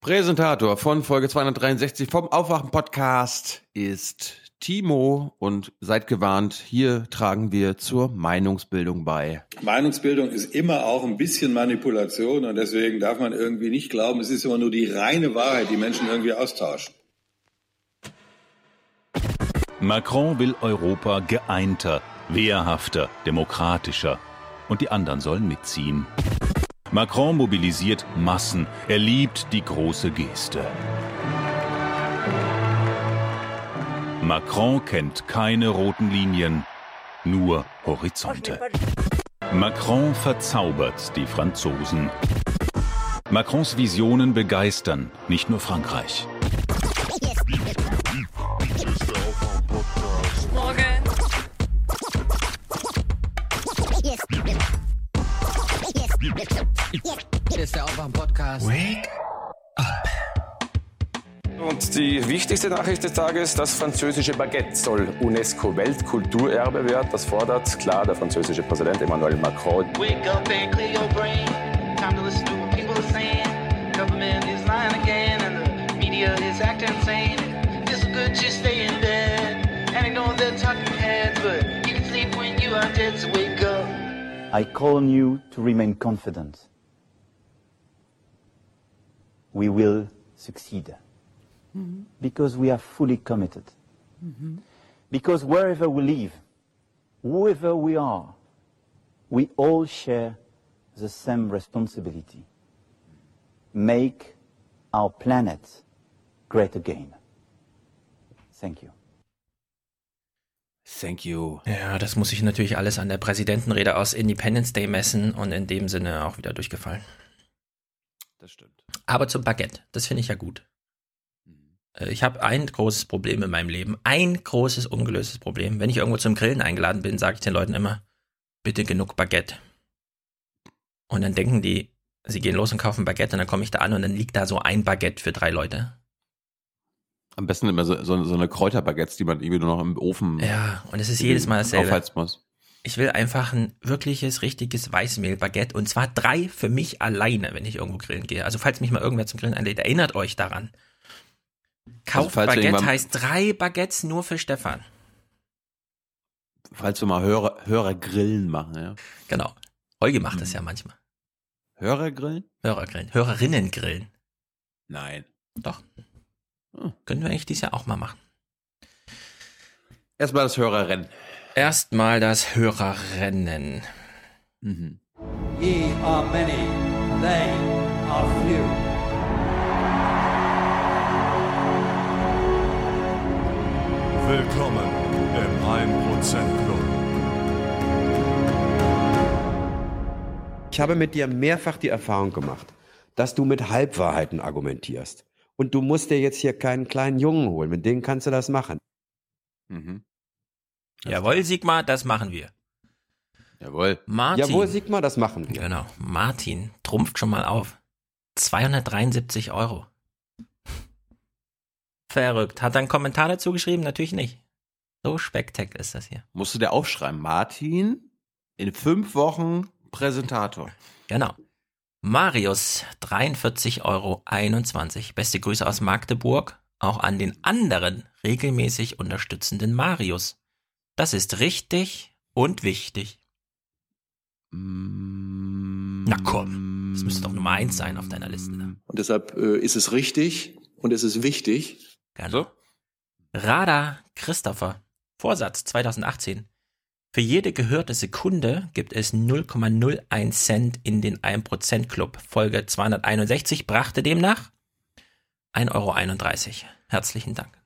Präsentator von Folge 263 vom Aufwachen-Podcast ist Timo und seid gewarnt, hier tragen wir zur Meinungsbildung bei. Meinungsbildung ist immer auch ein bisschen Manipulation und deswegen darf man irgendwie nicht glauben, es ist immer nur die reine Wahrheit, die Menschen irgendwie austauschen. Macron will Europa geeinter, wehrhafter, demokratischer. Und die anderen sollen mitziehen. Macron mobilisiert Massen. Er liebt die große Geste. Macron kennt keine roten Linien, nur Horizonte. Macron verzaubert die Franzosen. Macrons Visionen begeistern nicht nur Frankreich. Die wichtigste Nachricht des Tages, das französische Baguette soll UNESCO-Weltkulturerbe werden. Das fordert klar der französische Präsident Emmanuel Macron. Wake up and clear your brain. Time to listen to what people are saying. Government is lying again, and the media is acting insane. It's good to stay in bed and ignore the talking heads, but you can sleep when you are dead. So wake up. I call on you to remain confident. We will succeed. Because we are fully committed. Because wherever we live, whoever we are, we all share the same responsibility. Make our planet great again. Thank you. Thank you. Ja, das muss ich natürlich alles an der Präsidentenrede aus Independence Day messen und in dem Sinne auch wieder durchgefallen. Das stimmt. Aber zum Baguette, das finde ich ja gut. Äh, Ich habe ein großes Problem in meinem Leben. Ein großes, ungelöstes Problem. Wenn ich irgendwo zum Grillen eingeladen bin, sage ich den Leuten immer, bitte genug Baguette. Und dann denken die, sie gehen los und kaufen Baguette und dann komme ich da an und dann liegt da so ein Baguette für drei Leute. Am besten immer so, so, so eine Kräuterbaguettes, die man irgendwie nur noch im Ofen Ja, und es ist jedes Mal dasselbe. muss. Ich will einfach ein wirkliches, richtiges Weißmehl-Baguette und zwar drei für mich alleine, wenn ich irgendwo grillen gehe. Also falls mich mal irgendwer zum Grillen einlädt, erinnert euch daran. Kauf falls wir Baguette irgendwann- heißt drei Baguettes nur für Stefan. Falls wir mal Hörer, Hörer grillen machen, ja. Genau. Holgi macht Mhm. das ja manchmal. Hörer grillen? Hörer grillen. Hörerinnen grillen. Nein. Doch. Hm. Können wir eigentlich dieses Jahr auch mal machen. Erstmal das Hörerrennen. Erstmal das Hörerrennen. Mhm. Ye are many, they are few. Willkommen im 1% Club. Ich habe mit dir mehrfach die Erfahrung gemacht, dass du mit Halbwahrheiten argumentierst. Und du musst dir jetzt hier keinen kleinen Jungen holen, mit denen kannst du das machen. Mhm. Jawohl, Sigmar, das machen wir. Jawohl. Martin. Jawohl, Sigmar, das machen wir. Genau. Martin trumpft schon mal auf. 273 Euro. Verrückt. Hat er einen Kommentar dazu geschrieben? Natürlich nicht. So spektakulär ist das hier. Musst du dir aufschreiben. Martin, in fünf Wochen Präsentator. Genau. Marius, 43,21 Euro. Beste Grüße aus Magdeburg. Auch an den anderen regelmäßig unterstützenden Marius. Das ist richtig und wichtig. Na komm, das müsste doch Nummer eins sein auf deiner Liste. ne? Und deshalb äh, ist es richtig und es ist wichtig. Gerne. So? Radar Christopher. Vorsatz 2018. Für jede gehörte Sekunde gibt es 0,01 Cent in den 1% Club. Folge 261 brachte demnach 1,31 Euro. Herzlichen Dank.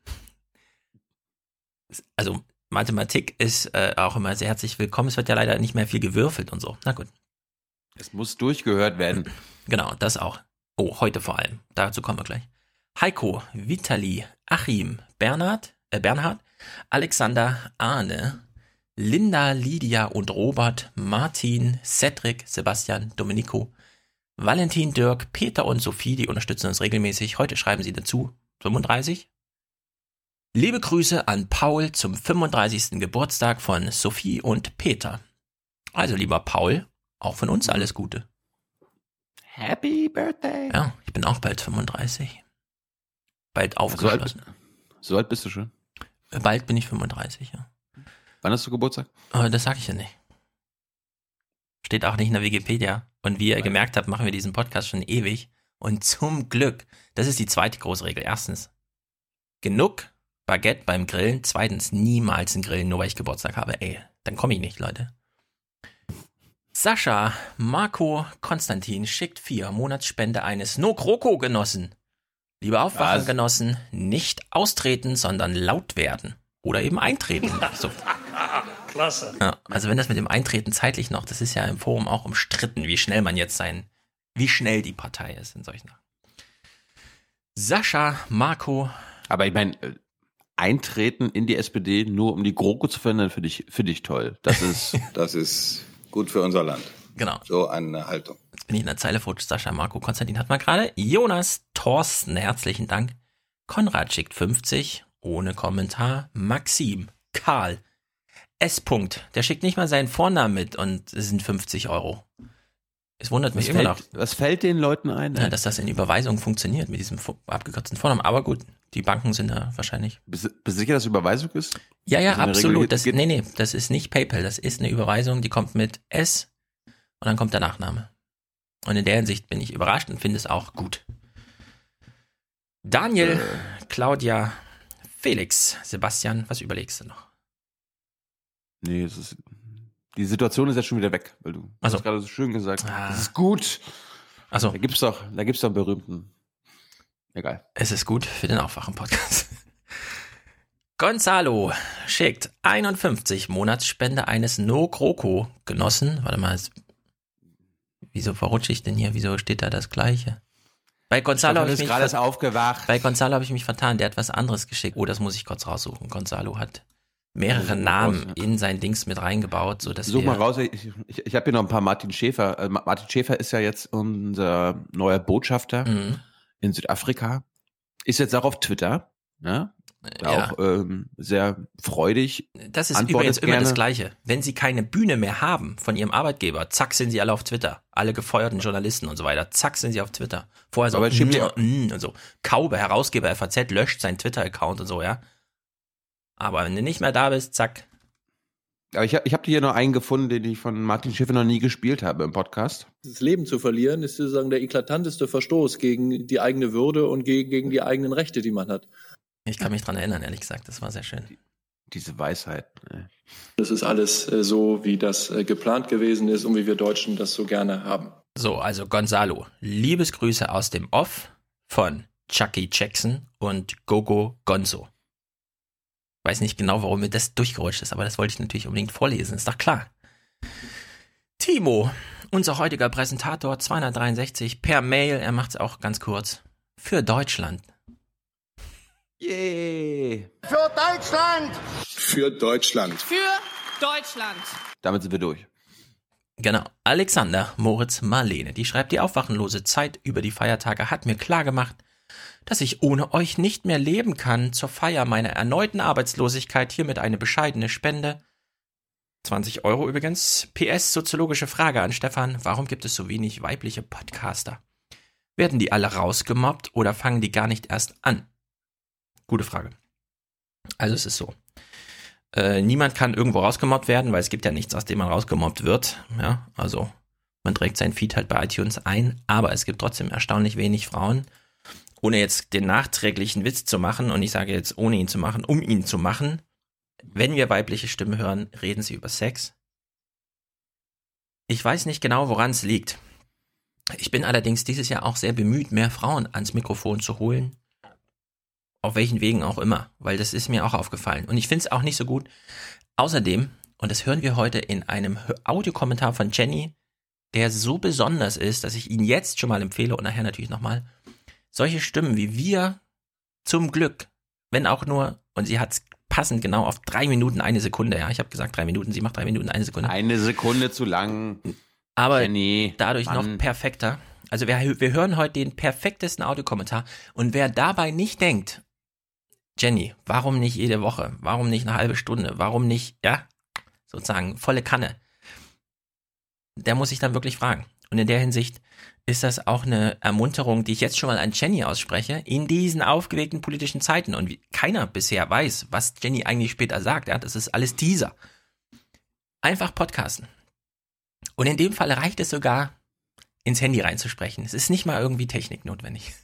Also Mathematik ist äh, auch immer sehr herzlich willkommen. Es wird ja leider nicht mehr viel gewürfelt und so. Na gut. Es muss durchgehört werden. Genau, das auch. Oh, heute vor allem. Dazu kommen wir gleich. Heiko, Vitali, Achim, Bernhard, äh Bernhard, Alexander, Arne, Linda, Lydia und Robert, Martin, Cedric, Sebastian, Domenico, Valentin, Dirk, Peter und Sophie, die unterstützen uns regelmäßig. Heute schreiben sie dazu 35. Liebe Grüße an Paul zum 35. Geburtstag von Sophie und Peter. Also lieber Paul, auch von uns alles Gute. Happy Birthday. Ja, ich bin auch bald 35. Bald So alt, aufgeschlossen. so alt bist du schon. Bald bin ich 35, ja. Wann hast du Geburtstag? Aber das sage ich ja nicht. Steht auch nicht in der Wikipedia. Und wie ihr gemerkt habt, machen wir diesen Podcast schon ewig. Und zum Glück, das ist die zweite große Regel. Erstens, genug Baguette beim Grillen. Zweitens, niemals ein Grillen, nur weil ich Geburtstag habe. Ey, dann komme ich nicht, Leute. Sascha, Marco, Konstantin schickt vier Monatsspende eines No Kroko genossen. Liebe Aufwachengenossen, nicht austreten, sondern laut werden. Oder eben eintreten. So. Klasse. Ja, also wenn das mit dem Eintreten zeitlich noch, das ist ja im Forum auch umstritten, wie schnell man jetzt sein, wie schnell die Partei ist in solchen Sachen. Sascha, Marco, Aber ich meine, äh, eintreten in die SPD nur um die GroKo zu verändern, finde ich, finde ich toll. Das ist, Das ist gut für unser Land. Genau, So eine Haltung. jetzt bin ich in der Zeile futsch, Sascha, Marco, Konstantin hat man gerade, Jonas, Thorsten, herzlichen Dank, Konrad schickt 50, ohne Kommentar, Maxim, Karl, S. -Punkt, der schickt nicht mal seinen Vornamen mit und es sind 50 Euro. Es wundert mich was, immer noch. fällt, was fällt den Leuten ein? Ja, dass das in Überweisung funktioniert mit diesem abgekürzten Vornamen. Aber gut, die Banken sind da wahrscheinlich. Bist, bist du sicher, dass Überweisung ist? Ja, ja, absolut. Das, nee, nee, das ist nicht PayPal. Das ist eine Überweisung, die kommt mit S und dann kommt der Nachname. Und in der Hinsicht bin ich überrascht und finde es auch gut. Daniel, Claudia, Felix, Sebastian, was überlegst du noch? Nee, es ist, die Situation ist jetzt schon wieder weg, weil du Ach so. hast gerade so schön gesagt. Ah. Das ist gut. Also, Da gibt's doch, da gibt's doch einen berühmten. Egal. es ist gut für den Aufwachen-Podcast. Gonzalo schickt 51 Monatsspende eines No Kroko Genossen. Warte mal, es- wieso verrutsche ich denn hier? Wieso steht da das Gleiche? Bei Gonzalo habe ich ist mich gerade aufgewacht. bei Gonzalo habe ich mich vertan. Der hat was anderes geschickt. Oh, das muss ich kurz raussuchen. Gonzalo hat mehrere Namen in sein Dings mit reingebaut, so dass Such mal raus, ich, ich, ich habe hier noch ein paar Martin Schäfer. Äh, Ma- Martin Schäfer ist ja jetzt unser neuer Botschafter Mhm. in Südafrika. Ist jetzt auch auf Twitter. Ja? Ja. Auch ähm, sehr freudig. Das ist Antwortet übrigens immer gerne. das Gleiche. Wenn Sie keine Bühne mehr haben von Ihrem Arbeitgeber, zack, sind Sie alle auf Twitter. Alle gefeuerten Journalisten und so weiter, zack, sind Sie auf Twitter. Vorher so, Aber mm, mm, und so. Kaube, Herausgeber FAZ, löscht seinen Twitter-Account und so, ja. Aber wenn du nicht mehr da bist, zack. Aber ich habe ich hab hier noch einen gefunden, den ich von Martin Schäfer noch nie gespielt habe im Podcast. Das Leben zu verlieren ist sozusagen der eklatanteste Verstoß gegen die eigene Würde und gegen, gegen die eigenen Rechte, die man hat. Ich kann mich dran erinnern, ehrlich gesagt, das war sehr schön. Diese Weisheit. ne. Das ist alles äh, so, wie das äh, geplant gewesen ist und wie wir Deutschen das so gerne haben. So, also Gonzalo, Liebesgrüße aus dem Off von Chucky Jackson und Gogo Gonzo. Weiß nicht genau, warum mir das durchgerutscht ist, aber das wollte ich natürlich unbedingt vorlesen, ist doch klar. Timo, unser heutiger Präsentator 263 per Mail, er macht es auch ganz kurz, für Deutschland. Yay! Für Deutschland! Für Deutschland. Für Deutschland. Damit sind wir durch. Genau. Alexander Moritz Marlene, die schreibt, die aufwachenlose Zeit über die Feiertage hat mir klargemacht, dass ich ohne euch nicht mehr leben kann. Zur Feier meiner erneuten Arbeitslosigkeit hiermit eine bescheidene Spende. 20 Euro übrigens. PS, soziologische Frage an Stefan. Warum gibt es so wenig weibliche Podcaster? Werden die alle rausgemobbt oder fangen die gar nicht erst an? Gute Frage. Also es ist so. Äh, niemand kann irgendwo rausgemobbt werden, weil es gibt ja nichts, aus dem man rausgemobbt wird. Ja, also man trägt sein Feed halt bei iTunes ein, aber es gibt trotzdem erstaunlich wenig Frauen. Ohne jetzt den nachträglichen Witz zu machen, und ich sage jetzt ohne ihn zu machen, um ihn zu machen, wenn wir weibliche Stimmen hören, reden sie über Sex. Ich weiß nicht genau, woran es liegt. Ich bin allerdings dieses Jahr auch sehr bemüht, mehr Frauen ans Mikrofon zu holen. Auf welchen Wegen auch immer, weil das ist mir auch aufgefallen. Und ich finde es auch nicht so gut. Außerdem, und das hören wir heute in einem Audiokommentar von Jenny, der so besonders ist, dass ich ihn jetzt schon mal empfehle und nachher natürlich nochmal, solche Stimmen wie wir zum Glück, wenn auch nur, und sie hat es passend genau auf drei Minuten, eine Sekunde, ja, ich habe gesagt drei Minuten, sie macht drei Minuten, eine Sekunde. Eine Sekunde zu lang. Aber Jenny, dadurch Mann. noch perfekter. Also wir, wir hören heute den perfektesten Audiokommentar und wer dabei nicht denkt, Jenny, warum nicht jede Woche? Warum nicht eine halbe Stunde? Warum nicht, ja, sozusagen volle Kanne? Der muss sich dann wirklich fragen. Und in der Hinsicht ist das auch eine Ermunterung, die ich jetzt schon mal an Jenny ausspreche, in diesen aufgeregten politischen Zeiten und keiner bisher weiß, was Jenny eigentlich später sagt. Ja, das ist alles Teaser. Einfach podcasten. Und in dem Fall reicht es sogar, ins Handy reinzusprechen. Es ist nicht mal irgendwie Technik notwendig.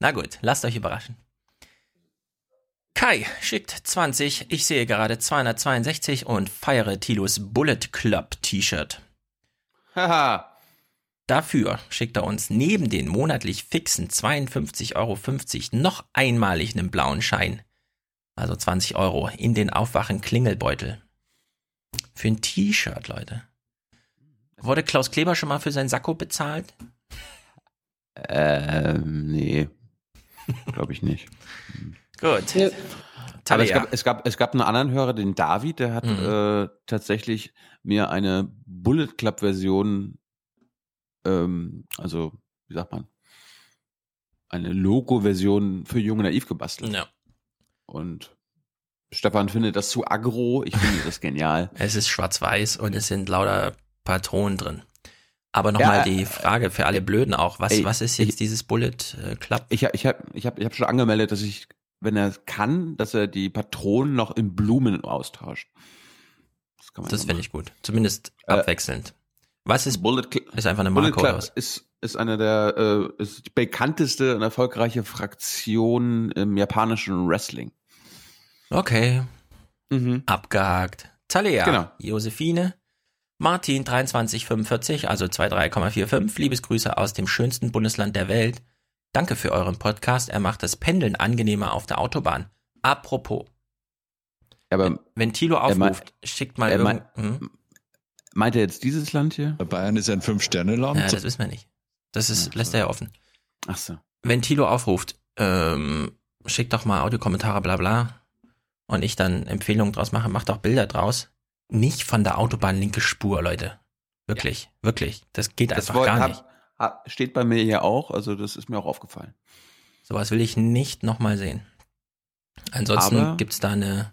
Na gut, lasst euch überraschen. Kai schickt 20, ich sehe gerade 262 und feiere Tilos Bullet Club T-Shirt. Haha. Dafür schickt er uns neben den monatlich fixen 52,50 Euro noch einmalig einen blauen Schein. Also 20 Euro in den aufwachen Klingelbeutel. Für ein T-Shirt, Leute. Wurde Klaus Kleber schon mal für sein Sakko bezahlt? Ähm, nee. Glaube ich nicht. Gut. Aber es gab, es, gab, es gab einen anderen Hörer, den David, der hat Mhm. äh, tatsächlich mir eine Bullet Club Version, ähm, also wie sagt man, eine Logo-Version für Junge Naiv gebastelt. Ja. Und Stefan findet das zu aggro, ich finde das genial. Es ist schwarz-weiß und es sind lauter Patronen drin. Aber nochmal Ja, die Frage für alle Blöden auch. Was, ey, was ist jetzt ich- dieses Bullet äh, Club? Ich, ich habe ich hab, ich hab schon angemeldet, dass ich, wenn er kann, dass er die Patronen noch in Blumen austauscht. Das, kann man Das finde ich gut. Zumindest Äh, abwechselnd. Was ist Bullet, Cl- Ist einfach eine Bullet Marke oder Club was? ist, ist eine der äh, ist die bekannteste und erfolgreiche Fraktion im japanischen Wrestling. Okay, Mhm. abgehakt. Talea, Genau. Josephine, Martin 2345, also 23,45. Liebesgrüße aus dem schönsten Bundesland der Welt. Danke für euren Podcast. Er macht das Pendeln angenehmer auf der Autobahn. Apropos, Aber wenn Tilo mein- aufruft, schickt mal er irgend... mein- Hm? meint er jetzt dieses Land hier? Bayern ist ein Fünf-Sterne-Land. Ja, das wissen wir nicht. Das ist, so. lässt er ja offen. Ach so. wenn Tilo aufruft, ähm, schickt doch mal Audiokommentare, bla bla, und ich dann Empfehlungen draus mache, macht auch Bilder draus. Nicht von der Autobahn linke Spur, Leute. Wirklich, wirklich. Das geht Das einfach woll- gar hab- nicht. Hab- steht bei mir ja auch, also das ist mir auch aufgefallen. Sowas will ich nicht nochmal sehen. Ansonsten Aber- gibt's da eine,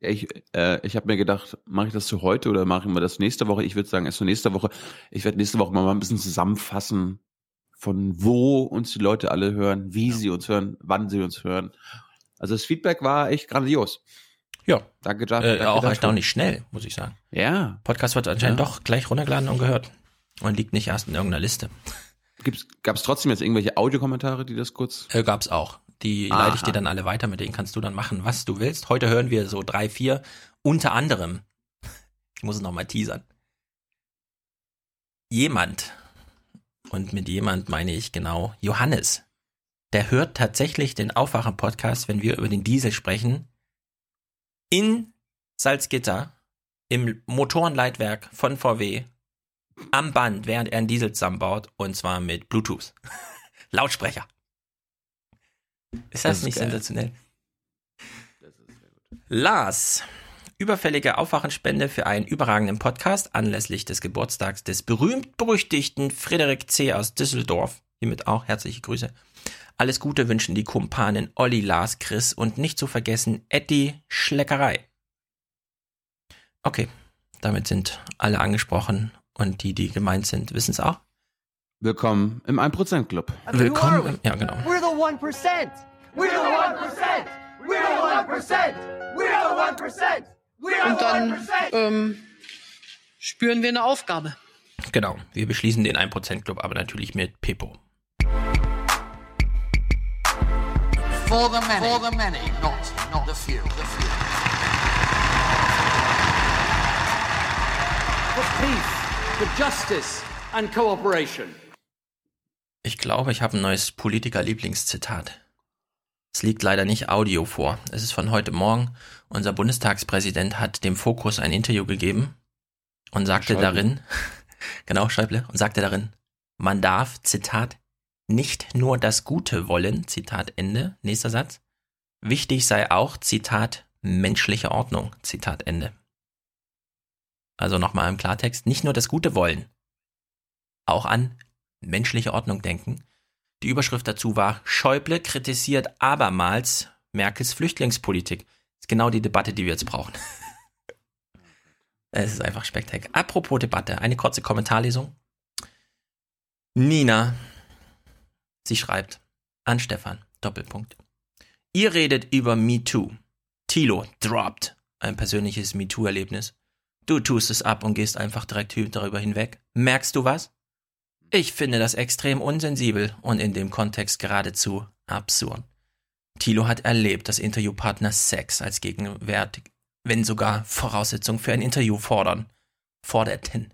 Ja, ich äh, ich habe mir gedacht, mache ich das zu heute oder machen wir das nächste Woche? Ich würde sagen, erst zu nächste Woche. Ich werde nächste Woche mal ein bisschen zusammenfassen, von wo uns die Leute alle hören, wie sie uns hören, wann sie uns hören. Also das Feedback war echt grandios. ja, Danke, Jan. äh, auch erstaunlich schnell, muss ich sagen. Ja. Podcast wird anscheinend Ja. doch gleich runtergeladen und gehört. Und liegt nicht erst in irgendeiner Liste. Gab es trotzdem jetzt irgendwelche Audiokommentare, die das kurz? Äh, gab's auch. Die leite ich Aha. dir dann alle weiter, mit denen kannst du dann machen, was du willst. Heute hören wir so drei, vier, unter anderem, ich muss es nochmal teasern, jemand, und mit jemand meine ich genau Johannes, der hört tatsächlich den Aufwachen-Podcast, wenn wir über den Diesel sprechen, in Salzgitter, im Motorenleitwerk von VW, am Band, während er einen Diesel zusammenbaut, und zwar mit Bluetooth. Lautsprecher. Ist das, Das ist nicht geil. sensationell? Lars. Überfällige Aufwachenspende für einen überragenden Podcast anlässlich des Geburtstags des berühmt-berüchtigten Frederik C. aus Düsseldorf. Hiermit auch herzliche Grüße. Alles Gute wünschen die Kumpanen Olli, Lars, Chris und nicht zu vergessen Eddie Schleckerei. Okay, damit sind alle angesprochen und die, die gemeint sind, wissen es auch. Willkommen im 1% Club. Willkommen. im- Ja, genau. We're the 1%. We're the 1%. We're the 1%. We're the 1%. We're Und dann ähm, spüren wir eine Aufgabe. Genau. Wir beschließen den 1% Club, aber natürlich mit Pepo. For the many. For the many, not, not the few. The few. For peace, for justice and cooperation. Ich glaube, ich habe ein neues Politiker-Lieblingszitat. Es liegt leider nicht Audio vor. Es ist von heute Morgen. Unser Bundestagspräsident hat dem Fokus ein Interview gegeben und sagte Schäuble. darin, genau, Schäuble, und sagte darin, man darf, Zitat, nicht nur das Gute wollen, Zitat Ende, nächster Satz. Wichtig sei auch, Zitat, menschliche Ordnung, Zitat Ende. Also nochmal im Klartext, nicht nur das Gute wollen, auch an menschliche Ordnung denken. Die Überschrift dazu war, Schäuble kritisiert abermals Merkels Flüchtlingspolitik. ist genau die Debatte, die wir jetzt brauchen. Es ist einfach spektakulär. Apropos Debatte, eine kurze Kommentarlesung. Nina, sie schreibt an Stefan, Doppelpunkt. Ihr redet über MeToo. Tilo droppt ein persönliches MeToo-Erlebnis. Du tust es ab und gehst einfach direkt darüber hinweg. Merkst du was? Ich finde das extrem unsensibel und in dem Kontext geradezu absurd. Thilo hat erlebt, dass Interviewpartner Sex als Gegenwert, wenn sogar Voraussetzung für ein Interview fordern, forderten.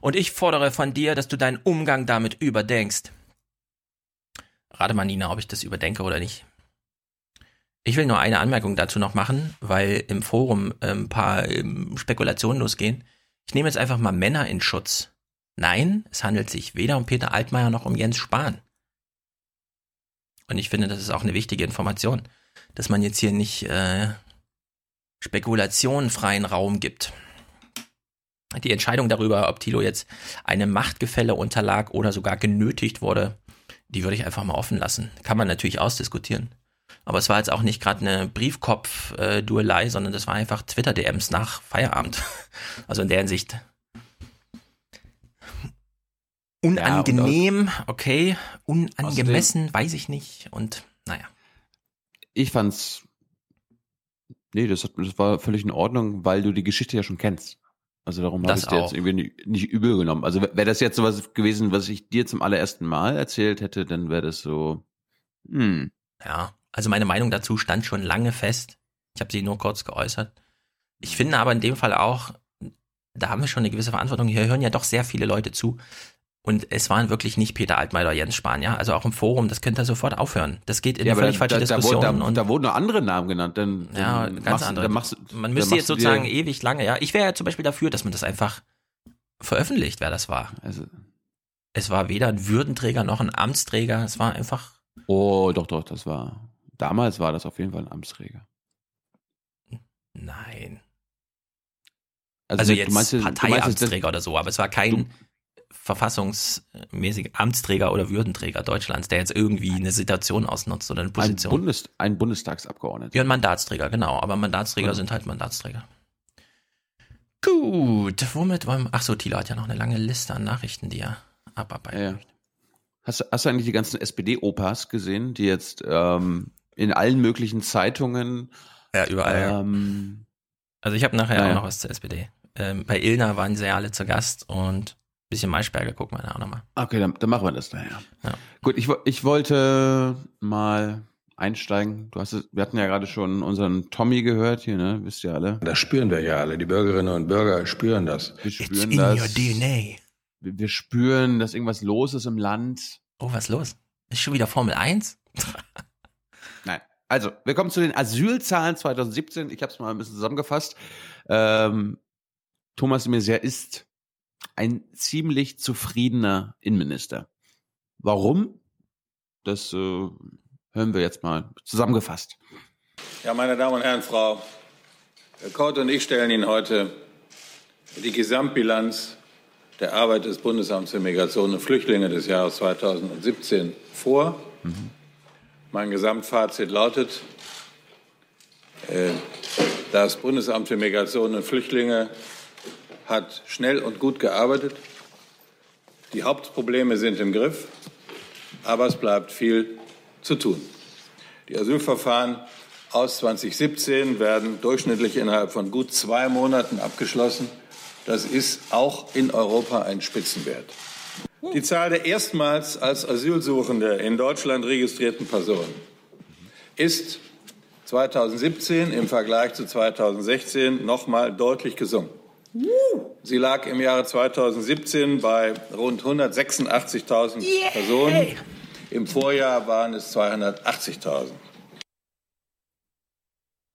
Und ich fordere von dir, dass du deinen Umgang damit überdenkst. Rate mal, Nina, ob ich das überdenke oder nicht. Ich will nur eine Anmerkung dazu noch machen, weil im Forum ein paar ähm, Spekulationen losgehen. Ich nehme jetzt einfach mal Männer in Schutz. Nein, es handelt sich weder um Peter Altmaier noch um Jens Spahn. Und ich finde, das ist auch eine wichtige Information, dass man jetzt hier nicht äh, spekulationenfreien Raum gibt. Die Entscheidung darüber, ob Thilo jetzt einem Machtgefälle unterlag oder sogar genötigt wurde, die würde ich einfach mal offen lassen. Kann man natürlich ausdiskutieren. Aber es war jetzt auch nicht gerade eine Briefkopf-Duelei, sondern das war einfach Twitter-DMs nach Feierabend. Also in der Hinsicht unangenehm, okay, unangemessen, weiß ich nicht. Und naja. Ich fand's. Nee, das, hat, das war völlig in Ordnung, weil du die Geschichte ja schon kennst. Also darum habe ich dir jetzt irgendwie nicht, nicht übel genommen. Also wäre das jetzt sowas gewesen, was ich dir zum allerersten Mal erzählt hätte, dann wäre das so. Hm. Ja, also meine Meinung dazu stand schon lange fest. Ich habe sie nur kurz geäußert. Ich finde aber in dem Fall auch, da haben wir schon eine gewisse Verantwortung. Hier hören ja doch sehr viele Leute zu. Und es waren wirklich nicht Peter Altmaier oder Jens Spahn, ja. Also auch im Forum, das könnte er sofort aufhören. Das geht in Ja, eine völlig da, falsche da, da, Diskussion. da, und da wurden noch andere Namen genannt. Dann, ja, dann ganz machst, andere. Dann machst, man müsste jetzt sozusagen ewig lange, ja. Ich wäre ja zum Beispiel dafür, dass man das einfach veröffentlicht, wer das war. Also, Es war weder ein Würdenträger noch ein Amtsträger. Es war einfach, oh, doch, doch, das war. Damals war das auf jeden Fall ein Amtsträger. nein. Also, Also, jetzt du meinst, Parteiamtsträger oder so, aber es war kein verfassungsmäßiger Amtsträger oder Würdenträger Deutschlands, der jetzt irgendwie eine Situation ausnutzt oder eine ein, Position. Bundes, ein Bundestagsabgeordneter. ja, ein Mandatsträger, genau. Aber Mandatsträger Genau. sind halt Mandatsträger. Gut, womit wollen wir. Ach so, Thilo hat ja noch eine lange Liste an Nachrichten, die er abarbeiten Ja, ja. Hast, du- hast du eigentlich die ganzen SPD-Opas gesehen, die jetzt ähm, in allen möglichen Zeitungen Ja, überall. ähm, Also ich habe nachher Naja. auch noch was zur SPD. Ähm, bei Ilna waren sie ja alle zu Gast und ein bisschen Maischberger gucken wir da auch nochmal. Okay, dann, dann machen wir das daher. Ja. Gut, ich, ich wollte mal einsteigen. Du hast es, wir hatten ja gerade schon unseren Tommy gehört hier, ne? Wisst ihr alle? Das spüren wir ja alle. Die Bürgerinnen und Bürger spüren das. Wir It's spüren in das. your DNA. Wir, wir spüren, dass irgendwas los ist im Land. Oh, was ist los? Ist schon wieder Formel 1? Also, wir kommen zu den Asylzahlen 2017. Ich habe es mal ein bisschen zusammengefasst. Ähm, Thomas de Maizière ist ein ziemlich zufriedener Innenminister. Warum? Das äh, hören wir jetzt mal zusammengefasst. Ja, meine Damen und Herren, Frau Kort und ich stellen Ihnen heute die Gesamtbilanz der Arbeit des Bundesamts für Migration und Flüchtlinge des Jahres 2017 vor. Mein Gesamtfazit lautet, äh, das Bundesamt für Migration und Flüchtlinge hat schnell und gut gearbeitet. Die Hauptprobleme sind im Griff, aber es bleibt viel zu tun. Die Asylverfahren aus 2017 werden durchschnittlich innerhalb von gut zwei Monaten abgeschlossen. Das ist auch in Europa ein Spitzenwert. Die Zahl der erstmals als Asylsuchende in Deutschland registrierten Personen ist 2017 im Vergleich zu 2016 nochmal deutlich gesunken. Sie lag im Jahre 2017 bei rund 186.000 Personen. Im Vorjahr waren es 280.000.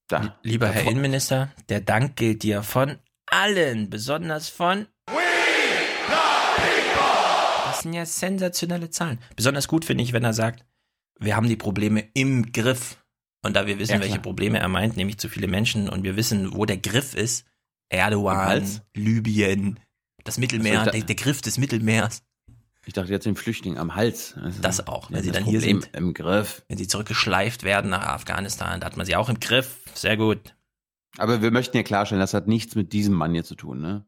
Da. Lieber Herr Innenminister, der Dank gilt dir von allen, besonders von. Das sind ja sensationelle Zahlen. Besonders gut finde ich, wenn er sagt, wir haben die Probleme im Griff. Und da wir wissen, Ja, welche Probleme er meint, nämlich zu viele Menschen, und wir wissen, wo der Griff ist, Erdogan? Libyen, das Mittelmeer, Also der, der Griff des Mittelmeers, Ich dachte jetzt den Flüchtling am Hals. Also, das auch. Wenn sie dann hier Problem sind, Im Griff. wenn sie zurückgeschleift werden nach Afghanistan, da hat man sie auch im Griff. Sehr gut. Aber wir möchten ja klarstellen, das hat nichts mit diesem Mann hier zu tun, ne?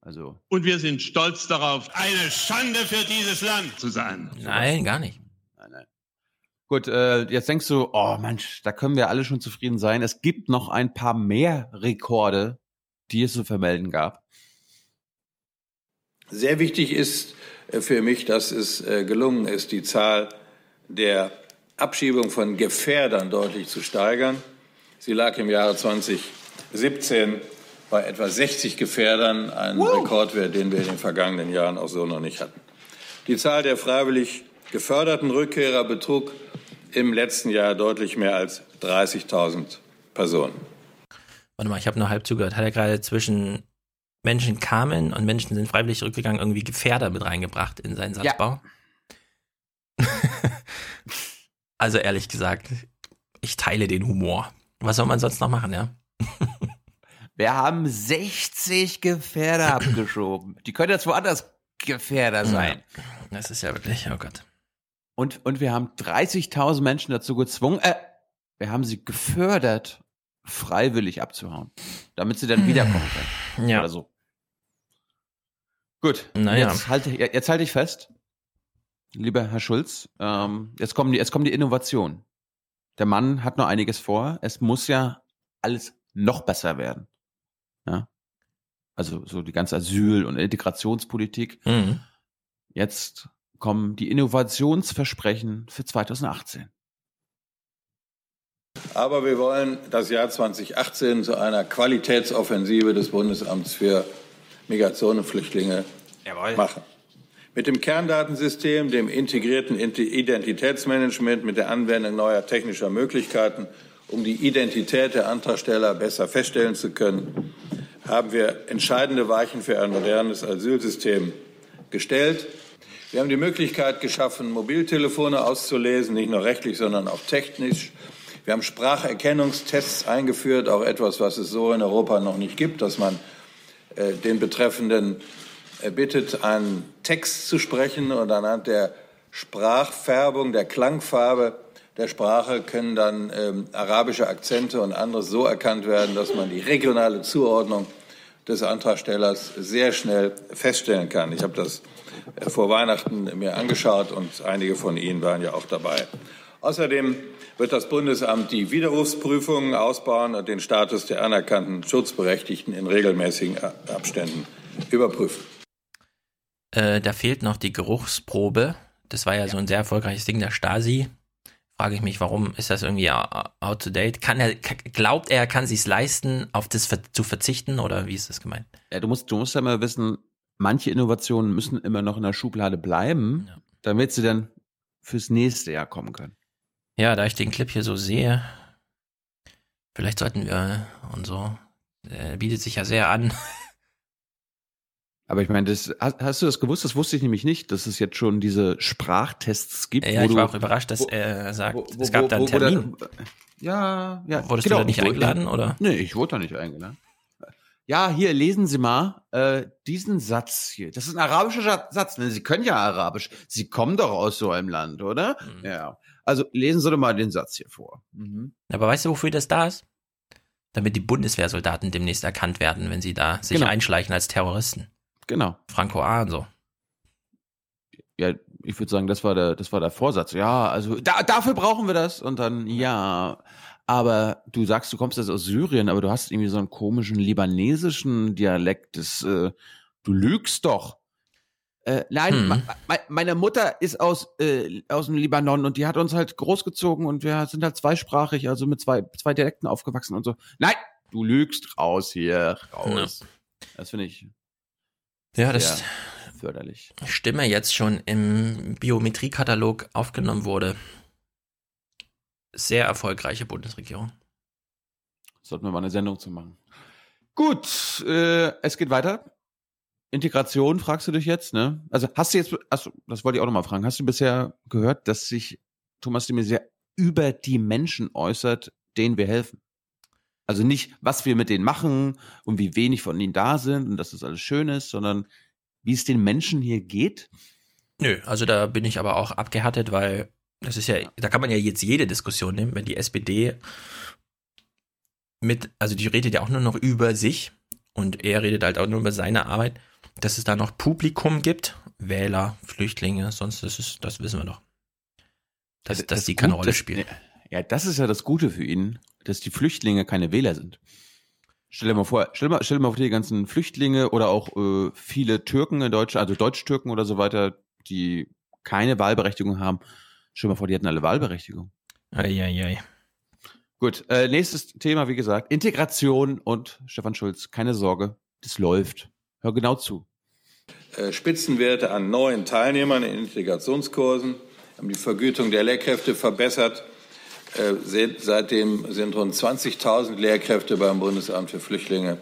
Also. Und wir sind stolz darauf, eine Schande für dieses Land zu sein. Nein, gar nicht. Nein, nein. Gut, äh, jetzt denkst du, oh Mensch, da können wir alle schon zufrieden sein. Es gibt noch ein paar mehr Rekorde, die es zu vermelden gab. Sehr wichtig ist äh, für mich, dass es äh, gelungen ist, die Zahl der Abschiebung von Gefährdern deutlich zu steigern. Sie lag im Jahre 2017 bei etwa 60 Gefährdern, ein Rekordwert, den wir in den vergangenen Jahren auch so noch nicht hatten. Die Zahl der freiwillig geförderten Rückkehrer betrug im letzten Jahr deutlich mehr als 30.000 Personen. Warte mal, ich habe nur halb zugehört. Hat er gerade zwischen Menschen kamen und Menschen sind freiwillig zurückgegangen irgendwie Gefährder mit reingebracht in seinen Satzbau? also ehrlich gesagt, ich teile den Humor. Was soll man sonst noch machen, ja? Wir haben 60 Gefährder abgeschoben. Die können jetzt woanders Gefährder sein. Das ist ja wirklich, oh Gott. Und, und wir haben 30.000 Menschen dazu gezwungen, äh, wir haben sie gefördert, freiwillig abzuhauen, damit sie dann wiederkommen können. Ja. Oder so. Gut, Naja. jetzt, halte, jetzt halte ich fest, lieber Herr Schulz, ähm, jetzt, kommen die, jetzt kommen die Innovationen. Der Mann hat noch einiges vor. Es muss ja alles noch besser werden. Ja? Also so die ganze Asyl- und Integrationspolitik. Mhm. Jetzt kommen die Innovationsversprechen für 2018. Aber wir wollen das Jahr 2018 zu einer Qualitätsoffensive des Bundesamts für Migration und Flüchtlinge machen. Mit dem Kerndatensystem, dem integrierten Int- Identitätsmanagement, mit der Anwendung neuer technischer Möglichkeiten, um die Identität der Antragsteller besser feststellen zu können, haben wir entscheidende Weichen für ein modernes Asylsystem gestellt. Wir haben die Möglichkeit geschaffen, Mobiltelefone auszulesen, nicht nur rechtlich, sondern auch technisch. Wir haben Spracherkennungstests eingeführt, auch etwas, was es so in Europa noch nicht gibt, dass man äh, den Betreffenden äh, bittet, einen Text zu sprechen und anhand der Sprachfärbung, der Klangfarbe der Sprache können dann ähm, arabische Akzente und anderes so erkannt werden, dass man die regionale Zuordnung des Antragstellers sehr schnell feststellen kann. Ich habe das äh, vor Weihnachten mir angeschaut und einige von Ihnen waren ja auch dabei. Außerdem wird das Bundesamt die Widerrufsprüfungen ausbauen und den Status der anerkannten Schutzberechtigten in regelmäßigen Abständen überprüfen. Äh, da fehlt noch die Geruchsprobe. Das war ja, so ein sehr erfolgreiches Ding der Stasi. Frage ich mich, warum ist das irgendwie out to date? Kann er, glaubt er, er kann sich leisten, auf das zu verzichten oder wie ist das gemeint? Ja, du musst, du musst ja mal wissen, manche Innovationen müssen immer noch in der Schublade bleiben, damit sie dann fürs nächste Jahr kommen können. Ja, da ich den Clip hier so sehe, vielleicht sollten wir und so, äh, bietet sich ja sehr an. Aber ich meine, das, hast, hast du das gewusst? Das wusste ich nämlich nicht, dass es jetzt schon diese Sprachtests gibt. Ja, ich du- war auch überrascht, dass er sagt, wo- es wo- gab da einen wo- wo der- Termin. Ja, ja. Wurdest du da nicht eingeladen, oder? Nee, ich wurde da nicht eingeladen. Ja, hier, lesen Sie mal äh, diesen Satz hier. Das ist ein arabischer Satz. Ne? Sie können ja Arabisch. Sie kommen doch aus so einem Land, oder? Mhm. Ja. Also lesen Sie doch mal den Satz hier vor. Aber weißt du, wofür das da ist? Damit die Bundeswehrsoldaten demnächst erkannt werden, wenn sie da sich Genau. einschleichen als Terroristen. Genau. Franco A. und so. Ja, ich würde sagen, das war der, das war der Vorsatz. Ja, also da, dafür brauchen wir das. Und dann, ja. Aber du sagst, du kommst jetzt aus Syrien, aber du hast irgendwie so einen komischen libanesischen Dialekt. Das, äh, du lügst doch. Äh, nein, Hm. me- meine Mutter ist aus, äh, aus dem Libanon und die hat uns halt großgezogen und wir sind halt zweisprachig, also mit zwei, zwei Dialekten aufgewachsen und so. Nein, du lügst raus hier, raus. Das finde ich Ja, das förderlich. Stimme jetzt schon im Biometriekatalog aufgenommen wurde. Sehr erfolgreiche Bundesregierung. Sollten wir mal eine Sendung zu machen. Gut, äh, es geht weiter. Integration fragst du dich jetzt, ne? Also hast du jetzt, also das wollte ich auch nochmal fragen, hast du bisher gehört, dass sich Thomas de Maizière über die Menschen äußert, denen wir helfen? Also nicht, was wir mit denen machen und wie wenig von ihnen da sind und dass das alles schön ist, sondern wie es den Menschen hier geht. Nö, also da bin ich aber auch abgehärtet, weil das ist ja, da kann man ja jetzt jede Diskussion nehmen, wenn die SPD mit, also die redet ja auch nur noch über sich Und er redet halt auch nur über seine Arbeit, dass es da noch Publikum gibt, Wähler, Flüchtlinge, sonst ist es, das wissen wir doch. Dass, dass die keine Rolle das- spielen. Ja, das ist ja das Gute für ihn, dass die Flüchtlinge keine Wähler sind. Stell dir mal vor, stell dir mal, stell dir mal vor, die ganzen Flüchtlinge oder auch äh, viele Türken in Deutschland, also Deutsch-Türken oder so weiter, die keine Wahlberechtigung haben. Stell dir mal vor, die hätten alle Wahlberechtigung. Eieiei. Gut, äh, nächstes Thema, wie gesagt, Integration und Stefan Schulz, keine Sorge, das läuft. Hör genau zu. Äh, Spitzenwerte an neuen Teilnehmern in Integrationskursen, haben die Vergütung der Lehrkräfte verbessert. Äh, se- Seitdem sind rund 20.000 Lehrkräfte beim Bundesamt für Flüchtlinge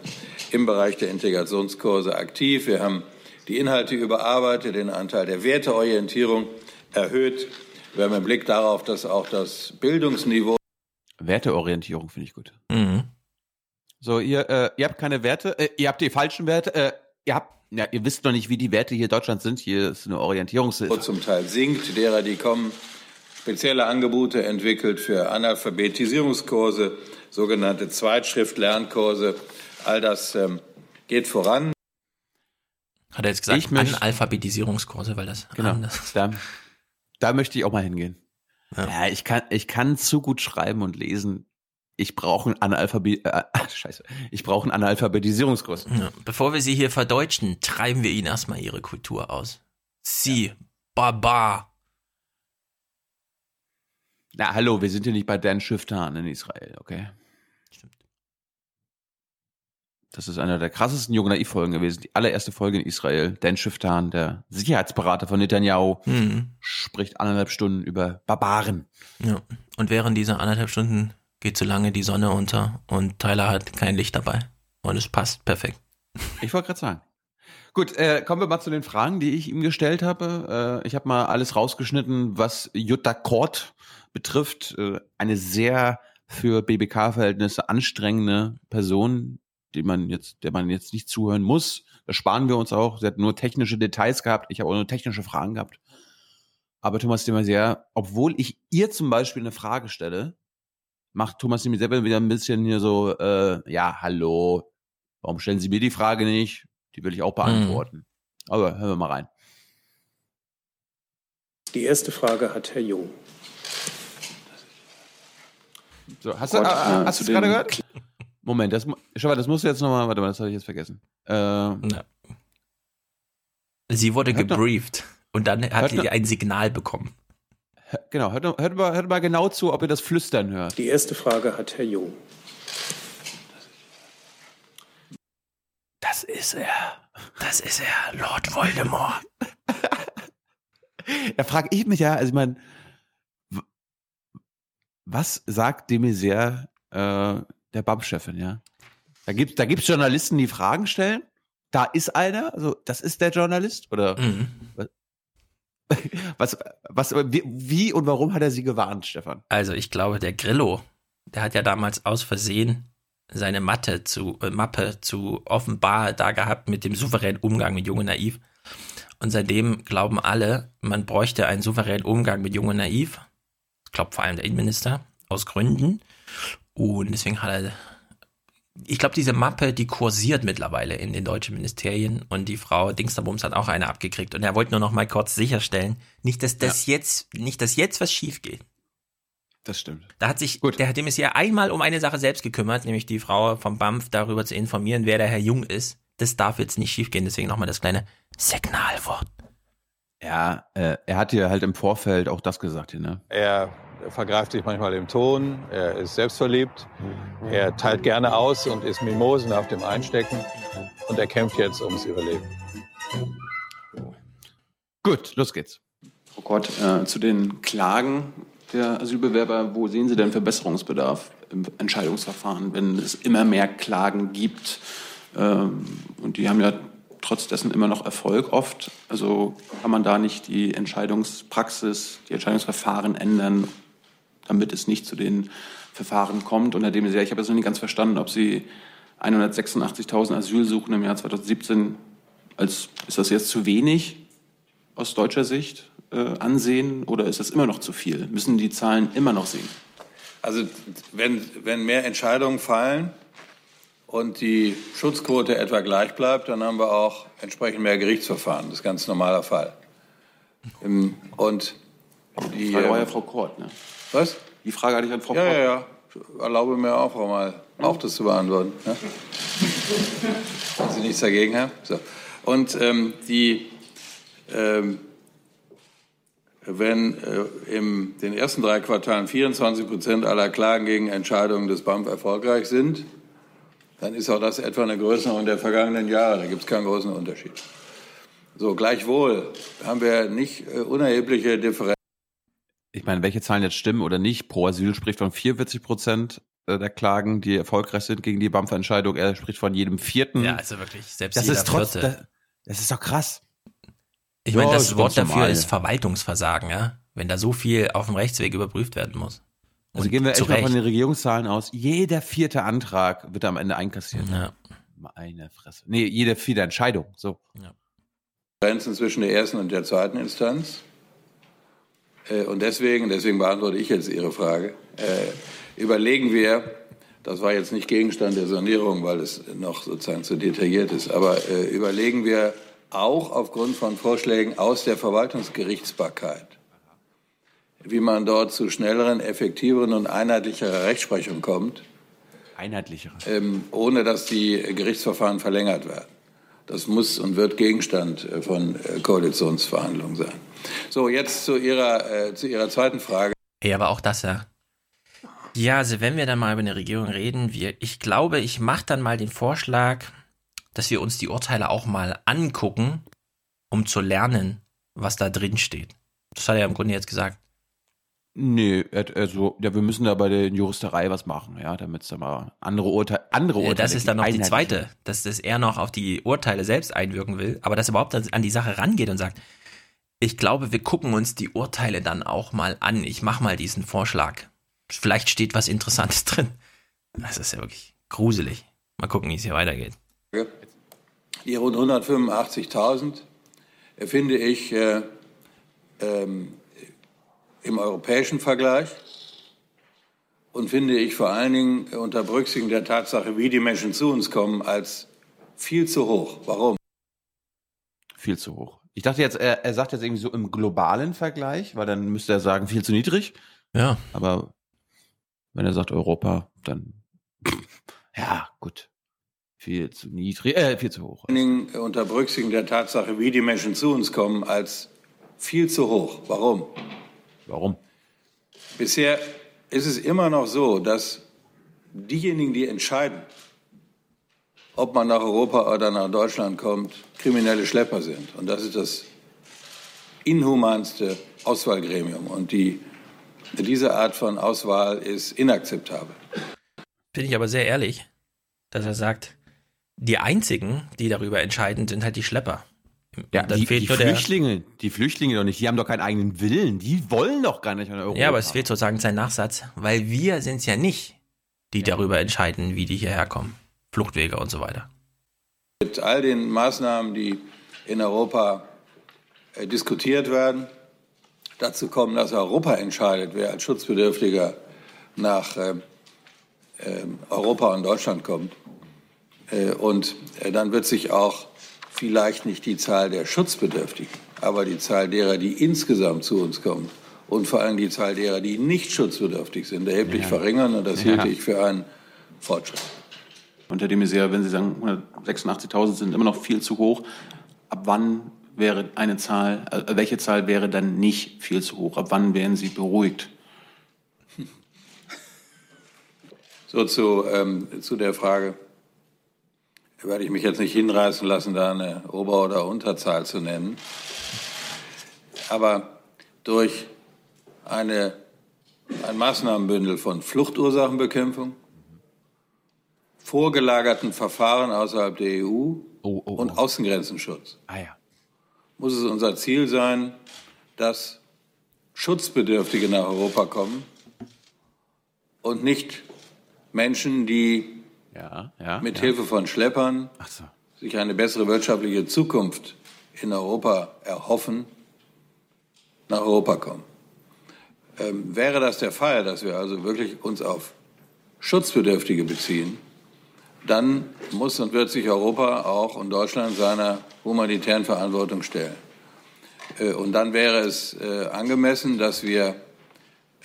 im Bereich der Integrationskurse aktiv. Wir haben die Inhalte überarbeitet, den Anteil der Werteorientierung erhöht. Wir haben im Blick darauf, dass auch das Bildungsniveau Werteorientierung finde ich gut. Mhm. So, ihr, äh, ihr habt keine Werte, äh, ihr habt die falschen Werte, äh, ihr habt, ja, ihr wisst noch nicht, wie die Werte hier in Deutschland sind. Hier ist eine Orientierungshilfe. zum Teil sinkt, derer, die kommen, spezielle Angebote entwickelt für Analphabetisierungskurse, sogenannte Zweitschrift-Lernkurse. All das ähm, geht voran. Hat er jetzt gesagt, Ich möchte- Analphabetisierungskurse, weil das Genau. anders. Da, da möchte ich auch mal hingehen. Ja, ich kann, ich kann zu gut schreiben und lesen. Ich brauche einen Analphabet, äh, scheiße, ich brauche einen Analphabetisierungskurs. Ja. Bevor wir sie hier verdeutschen, treiben wir ihnen erstmal ihre Kultur aus. Sie, Barbar. Na, hallo, wir sind hier nicht bei Dan Schiftan in Israel, okay? Stimmt. Das ist einer der krassesten Jung Naiv-Folgen gewesen. Die allererste Folge in Israel. Dan Schiftan, der Sicherheitsberater von Netanyahu, Mhm. spricht anderthalb Stunden über Barbaren. Ja. Und während dieser anderthalb Stunden geht so lange die Sonne unter und Tyler hat kein Licht dabei. Und es passt perfekt. Ich wollte gerade sagen. Gut, äh, kommen wir mal zu den Fragen, die ich ihm gestellt habe. Äh, ich habe mal alles rausgeschnitten, was Jutta Kort betrifft. Äh, eine sehr für BBK-Verhältnisse anstrengende Person, die man jetzt, der man jetzt nicht zuhören muss. Das sparen wir uns auch. Sie hat nur technische Details gehabt. Ich habe auch nur technische Fragen gehabt. Aber Thomas de Maizière, obwohl ich ihr zum Beispiel eine Frage stelle, macht Thomas de Maizière wieder ein bisschen hier so, äh, ja, hallo, warum stellen Sie mir die Frage nicht? Die will ich auch beantworten. Aber hören wir mal rein. Die erste Frage hat Herr Jung. So, hast du, Gott, äh, äh, hast du es gerade gehört? Moment, das, schau mal, das musst du jetzt nochmal, warte mal, das habe ich jetzt vergessen. Äh, Sie wurde Hört noch- gebrieft und dann hat Hört noch- sie ein Signal bekommen. genau, hört, hört, mal, hört mal genau zu, ob ihr das Flüstern hört. Die erste Frage hat Herr Jung. Das ist er. Das ist er, Lord Voldemort. Da frage ich mich ja, also ich meine, was sagt de Maizière äh, der BAM-Chefin, ja? Da gibt da gibt's Journalisten, die Fragen stellen. Da ist einer, also das ist der Journalist oder Mhm. was was wie, und warum hat er sie gewarnt, Stefan? Also ich glaube, der Grillo, der hat ja damals aus Versehen seine Matte zu, äh, Mappe zu offenbar da gehabt mit dem souveränen Umgang mit Jung und Naiv. Und seitdem glauben alle, man bräuchte einen souveränen Umgang mit Jung und Naiv. Glaubt vor allem der Innenminister, aus Gründen. Und deswegen hat er, ich glaube, diese Mappe, die kursiert mittlerweile in den deutschen Ministerien und die Frau Dingsterbums hat auch eine abgekriegt. Und er wollte nur noch mal kurz sicherstellen, nicht, dass das jetzt, nicht, dass jetzt was schief geht. Das stimmt. Da hat sich, der hat dem ist ja einmal um eine Sache selbst gekümmert, nämlich die Frau vom BAMF darüber zu informieren, wer der Herr Jung ist. Das darf jetzt nicht schiefgehen, deswegen nochmal das kleine Signalwort. Ja, äh, er hat ja halt im Vorfeld auch das gesagt hier, ne? Er vergreift sich manchmal im Ton, er ist selbstverliebt, er teilt gerne aus und ist Mimosen auf dem Einstecken und er kämpft jetzt ums Überleben. Gut, los geht's. Frau Kort, äh, zu den Klagen der Asylbewerber, wo sehen Sie denn Verbesserungsbedarf im Entscheidungsverfahren, wenn es immer mehr Klagen gibt? Ähm, und die haben ja trotz dessen immer noch Erfolg oft. Also kann man da nicht die Entscheidungspraxis, die Entscheidungsverfahren ändern, damit es nicht zu den Verfahren kommt? Und Herr de Maizière, ich habe jetzt noch nicht ganz verstanden, ob Sie 186.000 Asylsuchen im Jahr 2017 als, ist das jetzt zu wenig aus deutscher Sicht äh, ansehen oder ist das immer noch zu viel? Müssen die Zahlen immer noch sehen? Also wenn, wenn mehr Entscheidungen fallen, und die Schutzquote etwa gleich bleibt, dann haben wir auch entsprechend mehr Gerichtsverfahren. Das ist ganz normaler Fall. Ähm, Und die, Die Frage war ja äh, Frau Kort, ne? was? Die Frage hatte ich an Frau Ja, Kort. ja, ja. Ich erlaube mir auch mal, auch das zu beantworten. Ja? Wenn Sie nichts dagegen haben. So. Und ähm, die, ähm, wenn äh, in den ersten drei Quartalen 24 Prozent aller Klagen gegen Entscheidungen des BAMF erfolgreich sind, dann ist auch das etwa eine Größenordnung der vergangenen Jahre. Da gibt es keinen großen Unterschied. So, gleichwohl haben wir nicht äh, unerhebliche Differenzen. Ich meine, welche Zahlen jetzt stimmen oder nicht. Pro Asyl spricht von 44 Prozent äh, der Klagen, die erfolgreich sind gegen die BAMF-Entscheidung. Er spricht von jedem vierten. Ja, also wirklich, selbst das jeder ist trotz, Vierte. das, das ist doch krass. Ich meine, das ist Wort dafür normal. ist Verwaltungsversagen, ja. Wenn da so viel auf dem Rechtsweg überprüft werden muss. Also gehen wir echt mal von den Regierungszahlen aus. Jeder vierte Antrag wird am Ende einkassiert. Ja. Meine Fresse. Nee, jede vierte Entscheidung. So. Grenzen zwischen der ersten und der zweiten Instanz. Äh, Und deswegen, deswegen beantworte ich jetzt Ihre Frage, äh, überlegen wir, das war jetzt nicht Gegenstand der Sondierung, weil es noch sozusagen zu detailliert ist, aber äh, überlegen wir auch aufgrund von Vorschlägen aus der Verwaltungsgerichtsbarkeit, wie man dort zu schnelleren, effektiveren und einheitlicherer Rechtsprechung kommt, Einheitlichere. ähm, ohne dass die Gerichtsverfahren verlängert werden. Das muss und wird Gegenstand äh, von äh, Koalitionsverhandlungen sein. So, jetzt zu Ihrer, äh, zu Ihrer zweiten Frage. Ja, aber auch das, ja. Ja, also wenn wir dann mal über eine Regierung reden, wir, ich glaube, ich mache dann mal den Vorschlag, dass wir uns die Urteile auch mal angucken, um zu lernen, was da drin steht. Das hat er im Grunde jetzt gesagt. Nee, also, ja, wir müssen da bei der Juristerei was machen, ja, damit es da mal andere Urteile, andere Ja, Urteile das ist dann noch die zweite, dass das er noch auf die Urteile selbst einwirken will, aber dass er überhaupt an die Sache rangeht und sagt, ich glaube, wir gucken uns die Urteile dann auch mal an. Ich mache mal diesen Vorschlag. Vielleicht steht was Interessantes drin. Das ist ja wirklich gruselig. Mal gucken, wie es hier weitergeht. Die rund 185.000 äh, finde ich äh, ähm, im europäischen Vergleich und finde ich vor allen Dingen unter Berücksichtigung der Tatsache, wie die Menschen zu uns kommen, als viel zu hoch. Warum? Viel zu hoch. Ich dachte jetzt, er, er sagt jetzt irgendwie so im globalen Vergleich, weil dann müsste er sagen, viel zu niedrig. Ja. Aber wenn er sagt Europa, dann ja, gut. Viel zu niedrig, äh, viel zu hoch. Vor allen Dingen unter Berücksichtigung der Tatsache, wie die Menschen zu uns kommen, als viel zu hoch. Warum? Warum? Bisher ist es immer noch so, dass diejenigen, die entscheiden, ob man nach Europa oder nach Deutschland kommt, kriminelle Schlepper sind. Und das ist das inhumanste Auswahlgremium. Und die, diese Art von Auswahl ist inakzeptabel. Finde ich aber sehr ehrlich, dass er sagt, die einzigen, die darüber entscheiden, sind halt die Schlepper. Ja, die, fehlt die nur der- Flüchtlinge, die Flüchtlinge doch nicht, die haben doch keinen eigenen Willen, die wollen doch gar nicht an Europa. Ja, aber es fehlt sozusagen sein Nachsatz, weil wir sind es ja nicht, die darüber entscheiden, wie die hierher kommen. Fluchtwege und so weiter. Mit all den Maßnahmen, die in Europa äh, diskutiert werden, dazu kommen, dass Europa entscheidet, wer als Schutzbedürftiger nach äh, äh, Europa und Deutschland kommt. Äh, und äh, dann wird sich auch vielleicht nicht die Zahl der Schutzbedürftigen, aber die Zahl derer, die insgesamt zu uns kommen und vor allem die Zahl derer, die nicht schutzbedürftig sind, erheblich Ja. verringern. Und das Ja. hielte ich für einen Fortschritt. Unter dem Messier, wenn Sie sagen, 186.000 sind immer noch viel zu hoch, ab wann wäre eine Zahl, äh, welche Zahl wäre dann nicht viel zu hoch? Ab wann wären Sie beruhigt? So zu, ähm, zu der Frage, werde ich mich jetzt nicht hinreißen lassen, da eine Ober- oder Unterzahl zu nennen. Aber durch eine, ein Maßnahmenbündel von Fluchtursachenbekämpfung, vorgelagerten Verfahren außerhalb der EU und Außengrenzenschutz Ah ja. muss es unser Ziel sein, dass Schutzbedürftige nach Europa kommen und nicht Menschen, die Ja, ja. mit ja. Hilfe von Schleppern sich eine bessere wirtschaftliche Zukunft in Europa erhoffen, nach Europa kommen. Ähm, wäre das der Fall, dass wir also wirklich uns auf Schutzbedürftige beziehen, dann muss und wird sich Europa auch und Deutschland seiner humanitären Verantwortung stellen. Äh, Und dann wäre es äh, angemessen, dass wir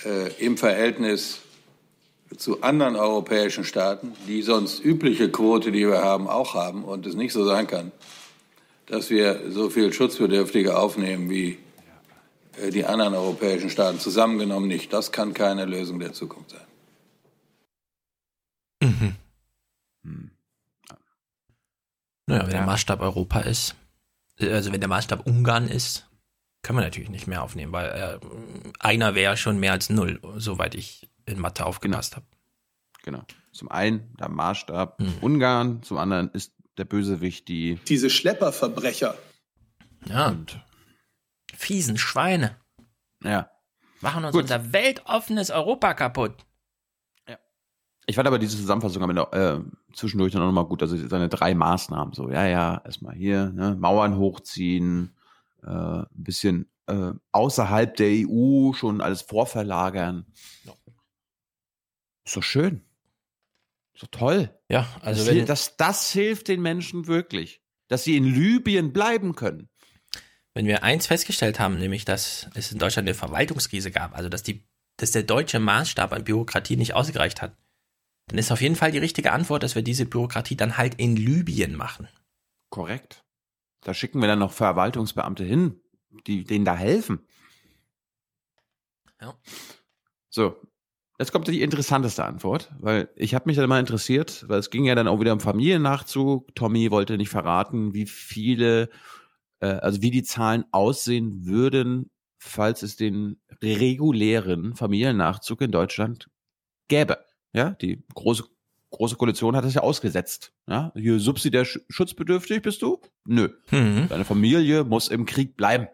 äh, im Verhältnis zu anderen europäischen Staaten, die sonst übliche Quote, die wir haben, auch haben und es nicht so sein kann, dass wir so viel Schutzbedürftige aufnehmen wie äh, die anderen europäischen Staaten zusammengenommen nicht. Das kann keine Lösung der Zukunft sein. Naja, wenn der Maßstab Europa ist, äh, also wenn der Maßstab Ungarn ist, können wir natürlich nicht mehr aufnehmen, weil äh, einer wäre schon mehr als null, soweit ich in Mathe aufgepasst habe. Genau. Zum einen der Maßstab Ungarn, zum anderen ist der Bösewicht die. Diese Schlepperverbrecher. Ja. Und fiesen Schweine. Ja. Machen uns Gut. unser weltoffenes Europa kaputt. Ich fand aber diese Zusammenfassung am Ende, äh, zwischendurch dann auch nochmal gut. Also seine drei Maßnahmen. So, ja, ja, erstmal hier, ne, Mauern hochziehen, äh, ein bisschen äh, außerhalb der EU schon alles vorverlagern. Ist doch schön. Doch toll. Ja, also das, wenn- hil- das, das hilft den Menschen wirklich. Dass sie in Libyen bleiben können. Wenn wir eins festgestellt haben, nämlich, dass es in Deutschland eine Verwaltungskrise gab, also dass, die, dass der deutsche Maßstab an Bürokratie nicht ausgereicht hat, dann ist auf jeden Fall die richtige Antwort, dass wir diese Bürokratie dann halt in Libyen machen. Korrekt. Da schicken wir dann noch Verwaltungsbeamte hin, die denen da helfen. Ja. So, jetzt kommt die interessanteste Antwort, weil ich habe mich dann mal interessiert, weil es ging ja dann auch wieder um Familiennachzug. Tommy wollte nicht verraten, wie viele, äh, also wie die Zahlen aussehen würden, falls es den regulären Familiennachzug in Deutschland gäbe. Ja, die große große Koalition hat das ja ausgesetzt. Ja, hier subsidiär sch- schutzbedürftig bist du? Nö. Mhm. Deine Familie muss im Krieg bleiben.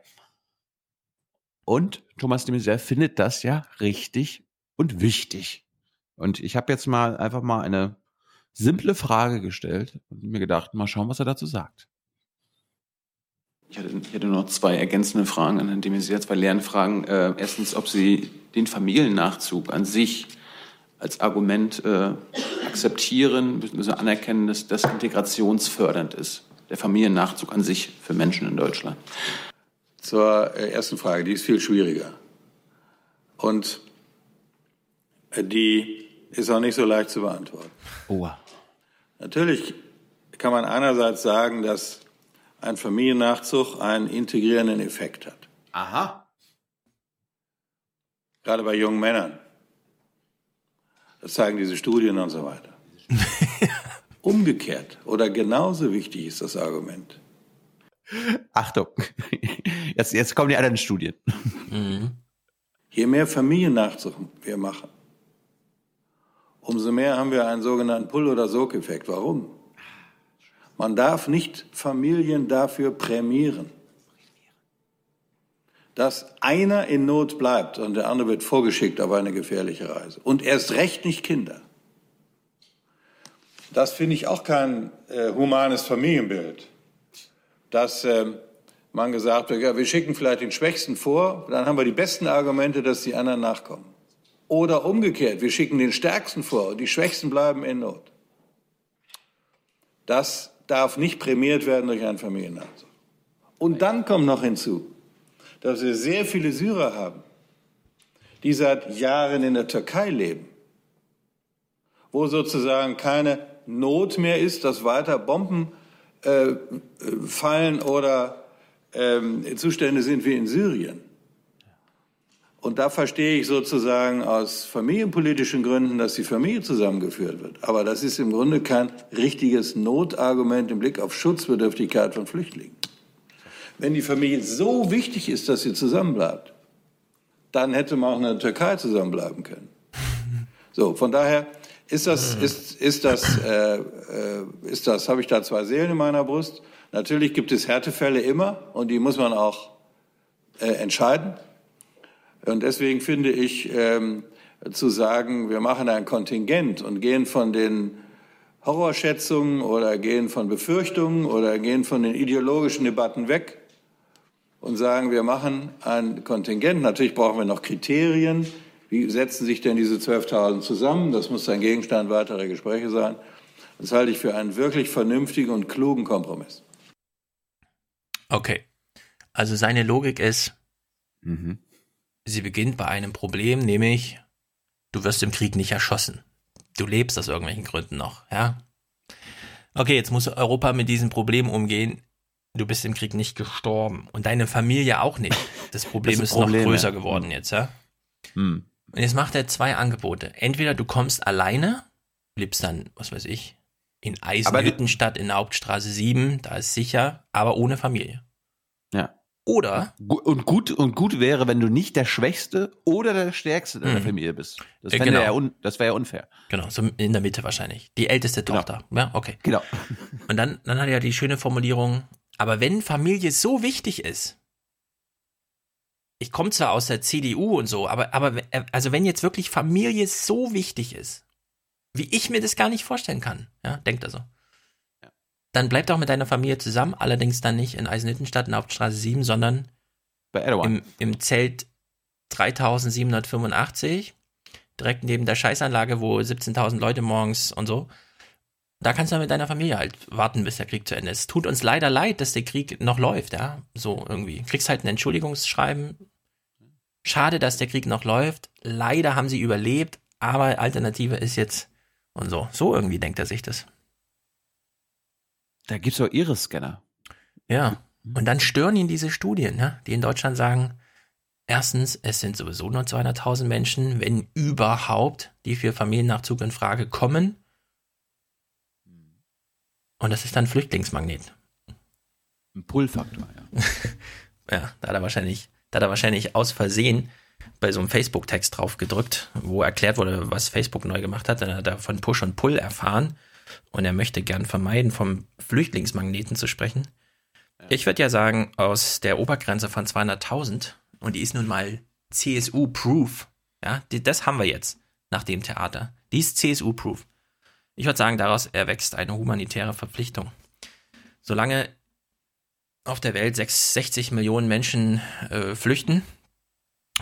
Und Thomas de Maizière findet das ja richtig und wichtig. Und ich habe jetzt mal einfach mal eine simple Frage gestellt und mir gedacht, mal schauen, was er dazu sagt. Ich hatte, ich hatte noch zwei ergänzende Fragen an Herrn de Maizière, zwei Lernfragen. Äh, erstens, ob Sie den Familiennachzug an sich als Argument äh, akzeptieren, müssen Sie anerkennen, dass das integrationsfördernd ist. Der Familiennachzug an sich für Menschen in Deutschland. Zur äh, ersten Frage, die ist viel schwieriger. Und die ist auch nicht so leicht zu beantworten. Oh. Natürlich kann man einerseits sagen, dass ein Familiennachzug einen integrierenden Effekt hat. Aha. Gerade bei jungen Männern. Das zeigen diese Studien und so weiter. Umgekehrt oder genauso wichtig ist das Argument. Achtung. Jetzt, jetzt kommen die anderen Studien. Je mehr Familiennachzug wir machen, umso mehr haben wir einen sogenannten Pull- oder Sog-Effekt. Warum? Man darf nicht Familien dafür prämieren, dass einer in Not bleibt und der andere wird vorgeschickt auf eine gefährliche Reise. Und erst recht nicht Kinder. Das finde ich auch kein äh, humanes Familienbild. Dass ähm, man gesagt wird, ja, wir schicken vielleicht den Schwächsten vor, dann haben wir die besten Argumente, dass die anderen nachkommen. Oder umgekehrt, wir schicken den Stärksten vor und die Schwächsten bleiben in Not. Das darf nicht prämiert werden durch einen Familiennachzug. Und dann kommt noch hinzu, dass wir sehr viele Syrer haben, die seit Jahren in der Türkei leben, wo sozusagen keine Not mehr ist, dass weiter Bomben äh, äh, fallen oder ähm, Zustände sind wie in Syrien. Und da verstehe ich sozusagen aus familienpolitischen Gründen, dass die Familie zusammengeführt wird. Aber das ist im Grunde kein richtiges Notargument im Blick auf Schutzbedürftigkeit von Flüchtlingen. Wenn die Familie so wichtig ist, dass sie zusammenbleibt, dann hätte man auch in der Türkei zusammenbleiben können. So, von daher ist das, ist, ist das, äh, äh, ist das, habe ich da zwei Seelen in meiner Brust. Natürlich gibt es Härtefälle immer und die muss man auch äh, entscheiden. Und deswegen finde ich, ähm, zu sagen, wir machen ein Kontingent und gehen von den Horrorschätzungen oder gehen von Befürchtungen oder gehen von den ideologischen Debatten weg und sagen, wir machen ein Kontingent. Natürlich brauchen wir noch Kriterien. Wie setzen sich denn diese 12.000 zusammen? Das muss ein Gegenstand weiterer Gespräche sein. Das halte ich für einen wirklich vernünftigen und klugen Kompromiss. Okay. Also seine Logik ist, Mhm. Sie beginnt bei einem Problem, nämlich du wirst im Krieg nicht erschossen. Du lebst aus irgendwelchen Gründen noch, ja? Okay, jetzt muss Europa mit diesem Problem umgehen. Du bist im Krieg nicht gestorben und deine Familie auch nicht. Das Problem Das ist, ist Problem, noch größer ja. geworden jetzt, ja? Hm. Und jetzt macht er zwei Angebote. Entweder du kommst alleine, lebst dann, was weiß ich, in Eisenhüttenstadt in der Hauptstraße 7, da ist sicher, aber ohne Familie. Ja. Oder Und gut, und gut wäre, wenn du nicht der Schwächste oder der Stärkste deiner Mhm. Familie bist. Das, Äh, genau. er un, das wäre ja unfair. Genau, so in der Mitte wahrscheinlich. Die älteste Tochter. Ja, okay. Genau. Und dann, dann hat er ja die schöne Formulierung, aber wenn Familie so wichtig ist, ich komme zwar aus der CDU und so, aber, aber we- also wenn jetzt wirklich Familie so wichtig ist, wie ich mir das gar nicht vorstellen kann, ja, denkt er so. Dann bleib doch mit deiner Familie zusammen, allerdings dann nicht in Eisenhüttenstadt in der Hauptstraße 7, sondern Bei Erdogan. im, im Zelt 3785, direkt neben der Scheißanlage, wo 17.000 Leute morgens und so. Da kannst du mit deiner Familie halt warten, bis der Krieg zu Ende ist. Es tut uns leider leid, dass der Krieg noch läuft, ja. So irgendwie. Kriegst halt ein Entschuldigungsschreiben. Schade, dass der Krieg noch läuft. Leider haben sie überlebt, aber Alternative ist jetzt und so. So irgendwie denkt er sich das. Da gibt's auch Iris-Scanner. Ja. Und dann stören ihn diese Studien, ne, die in Deutschland sagen, erstens, es sind sowieso nur 200.000 Menschen, wenn überhaupt, die für Familiennachzug in Frage kommen. Und das ist dann Flüchtlingsmagnet. Ein Pull-Faktor, ja. Ja, da hat er wahrscheinlich, da hat er wahrscheinlich aus Versehen bei so einem Facebook-Text drauf gedrückt, wo erklärt wurde, was Facebook neu gemacht hat. Dann hat er von Push und Pull erfahren und er möchte gern vermeiden, vom Flüchtlingsmagneten zu sprechen. Ich würde ja sagen, aus der Obergrenze von 200.000, und die ist nun mal CSU-proof, ja, die, das haben wir jetzt nach dem Theater. Die ist CSU-proof. Ich würde sagen, daraus erwächst eine humanitäre Verpflichtung. Solange auf der Welt 6, 60 Millionen Menschen äh, flüchten,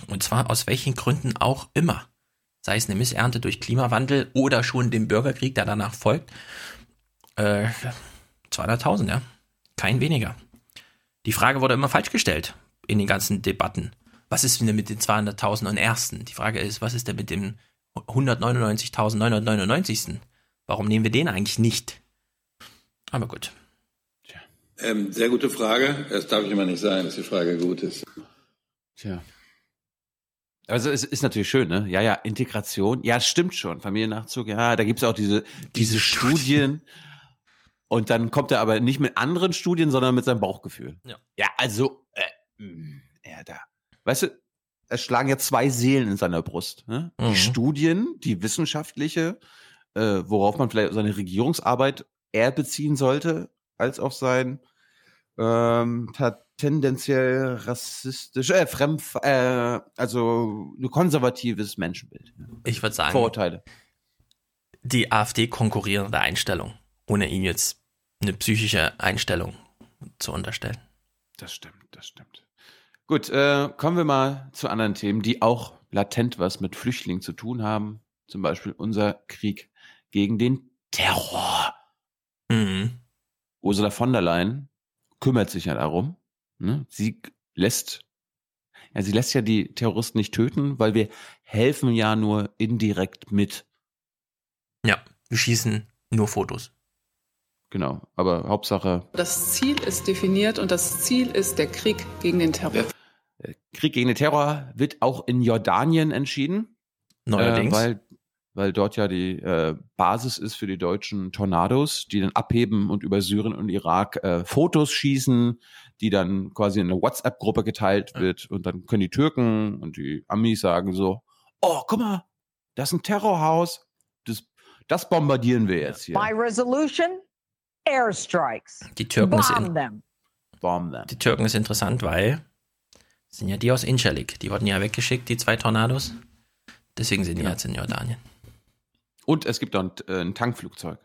und zwar aus welchen Gründen auch immer, sei es eine Missernte durch Klimawandel oder schon dem Bürgerkrieg, der danach folgt, äh, 200.000, ja, kein weniger. Die Frage wurde immer falsch gestellt in den ganzen Debatten. Was ist denn mit den 200.000 und Ersten? Die Frage ist, was ist denn mit dem 199.999. Warum nehmen wir den eigentlich nicht? Aber gut. Ähm, sehr gute Frage. Es darf immer nicht sein, dass die Frage gut ist. Tja. Also es ist natürlich schön, ne? Ja, ja, Integration, ja, stimmt schon. Familiennachzug, ja, da gibt's auch diese, diese Studien. Und dann kommt er aber nicht mit anderen Studien, sondern mit seinem Bauchgefühl. Ja. Ja, also, äh, mh, ja, da. Weißt du, es schlagen ja zwei Seelen in seiner Brust. Ne? Mhm. Die Studien, die wissenschaftliche, äh, worauf man vielleicht seine Regierungsarbeit eher beziehen sollte, als auch sein ähm, tendenziell rassistisch, äh, fremd, äh, also ein konservatives Menschenbild. Ich würde sagen, Vorurteile. die AfD konkurrierende Einstellung, ohne ihm jetzt eine psychische Einstellung zu unterstellen. Das stimmt, das stimmt. Gut, äh, kommen wir mal zu anderen Themen, die auch latent was mit Flüchtlingen zu tun haben. Zum Beispiel unser Krieg gegen den Terror. Mhm. Ursula von der Leyen kümmert sich ja darum. Ne? Sie lässt, ja, sie lässt ja die Terroristen nicht töten, weil wir helfen ja nur indirekt mit. Ja, wir schießen nur Fotos. Genau, aber Hauptsache Das Ziel ist definiert und das Ziel ist der Krieg gegen den Terror. Krieg gegen den Terror wird auch in Jordanien entschieden. Neuerdings. Äh, weil, weil dort ja die äh, Basis ist für die deutschen Tornados, die dann abheben und über Syrien und Irak äh, Fotos schießen, die dann quasi in eine WhatsApp-Gruppe geteilt wird. Und dann können die Türken und die Amis sagen so, oh, guck mal, das ist ein Terrorhaus. Das, das bombardieren wir jetzt hier. My resolution? Airstrikes. Die Türken, Bomb in, them. Bomb them. die Türken ist interessant, weil sind ja die aus Incirlik. Die wurden ja weggeschickt, die zwei Tornados. Deswegen sind die jetzt in Jordanien. Und es gibt auch ein, äh, ein Tankflugzeug.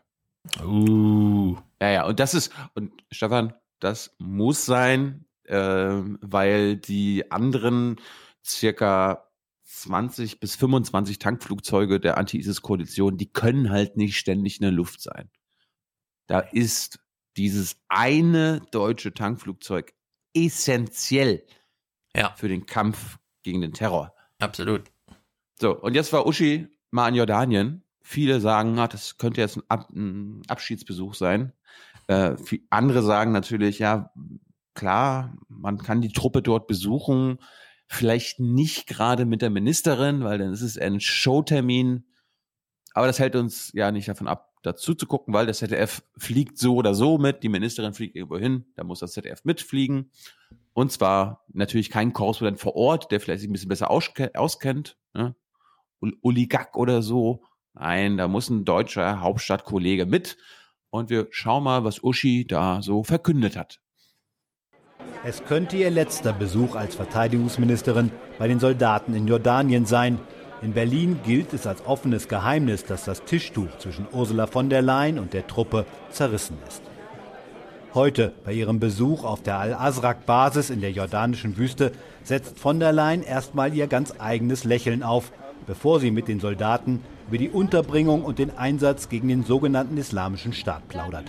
Uh. Ja, ja, und das ist, und Stefan, das muss sein, ähm, weil die anderen circa 20 bis 25 Tankflugzeuge der Anti-ISIS-Koalition, die können halt nicht ständig in der Luft sein. Da ist dieses eine deutsche Tankflugzeug essentiell ja. für den Kampf gegen den Terror. Absolut. So, und jetzt war Uschi mal in Jordanien. Viele sagen, ah, das könnte jetzt ein, Ab ein Abschiedsbesuch sein. Äh, andere sagen natürlich, ja, klar, man kann die Truppe dort besuchen, vielleicht nicht gerade mit der Ministerin, weil dann ist es ein Showtermin. Aber das hält uns ja nicht davon ab, dazu zu gucken, weil das ZDF fliegt so oder so mit. Die Ministerin fliegt irgendwo hin, da muss das ZDF mitfliegen. Und zwar natürlich kein Korrespondent vor Ort, der vielleicht sich ein bisschen besser auskennt, ne? Uli Gack oder so. Nein, da muss ein deutscher Hauptstadtkollege mit. Und wir schauen mal, was Uschi da so verkündet hat. Es könnte ihr letzter Besuch als Verteidigungsministerin bei den Soldaten in Jordanien sein. In Berlin gilt es als offenes Geheimnis, dass das Tischtuch zwischen Ursula von der Leyen und der Truppe zerrissen ist. Heute, bei ihrem Besuch auf der Al-Azraq-Basis in der jordanischen Wüste, setzt von der Leyen erstmal ihr ganz eigenes Lächeln auf, bevor sie mit den Soldaten über die Unterbringung und den Einsatz gegen den sogenannten Islamischen Staat plaudert.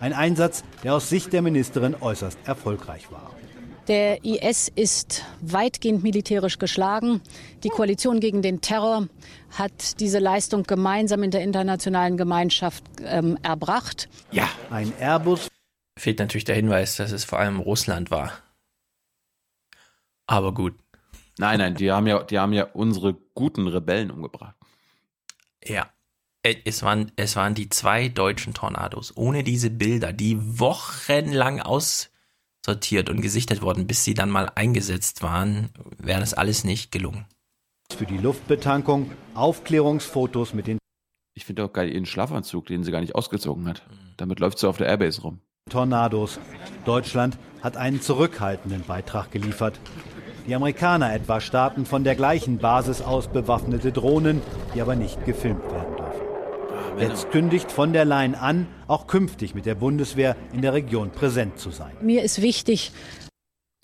Ein Einsatz, der aus Sicht der Ministerin äußerst erfolgreich war. Der IS ist weitgehend militärisch geschlagen. Die Koalition gegen den Terror hat diese Leistung gemeinsam in der internationalen Gemeinschaft ähm, erbracht. Ja, ein Airbus. Fehlt natürlich der Hinweis, dass es vor allem Russland war. Aber gut. Nein, nein, die haben ja, die haben ja unsere guten Rebellen umgebracht. Ja. Es waren, es waren die zwei deutschen Tornados. Ohne diese Bilder, die wochenlang aus sortiert und gesichtet worden, bis sie dann mal eingesetzt waren, wäre das alles nicht gelungen. Für die Luftbetankung, Aufklärungsfotos mit den. Ich finde auch geil ihren Schlafanzug, den sie gar nicht ausgezogen hat. Damit läuft sie auf der Airbase rum. Tornados. Deutschland hat einen zurückhaltenden Beitrag geliefert. Die Amerikaner etwa starten von der gleichen Basis aus bewaffnete Drohnen, die aber nicht gefilmt werden dürfen. Jetzt kündigt von der Leyen an, auch künftig mit der Bundeswehr in der Region präsent zu sein. Mir ist wichtig.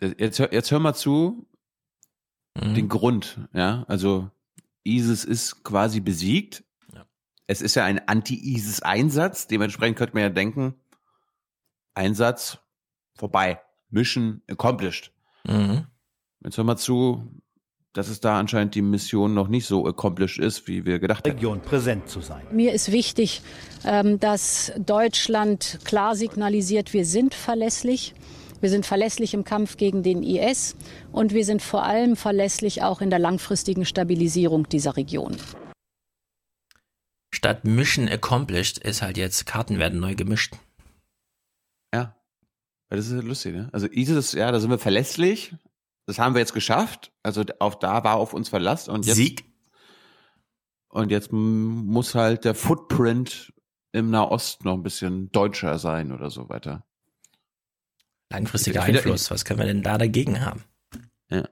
Jetzt, jetzt hör mal zu, mhm. den Grund, ja, also ISIS ist quasi besiegt. Ja. Es ist ja ein Anti-ISIS-Einsatz, dementsprechend könnte man ja denken, Einsatz vorbei, Mission accomplished. Mhm. Jetzt hör mal zu, dass es da anscheinend die Mission noch nicht so accomplished ist, wie wir gedacht haben. Region präsent zu sein. Mir ist wichtig, ähm, dass Deutschland klar signalisiert, wir sind verlässlich. Wir sind verlässlich im Kampf gegen den IS und wir sind vor allem verlässlich auch in der langfristigen Stabilisierung dieser Region. Statt Mission accomplished ist halt jetzt Karten werden neu gemischt. Ja. Das ist lustig, ne? Also ISIS, ja, da sind wir verlässlich, das haben wir jetzt geschafft. Also auch da war auf uns Verlass und jetzt Sieg. Und jetzt muss halt der Footprint im Nahost noch ein bisschen deutscher sein oder so weiter. Langfristiger Einfluss, was können wir denn da dagegen haben? Ja.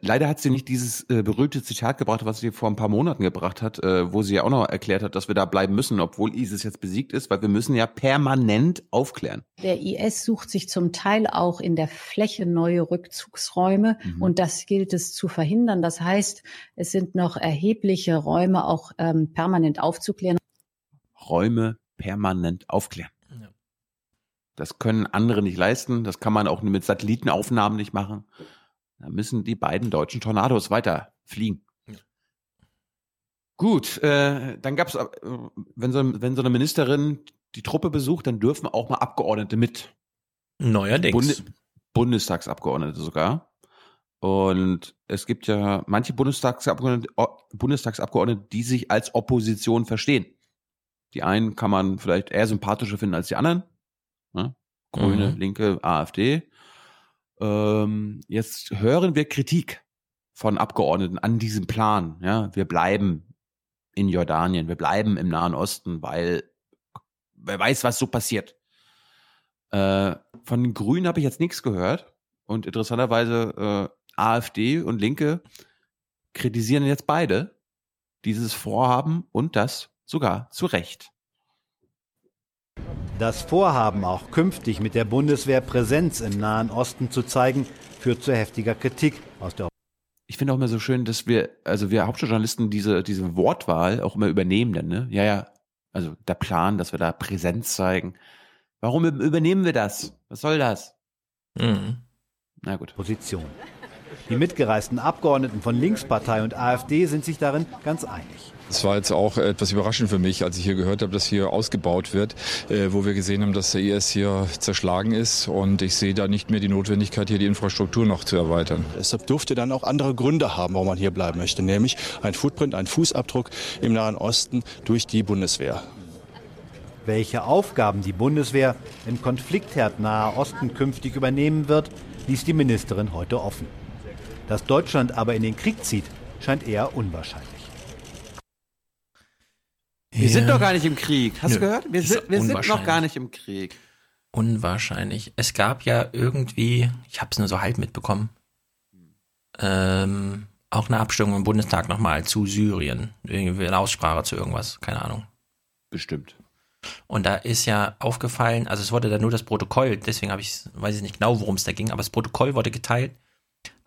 Leider hat sie nicht dieses äh, berühmte Zitat gebracht, was sie vor ein paar Monaten gebracht hat, äh, wo sie ja auch noch erklärt hat, dass wir da bleiben müssen, obwohl ISIS jetzt besiegt ist, weil wir müssen ja permanent aufklären. Der IS sucht sich zum Teil auch in der Fläche neue Rückzugsräume mhm. und das gilt es zu verhindern. Das heißt, es sind noch erhebliche Räume auch ähm, permanent aufzuklären. Räume permanent aufklären. Das können andere nicht leisten. Das kann man auch mit Satellitenaufnahmen nicht machen. Da müssen die beiden deutschen Tornados weiter fliegen. Gut, äh, dann gab's, äh, wenn so, wenn so eine Ministerin die Truppe besucht, dann dürfen auch mal Abgeordnete mit. Neuerdings. Bunde Bundestagsabgeordnete sogar. Und es gibt ja manche Bundestagsabgeordnete, Bundestagsabgeordnete, die sich als Opposition verstehen. Die einen kann man vielleicht eher sympathischer finden als die anderen. Ne? Grüne, mhm. Linke, AfD. Ähm, jetzt hören wir Kritik von Abgeordneten an diesem Plan. Ja, wir bleiben in Jordanien, wir bleiben im Nahen Osten, weil wer weiß, was so passiert. Äh, von den Grünen habe ich jetzt nichts gehört und interessanterweise äh, AfD und Linke kritisieren jetzt beide dieses Vorhaben und das sogar zu Recht. Das Vorhaben, auch künftig mit der Bundeswehr Präsenz im Nahen Osten zu zeigen, führt zu heftiger Kritik aus der ich finde auch immer so schön, dass wir, also wir Hauptstadtjournalisten diese, diese Wortwahl auch immer übernehmen dann, ne? Ja, ja, Also der Plan, dass wir da Präsenz zeigen. Warum übernehmen wir das? Was soll das? Mhm. Na gut. Position. Die mitgereisten Abgeordneten von Linkspartei und AfD sind sich darin ganz einig. Es war jetzt auch etwas überraschend für mich, als ich hier gehört habe, dass hier ausgebaut wird, äh, wo wir gesehen haben, dass der IS hier zerschlagen ist. Und ich sehe da nicht mehr die Notwendigkeit, hier die Infrastruktur noch zu erweitern. Deshalb dürfte dann auch andere Gründe haben, warum man hier bleiben möchte, nämlich ein Footprint, ein Fußabdruck im Nahen Osten durch die Bundeswehr. Welche Aufgaben die Bundeswehr im Konfliktherd Nahe Osten künftig übernehmen wird, ließ die Ministerin heute offen. Dass Deutschland aber in den Krieg zieht, scheint eher unwahrscheinlich. Wir sind doch gar nicht im Krieg. Hast Nö, du gehört? Wir, sind, wir sind noch gar nicht im Krieg. Unwahrscheinlich. Es gab ja irgendwie, ich habe es nur so halb mitbekommen, ähm, auch eine Abstimmung im Bundestag nochmal zu Syrien. Irgendwie eine Aussprache zu irgendwas, keine Ahnung. Bestimmt. Und da ist ja aufgefallen, also es wurde da nur das Protokoll, deswegen habe ich, weiß ich nicht genau, worum es da ging, aber das Protokoll wurde geteilt.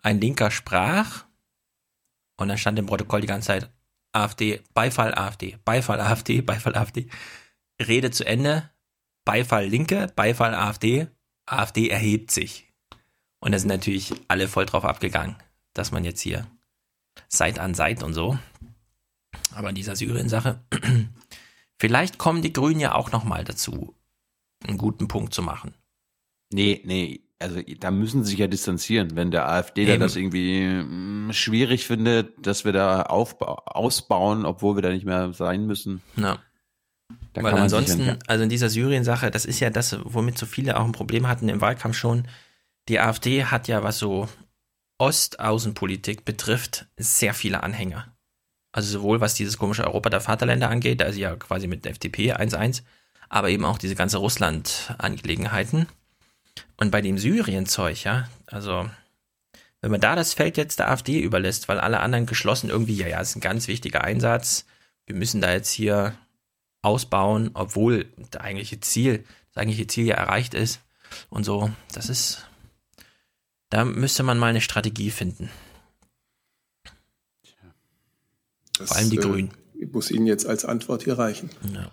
Ein Linker sprach und dann stand im Protokoll die ganze Zeit AfD, Beifall AfD, Beifall AfD, Beifall AfD. Rede zu Ende, Beifall Linke, Beifall AfD, AfD erhebt sich. Und da sind natürlich alle voll drauf abgegangen, dass man jetzt hier Seit an Seit und so. Aber in dieser Syrien-Sache, vielleicht kommen die Grünen ja auch nochmal dazu, einen guten Punkt zu machen. Nee, nee, also da müssen sie sich ja distanzieren, wenn der AfD da das irgendwie mm, schwierig findet, dass wir da ausbauen, obwohl wir da nicht mehr sein müssen. Ja. Da Weil ansonsten, also in dieser Syrien-Sache, das ist ja das, womit so viele auch ein Problem hatten im Wahlkampf schon. Die AfD hat ja, was so Ostaußenpolitik betrifft, sehr viele Anhänger. Also sowohl was dieses komische Europa der Vaterländer angeht, da ist ja quasi mit der FDP 1-1, aber eben auch diese ganze Russland-Angelegenheiten. Und bei dem Syrien-Zeug, ja, also wenn man da das Feld jetzt der AfD überlässt, weil alle anderen geschlossen irgendwie, ja, ja, ist ein ganz wichtiger Einsatz, wir müssen da jetzt hier ausbauen, obwohl das eigentliche Ziel, das eigentliche Ziel ja erreicht ist und so, das ist, da müsste man mal eine Strategie finden. Vor allem die Grünen. Äh, muss Ihnen jetzt als Antwort hier reichen. Ja.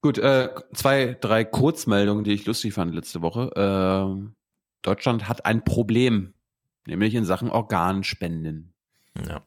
Gut, äh, zwei, drei Kurzmeldungen, die ich lustig fand letzte Woche. Ähm, Deutschland hat ein Problem, nämlich in Sachen Organspenden. Ja.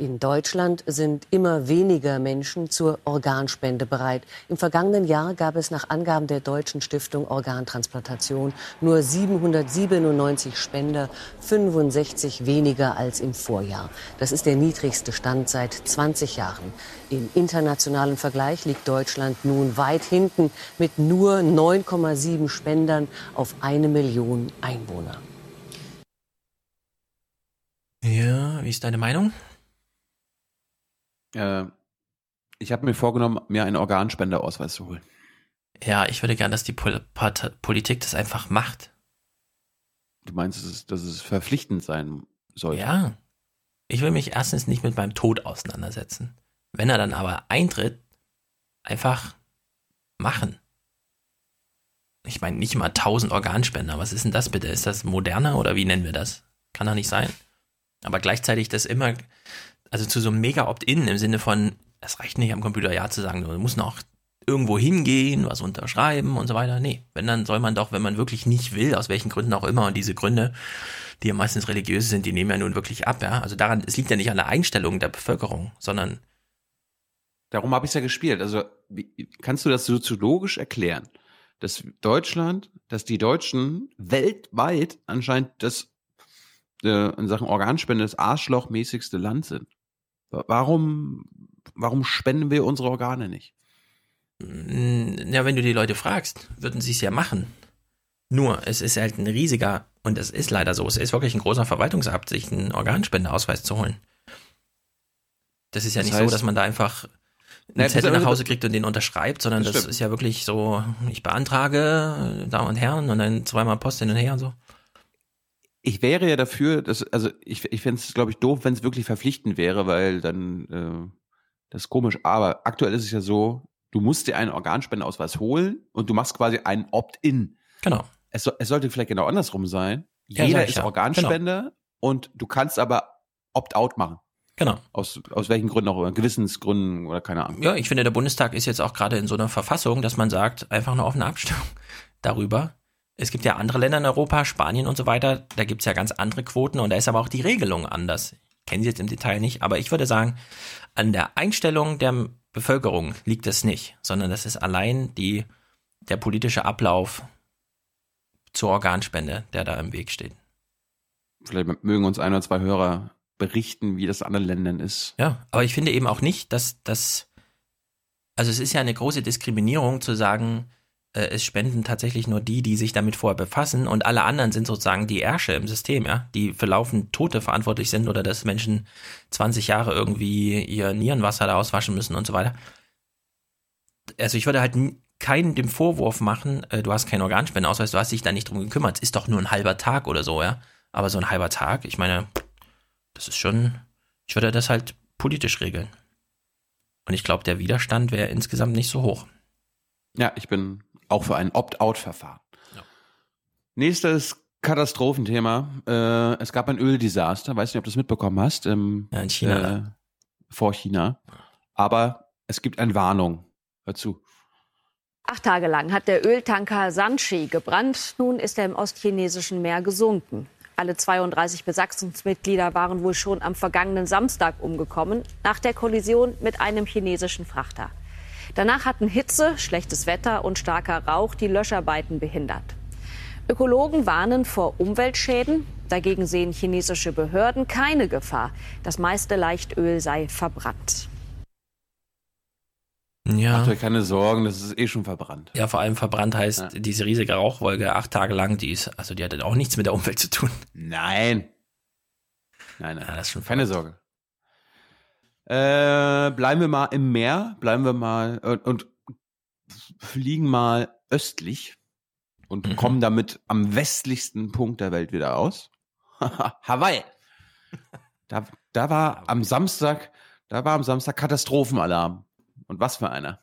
In Deutschland sind immer weniger Menschen zur Organspende bereit. Im vergangenen Jahr gab es nach Angaben der Deutschen Stiftung Organtransplantation nur 797 Spender, 65 weniger als im Vorjahr. Das ist der niedrigste Stand seit 20 Jahren. Im internationalen Vergleich liegt Deutschland nun weit hinten mit nur 9,7 Spendern auf eine Million Einwohner. Ja, wie ist deine Meinung? Äh, ich habe mir vorgenommen, mir einen Organspenderausweis zu holen. Ja, ich würde gern, dass die Pol Part Politik das einfach macht. Du meinst, dass es, dass es verpflichtend sein soll? Ja. Ich will mich erstens nicht mit meinem Tod auseinandersetzen. Wenn er dann aber eintritt, einfach machen. Ich meine, nicht mal 1000 Organspender. Was ist denn das bitte? Ist das moderner oder wie nennen wir das? Kann doch nicht sein. Aber gleichzeitig das immer, also zu so einem mega Opt-in im Sinne von, es reicht nicht am Computer Ja zu sagen, du musst noch irgendwo hingehen, was unterschreiben und so weiter. Nee, wenn dann soll man doch, wenn man wirklich nicht will, aus welchen Gründen auch immer, und diese Gründe, die ja meistens religiös sind, die nehmen ja nun wirklich ab, ja. Also daran, es liegt ja nicht an der Einstellung der Bevölkerung, sondern Darum habe ich es ja gespielt. Also wie, kannst du das soziologisch erklären, dass Deutschland, dass die Deutschen weltweit anscheinend das äh, in Sachen Organspende das arschlochmäßigste Land sind? Wa- Warum, warum spenden wir unsere Organe nicht? Ja, wenn du die Leute fragst, würden sie es ja machen. Nur, es ist halt ein riesiger, und es ist leider so, es ist wirklich ein großer Verwaltungsakt, sich einen Organspendeausweis zu holen. Das ist ja Das nicht so, heißt- dass man da einfach einen Zettel nach Hause kriegt und den unterschreibt, sondern Das das, ist ja wirklich so, ich beantrage, Damen und Herren, und dann zweimal Post hin und her und so. Ich wäre ja dafür, dass, also ich, ich fände es, glaube ich, doof, wenn es wirklich verpflichtend wäre, weil dann äh, das ist komisch. Aber aktuell ist es ja so, du musst dir einen Organspendeausweis holen und du machst quasi einen Opt-in. Genau. Es, so- es sollte vielleicht genau andersrum sein. Ja, Jeder ist ja. Organspender und du kannst aber Opt-out machen. Genau. Aus, aus welchen Gründen auch immer, Gewissensgründen oder keine Ahnung. Ja, ich finde, der Bundestag ist jetzt auch gerade in so einer Verfassung, dass man sagt, einfach eine offene Abstimmung darüber. Es gibt ja andere Länder in Europa, Spanien und so weiter, da gibt's ja ganz andere Quoten und da ist aber auch die Regelung anders. Ich kenne sie jetzt im Detail nicht, aber ich würde sagen, an der Einstellung der Bevölkerung liegt es nicht, sondern das ist allein die, der politische Ablauf zur Organspende, der da im Weg steht. Vielleicht mögen uns ein oder zwei Hörer berichten, wie das in anderen Ländern ist. Ja, aber ich finde eben auch nicht, dass das, also es ist ja eine große Diskriminierung zu sagen, äh, es spenden tatsächlich nur die, die sich damit vorher befassen und alle anderen sind sozusagen die Ärsche im System, ja, die für laufend Tote verantwortlich sind oder dass Menschen 20 Jahre irgendwie ihr Nierenwasser da auswaschen müssen und so weiter. Also ich würde halt keinen dem Vorwurf machen, äh, du hast keinen Organspendeausweis, du hast dich da nicht drum gekümmert, es ist doch nur ein halber Tag oder so, ja. Aber so ein halber Tag, ich meine, das ist schon, ich würde das halt politisch regeln. Und ich glaube, der Widerstand wäre insgesamt nicht so hoch. Ja, ich bin auch für ein Opt-out-Verfahren. Ja. Nächstes Katastrophenthema. Äh, es gab ein Öldesaster, weiß nicht, ob du das mitbekommen hast. Im, ja, in China. Äh, vor China. Aber es gibt eine Warnung. Hör zu. Acht Tage lang hat der Öltanker Sanchi gebrannt. Nun ist er im ostchinesischen Meer gesunken. Alle 32 Besatzungsmitglieder waren wohl schon am vergangenen Samstag umgekommen, nach der Kollision mit einem chinesischen Frachter. Danach hatten Hitze, schlechtes Wetter und starker Rauch die Löscharbeiten behindert. Ökologen warnen vor Umweltschäden. Dagegen sehen chinesische Behörden keine Gefahr. Das meiste Leichtöl sei verbrannt. Ja. Macht euch keine Sorgen, das ist eh schon verbrannt. Ja, vor allem verbrannt heißt ja. diese riesige Rauchwolke acht Tage lang, die ist, also die hat auch nichts mit der Umwelt zu tun. Nein. Nein, nein. Ja, das ist schon keine Sorge. Äh, bleiben wir mal im Meer, bleiben wir mal und, und fliegen mal östlich und mhm. kommen damit am westlichsten Punkt der Welt wieder aus. Hawaii. Da, da war am Samstag, da war am Samstag Katastrophenalarm. Und was für einer?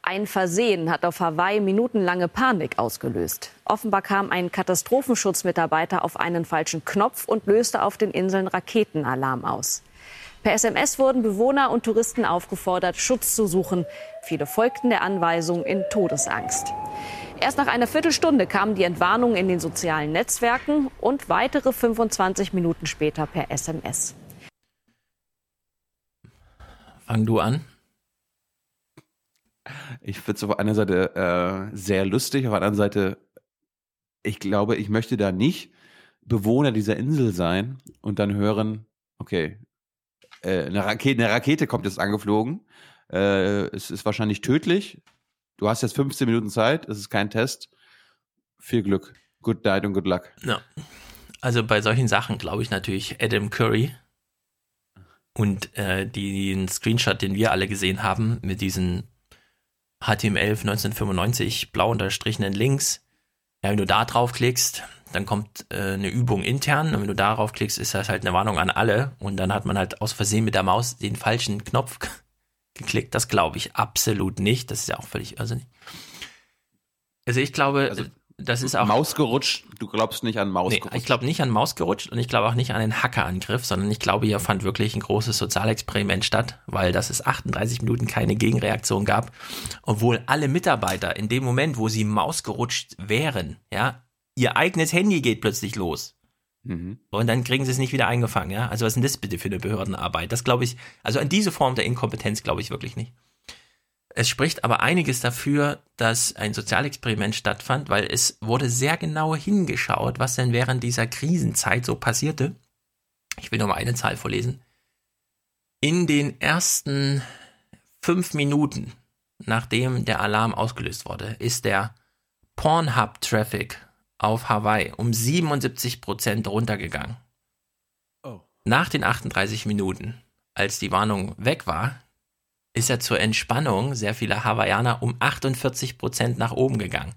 Ein Versehen hat auf Hawaii minutenlange Panik ausgelöst. Offenbar kam ein Katastrophenschutzmitarbeiter auf einen falschen Knopf und löste auf den Inseln Raketenalarm aus. Per SMS wurden Bewohner und Touristen aufgefordert, Schutz zu suchen. Viele folgten der Anweisung in Todesangst. Erst nach einer Viertelstunde kamen die Entwarnungen in den sozialen Netzwerken und weitere 25 Minuten später per SMS. Fang du an. Ich finde es auf einer Seite äh, sehr lustig, auf der anderen Seite, ich glaube, ich möchte da nicht Bewohner dieser Insel sein und dann hören, okay, äh, eine, Rakete, eine Rakete kommt jetzt angeflogen, äh, es ist wahrscheinlich tödlich, du hast jetzt 15 Minuten Zeit, es ist kein Test, viel Glück, good night und good luck. Ja. Also bei solchen Sachen glaube ich natürlich Adam Curry und äh, den Screenshot, den wir alle gesehen haben mit diesen HTML 1995 blau unterstrichenen Links. Ja, wenn du da draufklickst, dann kommt äh, eine Übung intern und wenn du darauf klickst, ist das halt eine Warnung an alle und dann hat man halt aus Versehen mit der Maus den falschen Knopf geklickt. Das glaube ich absolut nicht. Das ist ja auch völlig irrsinnig. Also ich glaube, also, das ist auch. Maus gerutscht, du glaubst nicht an Maus nee, Ich glaube nicht an Maus gerutscht und ich glaube auch nicht an den Hackerangriff, sondern ich glaube, hier fand wirklich ein großes Sozialexperiment statt, weil das es 38 Minuten keine Gegenreaktion gab, obwohl alle Mitarbeiter in dem Moment, wo sie Maus gerutscht wären, ja, ihr eigenes Handy geht plötzlich los. Mhm. Und dann kriegen sie es nicht wieder eingefangen, ja. Also was ist denn das bitte für eine Behördenarbeit? Das glaube ich, also an diese Form der Inkompetenz glaube ich wirklich nicht. Es spricht aber einiges dafür, dass ein Sozialexperiment stattfand, weil es wurde sehr genau hingeschaut, was denn während dieser Krisenzeit so passierte. Ich will nur mal eine Zahl vorlesen. In den ersten fünf Minuten, nachdem der Alarm ausgelöst wurde, ist der Pornhub-Traffic auf Hawaii um 77 Prozent runtergegangen. Oh. Nach den 38 Minuten, als die Warnung weg war, ist er zur Entspannung sehr vieler Hawaiianer um 48 Prozent nach oben gegangen.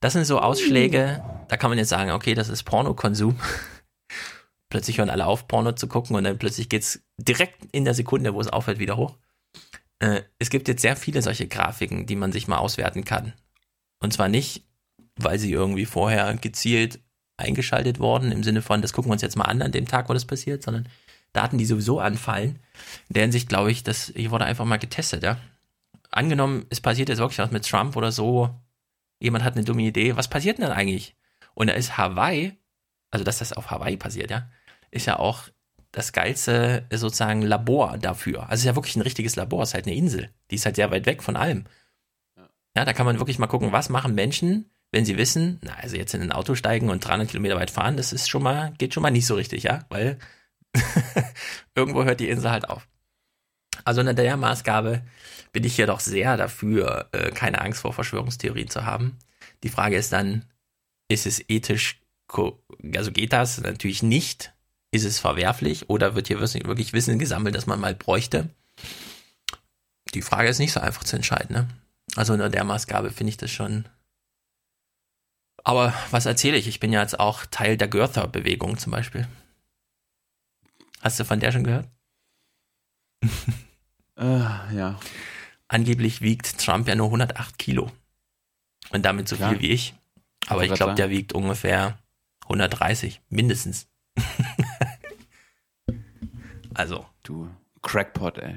Das sind so Ausschläge, da kann man jetzt sagen, okay, das ist Pornokonsum. plötzlich hören alle auf, Porno zu gucken und dann plötzlich geht es direkt in der Sekunde, wo es aufhört, wieder hoch. Äh, es gibt jetzt sehr viele solche Grafiken, die man sich mal auswerten kann. Und zwar nicht, weil sie irgendwie vorher gezielt eingeschaltet worden, im Sinne von, das gucken wir uns jetzt mal an an dem Tag, wo das passiert, sondern Daten, die sowieso anfallen. In der Hinsicht glaube ich, dass hier wurde einfach mal getestet, ja. Angenommen, es passiert jetzt wirklich was mit Trump oder so, jemand hat eine dumme Idee, was passiert denn dann eigentlich? Und da ist Hawaii, also dass das auf Hawaii passiert, ja, ist ja auch das geilste äh, sozusagen Labor dafür. Also es ist ja wirklich ein richtiges Labor, es ist halt eine Insel. Die ist halt sehr weit weg von allem. Ja, da kann man wirklich mal gucken, was machen Menschen, wenn sie wissen, na, also jetzt in ein Auto steigen und 300 Kilometer weit fahren, das ist schon mal, geht schon mal nicht so richtig, ja, weil irgendwo hört die Insel halt auf. Also unter der Maßgabe bin ich hier doch sehr dafür, äh, keine Angst vor Verschwörungstheorien zu haben. Die Frage ist dann, ist es ethisch, also geht das? Natürlich nicht. Ist es verwerflich oder wird hier wirklich Wissen gesammelt, das man mal bräuchte? Die Frage ist nicht so einfach zu entscheiden. Ne? Also unter der Maßgabe finde ich das schon. Aber was erzähle ich? Ich bin ja jetzt auch Teil der Goethe-Bewegung zum Beispiel. Hast du von der schon gehört? äh, ja. Angeblich wiegt Trump ja nur 108 Kilo. Und damit so viel ja. wie ich. Aber ich glaube, der wiegt ungefähr 130, mindestens. also. Du Crackpot, ey.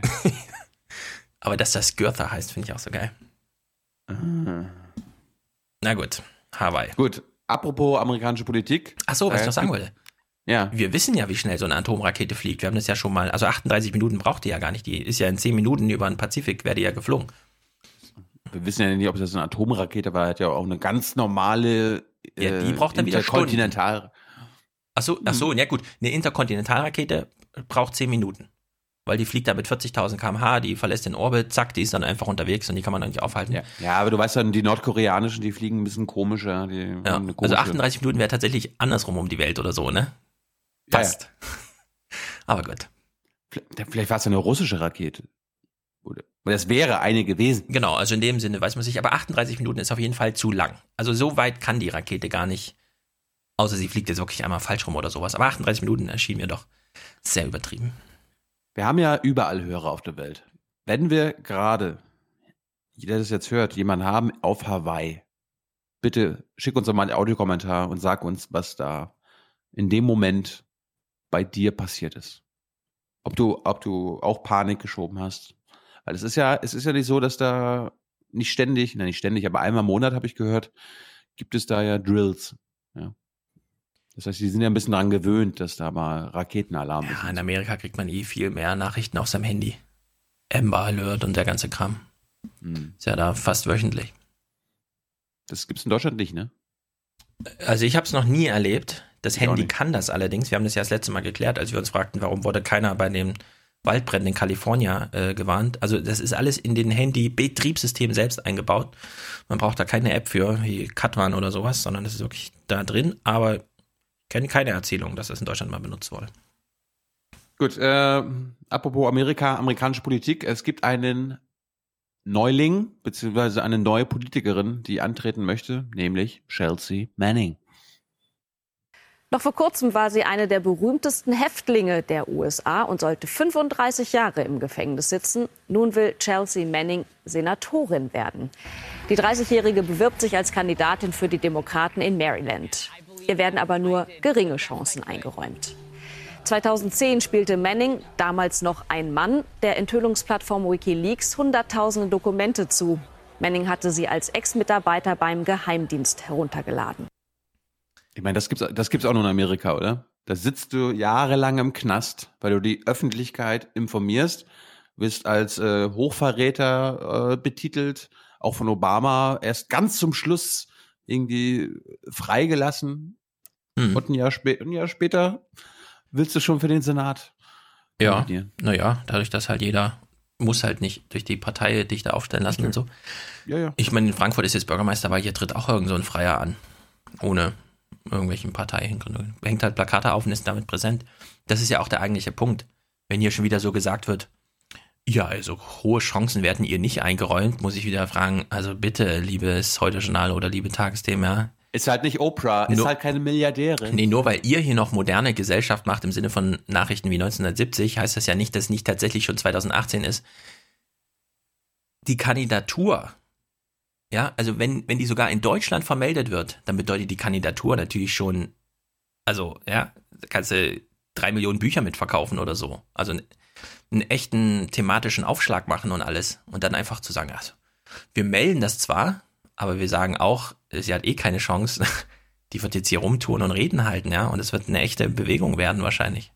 Aber dass das Goethe heißt, finde ich auch so geil. Mhm. Na gut, Hawaii. Gut, apropos amerikanische Politik. Ach so, was äh, ich noch sagen wollte. Ja. Wir wissen ja, wie schnell so eine Atomrakete fliegt. Wir haben das ja schon mal, also 38 Minuten braucht die ja gar nicht. Die ist ja in 10 Minuten über den Pazifik, wäre die ja geflogen. Wir wissen ja nicht, ob das eine Atomrakete war. Hat ja auch eine ganz normale äh, ja, die braucht dann wieder Interkontinental. Ach so, ach so, ja gut. Eine Interkontinentalrakete braucht 10 Minuten weil die fliegt da mit 40.000 km/h, die verlässt den Orbit, zack, die ist dann einfach unterwegs und die kann man dann nicht aufhalten. Ja, ja aber du weißt dann, die nordkoreanischen, die fliegen ein bisschen komischer. Die ja. Also 38 Minuten wäre tatsächlich andersrum um die Welt oder so, ne? Passt. Ja, aber gut. Vielleicht, vielleicht war es eine russische Rakete. Oder das wäre eine gewesen. Genau, also in dem Sinne weiß man sich, aber 38 Minuten ist auf jeden Fall zu lang. Also so weit kann die Rakete gar nicht, außer sie fliegt jetzt wirklich einmal falsch rum oder sowas. Aber 38 Minuten erschien mir doch sehr übertrieben. Wir haben ja überall Hörer auf der Welt. Wenn wir gerade, jeder das jetzt hört, jemanden haben auf Hawaii, bitte schick uns doch mal einen Audiokommentar und sag uns, was da in dem Moment bei dir passiert ist. Ob du, ob du auch Panik geschoben hast. Weil es ist ja, es ist ja nicht so, dass da nicht ständig, nein, nicht ständig, aber einmal im Monat habe ich gehört, gibt es da ja Drills. Ja. Das heißt, die sind ja ein bisschen daran gewöhnt, dass da mal Raketenalarm ja, ist. Ja, in Amerika kriegt man eh viel mehr Nachrichten auf seinem Handy. Amber Alert und der ganze Kram. Hm. Ist ja da fast wöchentlich. Das gibt's in Deutschland nicht, ne? Also ich habe es noch nie erlebt. Das ich Handy kann das allerdings. Wir haben das ja das letzte Mal geklärt, als wir uns fragten, warum wurde keiner bei den Waldbränden in Kalifornien äh, gewarnt. Also das ist alles in den Handy-Betriebssystem selbst eingebaut. Man braucht da keine App für, wie Katwan oder sowas, sondern das ist wirklich da drin. Aber kenne keine Erzählung, dass das in Deutschland mal benutzt wurde. Gut, äh, apropos Amerika, amerikanische Politik. Es gibt einen Neuling, beziehungsweise eine neue Politikerin, die antreten möchte, nämlich Chelsea Manning. Noch vor kurzem war sie eine der berühmtesten Häftlinge der USA und sollte 35 Jahre im Gefängnis sitzen. Nun will Chelsea Manning Senatorin werden. Die 30-Jährige bewirbt sich als Kandidatin für die Demokraten in Maryland. Ihr werden aber nur geringe Chancen eingeräumt. 2010 spielte Manning, damals noch ein Mann, der Enthüllungsplattform Wikileaks hunderttausende Dokumente zu. Manning hatte sie als Ex-Mitarbeiter beim Geheimdienst heruntergeladen. Ich meine, das gibt's, das gibt's auch nur in Amerika, oder? Da sitzt du jahrelang im Knast, weil du die Öffentlichkeit informierst, wirst als äh, Hochverräter äh, betitelt, auch von Obama erst ganz zum Schluss irgendwie freigelassen Mhm. Und ein Jahr, ein Jahr später willst du schon für den Senat. Ja, naja, dadurch, dass halt jeder muss halt nicht durch die Partei dich da aufstellen lassen okay. und so. Ja, ja. Ich meine, in Frankfurt ist jetzt Bürgermeister, weil hier tritt auch irgend so ein Freier an. Ohne irgendwelchen Parteihintergründen. Hängt halt Plakate auf und ist damit präsent. Das ist ja auch der eigentliche Punkt. Wenn hier schon wieder so gesagt wird, ja, also hohe Chancen werden ihr nicht eingeräumt, muss ich wieder fragen, also bitte, liebes Heute-Journal oder liebe Tagesthemen, ja, ist halt nicht Oprah, ist nur, halt keine Milliardärin. Nee, nur weil ihr hier noch moderne Gesellschaft macht im Sinne von Nachrichten wie 1970, heißt das ja nicht, dass es nicht tatsächlich schon 2018 ist. Die Kandidatur, ja, also wenn, wenn die sogar in Deutschland vermeldet wird, dann bedeutet die Kandidatur natürlich schon, also, ja, kannst du drei Millionen Bücher mitverkaufen oder so. Also einen, einen echten thematischen Aufschlag machen und alles. Und dann einfach zu sagen, also, wir melden das zwar, aber wir sagen auch, sie hat eh keine Chance. Die wird jetzt hier rumtun und reden halten, ja. Und es wird eine echte Bewegung werden wahrscheinlich.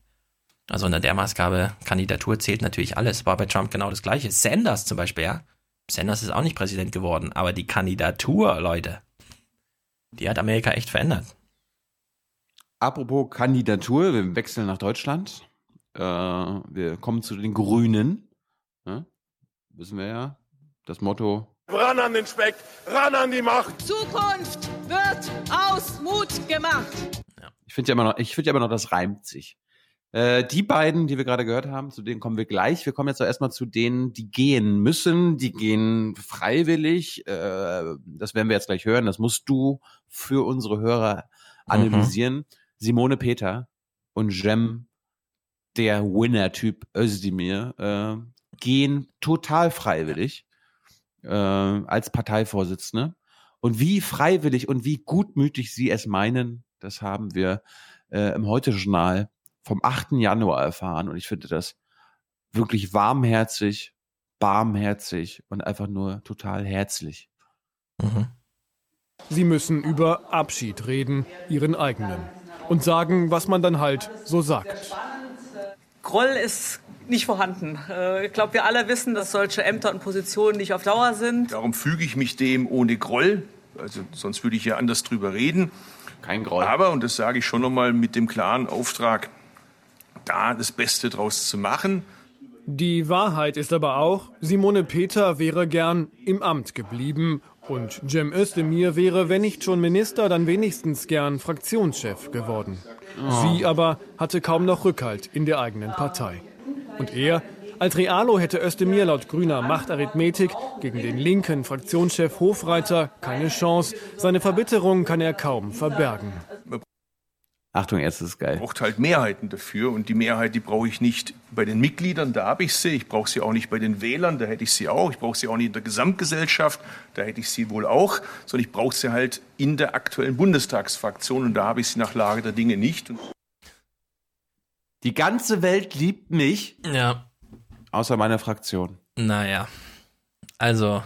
Also unter der Maßgabe, Kandidatur zählt natürlich alles. War bei Trump genau das Gleiche. Sanders zum Beispiel, ja. Sanders ist auch nicht Präsident geworden, aber die Kandidatur, Leute, die hat Amerika echt verändert. Apropos Kandidatur, wir wechseln nach Deutschland. Äh, wir kommen zu den Grünen. Ja? Wissen wir ja. Das Motto. Ran an den Speck, ran an die Macht. Zukunft wird aus Mut gemacht. Ich finde ja immer noch, ich finde ja immer noch, das reimt sich. Äh, die beiden, die wir gerade gehört haben, zu denen kommen wir gleich. Wir kommen jetzt erstmal zu denen, die gehen müssen, die gehen freiwillig. Äh, das werden wir jetzt gleich hören. Das musst du für unsere Hörer analysieren. Mhm. Simone Peter und Jem, der Winner-Typ Özdemir, äh, gehen total freiwillig äh, als Parteivorsitzende. Und wie freiwillig und wie gutmütig sie es meinen, das haben wir äh, im Heute-Journal vom 8. Januar erfahren. Und ich finde das wirklich warmherzig, barmherzig und einfach nur total herzlich. Mhm. Sie müssen über Abschied reden, ihren eigenen. Und sagen, was man dann halt so sagt. Groll ist nicht vorhanden. Äh, ich glaube, wir alle wissen, dass solche Ämter und Positionen nicht auf Dauer sind. Darum füge ich mich dem ohne Groll. Also sonst würde ich ja anders drüber reden. Kein Groll. Aber, und das sage ich schon nochmal mit dem klaren Auftrag, da das Beste draus zu machen. Die Wahrheit ist aber auch, Simone Peter wäre gern im Amt geblieben und Cem Özdemir wäre, wenn nicht schon Minister, dann wenigstens gern Fraktionschef geworden. Oh. Sie aber hatte kaum noch Rückhalt in der eigenen Partei. Und er, als Realo hätte Özdemir laut grüner Machtarithmetik gegen den linken Fraktionschef Hofreiter keine Chance. Seine Verbitterung kann er kaum verbergen. Achtung, jetzt ist geil. braucht halt Mehrheiten dafür und die Mehrheit, die brauche ich nicht bei den Mitgliedern, da habe ich sie. Ich brauche sie auch nicht bei den Wählern, da hätte ich sie auch. Ich brauche sie auch nicht in der Gesamtgesellschaft, da hätte ich sie wohl auch. Sondern ich brauche sie halt in der aktuellen Bundestagsfraktion und da habe ich sie nach Lage der Dinge nicht. Die ganze Welt liebt mich. Ja. Außer meine Fraktion. Naja. Also,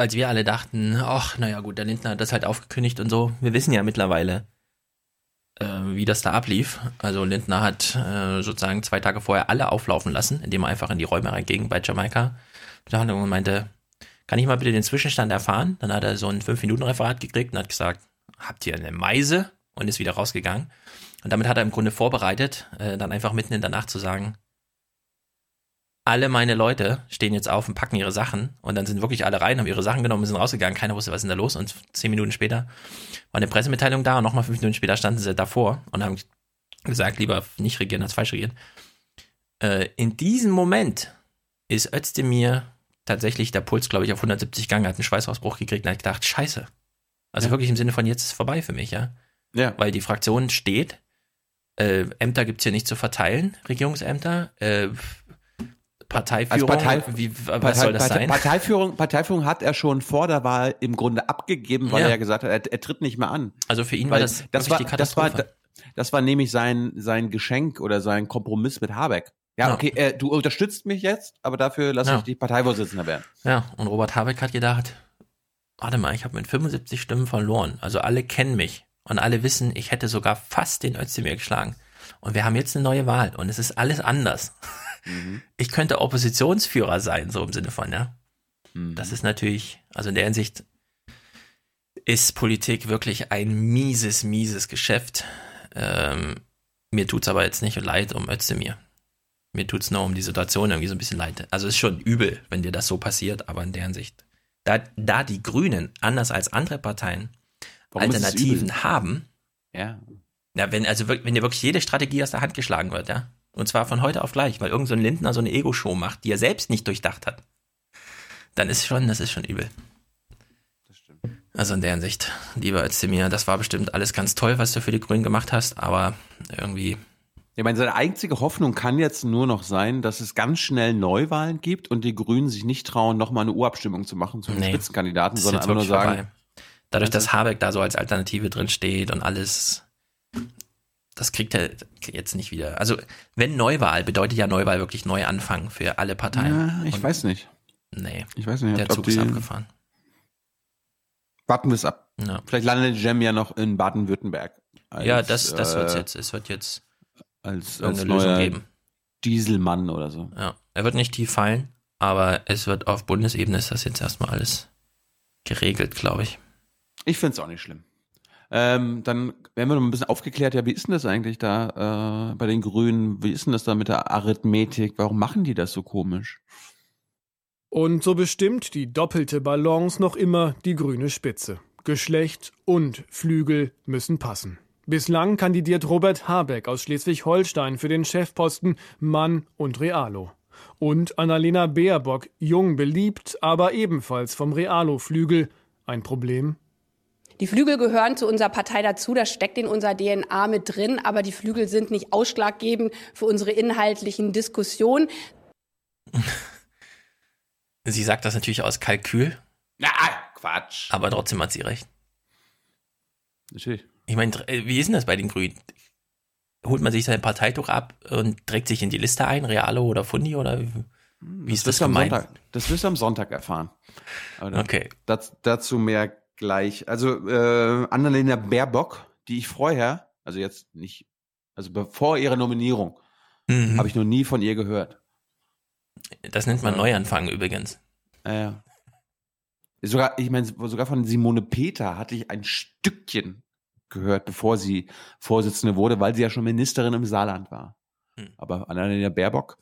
als wir alle dachten, ach, naja gut, der Lindner hat das halt aufgekündigt und so. Wir wissen ja mittlerweile, äh, wie das da ablief. Also Lindner hat äh, sozusagen zwei Tage vorher alle auflaufen lassen, indem er einfach in die Räume reinging bei Jamaika. Und meinte, kann ich mal bitte den Zwischenstand erfahren? Dann hat er so ein 5-Minuten-Referat gekriegt und hat gesagt, habt ihr eine Meise? Und ist wieder rausgegangen. Und damit hat er im Grunde vorbereitet, äh, dann einfach mitten in der Nacht zu sagen, alle meine Leute stehen jetzt auf und packen ihre Sachen und dann sind wirklich alle rein, haben ihre Sachen genommen, sind rausgegangen, keiner wusste, was ist denn da los und zehn Minuten später war eine Pressemitteilung da und nochmal fünf Minuten später standen sie davor und haben gesagt, lieber nicht regieren als falsch regieren. Äh, in diesem Moment ist Özdemir tatsächlich der Puls, glaube ich, auf 170 Gang, hat einen Schweißausbruch gekriegt und hat gedacht, scheiße. Also ja. wirklich im Sinne von jetzt ist es vorbei für mich, ja. Ja. Weil die Fraktion steht, äh, Ämter gibt's hier nicht zu verteilen, Regierungsämter, äh, Parteiführung, Partei, wie, was Partei, soll das Partei, sein? Parteiführung, Parteiführung hat er schon vor der Wahl im Grunde abgegeben, weil Ja. er ja gesagt hat, er, er tritt nicht mehr an. Also für ihn war Weil das das wirklich war, das war, das war nämlich sein, sein Geschenk oder sein Kompromiss mit Habeck. Ja, Ja. okay, äh, du unterstützt mich jetzt, aber dafür lasse Ja. ich dich Parteivorsitzender werden. Ja, und Robert Habeck hat gedacht, warte mal, ich habe mit 75 Stimmen verloren. Also alle kennen mich und alle wissen, ich hätte sogar fast den Özdemir geschlagen. Und wir haben jetzt eine neue Wahl und es ist alles anders. Ich könnte Oppositionsführer sein, so im Sinne von, ja. Das ist natürlich, also in der Hinsicht ist Politik wirklich ein mieses, mieses Geschäft. Ähm, mir tut's aber jetzt nicht leid um Özdemir. Mir tut's nur um die Situation irgendwie so ein bisschen leid. Also es ist schon übel, wenn dir das so passiert, aber in der Hinsicht. Da, da die Grünen, anders als andere Parteien, Warum es Alternativen haben, Ja. ja, wenn, also wenn dir wirklich jede Strategie aus der Hand geschlagen wird, ja. Und zwar von heute auf gleich, weil irgend so ein Lindner so eine Ego-Show macht, die er selbst nicht durchdacht hat. Dann ist schon, das ist schon übel. Also in der Hinsicht, lieber Özdemir, das war bestimmt alles ganz toll, was du für die Grünen gemacht hast, aber irgendwie, Ich meine, seine einzige Hoffnung kann jetzt nur noch sein, dass es ganz schnell Neuwahlen gibt und die Grünen sich nicht trauen, nochmal eine Urabstimmung zu machen zu den Nee, Spitzenkandidaten, das sondern einfach nur sagen, vorbei. Dadurch, dass Habeck da so als Alternative drin steht und alles, das kriegt er jetzt nicht wieder. Also, wenn Neuwahl, bedeutet ja Neuwahl wirklich Neuanfang für alle Parteien. Ja, ich Und- weiß nicht. Nee. Ich weiß nicht, Der Zug ist abgefahren. Warten wir es ab. Ja. Vielleicht landet Jem ja noch in Baden-Württemberg. ja, das, das wird's äh, jetzt. Es wird jetzt Als, als Lösung geben. Dieselmann oder so. Ja. Er wird nicht tief fallen, aber es wird auf Bundesebene ist das jetzt erstmal alles geregelt, glaube ich. Ich finde es auch nicht schlimm. Ähm, dann werden wir noch ein bisschen aufgeklärt, ja, wie ist denn das eigentlich da äh, bei den Grünen? Wie ist denn das da mit der Arithmetik? Warum machen die das so komisch? Und so bestimmt die doppelte Balance noch immer die grüne Spitze. Geschlecht und Flügel müssen passen. Bislang kandidiert Robert Habeck aus Schleswig-Holstein für den Chefposten Mann und Realo. Und Annalena Baerbock, jung beliebt, aber ebenfalls vom Realo-Flügel. Ein Problem? Die Flügel gehören zu unserer Partei dazu, das steckt in unserer DNA mit drin, aber die Flügel sind nicht ausschlaggebend für unsere inhaltlichen Diskussionen. Sie sagt das natürlich aus Kalkül, Na, Quatsch. aber trotzdem hat sie recht. Natürlich. Ich meine, äh, wie ist denn das bei den Grünen? Holt man sich sein Parteituch ab und trägt sich in die Liste ein, Realo oder Fundi oder wie, ist das, wirst du am gemeint? Sonntag, das wirst du am Sonntag erfahren. Okay. Das, dazu mehr gleich. Also äh, Annalena Baerbock, die ich vorher, also jetzt nicht, also bevor ihrer Nominierung, Mhm. habe ich noch nie von ihr gehört. Das nennt man Neuanfang übrigens. Ja, ja. Sogar, ich meine, sogar von Simone Peter hatte ich ein Stückchen gehört, bevor sie Vorsitzende wurde, weil sie ja schon Ministerin im Saarland war. Hm. Aber Annalena Baerbock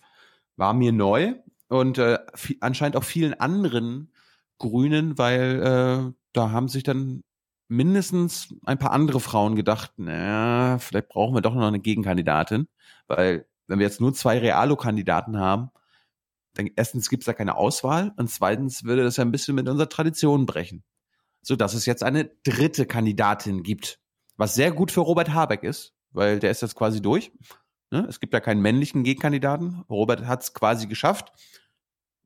war mir neu und äh, anscheinend auch vielen anderen Grünen, weil äh, da haben sich dann mindestens ein paar andere Frauen gedacht, naja, vielleicht brauchen wir doch noch eine Gegenkandidatin, weil wenn wir jetzt nur zwei Realo-Kandidaten haben, dann erstens gibt es da keine Auswahl und zweitens würde das ja ein bisschen mit unserer Tradition brechen. So dass es jetzt eine dritte Kandidatin gibt. Was sehr gut für Robert Habeck ist, weil der ist jetzt quasi durch. Ne? Es gibt ja keinen männlichen Gegenkandidaten. Robert hat es quasi geschafft.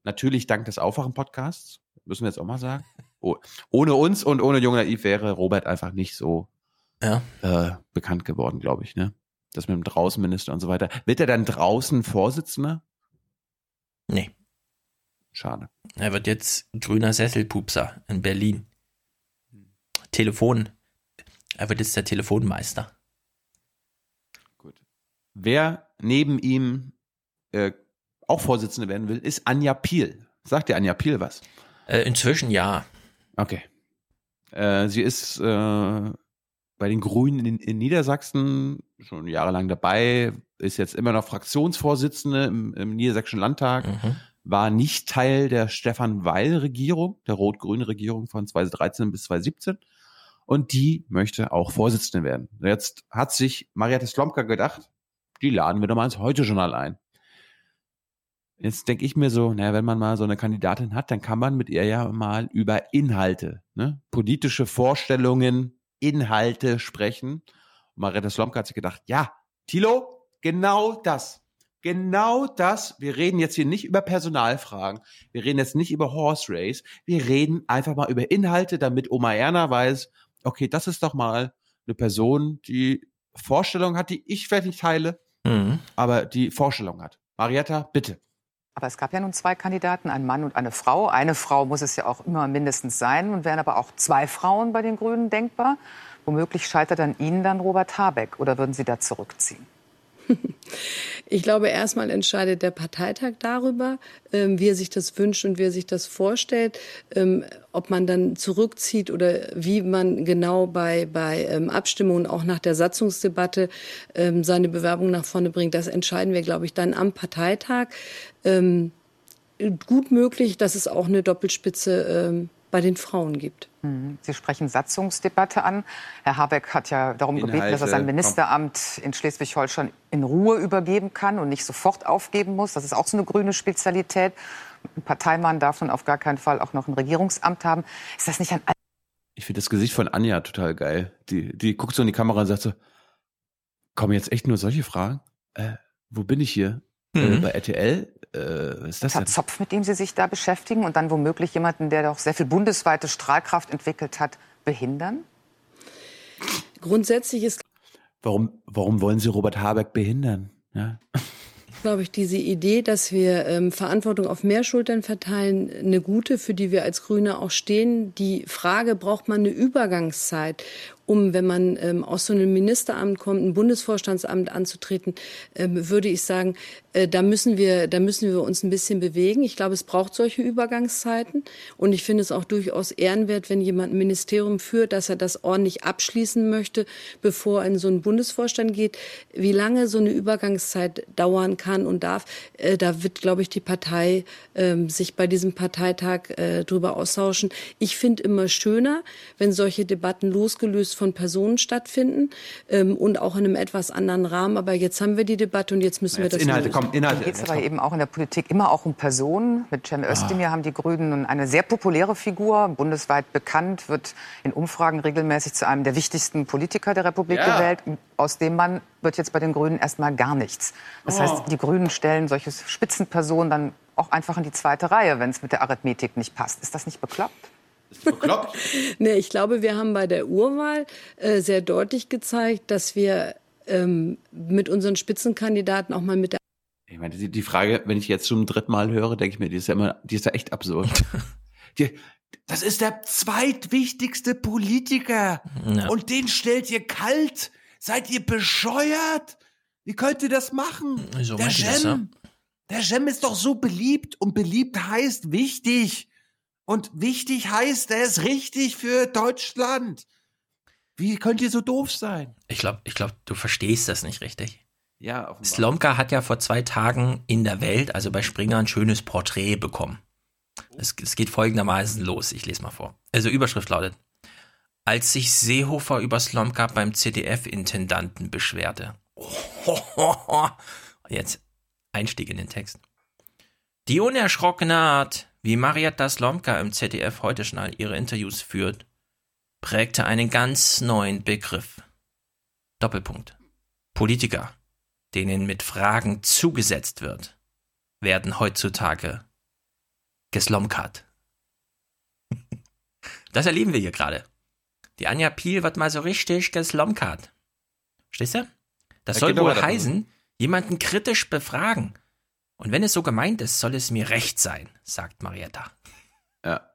Natürlich dank des Aufwachen-Podcasts, müssen wir jetzt auch mal sagen. Oh, ohne uns und ohne Jung Naiv wäre Robert einfach nicht so Ja. äh, bekannt geworden, glaube ich. Ne? Das mit dem Draußenminister und so weiter. Wird er dann draußen Vorsitzender? Nee. Schade. Er wird jetzt grüner Sesselpupser in Berlin. Telefon. Er wird jetzt der Telefonmeister. Wer neben ihm äh, auch Vorsitzende werden will, ist Anja Piel. Sagt dir Anja Piel was? Äh, inzwischen ja. Okay. Äh, sie ist äh, bei den Grünen in, in Niedersachsen schon jahrelang dabei, ist jetzt immer noch Fraktionsvorsitzende im, im Niedersächsischen Landtag, Mhm. war nicht Teil der Stefan Weil-Regierung, der rot-grünen Regierung von 2013 bis 2017. Und die möchte auch Vorsitzende werden. Jetzt hat sich Mariette Slomka gedacht, die laden wir doch mal ins Heute-Journal ein. Jetzt denke ich mir so, naja, wenn man mal so eine Kandidatin hat, dann kann man mit ihr ja mal über Inhalte, ne? politische Vorstellungen, Inhalte sprechen. Und Marietta Slomka hat sich gedacht, ja, Thilo, genau das. Genau das. Wir reden jetzt hier nicht über Personalfragen. Wir reden jetzt nicht über Horse Race. Wir reden einfach mal über Inhalte, damit Oma Erna weiß, okay, das ist doch mal eine Person, die Vorstellungen hat, die ich vielleicht nicht teile, Mhm. aber die Vorstellung hat. Marietta, bitte. Aber es gab ja nun zwei Kandidaten, einen Mann und eine Frau. Eine Frau muss es ja auch immer mindestens sein. Und wären aber auch zwei Frauen bei den Grünen denkbar. Womöglich scheitert an Ihnen dann Robert Habeck. Oder würden Sie da zurückziehen? Ich glaube, erstmal entscheidet der Parteitag darüber, ähm, wie er sich das wünscht und wie er sich das vorstellt, ähm, ob man dann zurückzieht oder wie man genau bei, bei ähm, Abstimmungen auch nach der Satzungsdebatte seine Bewerbung nach vorne bringt. Das entscheiden wir, glaube ich, dann am Parteitag. Gut möglich, dass es auch eine Doppelspitze ähm, bei den Frauen gibt. Mhm. Sie sprechen Satzungsdebatte an. Herr Habeck hat ja darum gebeten, dass er Inhalte, sein komm. Ministeramt in Schleswig-Holstein in Ruhe übergeben kann und nicht sofort aufgeben muss. Das ist auch so eine grüne Spezialität. Ein Parteimann darf nun auf gar keinen Fall auch noch ein Regierungsamt haben. Ist das nicht ein Ich finde das Gesicht von Anja total geil. Die, die guckt so in die Kamera und sagt so, kommen jetzt echt nur solche Fragen? Äh, wo bin ich hier? Äh, Mhm. bei RTL? Äh, was ist das? Zopf, mit dem Sie sich da beschäftigen und dann womöglich jemanden, der doch sehr viel bundesweite Strahlkraft entwickelt hat, behindern? Grundsätzlich ist Warum, warum wollen Sie Robert Habeck behindern? Ja. glaube ich, diese Idee, dass wir ähm, Verantwortung auf mehr Schultern verteilen, eine gute, für die wir als Grüne auch stehen. Die Frage, braucht man eine Übergangszeit? um, wenn man ähm, aus so einem Ministeramt kommt, ein Bundesvorstandsamt anzutreten, ähm, würde ich sagen, äh, da müssen wir, da müssen wir uns ein bisschen bewegen. Ich glaube, es braucht solche Übergangszeiten. Und ich finde es auch durchaus ehrenwert, wenn jemand ein Ministerium führt, dass er das ordentlich abschließen möchte, bevor er in so einen Bundesvorstand geht. Wie lange so eine Übergangszeit dauern kann und darf, äh, da wird, glaube ich, die Partei äh, sich bei diesem Parteitag äh, drüber austauschen. Ich finde immer schöner, wenn solche Debatten losgelöst von Personen stattfinden ähm, und auch in einem etwas anderen Rahmen. Aber jetzt haben wir die Debatte und jetzt müssen jetzt wir das Inhalte. Komm, Inhalte. geht es aber eben auch in der Politik immer auch um Personen. Mit Cem Özdemir haben die Grünen nun eine sehr populäre Figur, bundesweit bekannt, wird in Umfragen regelmäßig zu einem der wichtigsten Politiker der Republik Ja. gewählt. Aus dem Mann wird jetzt bei den Grünen erstmal gar nichts. Das Oh. heißt, die Grünen stellen solche Spitzenpersonen dann auch einfach in die zweite Reihe, wenn es mit der Arithmetik nicht passt. Ist das nicht bekloppt? Bekloppt? Nee, ich glaube, wir haben bei der Urwahl äh, sehr deutlich gezeigt, dass wir ähm, mit unseren Spitzenkandidaten auch mal mit der Ich meine, die, die Frage, wenn ich jetzt zum dritten Mal höre, denke ich mir, die ist ja immer, die ist ja echt absurd. die, das ist der zweitwichtigste Politiker. Ja. Und den stellt ihr kalt. Seid ihr bescheuert? Wie könnt ihr das machen? So der Jem, der Jem ist doch so beliebt und beliebt heißt wichtig. Und wichtig heißt, er ist richtig für Deutschland. Wie könnt ihr so doof sein? Ich glaube, ich glaub, du verstehst das nicht richtig. Ja. Slomka hat ja vor zwei Tagen in der Welt, also bei Springer, ein schönes Porträt bekommen. Es, es geht folgendermaßen los. Ich lese mal vor. Also Überschrift lautet, als sich Seehofer über Slomka beim CDF-Intendanten beschwerte. Jetzt Einstieg in den Text. Die unerschrockene Art, wie Marietta Slomka im ZDF heute schon all ihre Interviews führt, prägte einen ganz neuen Begriff. Doppelpunkt. Politiker, denen mit Fragen zugesetzt wird, werden heutzutage geslomkat. Das erleben wir hier gerade. Die Anja Piel wird mal so richtig geslomkat. Verstehst du? Das Ja, soll doch wohl heißen, jemanden kritisch befragen. Und wenn es so gemeint ist, soll es mir recht sein, sagt Marietta. Ja.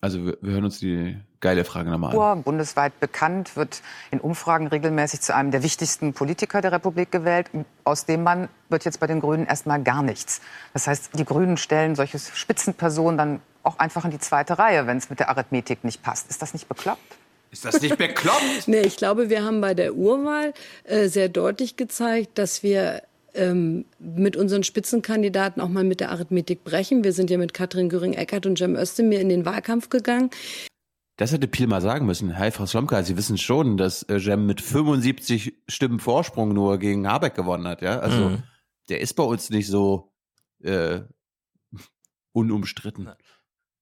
Also wir, wir hören uns die geile Frage nochmal an. Bundesweit bekannt, wird in Umfragen regelmäßig zu einem der wichtigsten Politiker der Republik gewählt. Aus dem Mann wird jetzt bei den Grünen erstmal gar nichts. Das heißt, die Grünen stellen solche Spitzenpersonen dann auch einfach in die zweite Reihe, wenn es mit der Arithmetik nicht passt. Ist das nicht bekloppt? Ist das nicht bekloppt? Nee, ich glaube, wir haben bei der Urwahl äh, sehr deutlich gezeigt, dass wir ähm, mit unseren Spitzenkandidaten auch mal mit der Arithmetik brechen. Wir sind ja mit Katrin Göring-Eckardt und Cem Özdemir in den Wahlkampf gegangen. Das hätte Piel mal sagen müssen. Hi, Frau Slomka, Sie wissen schon, dass äh, Jem mit 75 Stimmen Vorsprung nur gegen Habeck gewonnen hat, ja? Also, Mhm. der ist bei uns nicht so äh, unumstritten.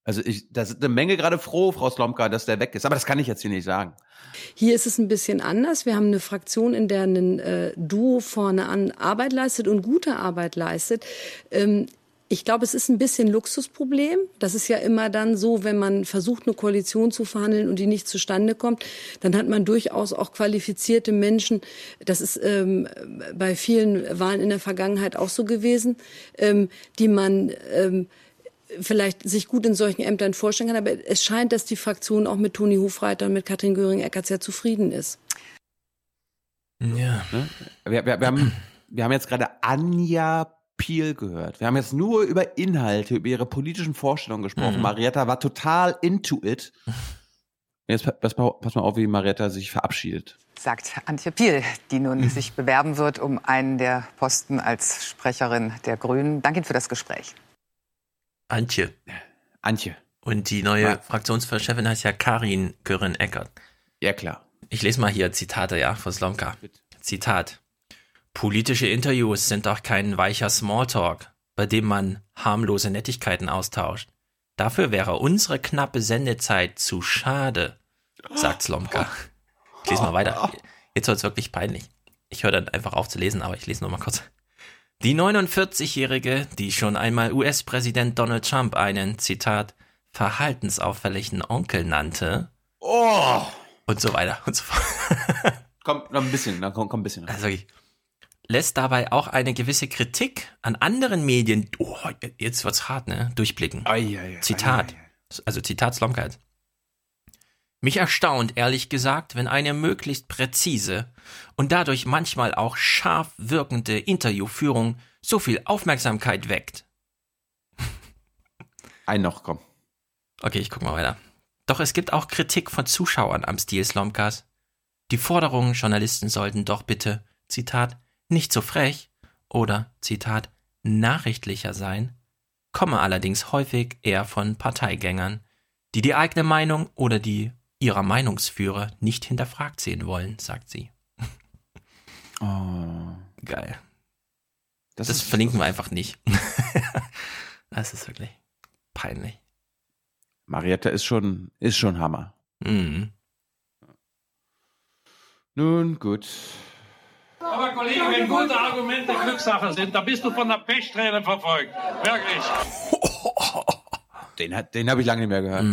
Also, ich, da sind eine Menge gerade froh, Frau Slomka, dass der weg ist. Aber das kann ich jetzt hier nicht sagen. Hier ist es ein bisschen anders. Wir haben eine Fraktion, in der ein äh, Duo vorne an Arbeit leistet und gute Arbeit leistet. Ähm, ich glaube, es ist ein bisschen Luxusproblem. Das ist ja immer dann so, wenn man versucht, eine Koalition zu verhandeln und die nicht zustande kommt, dann hat man durchaus auch qualifizierte Menschen. Das ist ähm, bei vielen Wahlen in der Vergangenheit auch so gewesen, ähm, die man ähm, vielleicht sich gut in solchen Ämtern vorstellen kann. Aber es scheint, dass die Fraktion auch mit Toni Hofreiter und mit Katrin Göring-Eckardt sehr zufrieden ist. Ja. Ne? Wir, wir, wir, haben, wir haben jetzt gerade Anja Piel gehört. Wir haben jetzt nur über Inhalte, über ihre politischen Vorstellungen gesprochen. Mhm. Marietta war total into it. Jetzt pa- pass mal, pass mal auf, wie Marietta sich verabschiedet. Sagt Antje Piel, die nun sich bewerben wird um einen der Posten als Sprecherin der Grünen. Danke Ihnen für das Gespräch. Antje. Antje. Und die neue Ja. Fraktionschefin heißt ja Karin Gören-Eckert. Ja, klar. Ich lese mal hier Zitate, ja, von Slomka. Zitat. Politische Interviews sind doch kein weicher Smalltalk, bei dem man harmlose Nettigkeiten austauscht. Dafür wäre unsere knappe Sendezeit zu schade, sagt Slomka. Ich lese mal weiter. Jetzt wird es wirklich peinlich. Ich höre dann einfach auf zu lesen, aber ich lese nur mal kurz. Die 49-Jährige, die schon einmal US-Präsident Donald Trump einen, Zitat, verhaltensauffälligen Onkel nannte, Oh! und so weiter und so fort. Komm, noch ein bisschen, na, komm, komm ein bisschen. Also wirklich. Lässt dabei auch eine gewisse Kritik an anderen Medien, oh, jetzt wird's hart, ne, durchblicken. Ei, ei, ei, Zitat. Also Zitat Slomka. Mich erstaunt, ehrlich gesagt, wenn eine möglichst präzise und dadurch manchmal auch scharf wirkende Interviewführung so viel Aufmerksamkeit weckt. Ein noch, komm. Okay, ich guck mal weiter. Doch es gibt auch Kritik von Zuschauern am Stil Slomkas. Die Forderungen, Journalisten sollten doch bitte, Zitat, nicht so frech oder, Zitat, nachrichtlicher sein, komme allerdings häufig eher von Parteigängern, die die eigene Meinung oder die ihrer Meinungsführer nicht hinterfragt sehen wollen, sagt sie. Oh. Geil. Das, Das, ist verlinken wir einfach nicht. das ist wirklich peinlich. Marietta ist schon, ist schon Hammer. Mhm. Nun, gut. Aber Kollege, wenn gute Argumente Glückssache sind, dann bist du von der Pechsträhne verfolgt. Wirklich. Den, hat- den habe ich lange nicht mehr gehört.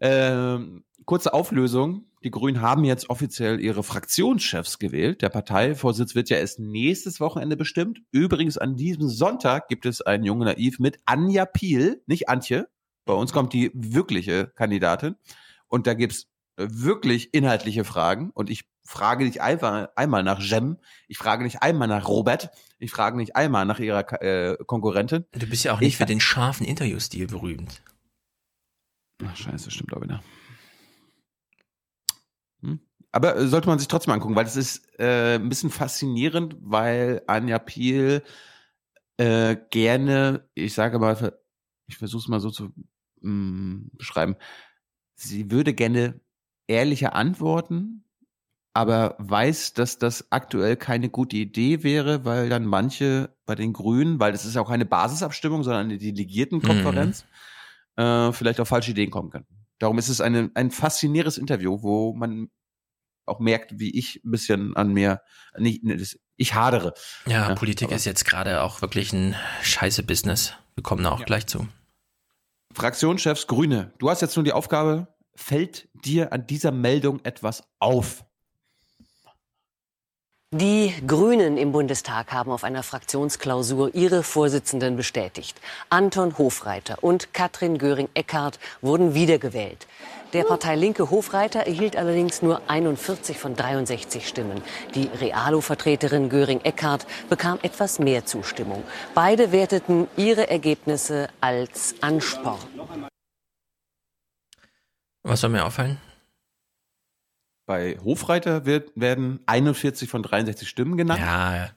Ähm, kurze Auflösung. Die Grünen haben jetzt offiziell ihre Fraktionschefs gewählt. Der Parteivorsitz wird ja erst nächstes Wochenende bestimmt. Übrigens an diesem Sonntag gibt es einen Junge Naiv mit Anja Piel, nicht Antje. Bei uns kommt die wirkliche Kandidatin. Und da gibt's wirklich inhaltliche Fragen. Und ich frage nicht einfach einmal nach Jem. Ich frage nicht einmal nach Robert. Ich frage nicht einmal nach ihrer äh, Konkurrentin. Du bist ja auch nicht Ich- für den scharfen Interviewstil berühmt. Ach, scheiße, stimmt auch wieder. Aber äh, sollte man sich trotzdem angucken, weil das ist äh, ein bisschen faszinierend, weil Anja Piel äh, gerne, ich sage mal, ich versuche es mal so zu mh, beschreiben, sie würde gerne ehrliche Antworten, aber weiß, dass das aktuell keine gute Idee wäre, weil dann manche bei den Grünen, weil das ist ja auch keine Basisabstimmung, sondern eine Delegiertenkonferenz, äh, vielleicht auf falsche Ideen kommen können. Darum ist es eine, ein faszinierendes Interview, wo man auch merkt, wie ich ein bisschen an mir, nicht, ne, das- ich hadere. Ja, Ja, Politik ist jetzt gerade auch wirklich ein scheiße Business. Wir kommen da auch gleich zu. Fraktionschefs Grüne, du hast jetzt nur die Aufgabe, fällt dir an dieser Meldung etwas auf? Die Grünen im Bundestag haben auf einer Fraktionsklausur ihre Vorsitzenden bestätigt. Anton Hofreiter und Katrin Göring-Eckardt wurden wiedergewählt. Der Partei Linke Hofreiter erhielt allerdings nur 41 von 63 Stimmen. Die Realo-Vertreterin Göring-Eckardt bekam etwas mehr Zustimmung. Beide werteten ihre Ergebnisse als Ansporn. Was soll mir auffallen? Bei Hofreiter wird, werden 41 von 63 Stimmen genannt. Ja,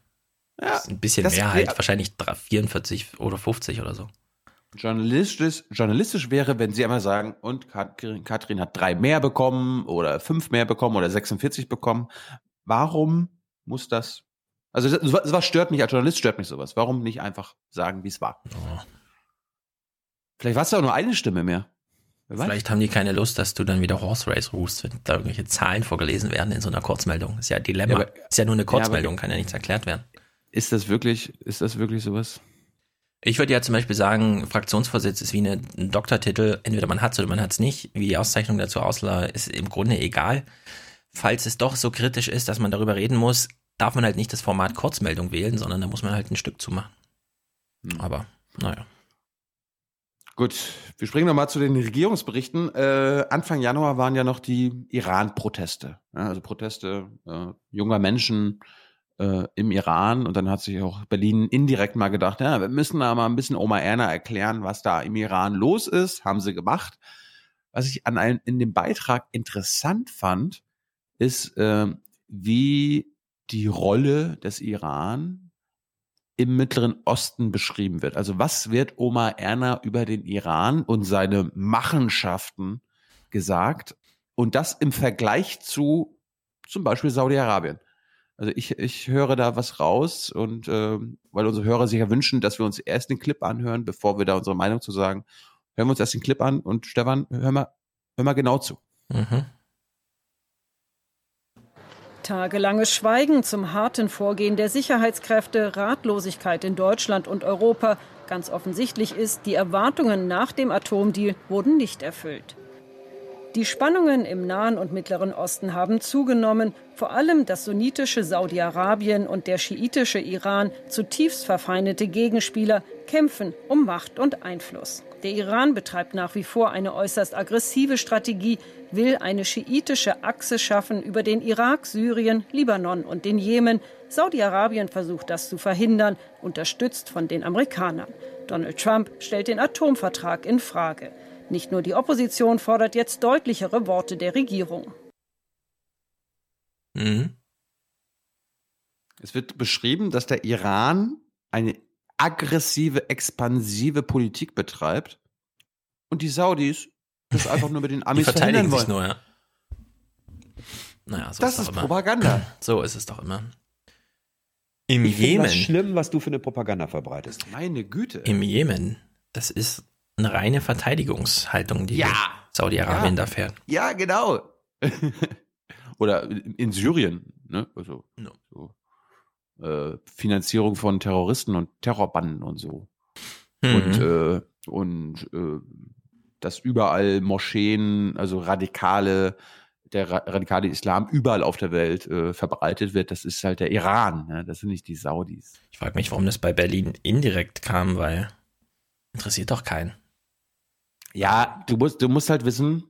das ist ein bisschen das mehr halt. Wahrscheinlich drei- 44 oder 50 oder so. Journalistisch, journalistisch wäre, wenn sie einmal sagen, und Katrin, Katrin hat drei mehr bekommen oder fünf mehr bekommen oder 46 bekommen. Warum muss das? Also sowas stört mich als Journalist, stört mich sowas. Warum nicht einfach sagen, wie es war? Vielleicht war es ja auch nur eine Stimme mehr. Weiß? Vielleicht haben die keine Lust, dass du dann wieder Horse Race rufst, wenn da irgendwelche Zahlen vorgelesen werden in so einer Kurzmeldung. Ist ja ein Dilemma. Ja, aber- ist ja nur eine Ja, aber- Kurzmeldung, kann ja nichts erklärt werden. Ist das wirklich, ist das wirklich sowas? Ich würde ja zum Beispiel sagen, Fraktionsvorsitz ist wie eine, ein Doktortitel. Entweder man hat's oder man hat's nicht. Wie die Auszeichnung dazu aussah, ist im Grunde egal. Falls es doch so kritisch ist, dass man darüber reden muss, darf man halt nicht das Format Kurzmeldung wählen, sondern da muss man halt ein Stück zumachen. Aber, naja. Gut, wir springen nochmal zu den Regierungsberichten. Äh, Anfang Januar waren ja noch die Iran-Proteste. Ja, also Proteste äh, junger Menschen äh, im Iran. Und dann hat sich auch Berlin indirekt mal gedacht, ja, wir müssen da mal ein bisschen Oma Erna erklären, was da im Iran los ist. Haben sie gemacht. Was ich an einem, in dem Beitrag interessant fand, ist, äh, wie die Rolle des Iran im Mittleren Osten beschrieben wird. Also was wird Oma Erna über den Iran und seine Machenschaften gesagt? Und das im Vergleich zu zum Beispiel Saudi-Arabien. Also ich, ich höre da was raus und ähm, weil unsere Hörer sich ja wünschen, dass wir uns erst den Clip anhören, bevor wir da unsere Meinung zu sagen, hören wir uns erst den Clip an und Stefan, hör mal, hör mal genau zu. Mhm. Tagelanges Schweigen zum harten Vorgehen der Sicherheitskräfte, Ratlosigkeit in Deutschland und Europa. Ganz offensichtlich ist, die Erwartungen nach dem Atomdeal wurden nicht erfüllt. Die Spannungen im Nahen und Mittleren Osten haben zugenommen. Vor allem das sunnitische Saudi-Arabien und der schiitische Iran, zutiefst verfeindete Gegenspieler, kämpfen um Macht und Einfluss. Der Iran betreibt nach wie vor eine äußerst aggressive Strategie, will eine schiitische Achse schaffen über den Irak, Syrien, Libanon und den Jemen. Saudi-Arabien versucht das zu verhindern, unterstützt von den Amerikanern. Donald Trump stellt den Atomvertrag in Frage. Nicht nur die Opposition fordert jetzt deutlichere Worte der Regierung. Mhm. Es wird beschrieben, dass der Iran eine aggressive, expansive Politik betreibt und die Saudis das einfach nur mit den Amis die verteidigen verhindern sich wollen. nur, ja. Naja, so Das ist, ist doch immer. Propaganda. So ist es doch immer. Im Ich finde das Jemen, schlimm, was du für eine Propaganda verbreitest. Meine Güte. im Jemen, das ist eine reine Verteidigungshaltung, die Ja. Saudi-Arabien Ja. da fährt. Ja, genau. Oder in Syrien, ne? Also, so, äh, Finanzierung von Terroristen und Terrorbanden und so. Mhm. Und, äh, und äh, dass überall Moscheen, also radikale, der ra radikale Islam überall auf der Welt äh, verbreitet wird, das ist halt der Iran, ne? das sind nicht die Saudis. Ich frage mich, warum das bei Berlin indirekt kam, weil interessiert doch keinen. Ja, du musst, du musst halt wissen,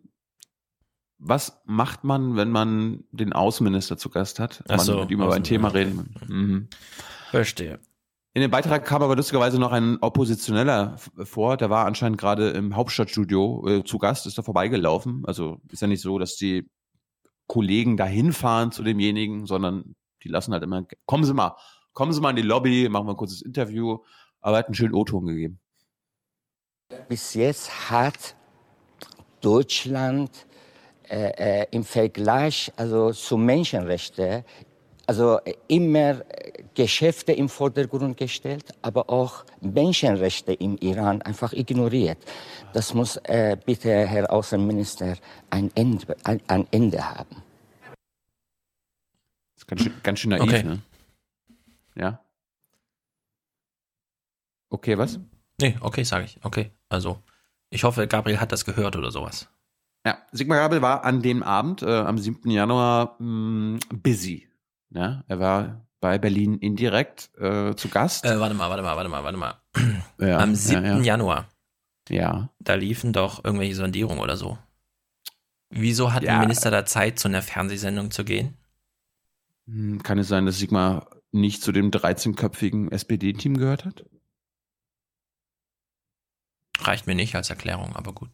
was macht man, wenn man den Außenminister zu Gast hat? Ach man so, mit ihm über ein Thema reden. Mhm. Verstehe. In dem Beitrag kam aber lustigerweise noch ein Oppositioneller vor, der war anscheinend gerade im Hauptstadtstudio äh, zu Gast, ist da vorbeigelaufen. Also ist ja nicht so, dass die Kollegen da hinfahren zu demjenigen, sondern die lassen halt immer, kommen Sie mal, kommen Sie mal in die Lobby, machen wir ein kurzes Interview, aber er hat einen schönen O-Ton gegeben. Bis jetzt hat Deutschland äh, äh, im Vergleich also zu Menschenrechten also äh, immer äh, Geschäfte im Vordergrund gestellt, aber auch Menschenrechte im Iran einfach ignoriert. Das muss äh, bitte, Herr Außenminister, ein Ende, ein, ein Ende haben. Das ist ganz schön, ganz schön naiv, Okay. ne? Ja. Okay, was? Nee, okay, sage ich. Okay. Also, ich hoffe, Gabriel hat das gehört oder sowas. Ja, Sigmar Gabriel war an dem Abend, äh, am 7. Januar, mh, busy. Ja, er war bei Berlin indirekt äh, zu Gast. Äh, warte mal, warte mal, warte mal, warte mal. Ja, Am ja, 7. ja. Januar, Ja. da liefen doch irgendwelche Sondierungen oder so. Wieso hat Ja. ein Minister da Zeit, zu einer Fernsehsendung zu gehen? Hm, Kann es sein, dass Sigmar nicht zu dem 13-köpfigen SPD-Team gehört hat? Reicht mir nicht als Erklärung, aber gut.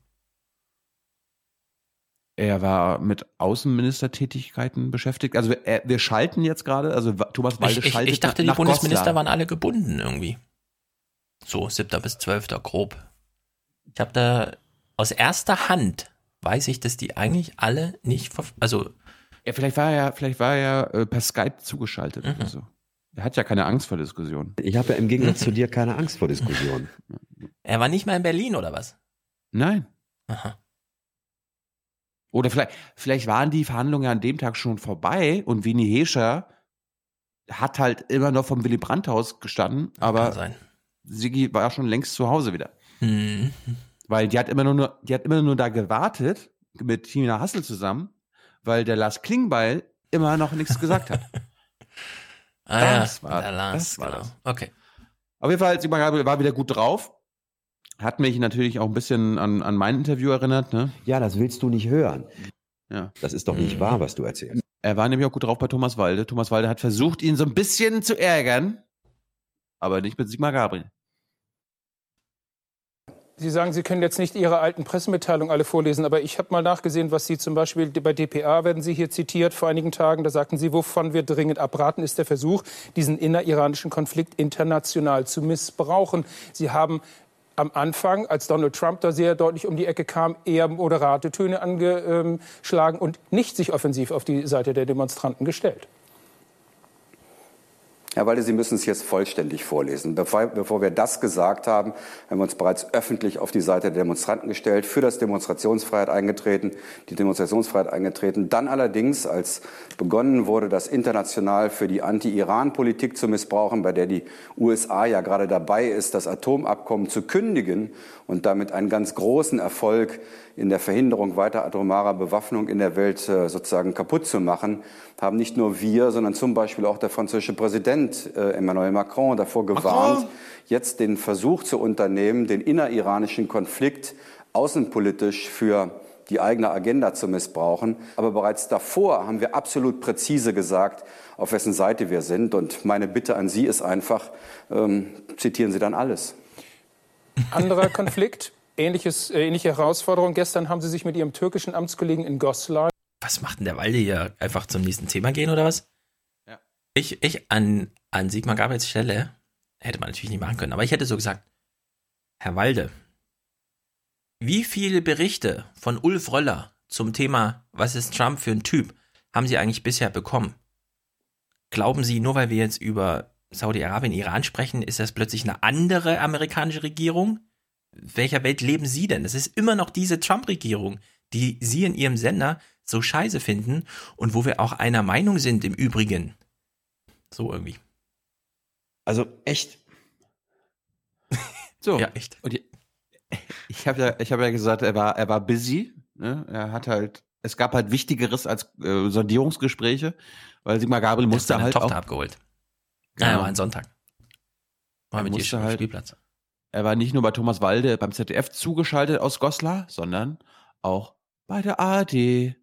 Er war mit Außenministertätigkeiten beschäftigt. Also wir, wir schalten jetzt gerade, also Thomas Walde Ich, ich, schaltet ich dachte, die Bundesminister Goslar. waren alle gebunden irgendwie. So, 7. bis 12. grob. Ich habe da aus erster Hand weiß ich, dass die eigentlich alle nicht, also Ja, vielleicht war er ja, vielleicht war er ja äh, per Skype zugeschaltet Mhm. oder so. Er hat ja keine Angst vor Diskussionen. Ich habe ja im Gegensatz zu dir keine Angst vor Diskussionen. er war nicht mal in Berlin oder was? Nein. Aha. Oder vielleicht, vielleicht waren die Verhandlungen ja an dem Tag schon vorbei und Winnie Hescher hat halt immer noch vom Willy Brandt-Haus gestanden, aber. Sigi war schon längst zu Hause wieder. Hm. Weil die hat immer nur, die hat immer nur da gewartet mit Tina Hassel zusammen, weil der Lars Klingbeil immer noch nichts gesagt hat. Ah Das ja, war- der Lars, das war genau. das. Okay. Auf jeden Fall, Sigmar Gabriel war wieder gut drauf. Hat mich natürlich auch ein bisschen an, an mein Interview erinnert, ne? Ja, das willst du nicht hören. Ja. Das ist doch Mhm. nicht wahr, was du erzählst. Er war nämlich auch gut drauf bei Thomas Walde. Thomas Walde hat versucht, ihn so ein bisschen zu ärgern, aber nicht mit Sigmar Gabriel. Sie sagen, Sie können jetzt nicht Ihre alten Pressemitteilungen alle vorlesen, aber ich habe mal nachgesehen, was Sie zum Beispiel bei dpa werden Sie hier zitiert vor einigen Tagen. Da sagten Sie, wovon wir dringend abraten, ist der Versuch, diesen inneriranischen Konflikt international zu missbrauchen. Sie haben am Anfang, als Donald Trump da sehr deutlich um die Ecke kam, eher moderate Töne angeschlagen und nicht sich offensiv auf die Seite der Demonstranten gestellt. Herr Walde, Sie müssen es jetzt vollständig vorlesen. Bevor, bevor, wir das gesagt haben, haben wir uns bereits öffentlich auf die Seite der Demonstranten gestellt, für das Demonstrationsfreiheit eingetreten, die Demonstrationsfreiheit eingetreten. Dann allerdings, als begonnen wurde, das international für die Anti-Iran-Politik zu missbrauchen, bei der die USA ja gerade dabei ist, das Atomabkommen zu kündigen und damit einen ganz großen Erfolg in der Verhinderung weiter atomarer Bewaffnung in der Welt äh, sozusagen kaputt zu machen, haben nicht nur wir, sondern zum Beispiel auch der französische Präsident äh, Emmanuel Macron davor gewarnt, Macron. jetzt den Versuch zu unternehmen, den inneriranischen Konflikt außenpolitisch für die eigene Agenda zu missbrauchen. Aber bereits davor haben wir absolut präzise gesagt, auf wessen Seite wir sind. Und meine Bitte an Sie ist einfach, ähm, zitieren Sie dann alles. Anderer Konflikt, ähnliches, äh, ähnliche Herausforderung. Gestern haben Sie sich mit Ihrem türkischen Amtskollegen in Goslar. Was macht denn der Walde hier? Einfach zum nächsten Thema gehen oder was? Ja. Ich, ich an, an Sigmar Gabriels Stelle hätte man natürlich nicht machen können, aber ich hätte so gesagt, Herr Walde, wie viele Berichte von Ulf Röller zum Thema, was ist Trump für ein Typ, haben Sie eigentlich bisher bekommen? Glauben Sie, nur weil wir jetzt über Saudi-Arabien, Iran sprechen, ist das plötzlich eine andere amerikanische Regierung? Welcher Welt leben Sie denn? Es ist immer noch diese Trump-Regierung, die Sie in Ihrem Sender so scheiße finden und wo wir auch einer Meinung sind im Übrigen. So irgendwie. Also echt. so. Ja, echt. Und ich habe ja, ich habe ja gesagt, er war, er war busy. Ne? Er hat halt, es gab halt Wichtigeres als äh, Sondierungsgespräche, weil Sigmar Gabriel musste seine halt Tochter auch, abgeholt. Ja, ja, war ein Sonntag. War mit ihr halt, Spielplatz. Er war nicht nur bei Thomas Walde beim ZDF zugeschaltet aus Goslar, sondern auch bei der ARD.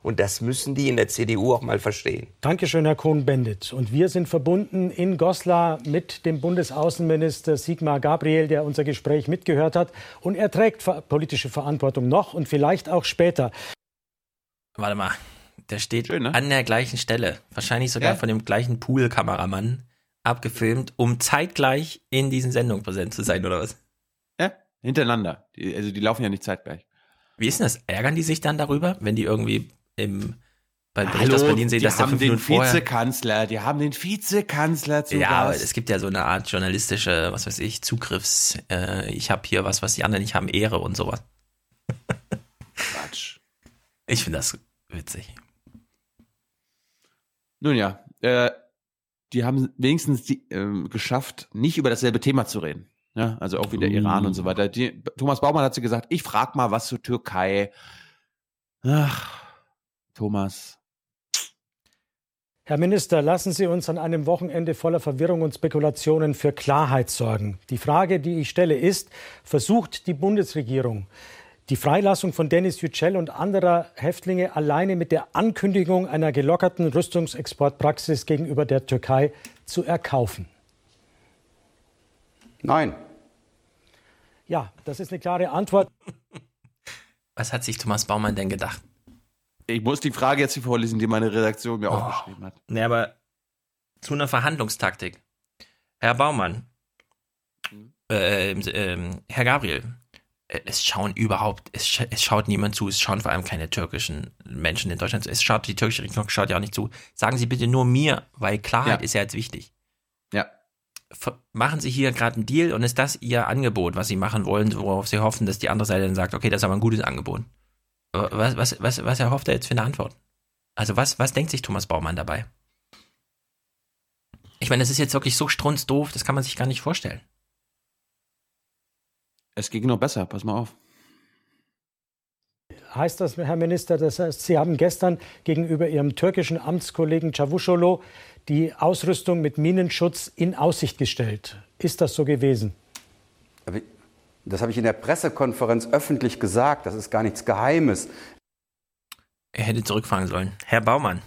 Und das müssen die in der CDU auch mal verstehen. Dankeschön, Herr Kohn-Bendit. Und wir sind verbunden in Goslar mit dem Bundesaußenminister Sigmar Gabriel, der unser Gespräch mitgehört hat. Und er trägt politische Verantwortung noch und vielleicht auch später. Warte mal, der steht Schön, ne? an der gleichen Stelle. Wahrscheinlich sogar ja. von dem gleichen Pool-Kameramann abgefilmt, um zeitgleich in diesen Sendungen präsent zu sein, oder was? Ja, hintereinander. Die, also die laufen ja nicht zeitgleich. Wie ist denn das? Ärgern die sich dann darüber, wenn die irgendwie im bei Bericht aus Berlin sehen, dass der fünf den Minuten vorher... Vizekanzler, die haben den Vizekanzler zu Ja, Gast. aber es gibt ja so eine Art journalistische, was weiß ich, Zugriffs, äh, ich habe hier was, was die anderen nicht haben, Ehre und sowas. Quatsch. Ich finde das witzig. Nun ja, äh, die haben wenigstens die, äh, geschafft, nicht über dasselbe Thema zu reden. Ja, also auch wieder uh. Iran und so weiter. Die, Thomas Baumann hat sie gesagt, ich frag mal was zur Türkei. Ach, Thomas. Herr Minister, lassen Sie uns an einem Wochenende voller Verwirrung und Spekulationen für Klarheit sorgen. Die Frage, die ich stelle, ist, versucht die Bundesregierung, die Freilassung von Dennis Yücel und anderer Häftlinge alleine mit der Ankündigung einer gelockerten Rüstungsexportpraxis gegenüber der Türkei zu erkaufen? Nein. Ja, das ist eine klare Antwort. Was hat sich Thomas Baumann denn gedacht? Ich muss die Frage jetzt hier vorlesen, die meine Redaktion mir oh. aufgeschrieben hat. Nee, aber zu einer Verhandlungstaktik. Herr Baumann, hm? äh, äh, Herr Gabriel, es schauen überhaupt, es, scha es, schaut niemand zu, es schauen vor allem keine türkischen Menschen in Deutschland zu. Es schaut, die türkische Regierung schaut ja auch nicht zu. Sagen Sie bitte nur mir, weil Klarheit ja. ist ja jetzt wichtig. Ja. Machen Sie hier gerade einen Deal und ist das Ihr Angebot, was Sie machen wollen, worauf Sie hoffen, dass die andere Seite dann sagt, okay, das ist aber ein gutes Angebot. Was, was, was, was erhofft er jetzt für eine Antwort? Also was, was denkt sich Thomas Baumann dabei? Ich meine, das ist jetzt wirklich so strunzdoof, das kann man sich gar nicht vorstellen. Es ging noch besser, pass mal auf. Heißt das, Herr Minister, das heißt, Sie haben gestern gegenüber Ihrem türkischen Amtskollegen Çavuşoğlu die Ausrüstung mit Minenschutz in Aussicht gestellt. Ist das so gewesen? Das habe ich in der Pressekonferenz öffentlich gesagt. Das ist gar nichts Geheimes. Er hätte zurückfahren sollen. Herr Baumann,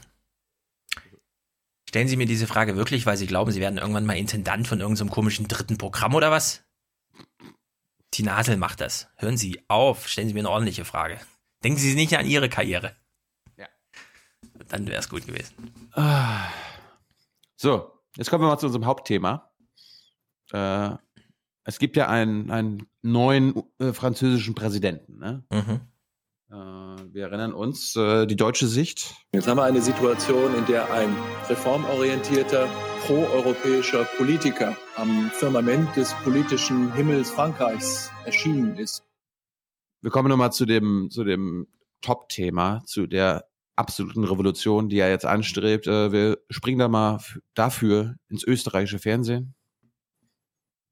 stellen Sie mir diese Frage wirklich, weil Sie glauben, Sie werden irgendwann mal Intendant von irgendeinem komischen dritten Programm oder was? Die Nadel macht das. Hören Sie auf, stellen Sie mir eine ordentliche Frage. Denken Sie nicht an Ihre Karriere. Ja. Dann wäre es gut gewesen. Ah. So, jetzt kommen wir mal zu unserem Hauptthema. Äh, es gibt ja einen, einen neuen äh, französischen Präsidenten. Ne? Mhm. Äh, wir erinnern uns, äh, die deutsche Sicht. Jetzt haben wir eine Situation, in der ein reformorientierter, proeuropäischer Politiker am Firmament des politischen Himmels Frankreichs erschienen ist. Wir kommen nochmal zu dem, zu dem Top-Thema, zu der absoluten Revolution, die er jetzt anstrebt. Äh, wir springen da mal dafür ins österreichische Fernsehen.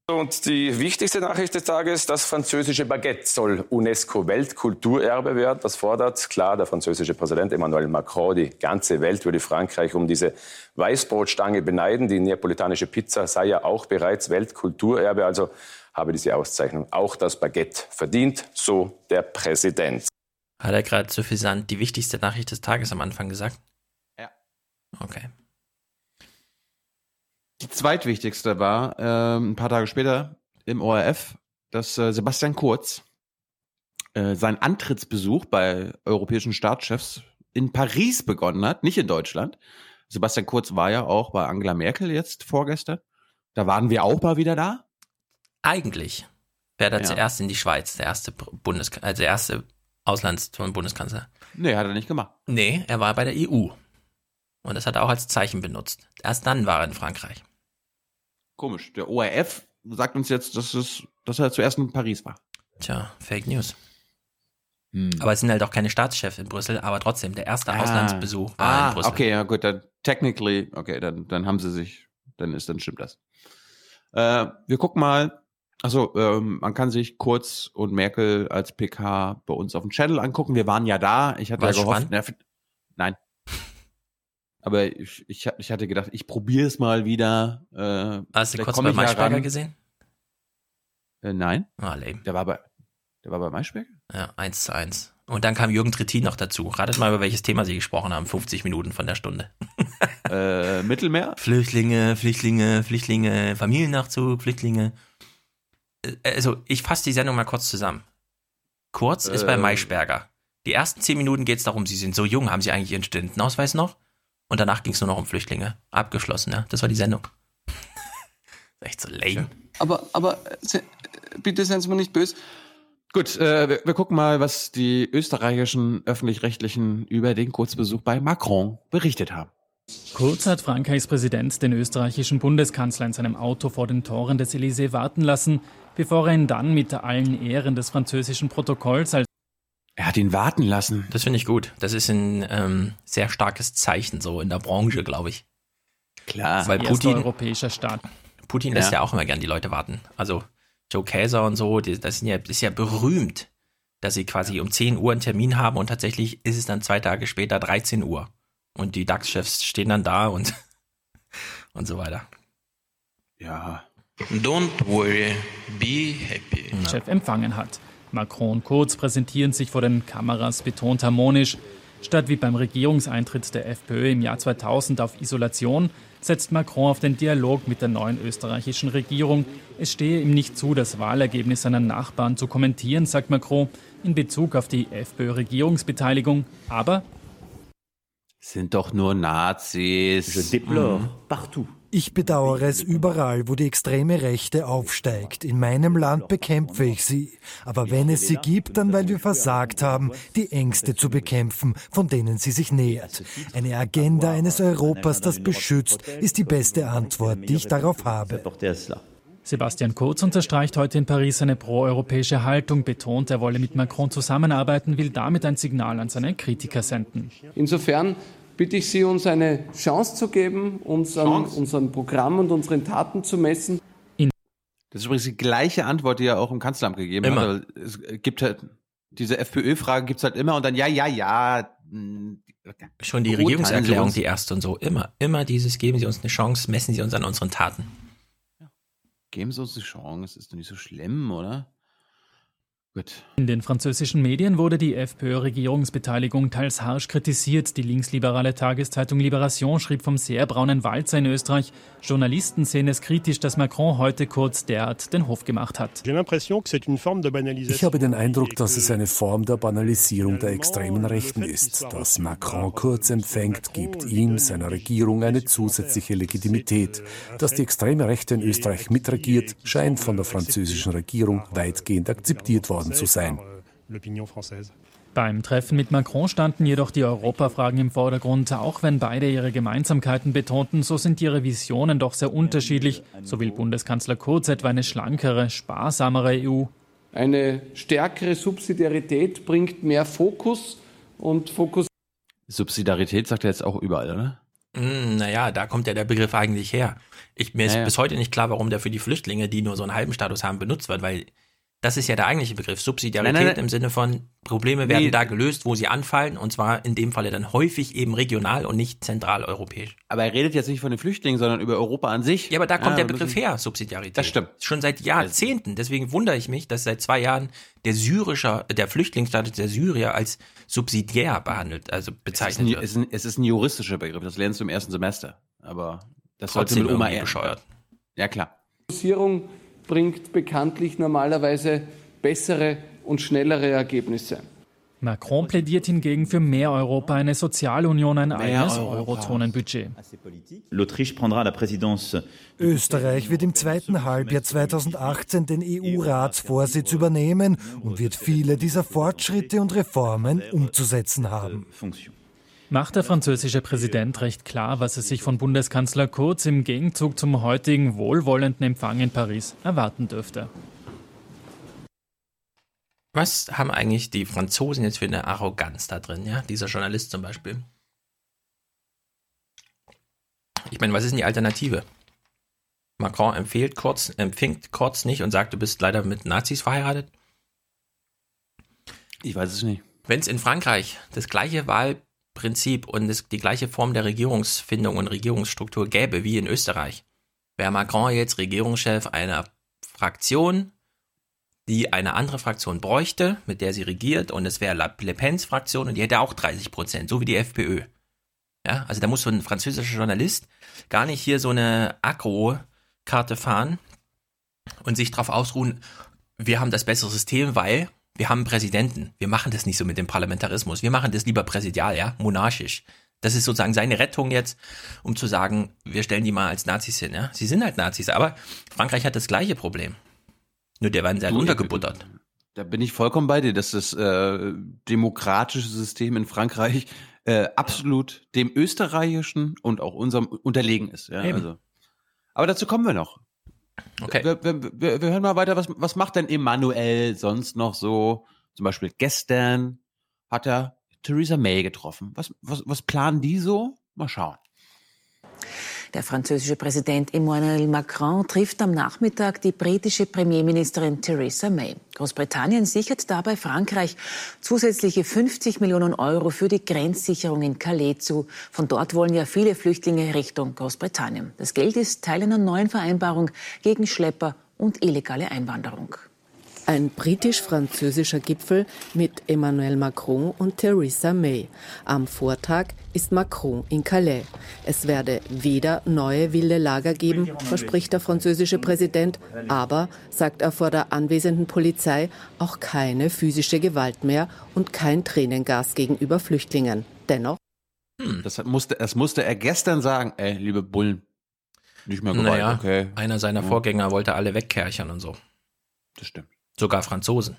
Und die wichtigste Nachricht des Tages, das französische Baguette soll UNESCO-Weltkulturerbe werden. Das fordert klar der französische Präsident Emmanuel Macron. Die ganze Welt würde Frankreich um diese Weißbrotstange beneiden. Die neapolitanische Pizza sei ja auch bereits Weltkulturerbe, also habe diese Auszeichnung auch das Baguette verdient, so der Präsident. Hat er gerade suffisant die wichtigste Nachricht des Tages am Anfang gesagt? Ja. Okay. Die zweitwichtigste war ähm, ein paar Tage später im ORF, dass äh, Sebastian Kurz äh, seinen Antrittsbesuch bei europäischen Staatschefs in Paris begonnen hat, nicht in Deutschland. Sebastian Kurz war ja auch bei Angela Merkel jetzt vorgestern. Da waren wir auch mal wieder da. Eigentlich wäre er Ja. zuerst in die Schweiz, der erste Bundes also der erste Auslands- und Bundeskanzler. Nee, hat er nicht gemacht. Nee, er war bei der EU. Und das hat er auch als Zeichen benutzt. Erst dann war er in Frankreich. Komisch. Der ORF sagt uns jetzt, dass, es, dass er zuerst in Paris war. Tja, Fake News. Hm. Aber es sind halt auch keine Staatschefs in Brüssel, aber trotzdem, der erste Auslandsbesuch war ah, in Brüssel. Okay, ja gut, dann technically, okay, dann, dann haben sie sich, dann ist, dann stimmt das. Äh, wir gucken mal, also ähm, man kann sich Kurz und Merkel als PK bei uns auf dem Channel angucken. Wir waren ja da. Ich hatte War ja es gehofft, na, nein. Aber ich, ich, ich hatte gedacht, ich probiere es mal wieder. Äh, Hast du kurz bei Maischberger gesehen? Äh, nein. Ah, lame. Der war bei, der war bei Maischberger? Ja, eins zu eins. Und dann kam Jürgen Trittin noch dazu. Ratet mal, über welches Thema sie gesprochen haben. 50 Minuten von der Stunde. äh, Mittelmeer? Flüchtlinge, Flüchtlinge, Flüchtlinge, Familiennachzug, Flüchtlinge. Äh, Also, ich fasse die Sendung mal kurz zusammen. Kurz ist bei Ähm. Maischberger. Die ersten zehn Minuten geht es darum, sie sind so jung, haben sie eigentlich ihren Studentenausweis noch? Und danach ging es nur noch um Flüchtlinge. Abgeschlossen, ja. Das war die Sendung. Echt so lame. Aber, aber bitte seien Sie mir nicht böse. Gut, äh, wir, wir gucken mal, was die österreichischen öffentlich-rechtlichen über den Kurzbesuch bei Macron berichtet haben. Kurz hat Frankreichs Präsident den österreichischen Bundeskanzler in seinem Auto vor den Toren des Élysées warten lassen, bevor er ihn dann mit allen Ehren des französischen Protokolls als Er hat ihn warten lassen. Das finde ich gut. Das ist ein ähm, sehr starkes Zeichen so in der Branche, glaube ich. Klar. Weil Putin, europäischer Staat. Putin lässt Ja. ja auch immer gern die Leute warten. Also Joe Käser und so, die, das, sind ja, das ist ja berühmt, dass sie quasi um 10 Uhr einen Termin haben und tatsächlich ist es dann zwei Tage später 13 Uhr. Und die DAX-Chefs stehen dann da und, und so weiter. Ja. Don't worry, be happy. Chef empfangen hat. Macron und Kurz präsentieren sich vor den Kameras betont harmonisch. Statt wie beim Regierungseintritt der FPÖ im Jahr 2000 auf Isolation, setzt Macron auf den Dialog mit der neuen österreichischen Regierung. Es stehe ihm nicht zu, das Wahlergebnis seiner Nachbarn zu kommentieren, sagt Macron in Bezug auf die FPÖ-Regierungsbeteiligung. Aber Sind doch nur Nazis. Je déplore partout. Ich bedauere es überall, wo die extreme Rechte aufsteigt. In meinem Land bekämpfe ich sie. Aber wenn es sie gibt, dann weil wir versagt haben, die Ängste zu bekämpfen, von denen sie sich nähert. Eine Agenda eines Europas, das beschützt, ist die beste Antwort, die ich darauf habe. Sebastian Kurz unterstreicht heute in Paris seine proeuropäische Haltung, betont, er wolle mit Macron zusammenarbeiten, will damit ein Signal an seine Kritiker senden. Insofern bitte ich Sie, uns eine Chance zu geben, uns an unserem Programm und unseren Taten zu messen. Das ist übrigens die gleiche Antwort, die er auch im Kanzleramt gegeben Immer. hat. aber Es gibt halt, diese FPÖ-Frage gibt's halt immer und dann ja, ja, ja. mh, Schon die Regierungserklärung, die erste und so. Immer, immer dieses, geben Sie uns eine Chance, messen Sie uns an unseren Taten. Geben Sie uns die Chance, ist doch nicht so schlimm, oder? Gut. In den französischen Medien wurde die FPÖ-Regierungsbeteiligung teils harsch kritisiert. Die linksliberale Tageszeitung Libération schrieb vom sehr braunen Walzer in Österreich. Journalisten sehen es kritisch, dass Macron heute kurz derart den Hof gemacht hat. Ich habe den Eindruck, dass es eine Form der Banalisierung der extremen Rechten ist. Dass Macron kurz empfängt, gibt ihm, seiner Regierung eine zusätzliche Legitimität. Dass die extreme Rechte in Österreich mitregiert, scheint von der französischen Regierung weitgehend akzeptiert worden zu sein. Beim Treffen mit Macron standen jedoch die Europafragen im Vordergrund. Auch wenn beide ihre Gemeinsamkeiten betonten, so sind ihre Visionen doch sehr unterschiedlich. So will Bundeskanzler Kurz etwa eine schlankere, sparsamere EU. Eine stärkere Subsidiarität bringt mehr Fokus und Fokus. Subsidiarität sagt er jetzt auch überall, oder? Mm, naja, da kommt ja der Begriff eigentlich her. Ich, mir ist Naja. bis heute nicht klar, warum der für die Flüchtlinge, die nur so einen halben Status haben, benutzt wird, weil das ist ja der eigentliche Begriff. Subsidiarität Nein, nein, nein. im Sinne von Probleme werden Nee. da gelöst, wo sie anfallen und zwar in dem Falle dann häufig eben regional und nicht zentraleuropäisch. Aber er redet jetzt nicht von den Flüchtlingen, sondern über Europa an sich. Ja, aber da kommt Ja, der Begriff her, Subsidiarität. Das stimmt. Schon seit Jahrzehnten. Deswegen wundere ich mich, dass seit zwei Jahren der syrische, der Flüchtlingsstatus der Syrier als subsidiär behandelt, also Es ist, bezeichnet ein, wird. es, ist ein, es ist ein juristischer Begriff, das lernst du im ersten Semester. Aber das sollte Trotzdem mit Oma bescheuert. Ja, klar. Fokussierung bringt bekanntlich normalerweise bessere und schnellere Ergebnisse. Macron plädiert hingegen für mehr Europa, eine Sozialunion, ein eigenes. Eurozonenbudget. L'Autriche prendra la présidence. Österreich wird im zweiten Halbjahr 2018 den EU-Ratsvorsitz übernehmen und wird viele dieser Fortschritte und Reformen umzusetzen haben. Macht der französische Präsident recht klar, was er sich von Bundeskanzler Kurz im Gegenzug zum heutigen wohlwollenden Empfang in Paris erwarten dürfte. Was haben eigentlich die Franzosen jetzt für eine Arroganz da drin, ja? Dieser Journalist zum Beispiel. Ich meine, was ist denn die Alternative? Macron empfiehlt kurz, empfängt kurz nicht und sagt, du bist leider mit Nazis verheiratet. Ich weiß es nicht. Wenn es in Frankreich das gleiche Wahlprinzip und das, die gleiche Form der Regierungsfindung und Regierungsstruktur gäbe wie in Österreich, wäre Macron jetzt Regierungschef einer Fraktion, die eine andere Fraktion bräuchte, mit der sie regiert, und es wäre Le Pens Fraktion und die hätte auch 30 Prozent, so wie die FPÖ. Ja, also da muss so ein französischer Journalist gar nicht hier so eine Agro-Karte fahren und sich darauf ausruhen, wir haben das bessere System, weil wir haben einen Präsidenten. Wir machen das nicht so mit dem Parlamentarismus. Wir machen das lieber präsidial, ja, monarchisch. Das ist sozusagen seine Rettung jetzt, um zu sagen, wir stellen die mal als Nazis hin, ja. Sie sind halt Nazis, aber Frankreich hat das gleiche Problem. Nur der werden sehr Du, untergebuttert. Da bin ich vollkommen bei dir, dass das äh, demokratische System in Frankreich äh, absolut dem österreichischen und auch unserem unterlegen ist. Ja, also. Aber dazu kommen wir noch. Okay. Wir, wir, wir, hören mal weiter, was, was macht denn Emmanuel sonst noch so? Zum Beispiel gestern hat er Theresa May getroffen. Was, was, was planen die so? Mal schauen. Der französische Präsident Emmanuel Macron trifft am Nachmittag die britische Premierministerin Theresa May. Großbritannien sichert dabei Frankreich zusätzliche 50 Millionen Euro für die Grenzsicherung in Calais zu. Von dort wollen ja viele Flüchtlinge Richtung Großbritannien. Das Geld ist Teil einer neuen Vereinbarung gegen Schlepper und illegale Einwanderung. Ein britisch-französischer Gipfel mit Emmanuel Macron und Theresa May. Am Vortag ist Macron in Calais. Es werde weder neue wilde Lager geben, verspricht der französische Präsident, aber, sagt er vor der anwesenden Polizei, auch keine physische Gewalt mehr und kein Tränengas gegenüber Flüchtlingen. Dennoch Das hat- musste, das musste er gestern sagen. Ey, liebe Bullen, nicht mehr Gewalt, Naja, okay. einer seiner Ja. Vorgänger wollte alle wegkerchern und so. Das stimmt. Sogar Franzosen.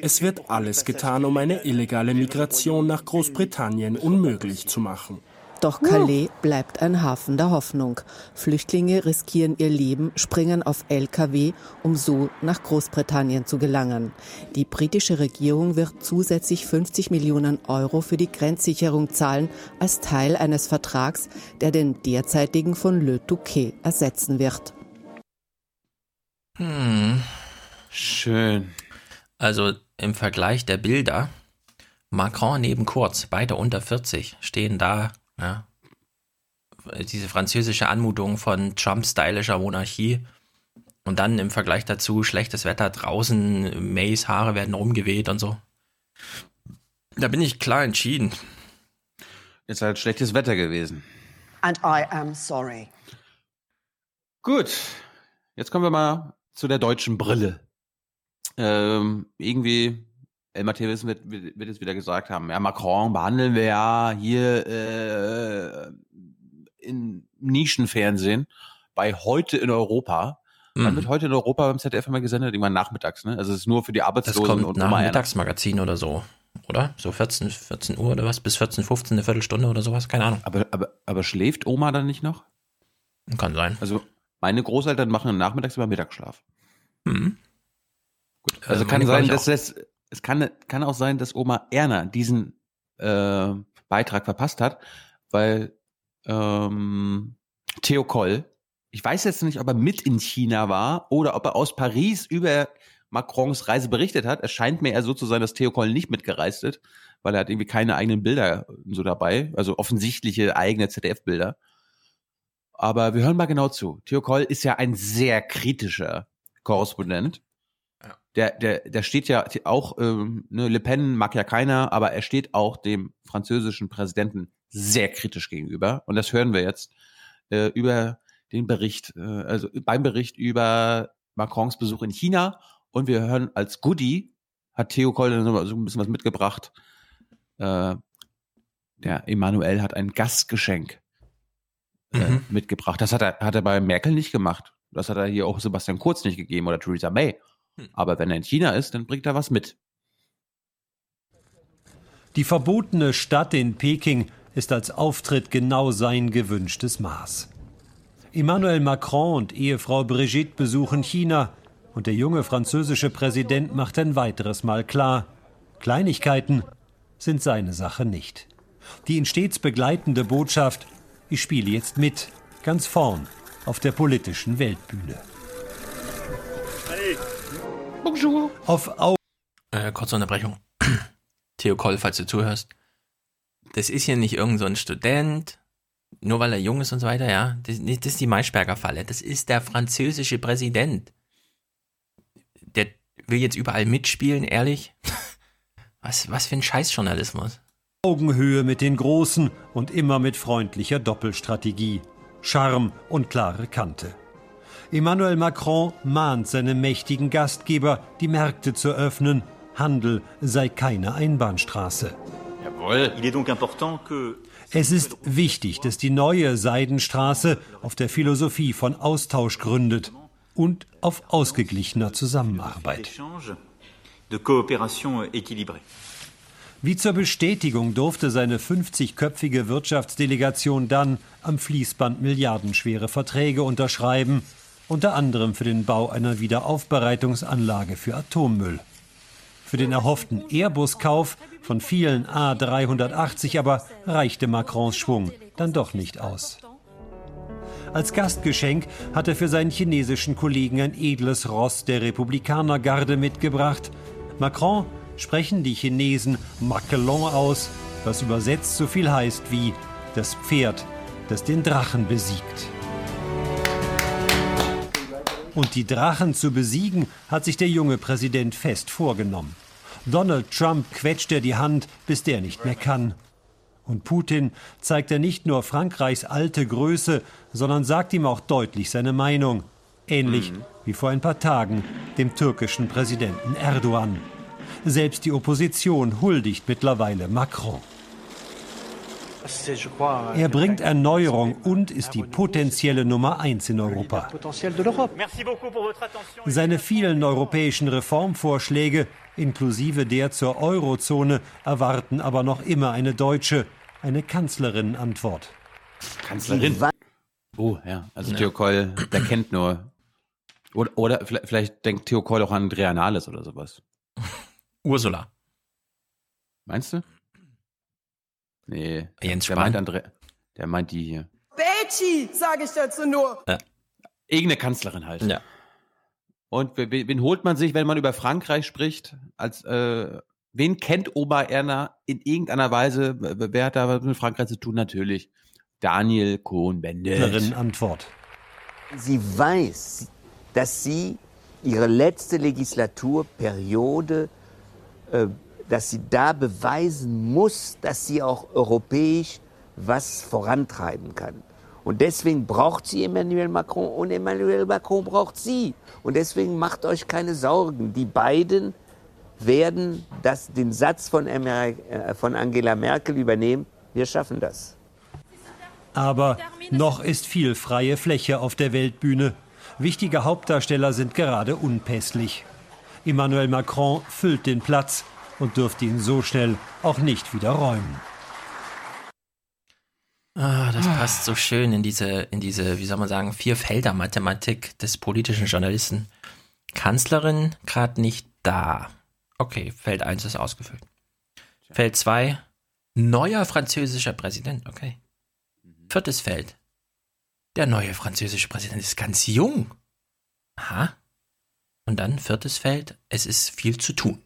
Es wird alles getan, um eine illegale Migration nach Großbritannien unmöglich zu machen. Doch Calais bleibt ein Hafen der Hoffnung. Flüchtlinge riskieren ihr Leben, springen auf Lkw, um so nach Großbritannien zu gelangen. Die britische Regierung wird zusätzlich 50 Millionen Euro für die Grenzsicherung zahlen, als Teil eines Vertrags, der den derzeitigen von Le Touquet ersetzen wird. Hm. Schön. Also im Vergleich der Bilder, Macron neben Kurz, beide unter 40, stehen da, ja, diese französische Anmutung von Trump-stylischer Monarchie. Und dann im Vergleich dazu schlechtes Wetter draußen, Mays Haare werden rumgeweht und so. Da bin ich klar entschieden. Ist halt schlechtes Wetter gewesen. And I am sorry. Gut, jetzt kommen wir mal zu der deutschen Brille. Ähm, irgendwie, Elmar Thewissen wird, wird, wird jetzt wieder gesagt haben, ja, Macron behandeln wir ja hier äh, in Nischenfernsehen bei heute in Europa. Mhm. wird heute in Europa beim ZDF immer gesendet? Irgendwann nachmittags, ne? Also es ist nur für die Arbeitslosen das kommt und nach dem Mittagsmagazin oder so, oder? So 14, 14 Uhr oder was? Bis 14, 15, eine Viertelstunde oder sowas? Keine Ahnung. Aber, aber, aber schläft Oma dann nicht noch? Kann sein. Also meine Großeltern machen nachmittags immer Mittagsschlaf. Mhm. Gut. Also äh, kann sein, dass das, es kann, kann auch sein, dass Oma Erna diesen äh, Beitrag verpasst hat, weil ähm, Theo Koll ich weiß jetzt nicht, ob er mit in China war oder ob er aus Paris über Macrons Reise berichtet hat. Es scheint mir eher so zu sein, dass Theo Koll nicht mitgereist ist, weil er hat irgendwie keine eigenen Bilder so dabei, also offensichtliche eigene ZDF-Bilder. Aber wir hören mal genau zu. Theo Koll ist ja ein sehr kritischer Korrespondent. Der, der, der steht ja auch, ähm, ne, Le Pen mag ja keiner, aber er steht auch dem französischen Präsidenten sehr kritisch gegenüber. Und das hören wir jetzt äh, über den Bericht, äh, also beim Bericht über Macrons Besuch in China. Und wir hören als Goodie, hat Theo Koll so ein bisschen was mitgebracht. Äh, der Emanuel hat ein Gastgeschenk äh, mhm. mitgebracht. Das hat er, hat er bei Merkel nicht gemacht. Das hat er hier auch Sebastian Kurz nicht gegeben oder Theresa May. Hm. Aber wenn er in China ist, dann bringt er was mit. Die verbotene Stadt in Peking ist als Auftritt genau sein gewünschtes Maß. Emmanuel Macron und Ehefrau Brigitte besuchen China und der junge französische Präsident macht ein weiteres Mal klar, Kleinigkeiten sind seine Sache nicht. Die ihn stets begleitende Botschaft, ich spiele jetzt mit, ganz vorn auf der politischen Weltbühne. Bonjour. Auf Au äh, kurze Unterbrechung. Theo Koll, falls du zuhörst. Das ist hier nicht irgendein so Student, nur weil er jung ist und so weiter, ja. Das, das ist die Maischberger-Falle. Das ist der französische Präsident. Der will jetzt überall mitspielen, ehrlich. Was, was für ein Scheißjournalismus. Augenhöhe mit den Großen und immer mit freundlicher Doppelstrategie. Charme und klare Kante. Emmanuel Macron mahnt seine mächtigen Gastgeber, die Märkte zu öffnen. Handel sei keine Einbahnstraße. Jawohl. Es ist wichtig, dass die neue Seidenstraße auf der Philosophie von Austausch gründet und auf ausgeglichener Zusammenarbeit. Wie zur Bestätigung durfte seine 50-köpfige Wirtschaftsdelegation dann am Fließband milliardenschwere Verträge unterschreiben, unter anderem für den Bau einer Wiederaufbereitungsanlage für Atommüll. Für den erhofften Airbus-Kauf von vielen A380 aber reichte Macrons Schwung dann doch nicht aus. Als Gastgeschenk hat er für seinen chinesischen Kollegen ein edles Ross der Republikanergarde mitgebracht. Macron sprechen die Chinesen Maquelon aus, was übersetzt so viel heißt wie das Pferd, das den Drachen besiegt. Und die Drachen zu besiegen, hat sich der junge Präsident fest vorgenommen. Donald Trump quetscht er die Hand, bis der nicht mehr kann. Und Putin zeigt er nicht nur Frankreichs alte Größe, sondern sagt ihm auch deutlich seine Meinung. Ähnlich mhm. wie vor ein paar Tagen dem türkischen Präsidenten Erdogan. Selbst die Opposition huldigt mittlerweile Macron. Er bringt Erneuerung und ist die potenzielle Nummer eins in Europa. Seine vielen europäischen Reformvorschläge, inklusive der zur Eurozone, erwarten aber noch immer eine deutsche, eine Kanzlerin-Antwort. Kanzlerin? Oh, ja. Also ja. Theo Koll, der kennt nur. Oder, oder vielleicht denkt Theo Koll auch an Andrea Nahles oder sowas. Ursula. Meinst du? Nee. Jens der Spahn. meint Andre der meint die hier. Betty, sage ich dazu nur. Ja. Irgendeine Kanzlerin halt. Ja. Und wen holt man sich, wenn man über Frankreich spricht? Als äh, wen kennt Obererna in irgendeiner Weise? Wer hat da was mit Frankreich zu tun? Natürlich Daniel Cohn-Bendit. Antwort. Sie weiß, dass sie ihre letzte Legislaturperiode äh, dass sie da beweisen muss, dass sie auch europäisch was vorantreiben kann. Und deswegen braucht sie Emmanuel Macron und Emmanuel Macron braucht sie. Und deswegen macht euch keine Sorgen. Die beiden werden das, den Satz von, äh, von Angela Merkel übernehmen. Wir schaffen das. Aber noch ist viel freie Fläche auf der Weltbühne. Wichtige Hauptdarsteller sind gerade unpässlich. Emmanuel Macron füllt den Platz und dürfte ihn so schnell auch nicht wieder räumen. Ah, das passt so schön in diese, in diese, wie soll man sagen, Vierfelder-Mathematik des politischen Journalisten. Kanzlerin gerade nicht da. Okay, Feld 1 ist ausgefüllt. Feld 2, neuer französischer Präsident. Okay. Viertes Feld. Der neue französische Präsident ist ganz jung. Aha. Und dann viertes Feld, es ist viel zu tun.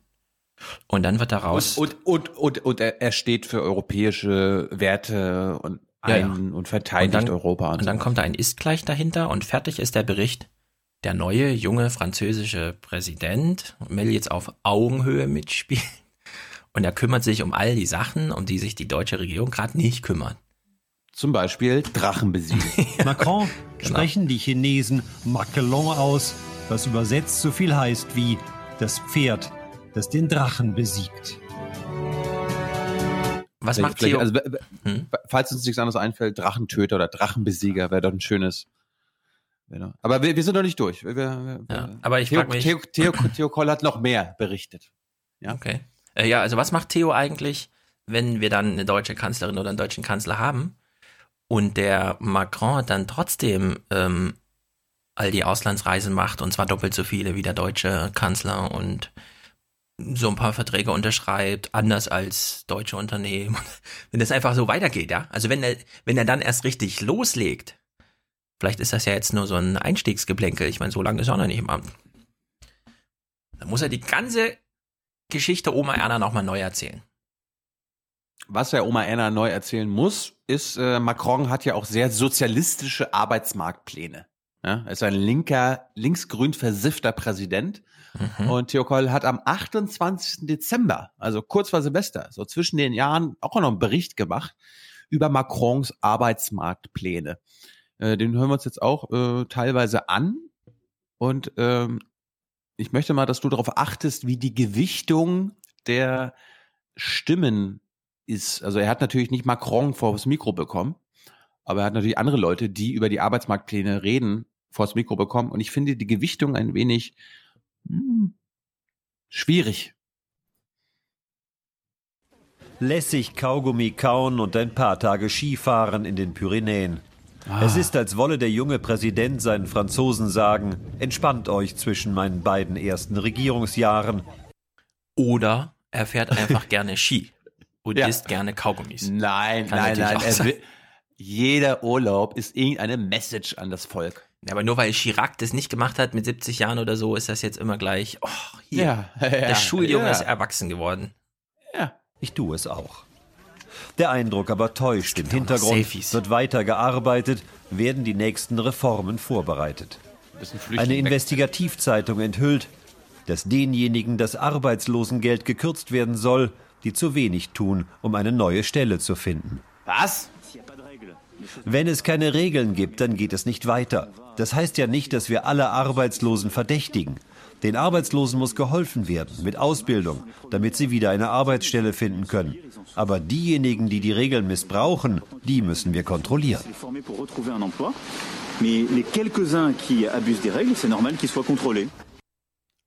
Und dann wird daraus. Und, und, und, und, und er steht für europäische Werte und ein ja, ja. und verteidigt und dann, Europa. Und, und dann kommt ein Ist gleich dahinter und fertig ist der Bericht. Der neue, junge französische Präsident will jetzt auf Augenhöhe mitspielen. Und er kümmert sich um all die Sachen, um die sich die deutsche Regierung gerade nicht kümmert. Zum Beispiel Drachen besiegen. ja, Macron genau. sprechen die Chinesen Maquelon aus, was übersetzt so viel heißt wie das Pferd, das den Drachen besiegt. Was macht Theo? Also, hm? Falls uns nichts anderes einfällt, Drachentöter oder Drachenbesieger wäre doch ein schönes. Aber wir, wir sind noch nicht durch. Wir, wir, ja, aber ich Theo, mich. Theo, Theo, Theo Koll hat noch mehr berichtet. Ja? Okay. Äh, ja, also was macht Theo eigentlich, wenn wir dann eine deutsche Kanzlerin oder einen deutschen Kanzler haben und der Macron dann trotzdem ähm, all die Auslandsreisen macht und zwar doppelt so viele wie der deutsche Kanzler und so ein paar Verträge unterschreibt, anders als deutsche Unternehmen. Wenn das einfach so weitergeht, ja. Also wenn er, wenn er dann erst richtig loslegt, vielleicht ist das ja jetzt nur so ein Einstiegsgeplänkel. Ich meine, so lange ist er noch nicht im Amt. Dann muss er die ganze Geschichte Oma Erna nochmal neu erzählen. Was er Oma Erna neu erzählen muss, ist, äh, Macron hat ja auch sehr sozialistische Arbeitsmarktpläne. Ja, er ist ein linker, linksgrün versiffter Präsident. Mhm. Und Theo Koll hat am 28. Dezember, also kurz vor Silvester, so zwischen den Jahren, auch noch einen Bericht gemacht über Macrons Arbeitsmarktpläne. Äh, den hören wir uns jetzt auch äh, teilweise an. Und ähm, ich möchte mal, dass du darauf achtest, wie die Gewichtung der Stimmen ist. Also er hat natürlich nicht Macron vor das Mikro bekommen, aber er hat natürlich andere Leute, die über die Arbeitsmarktpläne reden, vor das Mikro bekommen. Und ich finde die Gewichtung ein wenig hm, schwierig. Lässig Kaugummi kauen und ein paar Tage Skifahren in den Pyrenäen. Ah. Es ist, als wolle der junge Präsident seinen Franzosen sagen, entspannt euch zwischen meinen beiden ersten Regierungsjahren. Oder er fährt einfach gerne Ski und ja. isst gerne Kaugummis. Nein, Kann nein, nein. Will, jeder Urlaub ist irgendeine Message an das Volk. Ja, aber nur weil Chirac das nicht gemacht hat mit 70 Jahren oder so, ist das jetzt immer gleich, oh, hier, ja, ja, der Schuljunge ja. ist erwachsen geworden. Ja, ich tue es auch. Der Eindruck aber täuscht. Im Hintergrund wird weiter gearbeitet, werden die nächsten Reformen vorbereitet. Eine Investigativzeitung enthüllt, dass denjenigen das Arbeitslosengeld gekürzt werden soll, die zu wenig tun, um eine neue Stelle zu finden. Was? Wenn es keine Regeln gibt, dann geht es nicht weiter. Das heißt ja nicht, dass wir alle Arbeitslosen verdächtigen. Den Arbeitslosen muss geholfen werden mit Ausbildung, damit sie wieder eine Arbeitsstelle finden können. Aber diejenigen, die die Regeln missbrauchen, die müssen wir kontrollieren.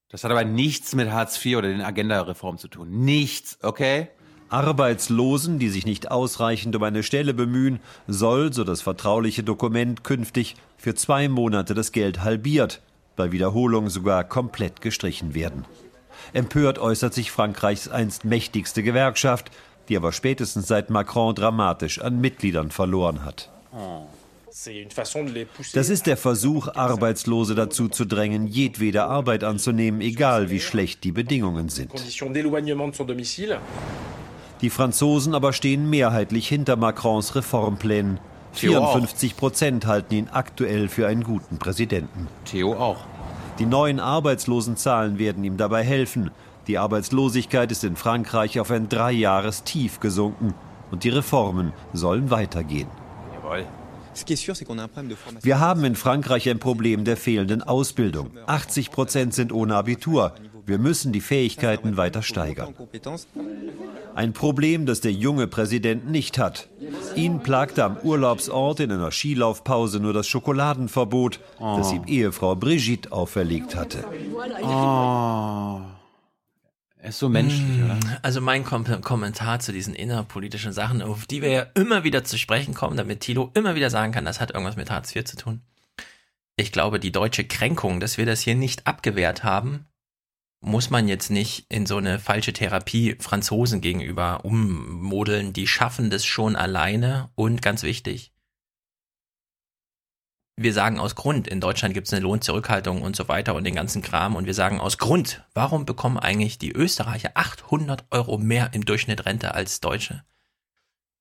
Das hat aber nichts mit Hartz IV oder den Agenda-Reformen zu tun. Nichts, okay? Arbeitslosen, die sich nicht ausreichend um eine Stelle bemühen, soll, so das vertrauliche Dokument, künftig für zwei Monate das Geld halbiert, bei Wiederholung sogar komplett gestrichen werden. Empört äußert sich Frankreichs einst mächtigste Gewerkschaft, die aber spätestens seit Macron dramatisch an Mitgliedern verloren hat. Das ist der Versuch, Arbeitslose dazu zu drängen, jedwede Arbeit anzunehmen, egal wie schlecht die Bedingungen sind. Die Franzosen aber stehen mehrheitlich hinter Macrons Reformplänen. 54 Prozent halten ihn aktuell für einen guten Präsidenten. Theo auch. Die neuen Arbeitslosenzahlen werden ihm dabei helfen. Die Arbeitslosigkeit ist in Frankreich auf ein Dreijahrestief gesunken und die Reformen sollen weitergehen. Jawohl. Wir haben in Frankreich ein Problem der fehlenden Ausbildung. 80 Prozent sind ohne Abitur. Wir müssen die Fähigkeiten weiter steigern. Ein Problem, das der junge Präsident nicht hat. Ihn plagte am Urlaubsort in einer Skilaufpause nur das Schokoladenverbot, oh. das ihm Ehefrau Brigitte auferlegt hatte. Oh. Er ist so menschlich, mm, oder? Also mein Kom Kommentar zu diesen innerpolitischen Sachen, auf die wir ja immer wieder zu sprechen kommen, damit Tilo immer wieder sagen kann, das hat irgendwas mit Hartz IV zu tun. Ich glaube, die deutsche Kränkung, dass wir das hier nicht abgewehrt haben, muss man jetzt nicht in so eine falsche Therapie Franzosen gegenüber ummodeln. Die schaffen das schon alleine und ganz wichtig, wir sagen aus Grund, in Deutschland gibt es eine Lohnzurückhaltung und so weiter und den ganzen Kram und wir sagen aus Grund, warum bekommen eigentlich die Österreicher 800 Euro mehr im Durchschnitt Rente als Deutsche?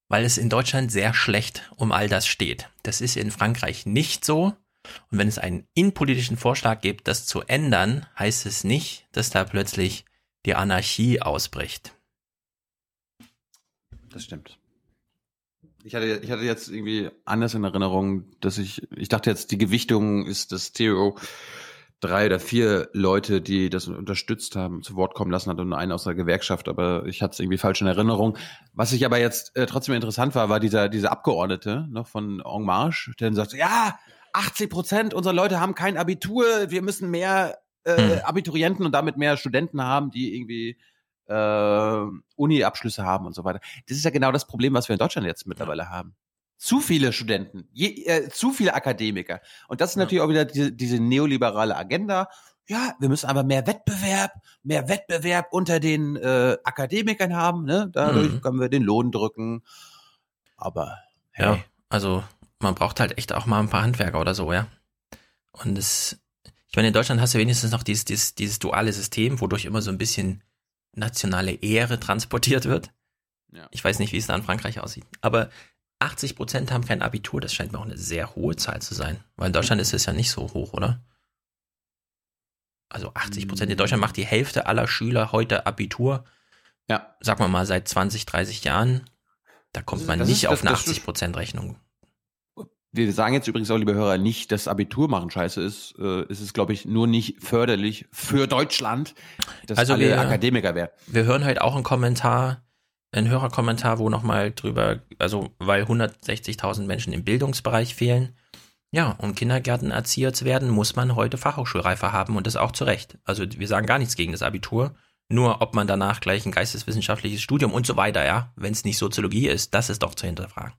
Weil es in Deutschland sehr schlecht um all das steht. Das ist in Frankreich nicht so. Und wenn es einen innenpolitischen Vorschlag gibt, das zu ändern, heißt es nicht, dass da plötzlich die Anarchie ausbricht. Das stimmt. Ich hatte, ich hatte jetzt irgendwie anders in Erinnerung, dass ich, ich dachte jetzt, die Gewichtung ist, dass Theo drei oder vier Leute, die das unterstützt haben, zu Wort kommen lassen hat und einen aus der Gewerkschaft, aber ich hatte es irgendwie falsch in Erinnerung. Was ich aber jetzt äh, trotzdem interessant war, war dieser, dieser Abgeordnete noch von En Marche, der dann sagt, ja, 80 Prozent unserer Leute haben kein Abitur, wir müssen mehr äh, hm. Abiturienten und damit mehr Studenten haben, die irgendwie äh, Uni-Abschlüsse haben und so weiter. Das ist ja genau das Problem, was wir in Deutschland jetzt mittlerweile haben. Zu viele Studenten, je, äh, zu viele Akademiker. Und das ist natürlich auch wieder diese, diese neoliberale Agenda. Ja, wir müssen aber mehr Wettbewerb, mehr Wettbewerb unter den äh, Akademikern haben. Ne? Dadurch mhm. können wir den Lohn drücken. Aber hey. ja, also man braucht halt echt auch mal ein paar Handwerker oder so, ja. Und es, ich meine, in Deutschland hast du wenigstens noch dieses, dieses, dieses duale System, wodurch immer so ein bisschen nationale Ehre transportiert wird. Ja. Ich weiß nicht, wie es da in Frankreich aussieht. Aber 80 Prozent haben kein Abitur. Das scheint mir auch eine sehr hohe Zahl zu sein. Weil in Deutschland ist es ja nicht so hoch, oder? Also 80 Prozent. In Deutschland macht die Hälfte aller Schüler heute Abitur. Ja. Sagen wir mal seit 20, 30 Jahren. Da kommt man nicht ist, auf eine 80 Prozent Rechnung. Wir sagen jetzt übrigens auch, liebe Hörer, nicht, dass Abitur machen scheiße ist. Äh, es ist, glaube ich, nur nicht förderlich für Deutschland, dass also alle wir, Akademiker werden. Wir hören halt auch einen Kommentar, einen Hörerkommentar, wo nochmal drüber, also weil 160.000 Menschen im Bildungsbereich fehlen. Ja, um Kindergärtenerzieher zu werden, muss man heute Fachhochschulreife haben und das auch zu Recht. Also wir sagen gar nichts gegen das Abitur. Nur ob man danach gleich ein geisteswissenschaftliches Studium und so weiter, ja, wenn es nicht Soziologie ist, das ist doch zu hinterfragen.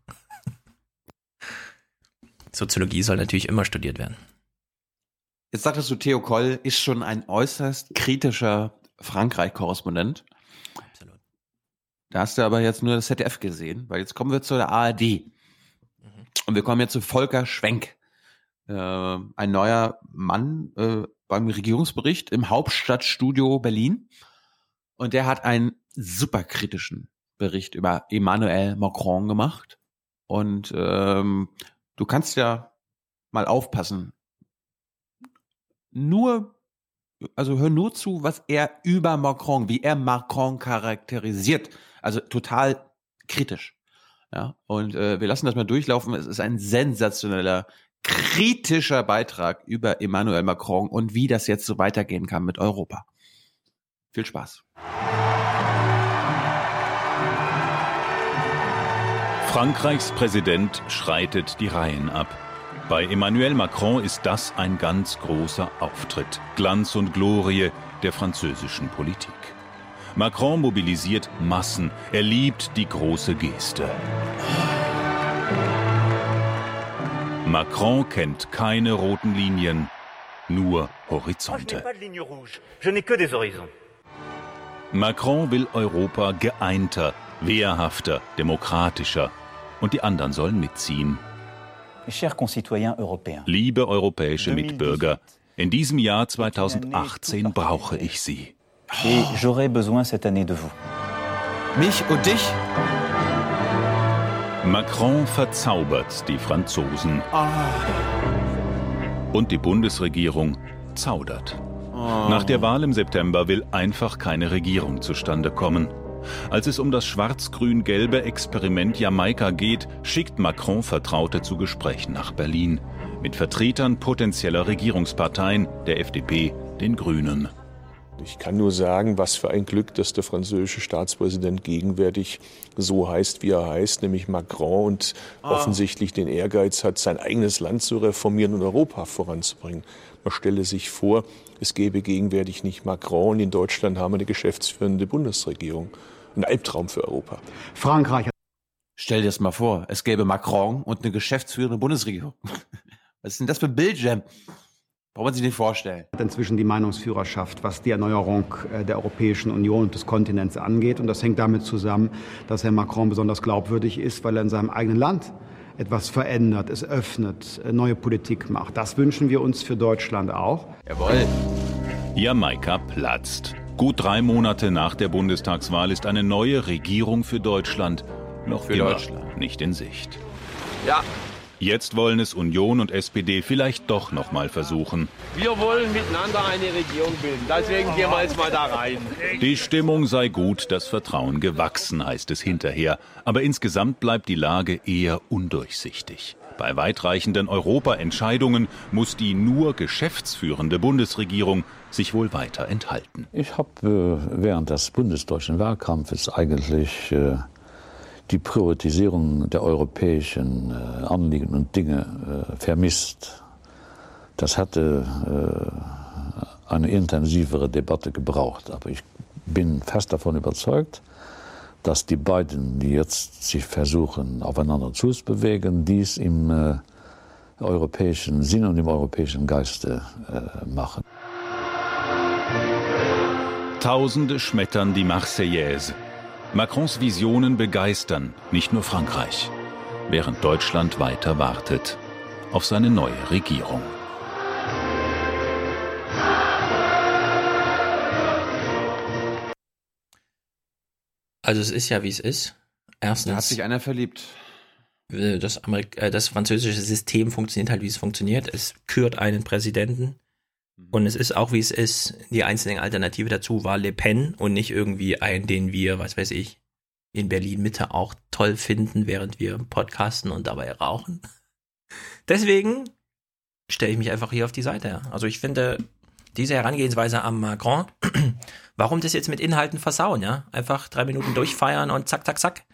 Soziologie soll natürlich immer studiert werden. Jetzt sagtest du, Theo Koll ist schon ein äußerst kritischer Frankreich-Korrespondent. Absolut. Da hast du aber jetzt nur das ZDF gesehen, weil jetzt kommen wir zu der ARD. Mhm. Und wir kommen jetzt zu Volker Schwenk. Äh, ein neuer Mann äh, beim Regierungsbericht im Hauptstadtstudio Berlin. Und der hat einen super kritischen Bericht über Emmanuel Macron gemacht. Und ähm, Du kannst ja mal aufpassen. Nur, also hör nur zu, was er über Macron, wie er Macron charakterisiert. Also total kritisch. Ja, und äh, wir lassen das mal durchlaufen. Es ist ein sensationeller, kritischer Beitrag über Emmanuel Macron und wie das jetzt so weitergehen kann mit Europa. Viel Spaß. Frankreichs Präsident schreitet die Reihen ab. Bei Emmanuel Macron ist das ein ganz großer Auftritt, Glanz und Glorie der französischen Politik. Macron mobilisiert Massen, er liebt die große Geste. Macron kennt keine roten Linien, nur Horizonte. Macron will Europa geeinter, wehrhafter, demokratischer und die anderen sollen mitziehen. Liebe europäische Mitbürger, in diesem Jahr 2018 brauche ich Sie. Mich und dich? Macron verzaubert die Franzosen. Ah. Und die Bundesregierung zaudert. Ah. Nach der Wahl im September will einfach keine Regierung zustande kommen. Als es um das schwarz-grün-gelbe Experiment Jamaika geht, schickt Macron Vertraute zu Gesprächen nach Berlin mit Vertretern potenzieller Regierungsparteien, der FDP, den Grünen. Ich kann nur sagen, was für ein Glück, dass der französische Staatspräsident gegenwärtig so heißt, wie er heißt, nämlich Macron und ah. offensichtlich den Ehrgeiz hat, sein eigenes Land zu reformieren und Europa voranzubringen. Man stelle sich vor, es gäbe gegenwärtig nicht Macron und in Deutschland haben wir eine geschäftsführende Bundesregierung. Ein Albtraum für Europa. Frankreich. Stell dir das mal vor, es gäbe Macron und eine geschäftsführende Bundesregierung. Was ist denn das für ein Bildschirm? Braucht man sich nicht vorstellen. Inzwischen die Meinungsführerschaft, was die Erneuerung äh, der Europäischen Union und des Kontinents angeht. Und das hängt damit zusammen, dass Herr Macron besonders glaubwürdig ist, weil er in seinem eigenen Land etwas verändert, es öffnet, äh, neue Politik macht. Das wünschen wir uns für Deutschland auch. Jawohl. Jamaika platzt. Gut drei Monate nach der Bundestagswahl ist eine neue Regierung für Deutschland noch für immer Deutschland. nicht in Sicht. Ja, Jetzt wollen es Union und SPD vielleicht doch noch mal versuchen. Wir wollen miteinander eine Regierung bilden. Deswegen gehen wir jetzt mal da rein. Die Stimmung sei gut, das Vertrauen gewachsen, heißt es hinterher. Aber insgesamt bleibt die Lage eher undurchsichtig. Bei weitreichenden Europaentscheidungen muss die nur geschäftsführende Bundesregierung sich wohl weiter enthalten. Ich habe äh, während des bundesdeutschen Wahlkampfes eigentlich äh, die Priorisierung der europäischen äh, Anliegen und Dinge äh, vermisst. Das hätte äh, eine intensivere Debatte gebraucht. Aber ich bin fest davon überzeugt, dass die beiden, die jetzt sich versuchen, aufeinander zuzubewegen, dies im äh, europäischen Sinn und im europäischen Geiste äh, machen. Tausende schmettern die Marseillaise. Macrons Visionen begeistern nicht nur Frankreich, während Deutschland weiter wartet auf seine neue Regierung. Also es ist ja, wie es ist. Erstens. Da hat sich einer verliebt. Das, Amerik äh, das französische System funktioniert halt, wie es funktioniert. Es kürt einen Präsidenten und es ist auch, wie es ist, die einzige Alternative dazu war Le Pen und nicht irgendwie ein, den wir, was weiß ich, in Berlin Mitte auch toll finden, während wir podcasten und dabei rauchen. Deswegen stelle ich mich einfach hier auf die Seite. Also ich finde diese Herangehensweise am Macron, warum das jetzt mit Inhalten versauen, ja? Einfach drei Minuten durchfeiern und zack, zack, zack.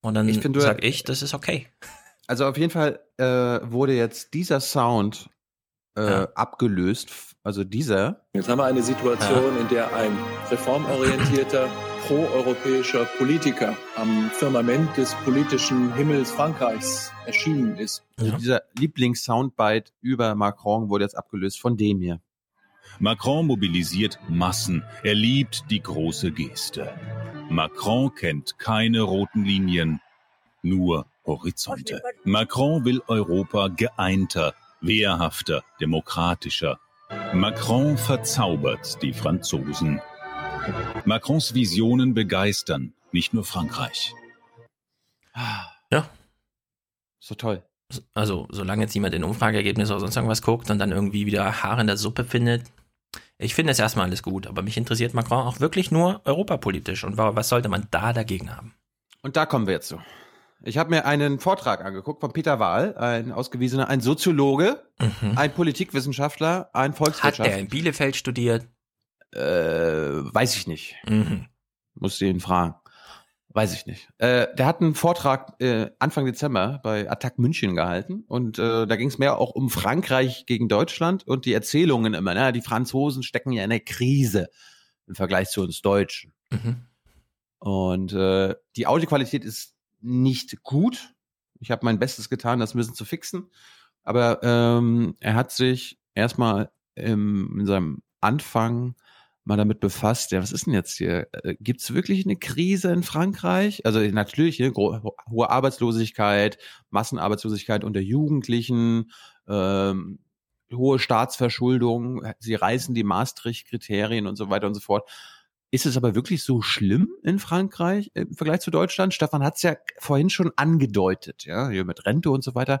Und dann ich find, sag ich, das ist okay. Also auf jeden Fall äh, wurde jetzt dieser Sound äh, ja. abgelöst also dieser. Jetzt haben wir eine Situation, ja. in der ein reformorientierter, proeuropäischer Politiker am Firmament des politischen Himmels Frankreichs erschienen ist. Also ja. dieser Lieblings-Soundbite über Macron wurde jetzt abgelöst von dem hier. Macron mobilisiert Massen. Er liebt die große Geste. Macron kennt keine roten Linien, nur Horizonte. Macron will Europa geeinter, wehrhafter, demokratischer, Macron verzaubert die Franzosen. Macrons Visionen begeistern nicht nur Frankreich. Ja. So toll. Also, solange jetzt jemand in Umfrageergebnisse oder sonst irgendwas guckt und dann irgendwie wieder Haare in der Suppe findet, ich finde es erstmal alles gut, aber mich interessiert Macron auch wirklich nur europapolitisch. Und was sollte man da dagegen haben? Und da kommen wir jetzt zu. Ich habe mir einen Vortrag angeguckt von Peter Wahl, ein ausgewiesener, ein Soziologe, mhm. ein Politikwissenschaftler, ein Volkswirtschaftler. Hat er in Bielefeld studiert? Äh, weiß ich nicht. Mhm. Muss ihn fragen. Weiß ich nicht. Äh, der hat einen Vortrag äh, Anfang Dezember bei Attac München gehalten und äh, da ging es mehr auch um Frankreich gegen Deutschland und die Erzählungen immer. Ne? Die Franzosen stecken ja in der Krise im Vergleich zu uns Deutschen. Mhm. Und äh, die Audioqualität ist nicht gut. Ich habe mein Bestes getan, das müssen zu fixen. Aber ähm, er hat sich erstmal im, in seinem Anfang mal damit befasst, ja, was ist denn jetzt hier? Äh, Gibt es wirklich eine Krise in Frankreich? Also natürlich ne, hohe Arbeitslosigkeit, Massenarbeitslosigkeit unter Jugendlichen, ähm, hohe Staatsverschuldung, sie reißen die Maastricht-Kriterien und so weiter und so fort. Ist es aber wirklich so schlimm in Frankreich im Vergleich zu Deutschland? Stefan hat es ja vorhin schon angedeutet, ja, hier mit Rente und so weiter.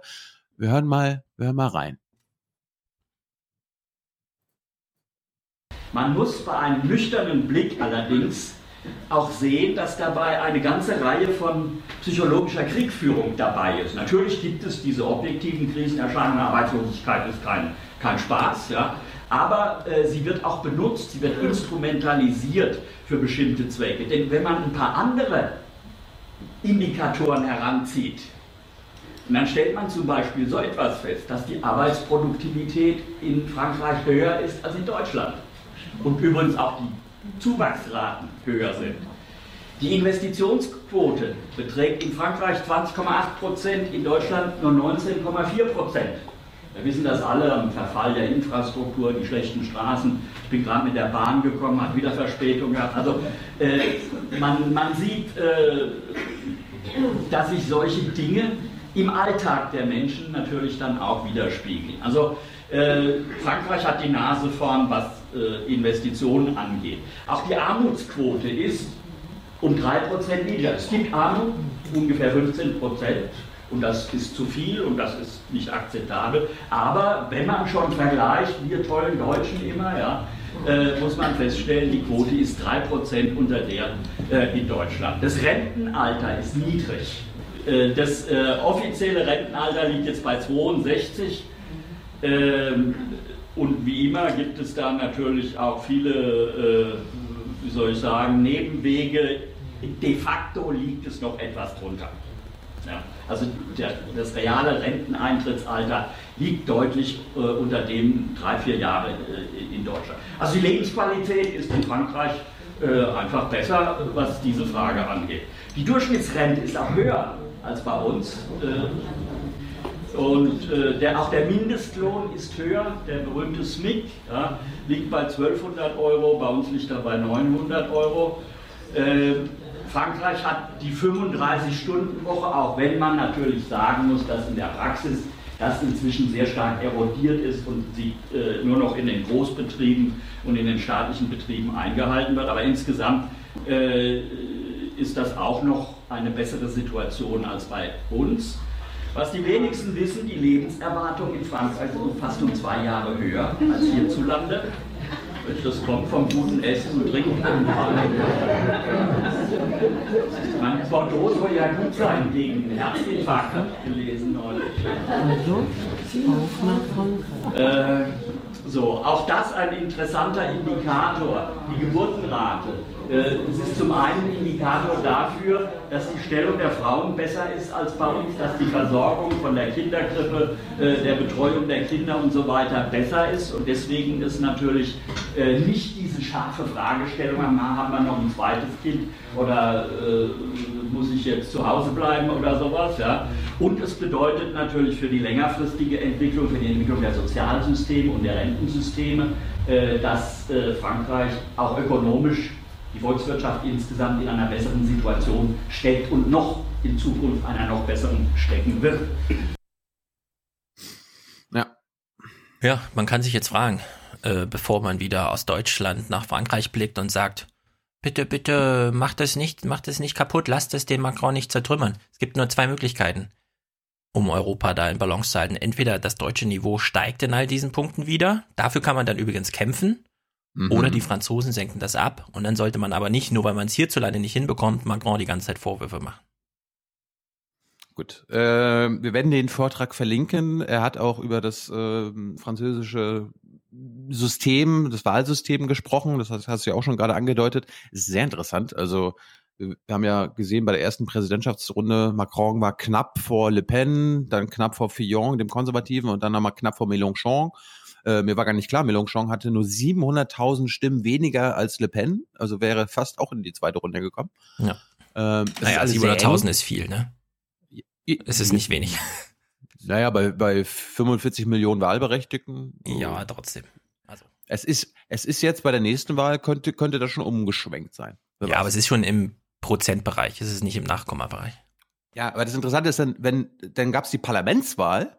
Wir hören mal, wir hören mal rein. Man muss bei einem nüchternen Blick allerdings auch sehen, dass dabei eine ganze Reihe von psychologischer Kriegführung dabei ist. Natürlich gibt es diese objektiven Krisenerscheinungen, Arbeitslosigkeit ist kein, kein Spaß, ja, Aber äh, sie wird auch benutzt, sie wird instrumentalisiert für bestimmte Zwecke. Denn wenn man ein paar andere Indikatoren heranzieht, und dann stellt man zum Beispiel so etwas fest, dass die Arbeitsproduktivität in Frankreich höher ist als in Deutschland. Und übrigens auch die Zuwachsraten höher sind. Die Investitionsquote beträgt in Frankreich 20,8 Prozent, in Deutschland nur 19,4 Prozent. Wir wissen das alle am Verfall der Infrastruktur, die schlechten Straßen. Ich bin gerade mit der Bahn gekommen, hat wieder Verspätung gehabt. Also äh, man, man, sieht, äh, dass sich solche Dinge im Alltag der Menschen natürlich dann auch widerspiegeln. Also äh, Frankreich hat die Nase vorn, was äh, Investitionen angeht. Auch die Armutsquote ist um 3% niedriger. Es gibt Armut, ungefähr 15%. Und das ist zu viel und das ist nicht akzeptabel. Aber wenn man schon vergleicht, wir tollen Deutschen immer, ja, äh, muss man feststellen, die Quote ist 3% unter der äh, in Deutschland. Das Rentenalter ist niedrig. Äh, das äh, offizielle Rentenalter liegt jetzt bei 62. Ähm, und wie immer gibt es da natürlich auch viele, äh, wie soll ich sagen, Nebenwege. De facto liegt es noch etwas drunter. Ja, also der, das reale Renteneintrittsalter liegt deutlich äh, unter dem drei, vier Jahre äh, in Deutschland. Also die Lebensqualität ist in Frankreich äh, einfach besser, was diese Frage angeht. Die Durchschnittsrente ist auch höher als bei uns. Äh, und äh, der, auch der Mindestlohn ist höher, der berühmte SMIC ja, liegt bei 1200 Euro, bei uns liegt er bei 900 Euro. Äh, Frankreich hat die 35-Stunden-Woche, auch wenn man natürlich sagen muss, dass in der Praxis das inzwischen sehr stark erodiert ist und sie äh, nur noch in den Großbetrieben und in den staatlichen Betrieben eingehalten wird. Aber insgesamt äh, ist das auch noch eine bessere Situation als bei uns. Was die wenigsten wissen, die Lebenserwartung in Frankreich ist fast um zwei Jahre höher als hierzulande. Das kommt vom guten Essen und Trinken. Mein Bordeaux soll ja gut sein gegen Herzinfarkt, gelesen neulich. Also. Äh, so, auch das ein interessanter Indikator, die Geburtenrate. Äh, es ist zum einen ein Indikator dafür, dass die Stellung der Frauen besser ist als bei uns, dass die Versorgung von der Kinderkrippe, äh, der Betreuung der Kinder und so weiter besser ist. Und deswegen ist natürlich äh, nicht diese scharfe Fragestellung, haben wir noch ein zweites Kind oder muss ich jetzt zu Hause bleiben oder sowas. Ja? Und es bedeutet natürlich für die längerfristige Entwicklung, für die Entwicklung der Sozialsysteme und der Rentensysteme, dass Frankreich auch ökonomisch die Volkswirtschaft insgesamt in einer besseren Situation steckt und noch in Zukunft einer noch besseren stecken wird. Ja. Ja, man kann sich jetzt fragen, äh, bevor man wieder aus Deutschland nach Frankreich blickt und sagt, bitte, bitte, macht es nicht, macht es nicht kaputt, lasst es den Macron nicht zertrümmern. Es gibt nur zwei Möglichkeiten, um Europa da in Balance zu halten. Entweder das deutsche Niveau steigt in all diesen Punkten wieder, dafür kann man dann übrigens kämpfen, Mhm. Oder die Franzosen senken das ab. Und dann sollte man aber nicht, nur weil man es hierzulande nicht hinbekommt, Macron die ganze Zeit Vorwürfe machen. Gut, äh, wir werden den Vortrag verlinken. Er hat auch über das äh, französische System, das Wahlsystem gesprochen. Das hast, hast du ja auch schon gerade angedeutet. Sehr interessant. Also wir haben ja gesehen bei der ersten Präsidentschaftsrunde, Macron war knapp vor Le Pen, dann knapp vor Fillon, dem Konservativen, und dann nochmal knapp vor Mélenchon. Äh, mir war gar nicht klar, Mélenchon hatte nur 700.000 Stimmen weniger als Le Pen, also wäre fast auch in die zweite Runde gekommen. Ja. Ähm, naja, 700.000 ist viel, ne? Es ist nicht wenig. Naja, bei, bei 45 Millionen Wahlberechtigten. Ja, trotzdem. Also. Es ist, es ist jetzt bei der nächsten Wahl könnte, könnte das schon umgeschwenkt sein. Ja, aber es ist schon im Prozentbereich, es ist nicht im Nachkommabereich. Ja, aber das Interessante ist dann, wenn, dann gab es die Parlamentswahl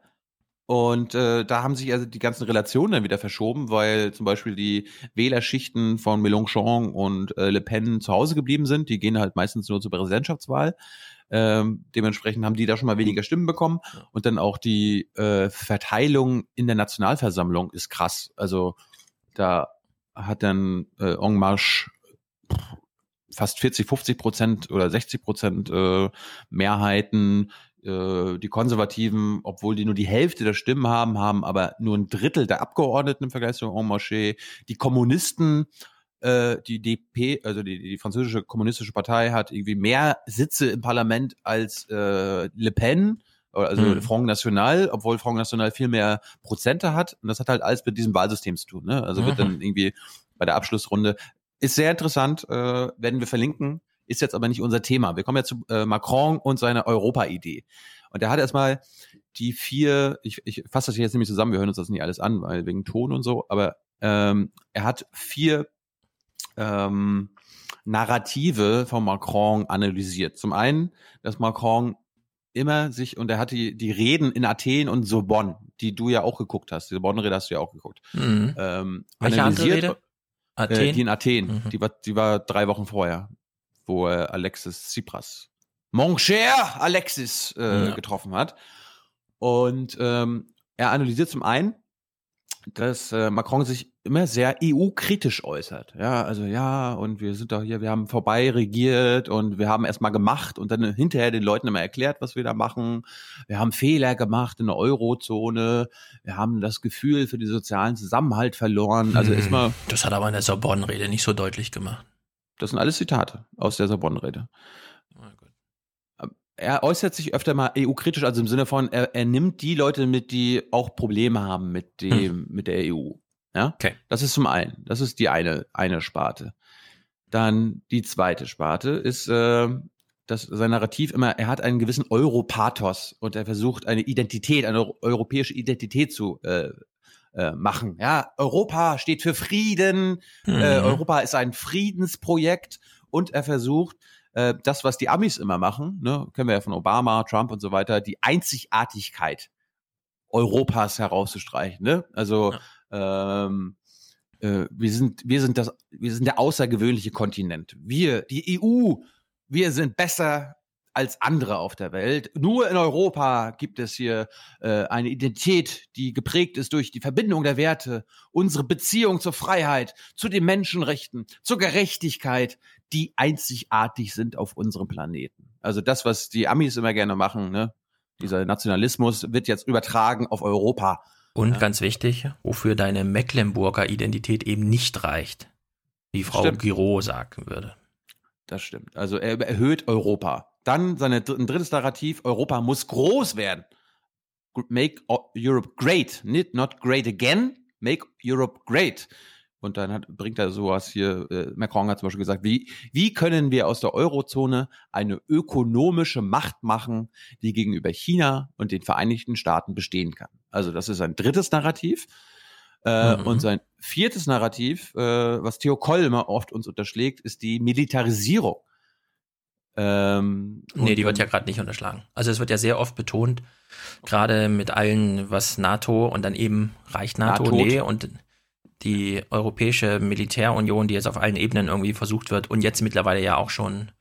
und äh, da haben sich also die ganzen Relationen dann wieder verschoben, weil zum Beispiel die Wählerschichten von Mélenchon und äh, Le Pen zu Hause geblieben sind. Die gehen halt meistens nur zur Präsidentschaftswahl. Ähm, dementsprechend haben die da schon mal weniger Stimmen bekommen. Und dann auch die äh, Verteilung in der Nationalversammlung ist krass. Also da hat dann äh, En Marche fast 40, 50 Prozent oder 60 Prozent äh, Mehrheiten äh, die Konservativen, obwohl die nur die Hälfte der Stimmen haben, haben aber nur ein Drittel der Abgeordneten im Vergleich zu En Marché. Die Kommunisten, äh, die DP, also die, die französische kommunistische Partei, hat irgendwie mehr Sitze im Parlament als äh, Le Pen also mhm. Front National, obwohl Front National viel mehr Prozente hat. Und das hat halt alles mit diesem Wahlsystem zu tun. Ne? Also mhm. wird dann irgendwie bei der Abschlussrunde. Ist sehr interessant, äh, werden wir verlinken, ist jetzt aber nicht unser Thema. Wir kommen jetzt zu äh, Macron und seiner Europa-Idee. Und er hat erstmal die vier, ich, ich fasse das jetzt nämlich zusammen, wir hören uns das nicht alles an, weil wegen Ton und so, aber ähm, er hat vier ähm, Narrative von Macron analysiert. Zum einen, dass Macron immer sich, und er hat die, die Reden in Athen und Sorbonne, die du ja auch geguckt hast, die Bonn-Rede hast du ja auch geguckt, mhm. ähm, Welche analysiert. Andere Rede? Athen? Äh, die in Athen, mhm. die, war, die war drei Wochen vorher, wo er Alexis Tsipras, mon cher Alexis, äh, ja. getroffen hat. Und ähm, er analysiert zum einen, dass äh, Macron sich immer sehr EU-kritisch äußert. Ja, also ja, und wir sind doch hier, wir haben vorbei regiert und wir haben erstmal gemacht und dann hinterher den Leuten immer erklärt, was wir da machen. Wir haben Fehler gemacht in der Eurozone. Wir haben das Gefühl für den sozialen Zusammenhalt verloren. Also hm, erstmal. Das hat aber in der Sorbonne-Rede nicht so deutlich gemacht. Das sind alles Zitate aus der Sorbonne-Rede er äußert sich öfter mal EU-kritisch, also im Sinne von, er, er nimmt die Leute mit, die auch Probleme haben mit dem, hm. mit der EU. Ja, okay. Das ist zum einen. Das ist die eine, eine Sparte. Dann die zweite Sparte ist, äh, dass sein Narrativ immer, er hat einen gewissen Europathos und er versucht eine Identität, eine europäische Identität zu äh, äh, machen. Ja, Europa steht für Frieden, äh, mhm. äh, Europa ist ein Friedensprojekt und er versucht äh, das, was die Amis immer machen, ne, kennen wir ja von Obama, Trump und so weiter, die Einzigartigkeit Europas herauszustreichen. Ne? Also ja. ähm, äh, wir sind, wir sind das, wir sind der außergewöhnliche Kontinent. Wir, die EU, wir sind besser als andere auf der Welt. Nur in Europa gibt es hier äh, eine Identität, die geprägt ist durch die Verbindung der Werte, unsere Beziehung zur Freiheit, zu den Menschenrechten, zur Gerechtigkeit, die einzigartig sind auf unserem Planeten. Also das, was die Amis immer gerne machen, ne? dieser Nationalismus wird jetzt übertragen auf Europa. Und ja. ganz wichtig, wofür deine Mecklenburger Identität eben nicht reicht, wie Frau Stimmt. Giraud sagen würde. Das stimmt. Also er erhöht Europa. Dann seine, ein drittes Narrativ, Europa muss groß werden. Make Europe great, not, great again, make Europe great. Und dann hat, bringt er sowas hier, äh, Macron hat zum Beispiel gesagt, wie, wie können wir aus der Eurozone eine ökonomische Macht machen, die gegenüber China und den Vereinigten Staaten bestehen kann. Also das ist ein drittes Narrativ. Äh, mhm. Und sein viertes Narrativ, äh, was Theo Kolmer oft uns unterschlägt, ist die Militarisierung ähm, nee, die wird ja gerade nicht unterschlagen. Also es wird ja sehr oft betont, gerade mit allen, was NATO und dann eben reicht NATO, NATO. nee, und die Europäische Militärunion, die jetzt auf allen Ebenen irgendwie versucht wird und jetzt mittlerweile ja auch schon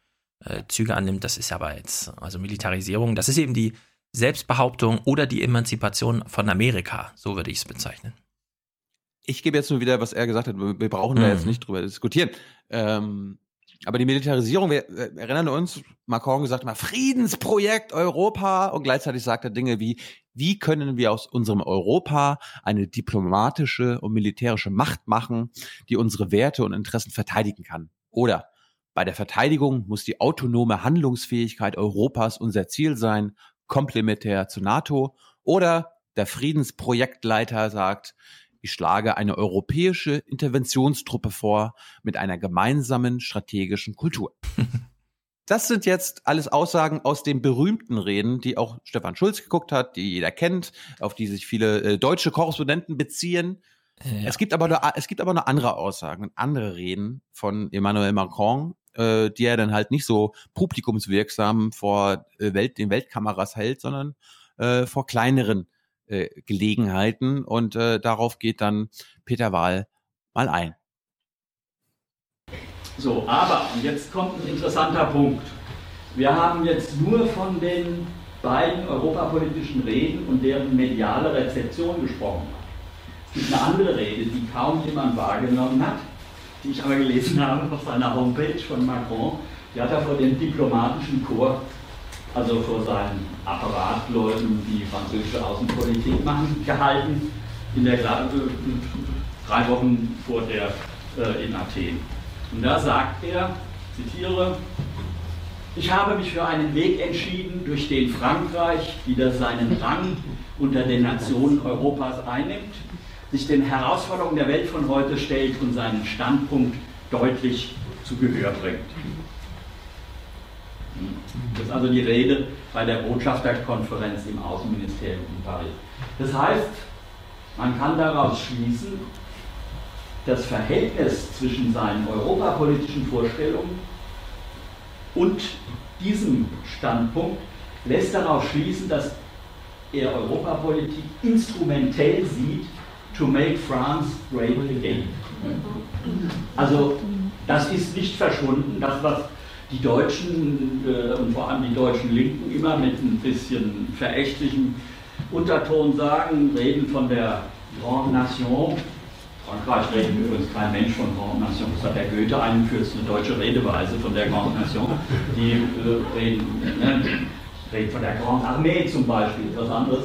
äh, Züge annimmt, das ist aber jetzt, also Militarisierung, das ist eben die Selbstbehauptung oder die Emanzipation von Amerika, so würde ich es bezeichnen. Ich gebe jetzt nur wieder, was er gesagt hat, wir brauchen mhm. da jetzt nicht drüber diskutieren. Ähm, aber die Militarisierung, wir erinnern uns, Macron gesagt mal Friedensprojekt Europa und gleichzeitig sagt er Dinge wie, wie können wir aus unserem Europa eine diplomatische und militärische Macht machen, die unsere Werte und Interessen verteidigen kann? Oder bei der Verteidigung muss die autonome Handlungsfähigkeit Europas unser Ziel sein, komplementär zur NATO. Oder der Friedensprojektleiter sagt, ich schlage eine europäische Interventionstruppe vor mit einer gemeinsamen strategischen Kultur. Das sind jetzt alles Aussagen aus den berühmten Reden, die auch Stefan Schulz geguckt hat, die jeder kennt, auf die sich viele äh, deutsche Korrespondenten beziehen. Ja. Es gibt aber noch, es gibt aber noch andere Aussagen, andere Reden von Emmanuel Macron, äh, die er dann halt nicht so publikumswirksam vor äh, Welt, den Weltkameras hält, sondern äh, vor kleineren äh, Gelegenheiten und äh, darauf geht dann Peter Wahl mal ein. So, aber, jetzt kommt ein interessanter Punkt. Wir haben jetzt nur von den beiden europapolitischen Reden und deren mediale Rezeption gesprochen. Es gibt eine andere Rede, die kaum jemand wahrgenommen hat, die ich aber gelesen habe auf seiner Homepage von Macron. Die hat er vor dem diplomatischen Chor also vor seinen Apparatleuten, die französische Außenpolitik machen, gehalten, in der, drei Wochen vor der äh, in Athen. Und da sagt er, zitiere, ich habe mich für einen Weg entschieden, durch den Frankreich wieder seinen Rang unter den Nationen Europas einnimmt, sich den Herausforderungen der Welt von heute stellt und seinen Standpunkt deutlich zu Gehör bringt. Das ist also die Rede bei der Botschafterkonferenz im Außenministerium in Paris. Das heißt, man kann daraus schließen, das Verhältnis zwischen seinen europapolitischen Vorstellungen und diesem Standpunkt lässt darauf schließen, dass er Europapolitik instrumentell sieht, to make France great again. Also das ist nicht verschwunden, das was die Deutschen äh, und vor allem die deutschen Linken immer mit ein bisschen verächtlichem Unterton sagen, reden von der Grande Nation. Frankreich redet übrigens kein Mensch von Grande Nation. Das hat der Goethe eingeführt, eine deutsche Redeweise von der Grande Nation. Die äh, reden, ne, reden von der Grande Armee zum Beispiel, etwas anderes.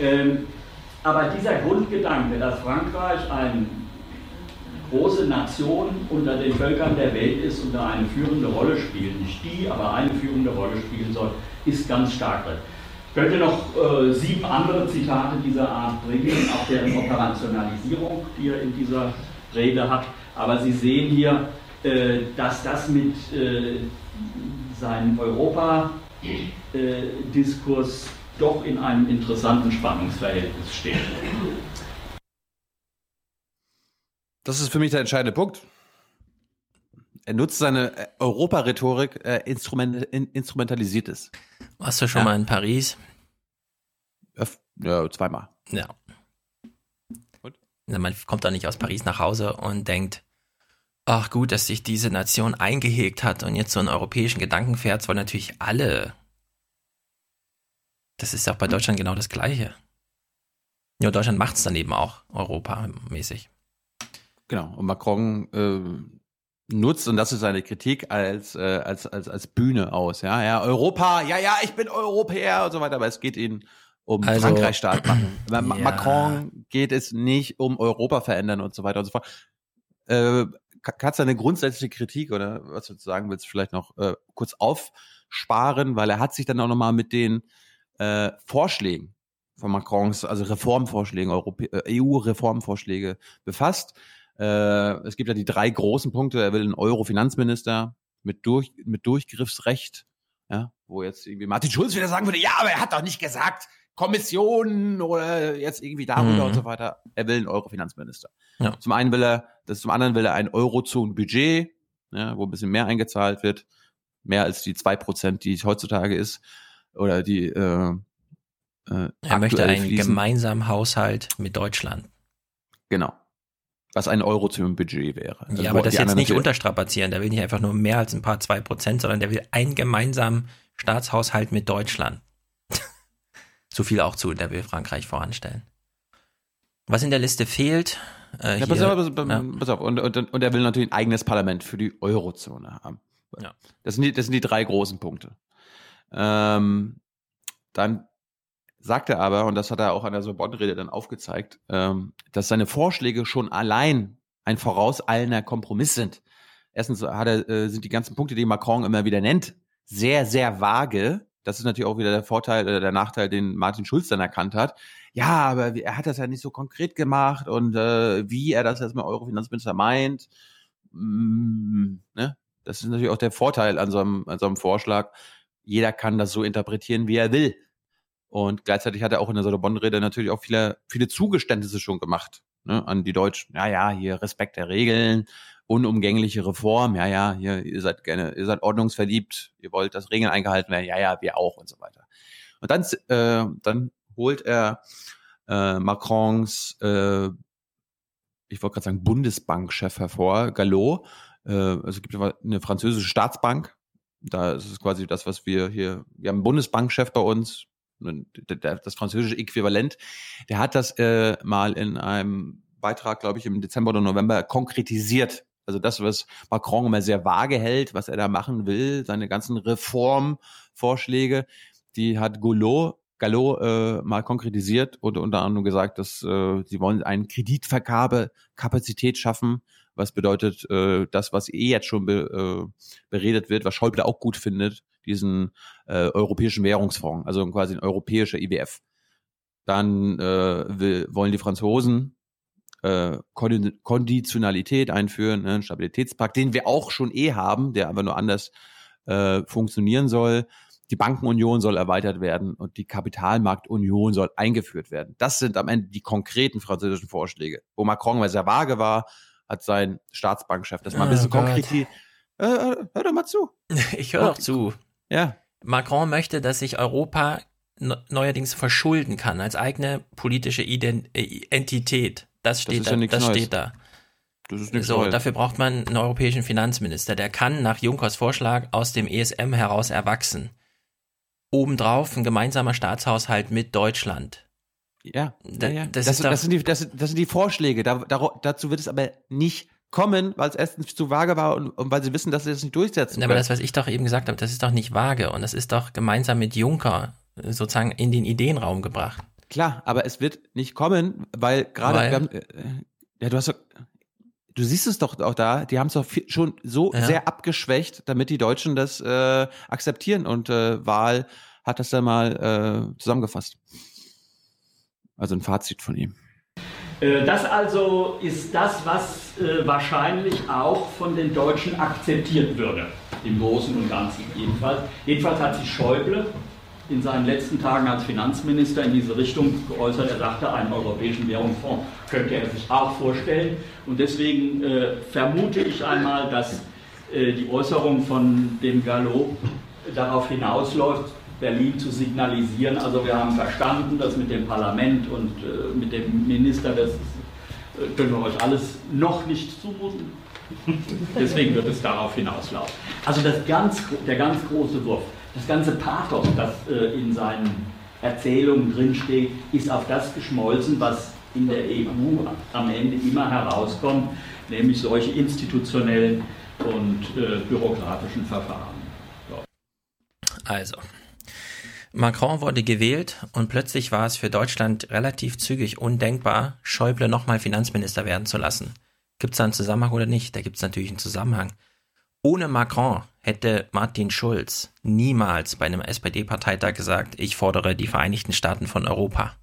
Ähm, aber dieser Grundgedanke, dass Frankreich eine große Nation unter den Völkern der Welt ist und da eine führende Rolle spielt, nicht die, aber eine führende Rolle spielen soll, ist ganz stark drin. Ich könnte noch äh, sieben andere Zitate dieser Art bringen, auch deren Operationalisierung, die er in dieser Rede hat. Aber Sie sehen hier, äh, dass das mit äh, seinem Europa-Diskurs doch in einem interessanten Spannungsverhältnis steht. Das ist für mich der entscheidende Punkt. Er nutzt seine äh, Europa-Rhetorik, äh, instrument, in, instrumentalisiert es. Warst du schon ja. mal in Paris? Ja, zweimal. Ja. Und? Man kommt da nicht aus Paris nach Hause und denkt, ach gut, dass sich diese Nation eingehegt hat und jetzt so einen europäischen Gedanken fährt, weil natürlich alle. Das ist auch bei Deutschland genau das Gleiche. Ja, Deutschland macht es dann eben auch europamäßig. Genau. Und Macron äh, nutzt, und das ist seine Kritik, als, äh, als, als, als Bühne aus. Ja, ja, Europa, ja, ja, ich bin Europäer und so weiter, aber es geht ihnen um also, Frankreich stark machen. Ja. Macron geht es nicht um Europa verändern und so weiter und so fort. Äh, kannst du eine grundsätzliche Kritik oder was du sagen willst, vielleicht noch äh, kurz aufsparen, weil er hat sich dann auch nochmal mit den äh, Vorschlägen von Macrons, also Reformvorschlägen, äh, EU-Reformvorschläge befasst. Äh, es gibt ja die drei großen Punkte. Er will einen Euro-Finanzminister mit, durch, mit Durchgriffsrecht, ja, wo jetzt irgendwie Martin Schulz wieder sagen würde, ja, aber er hat doch nicht gesagt, Kommissionen oder jetzt irgendwie darüber mhm. und so weiter. Er will einen Euro-Finanzminister. Ja. Zum einen will er, das zum anderen will er ein Eurozone-Budget, ja, wo ein bisschen mehr eingezahlt wird, mehr als die zwei Prozent, die es heutzutage ist, oder die. Äh, äh, er möchte einen fließen. gemeinsamen Haushalt mit Deutschland. Genau. Was ein Eurozone-Budget wäre. Also ja, aber das jetzt nicht unterstrapazieren. Der will nicht einfach nur mehr als ein paar zwei Prozent, sondern der will einen gemeinsamen Staatshaushalt mit Deutschland. so viel auch zu, der will Frankreich voranstellen. Was in der Liste fehlt. Äh, ja, pass auf, pass, ja. pass auf. Und, und, und er will natürlich ein eigenes Parlament für die Eurozone haben. Ja. Das, sind die, das sind die drei großen Punkte. Ähm, dann sagt er aber, und das hat er auch an der Sorbonne-Rede dann aufgezeigt, ähm, dass seine Vorschläge schon allein ein vorauseilender Kompromiss sind. Erstens er, äh, sind die ganzen Punkte, die Macron immer wieder nennt, sehr, sehr vage. Das ist natürlich auch wieder der Vorteil oder der Nachteil, den Martin Schulz dann erkannt hat. Ja, aber er hat das ja nicht so konkret gemacht und äh, wie er das jetzt mit Eurofinanzminister meint, mm, ne? das ist natürlich auch der Vorteil an so einem, an so einem Vorschlag. Jeder kann das so interpretieren, wie er will. Und gleichzeitig hat er auch in der Sorbonne-Rede natürlich auch viele, viele Zugeständnisse schon gemacht ne, an die Deutschen. Ja, ja, hier Respekt der Regeln, unumgängliche Reform. Ja, ja, hier, ihr seid gerne, ihr seid ordnungsverliebt, ihr wollt, dass Regeln eingehalten werden. Ja, ja, wir auch und so weiter. Und dann, äh, dann holt er äh, Macrons, äh, ich wollte gerade sagen, Bundesbankchef hervor, Gallo. Äh, also es gibt eine französische Staatsbank. Da ist es quasi das, was wir hier, wir haben einen Bundesbankchef bei uns, das französische Äquivalent, der hat das äh, mal in einem Beitrag, glaube ich, im Dezember oder November konkretisiert. Also das, was Macron immer sehr vage hält, was er da machen will, seine ganzen Reformvorschläge, die hat Gallo äh, mal konkretisiert und unter anderem gesagt, dass äh, sie wollen eine Kreditvergabekapazität schaffen, was bedeutet, äh, das, was eh jetzt schon be, äh, beredet wird, was Schäuble auch gut findet, diesen äh, europäischen Währungsfonds, also quasi ein europäischer IWF. Dann äh, will, wollen die Franzosen äh, Konditionalität einführen, ne, einen Stabilitätspakt, den wir auch schon eh haben, der aber nur anders äh, funktionieren soll. Die Bankenunion soll erweitert werden und die Kapitalmarktunion soll eingeführt werden. Das sind am Ende die konkreten französischen Vorschläge. Wo Macron weil sehr vage war, hat sein Staatsbankchef das mal ein bisschen oh konkret. Äh, äh, hör doch mal zu. Ich höre doch zu. Ja. Macron möchte, dass sich Europa neuerdings verschulden kann als eigene politische Ident äh, Entität. Das steht das da. Ja das Neues. steht da. Das ist so, Neues. dafür braucht man einen europäischen Finanzminister. Der kann nach Junckers Vorschlag aus dem ESM heraus erwachsen. Obendrauf ein gemeinsamer Staatshaushalt mit Deutschland. Ja, da, ja, Das, das, das, sind die, das, sind die Vorschläge. Da, dazu wird es aber nicht kommen, weil es erstens zu vage war und, und, weil sie wissen, dass sie das nicht durchsetzen können. Aber das, was ich doch eben gesagt habe, das ist doch nicht vage und das ist doch gemeinsam mit Juncker sozusagen in den Ideenraum gebracht. Klar, aber es wird nicht kommen, weil gerade, äh, ja, du hast doch, du siehst es doch auch da, die haben es doch schon so ja. sehr abgeschwächt, damit die Deutschen das äh, akzeptieren und äh, Wahl hat das dann mal äh, zusammengefasst. Also ein Fazit von ihm. Äh, das also ist das, was äh, wahrscheinlich auch von den Deutschen akzeptiert würde, im Großen und Ganzen jedenfalls. Jedenfalls hat sich Schäuble in seinen letzten Tagen als Finanzminister in diese Richtung geäußert. Er sagte, einen europäischen Währungsfonds könnte er sich auch vorstellen. Und deswegen äh, vermute ich einmal, dass die Äußerung von dem Gallo darauf hinausläuft, Berlin zu signalisieren. Also wir haben verstanden, dass mit dem Parlament und äh, mit dem Minister, das äh, können wir euch alles noch nicht zumuten. Deswegen wird es darauf hinauslaufen. Also das ganz, der ganz große Wurf, das ganze Pathos, das äh, in seinen Erzählungen drinsteht, ist auf das geschmolzen, was in der EU am Ende immer herauskommt, nämlich solche institutionellen und äh, bürokratischen Verfahren. So. Also, Macron wurde gewählt und plötzlich war es für Deutschland relativ zügig undenkbar, Schäuble nochmal Finanzminister werden zu lassen. Gibt es da einen Zusammenhang oder nicht? Da gibt es natürlich einen Zusammenhang. Ohne Macron hätte Martin Schulz niemals bei einem SPD-Parteitag gesagt, ich fordere die Vereinigten Staaten von Europa.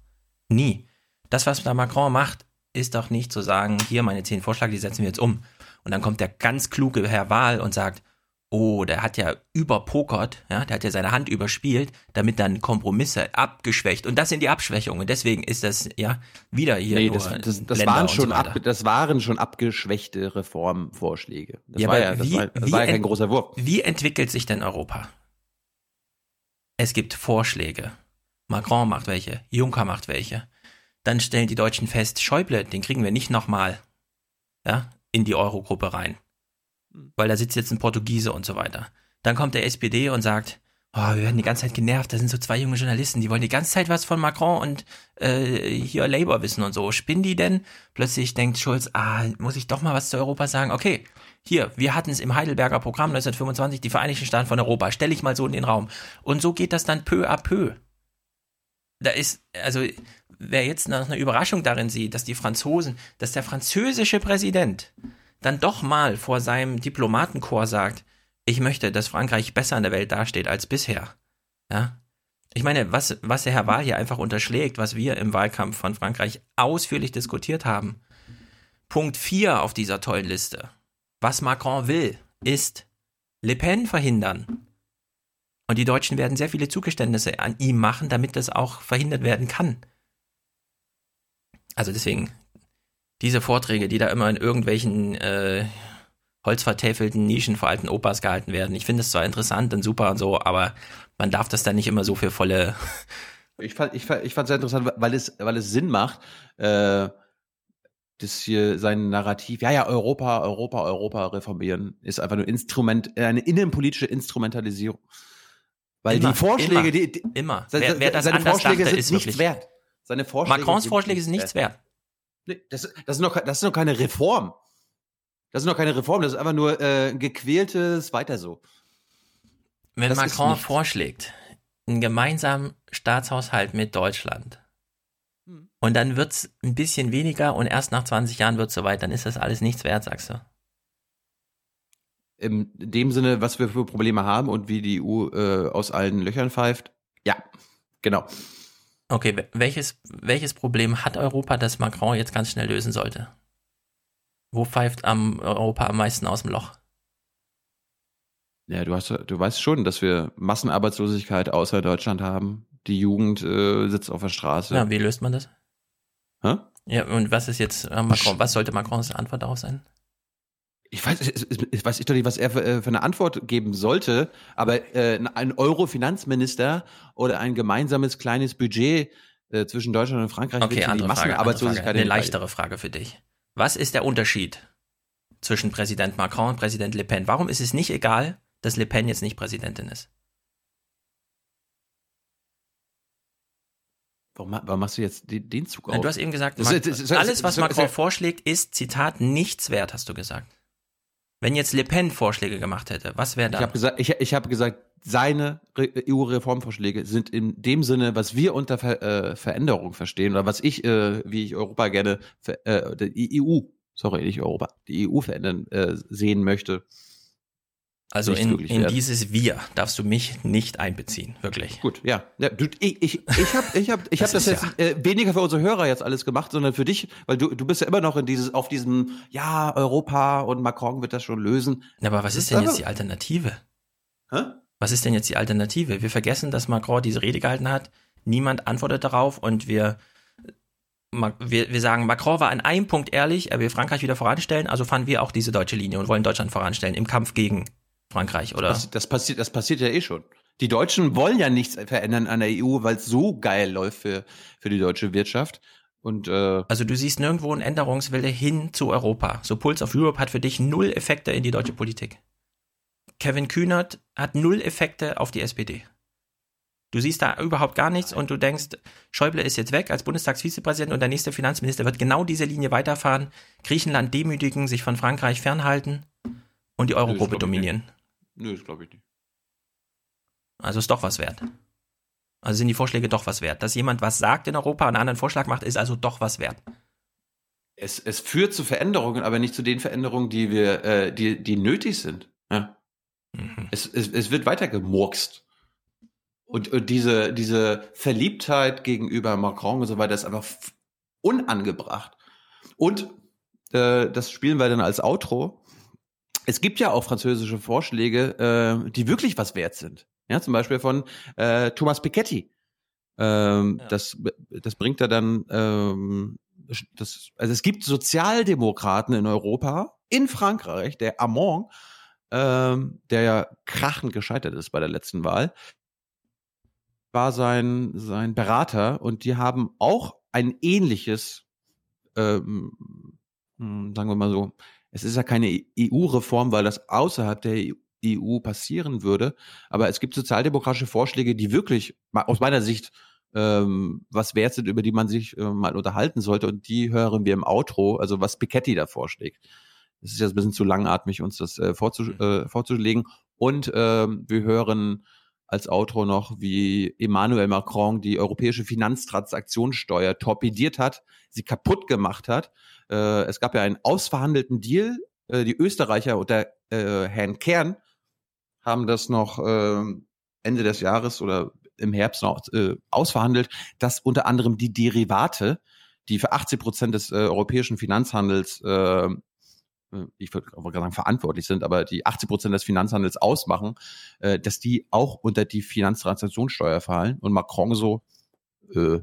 Nie. Das, was da Macron macht, ist doch nicht zu sagen, hier meine zehn Vorschläge, die setzen wir jetzt um. Und dann kommt der ganz kluge Herr Wahl und sagt, oh, der hat ja überpokert, ja, der hat ja seine Hand überspielt, damit dann Kompromisse abgeschwächt. Und das sind die Abschwächungen. Deswegen ist das ja wieder hier. Nee, das, das, das waren schon so ab, das waren schon abgeschwächte Reformvorschläge. Das ja, war ja, das wie, war, das war ja kein großer Wurf. Wie entwickelt sich denn Europa? Es gibt Vorschläge. Macron macht welche, Juncker macht welche. Dann stellen die Deutschen fest, Schäuble, den kriegen wir nicht nochmal ja, in die Eurogruppe rein weil da sitzt jetzt ein Portugiese und so weiter. Dann kommt der SPD und sagt, oh, wir werden die ganze Zeit genervt, da sind so zwei junge Journalisten, die wollen die ganze Zeit was von Macron und äh, hier Labour wissen und so. Spinnen die denn? Plötzlich denkt Schulz, ah, muss ich doch mal was zu Europa sagen? Okay, hier, wir hatten es im Heidelberger Programm 1925, die Vereinigten Staaten von Europa, stelle ich mal so in den Raum. Und so geht das dann peu à peu. Da ist, also, wer jetzt noch eine Überraschung darin sieht, dass die Franzosen, dass der französische Präsident dann doch mal vor seinem Diplomatenchor sagt, ich möchte, dass Frankreich besser in der Welt dasteht als bisher. Ja? Ich meine, was, was der Herr Wahl hier einfach unterschlägt, was wir im Wahlkampf von Frankreich ausführlich diskutiert haben. Punkt 4 auf dieser tollen Liste. Was Macron will, ist Le Pen verhindern. Und die Deutschen werden sehr viele Zugeständnisse an ihm machen, damit das auch verhindert werden kann. Also deswegen, diese Vorträge, die da immer in irgendwelchen äh, holzvertäfelten Nischen vor alten Opas gehalten werden. Ich finde es zwar interessant und super und so, aber man darf das dann nicht immer so für volle. Ich fand ich fand ich fand sehr interessant, weil es weil es Sinn macht, äh, das hier sein Narrativ, ja ja Europa Europa Europa reformieren ist einfach nur Instrument eine innenpolitische Instrumentalisierung. Weil immer, die Vorschläge, immer, die, die immer. Wer, wer das seine Vorschläge dachte, sind nichts wert. Seine Vorschläge Macrons Vorschläge sind nichts wert. Wert. Das, das, ist noch, das ist noch keine Reform. Das ist noch keine Reform, das ist einfach nur äh, ein gequältes Weiter so. Wenn Das Macron vorschlägt, einen gemeinsamen Staatshaushalt mit Deutschland, Hm. und dann wird's ein bisschen weniger und erst nach 20 Jahren wird's soweit, dann ist das alles nichts wert, sagst du. In dem Sinne, was wir für Probleme haben und wie die EU äh, aus allen Löchern pfeift. Ja, genau. Okay, wel- welches, welches Problem hat Europa, das Macron jetzt ganz schnell lösen sollte? Wo pfeift am Europa am meisten aus dem Loch? Ja, du hast, du weißt schon, dass wir Massenarbeitslosigkeit außer Deutschland haben. Die Jugend äh, sitzt auf der Straße. Ja, wie löst man das? Hä? Ja, und was ist jetzt äh, Macron, was sollte Macrons Antwort darauf sein? Ich weiß, ich, weiß ich doch nicht, was er für, äh, für eine Antwort geben sollte, aber äh, ein Euro-Finanzminister oder ein gemeinsames kleines Budget äh, zwischen Deutschland und Frankreich Okay, andere Frage, andere Frage. Eine in- leichtere Frage für dich. Was ist der Unterschied zwischen Präsident Macron und Präsident Le Pen? Warum ist es nicht egal, dass Le Pen jetzt nicht Präsidentin ist? Warum, warum machst du jetzt den, den Zug Nein, auf? du hast eben gesagt, Das das ist- alles, was das Macron vorschlägt, ist, Zitat, nichts wert, hast du gesagt. Wenn jetzt Le Pen Vorschläge gemacht hätte, was wäre Ich dann? habe gesagt, ich, ich habe gesagt, seine Re- EU-Reformvorschläge sind in dem Sinne, was wir unter Ver, äh, Veränderung verstehen oder was ich, äh, wie ich Europa gerne, äh, die EU, sorry, nicht Europa, die EU verändern äh, sehen möchte. Also nicht in, in dieses Wir darfst du mich nicht einbeziehen, wirklich. Gut, ja. ja du, ich ich, ich habe ich hab, ich Das hab das ist jetzt äh, weniger für unsere Hörer jetzt alles gemacht, sondern für dich, weil du, du bist ja immer noch in dieses, auf diesem, ja, Europa und Macron wird das schon lösen. Ja, aber was Das ist denn jetzt einfach- die Alternative? Hä? Was ist denn jetzt die Alternative? Wir vergessen, dass Macron diese Rede gehalten hat. Niemand antwortet darauf und wir, wir, wir sagen, Macron war an einem Punkt ehrlich, er will Frankreich wieder voranstellen, also fahren wir auch diese deutsche Linie und wollen Deutschland voranstellen im Kampf gegen Frankreich, oder? Das, das, passiert, das passiert ja eh schon. Die Deutschen wollen ja nichts verändern an der EU, weil es so geil läuft für, für die deutsche Wirtschaft. Und äh, Also du siehst nirgendwo einen Änderungswille hin zu Europa. So Pulse of Europe hat für dich null Effekte in die deutsche Politik. Kevin Kühnert hat null Effekte auf die SPD. Du siehst da überhaupt gar nichts und du denkst, Schäuble ist jetzt weg als Bundestagsvizepräsident und der nächste Finanzminister wird genau diese Linie weiterfahren, Griechenland demütigen, sich von Frankreich fernhalten und die Eurogruppe dominieren. Nö, das glaube ich nicht. Also ist doch was wert. Also sind die Vorschläge doch was wert. Dass jemand was sagt in Europa und einen anderen Vorschlag macht, ist also doch was wert. Es, es führt zu Veränderungen, aber nicht zu den Veränderungen, die wir, äh, die, die nötig sind. Ja. Es, es, es wird weiter gemurkst. Und, und diese, diese Verliebtheit gegenüber Macron und so weiter ist einfach unangebracht. Und äh, das spielen wir dann als Outro. Es gibt ja auch französische Vorschläge, äh, die wirklich was wert sind. Ja, zum Beispiel von äh, Thomas Piketty. Ähm, das, das bringt er dann, ähm, das, also es gibt Sozialdemokraten in Europa, in Frankreich, der Amon, ähm, der ja krachend gescheitert ist bei der letzten Wahl, war sein, sein Berater und die haben auch ein ähnliches, ähm, hm, sagen wir mal so, es ist ja keine EU-Reform, weil das außerhalb der EU passieren würde, aber es gibt sozialdemokratische Vorschläge, die wirklich aus meiner Sicht ähm, was wert sind, über die man sich äh, mal unterhalten sollte und die hören wir im Outro, also was Piketty da vorschlägt. Es ist jetzt ein bisschen zu langatmig, uns das äh, vorzu äh, vorzulegen. Und ähm, wir hören als Outro noch, wie Emmanuel Macron die europäische Finanztransaktionssteuer torpediert hat, sie kaputt gemacht hat. Äh, es gab ja einen ausverhandelten Deal. Äh, die Österreicher unter äh, Herrn Kern haben das noch äh, Ende des Jahres oder im Herbst noch äh, ausverhandelt, dass unter anderem die Derivate, die für 80 Prozent des äh, europäischen Finanzhandels äh, ich würde aber sagen verantwortlich sind, aber die 80 Prozent des Finanzhandels ausmachen, äh, dass die auch unter die Finanztransaktionssteuer fallen. Und Macron so, äh,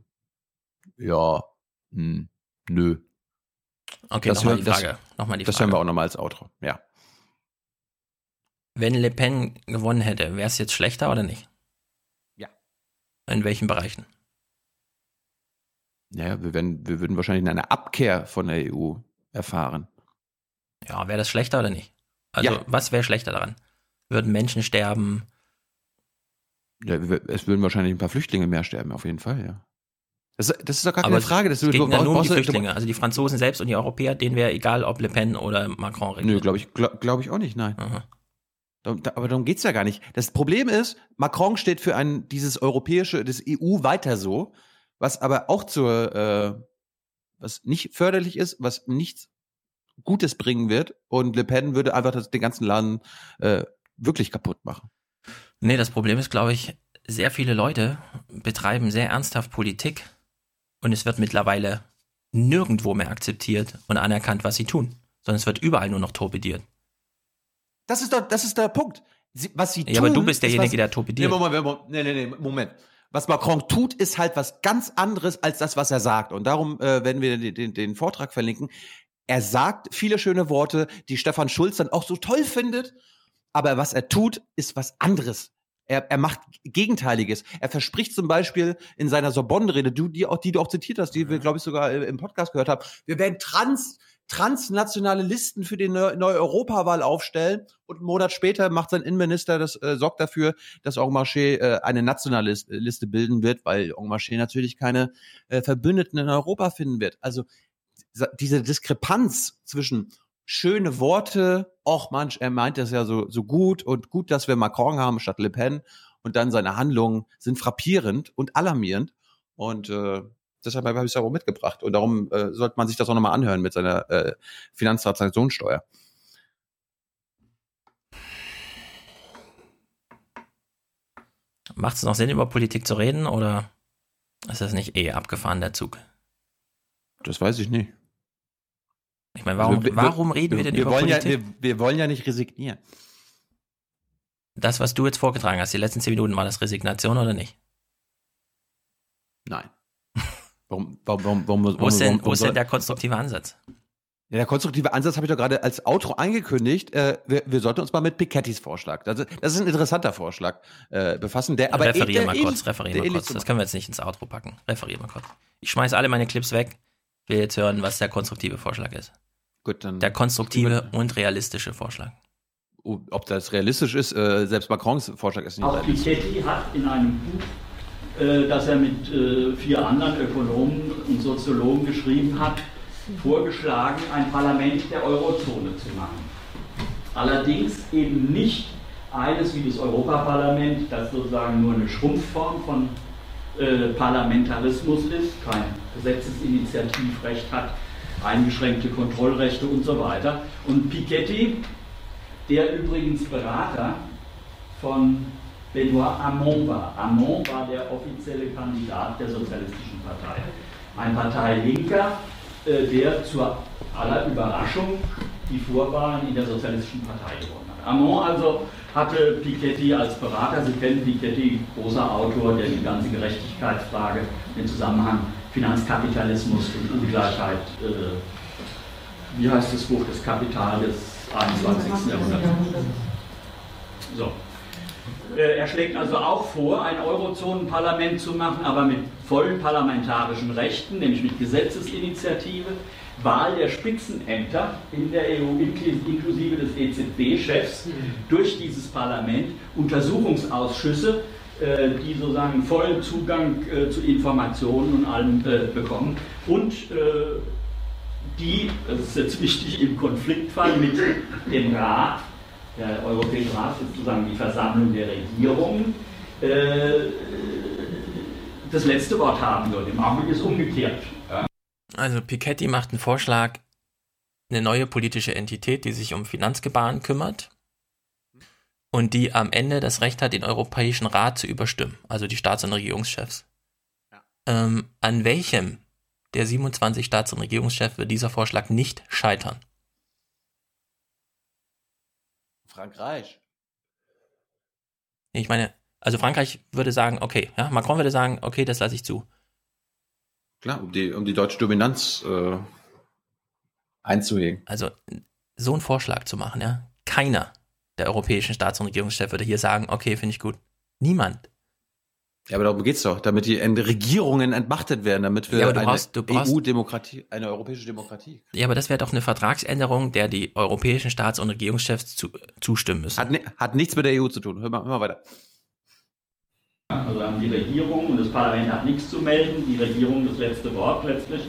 ja, hm, nö. Okay, Das nochmal hören- die das- Frage. Nochmal die Das Frage. hören wir auch nochmal als Outro, ja. Wenn Le Pen gewonnen hätte, wäre es jetzt schlechter oder nicht? Ja. In welchen Bereichen? Naja, wir, werden, wir würden wahrscheinlich eine Abkehr von der EU erfahren. Ja, wäre das schlechter oder nicht? Also, Ja. was wäre schlechter daran? Würden Menschen sterben? Ja, es würden wahrscheinlich ein paar Flüchtlinge mehr sterben, auf jeden Fall, ja. Das, das ist doch gar keine Aber Frage. Das es geht ja nur um die Flüchtlinge. Also die Franzosen selbst und die Europäer, denen wäre egal, ob Le Pen oder Macron regiert. Nö, glaube ich, glaube glaub ich auch nicht, nein. Aha. Aber darum geht's ja gar nicht. Das Problem ist, Macron steht für ein dieses europäische, das EU weiter so, was aber auch zur, äh, was nicht förderlich ist, was nichts Gutes bringen wird. Und Le Pen würde einfach das, den ganzen Laden äh, wirklich kaputt machen. Nee, das Problem ist, glaube ich, sehr viele Leute betreiben sehr ernsthaft Politik und es wird mittlerweile nirgendwo mehr akzeptiert und anerkannt, was sie tun, sondern es wird überall nur noch torpediert. Das ist doch, das ist der Punkt. Sie, was sie ja, tun, aber du bist derjenige, was, der torpediert. Nee, Moment, Moment, nee, nee, nee, Moment. Was Macron tut, ist halt was ganz anderes als das, was er sagt. Und darum äh, werden wir den, den, den Vortrag verlinken. Er sagt viele schöne Worte, die Stefan Schulz dann auch so toll findet. Aber was er tut, ist was anderes. Er, er macht Gegenteiliges. Er verspricht zum Beispiel in seiner Sorbonne-Rede, die, die, die du auch zitiert hast, die wir, glaube ich, sogar im Podcast gehört haben, wir werden trans, transnationale Listen für die neue Europawahl aufstellen und einen Monat später macht sein Innenminister das äh, sorgt dafür, dass En Marché äh, eine nationale Liste bilden wird, weil En Marché natürlich keine äh, Verbündeten in Europa finden wird. Also diese Diskrepanz zwischen schöne Worte, och manch, er meint das ja so, so gut und gut, dass wir Macron haben statt Le Pen und dann seine Handlungen sind frappierend und alarmierend und äh, deshalb habe ich es auch mitgebracht und darum äh, sollte man sich das auch nochmal anhören mit seiner äh, Finanztransaktionssteuer. Macht es noch Sinn, über Politik zu reden oder ist das nicht eh abgefahren, der Zug? Das weiß ich nicht. Ich meine, warum, also wir, warum reden wir denn wir über wollen Politik? Ja, wir, wir wollen ja nicht resignieren. Das, was du jetzt vorgetragen hast, die letzten zehn Minuten, war das Resignation oder nicht? Nein. Warum, warum, warum, warum, warum, wo ist denn, wo ist denn der konstruktive Ansatz? Ja, der konstruktive Ansatz habe ich doch gerade als Outro angekündigt. Äh, wir, wir sollten uns mal mit Pikettys Vorschlag, das, das ist ein interessanter Vorschlag, äh, befassen. Der, aber referier mal kurz, referier mal kurz. Das können wir jetzt nicht ins Outro packen. Referier mal kurz. Ich schmeiße alle meine Clips weg. Ich will jetzt hören, was der konstruktive Vorschlag ist. Gut, dann. Der konstruktive und realistische Vorschlag. Ob das realistisch ist, äh, selbst Macrons Vorschlag ist nicht Auch realistisch. Piketty hat in einem Buch, äh, das er mit äh, vier anderen Ökonomen und Soziologen geschrieben hat, vorgeschlagen, ein Parlament der Eurozone zu machen. Allerdings eben nicht eines wie das Europaparlament, das sozusagen nur eine Schrumpfform von Parlamentarismus ist, kein Gesetzesinitiativrecht hat, eingeschränkte Kontrollrechte und so weiter. Und Piketty, der übrigens Berater von Benoit Hamon war. Hamon war der offizielle Kandidat der Sozialistischen Partei. Ein Parteilinker, äh, der zur aller Überraschung die Vorwahlen in der Sozialistischen Partei gewonnen hat. Hamon also hatte Piketty als Berater, Sie kennen Piketty, großer Autor, der die ganze Gerechtigkeitsfrage, den Zusammenhang Finanzkapitalismus und Ungleichheit, äh, wie heißt das Buch, das Kapital des 21. Jahrhunderts. So. Äh, er schlägt also auch vor, ein Eurozonenparlament zu machen, aber mit vollen parlamentarischen Rechten, nämlich mit Gesetzesinitiative, Wahl der Spitzenämter in der EU inklusive des EZB-Chefs durch dieses Parlament, Untersuchungsausschüsse, die sozusagen vollen Zugang äh, zu Informationen und allem äh, bekommen und die, das ist jetzt wichtig, im Konfliktfall mit dem Rat, der Europäische Rat ist sozusagen die Versammlung der Regierungen, das letzte Wort haben soll. Im Augenblick ist umgekehrt. Also Piketty macht einen Vorschlag, eine neue politische Entität, die sich um Finanzgebaren kümmert und die am Ende das Recht hat, den Europäischen Rat zu überstimmen, also die Staats- und Regierungschefs. Ja. Ähm, an welchem der 27 Staats- und Regierungschefs wird dieser Vorschlag nicht scheitern? Frankreich. Ich meine, also Frankreich würde sagen, okay, ja, Macron würde sagen, okay, das lasse ich zu. Klar, um die, um die deutsche Dominanz äh, einzuhegen. Also so einen Vorschlag zu machen, ja. Keiner der europäischen Staats- und Regierungschefs würde hier sagen, okay, finde ich gut. Niemand. Ja, aber darum geht's doch, damit die Regierungen entmachtet werden, damit wir ja, eine brauchst, EU-Demokratie, eine europäische Demokratie. Ja, aber das wäre doch eine Vertragsänderung, der die europäischen Staats- und Regierungschefs zu, zustimmen müssen. Hat, hat nichts mit der EU zu tun. Hör mal, hör mal weiter. Also haben die Regierung und das Parlament hat nichts zu melden, die Regierung das letzte Wort letztlich.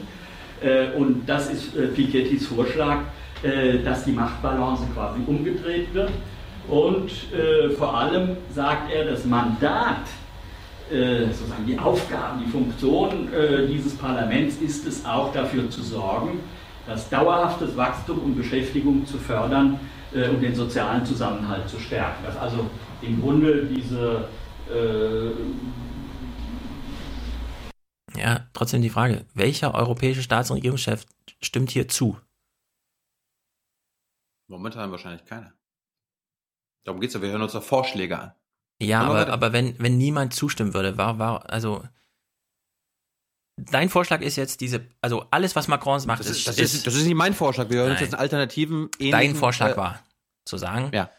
Äh, und das ist äh, Piketty's Vorschlag, äh, dass die Machtbalance quasi umgedreht wird. Und vor allem sagt er, das Mandat, sozusagen die Aufgaben, die Funktion dieses Parlaments ist es auch dafür zu sorgen, dass dauerhaftes Wachstum und Beschäftigung zu fördern und den sozialen Zusammenhalt zu stärken. Dass also im Grunde diese ja, trotzdem die Frage, welcher europäische Staats- und Regierungschef stimmt hier zu? Momentan wahrscheinlich keiner. Darum geht es ja, wir hören uns doch Vorschläge an. Ja, aber, aber wenn, wenn niemand zustimmen würde, war, war, also dein Vorschlag ist jetzt diese, also alles, was Macron macht, das ist, das ist, das ist nicht mein Vorschlag. Wir hören uns jetzt einen alternativen. Dein Vorschlag äh, war zu sagen, ja.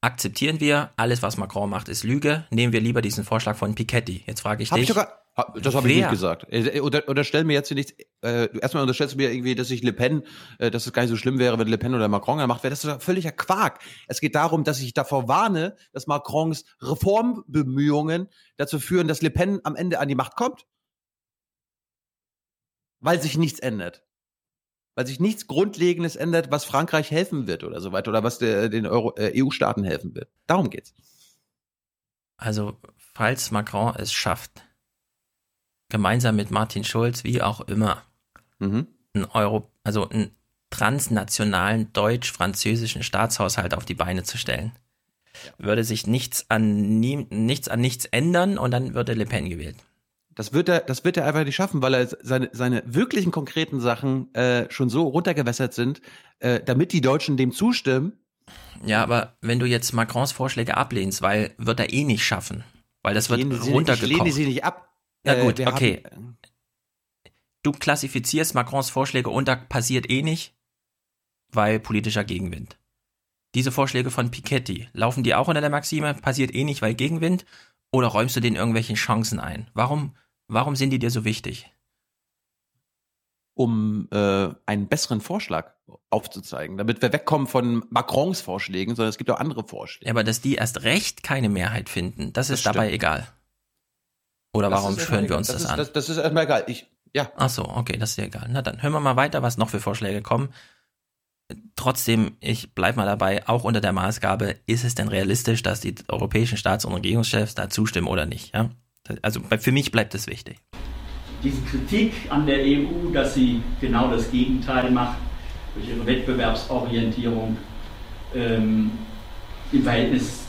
akzeptieren wir, alles, was Macron macht, ist Lüge. Nehmen wir lieber diesen Vorschlag von Piketty. Jetzt frage ich Hab dich. Ich sogar, das habe ich nicht gesagt. Äh, oder, unterstell mir jetzt hier nichts. Äh, erstmal unterstellst du mir irgendwie, dass ich Le Pen, äh, dass es gar nicht so schlimm wäre, wenn Le Pen oder Macron gemacht wäre. Das ist völliger Quark. Es geht darum, dass ich davor warne, dass Macrons Reformbemühungen dazu führen, dass Le Pen am Ende an die Macht kommt. Weil sich nichts ändert. Weil sich nichts Grundlegendes ändert, was Frankreich helfen wird oder so weiter. Oder was der, den äh, EU-Staaten helfen wird. Darum geht's. Also, falls Macron es schafft, gemeinsam mit Martin Schulz, wie auch immer, mhm. einen Euro, also einen transnationalen deutsch-französischen Staatshaushalt auf die Beine zu stellen. Ja. Würde sich nichts an, nie, nichts an nichts ändern und dann würde Le Pen gewählt. Das wird er, das wird er einfach nicht schaffen, weil er seine, seine wirklichen konkreten Sachen äh, schon so runtergewässert sind, äh, damit die Deutschen dem zustimmen. Ja, aber wenn du jetzt Macrons Vorschläge ablehnst, weil wird er eh nicht schaffen, weil das wird lehne runtergekocht. Ich lehne sie nicht ab. Na gut, äh, okay. Haben, du klassifizierst Macrons Vorschläge unter passiert eh nicht, weil politischer Gegenwind. Diese Vorschläge von Piketty, laufen die auch unter der Maxime, passiert eh nicht, weil Gegenwind? Oder räumst du denen irgendwelche Chancen ein? Warum, warum sind die dir so wichtig? Um äh, einen besseren Vorschlag aufzuzeigen, damit wir wegkommen von Macrons Vorschlägen, sondern es gibt auch andere Vorschläge. Ja, aber dass die erst recht keine Mehrheit finden, das, das ist stimmt. dabei egal. Oder das warum hören wir uns das, das ist, an? Das, das, ist erstmal egal. Ich, ja. Ach so, okay, das ist ja egal. Na dann hören wir mal weiter, was noch für Vorschläge kommen. Trotzdem, ich bleibe mal dabei, auch unter der Maßgabe, ist es denn realistisch, dass die europäischen Staats- und Regierungschefs da zustimmen oder nicht? Ja? Also für mich bleibt es wichtig. Diese Kritik an der EU, dass sie genau das Gegenteil macht, durch ihre Wettbewerbsorientierung ähm, im Verhältnis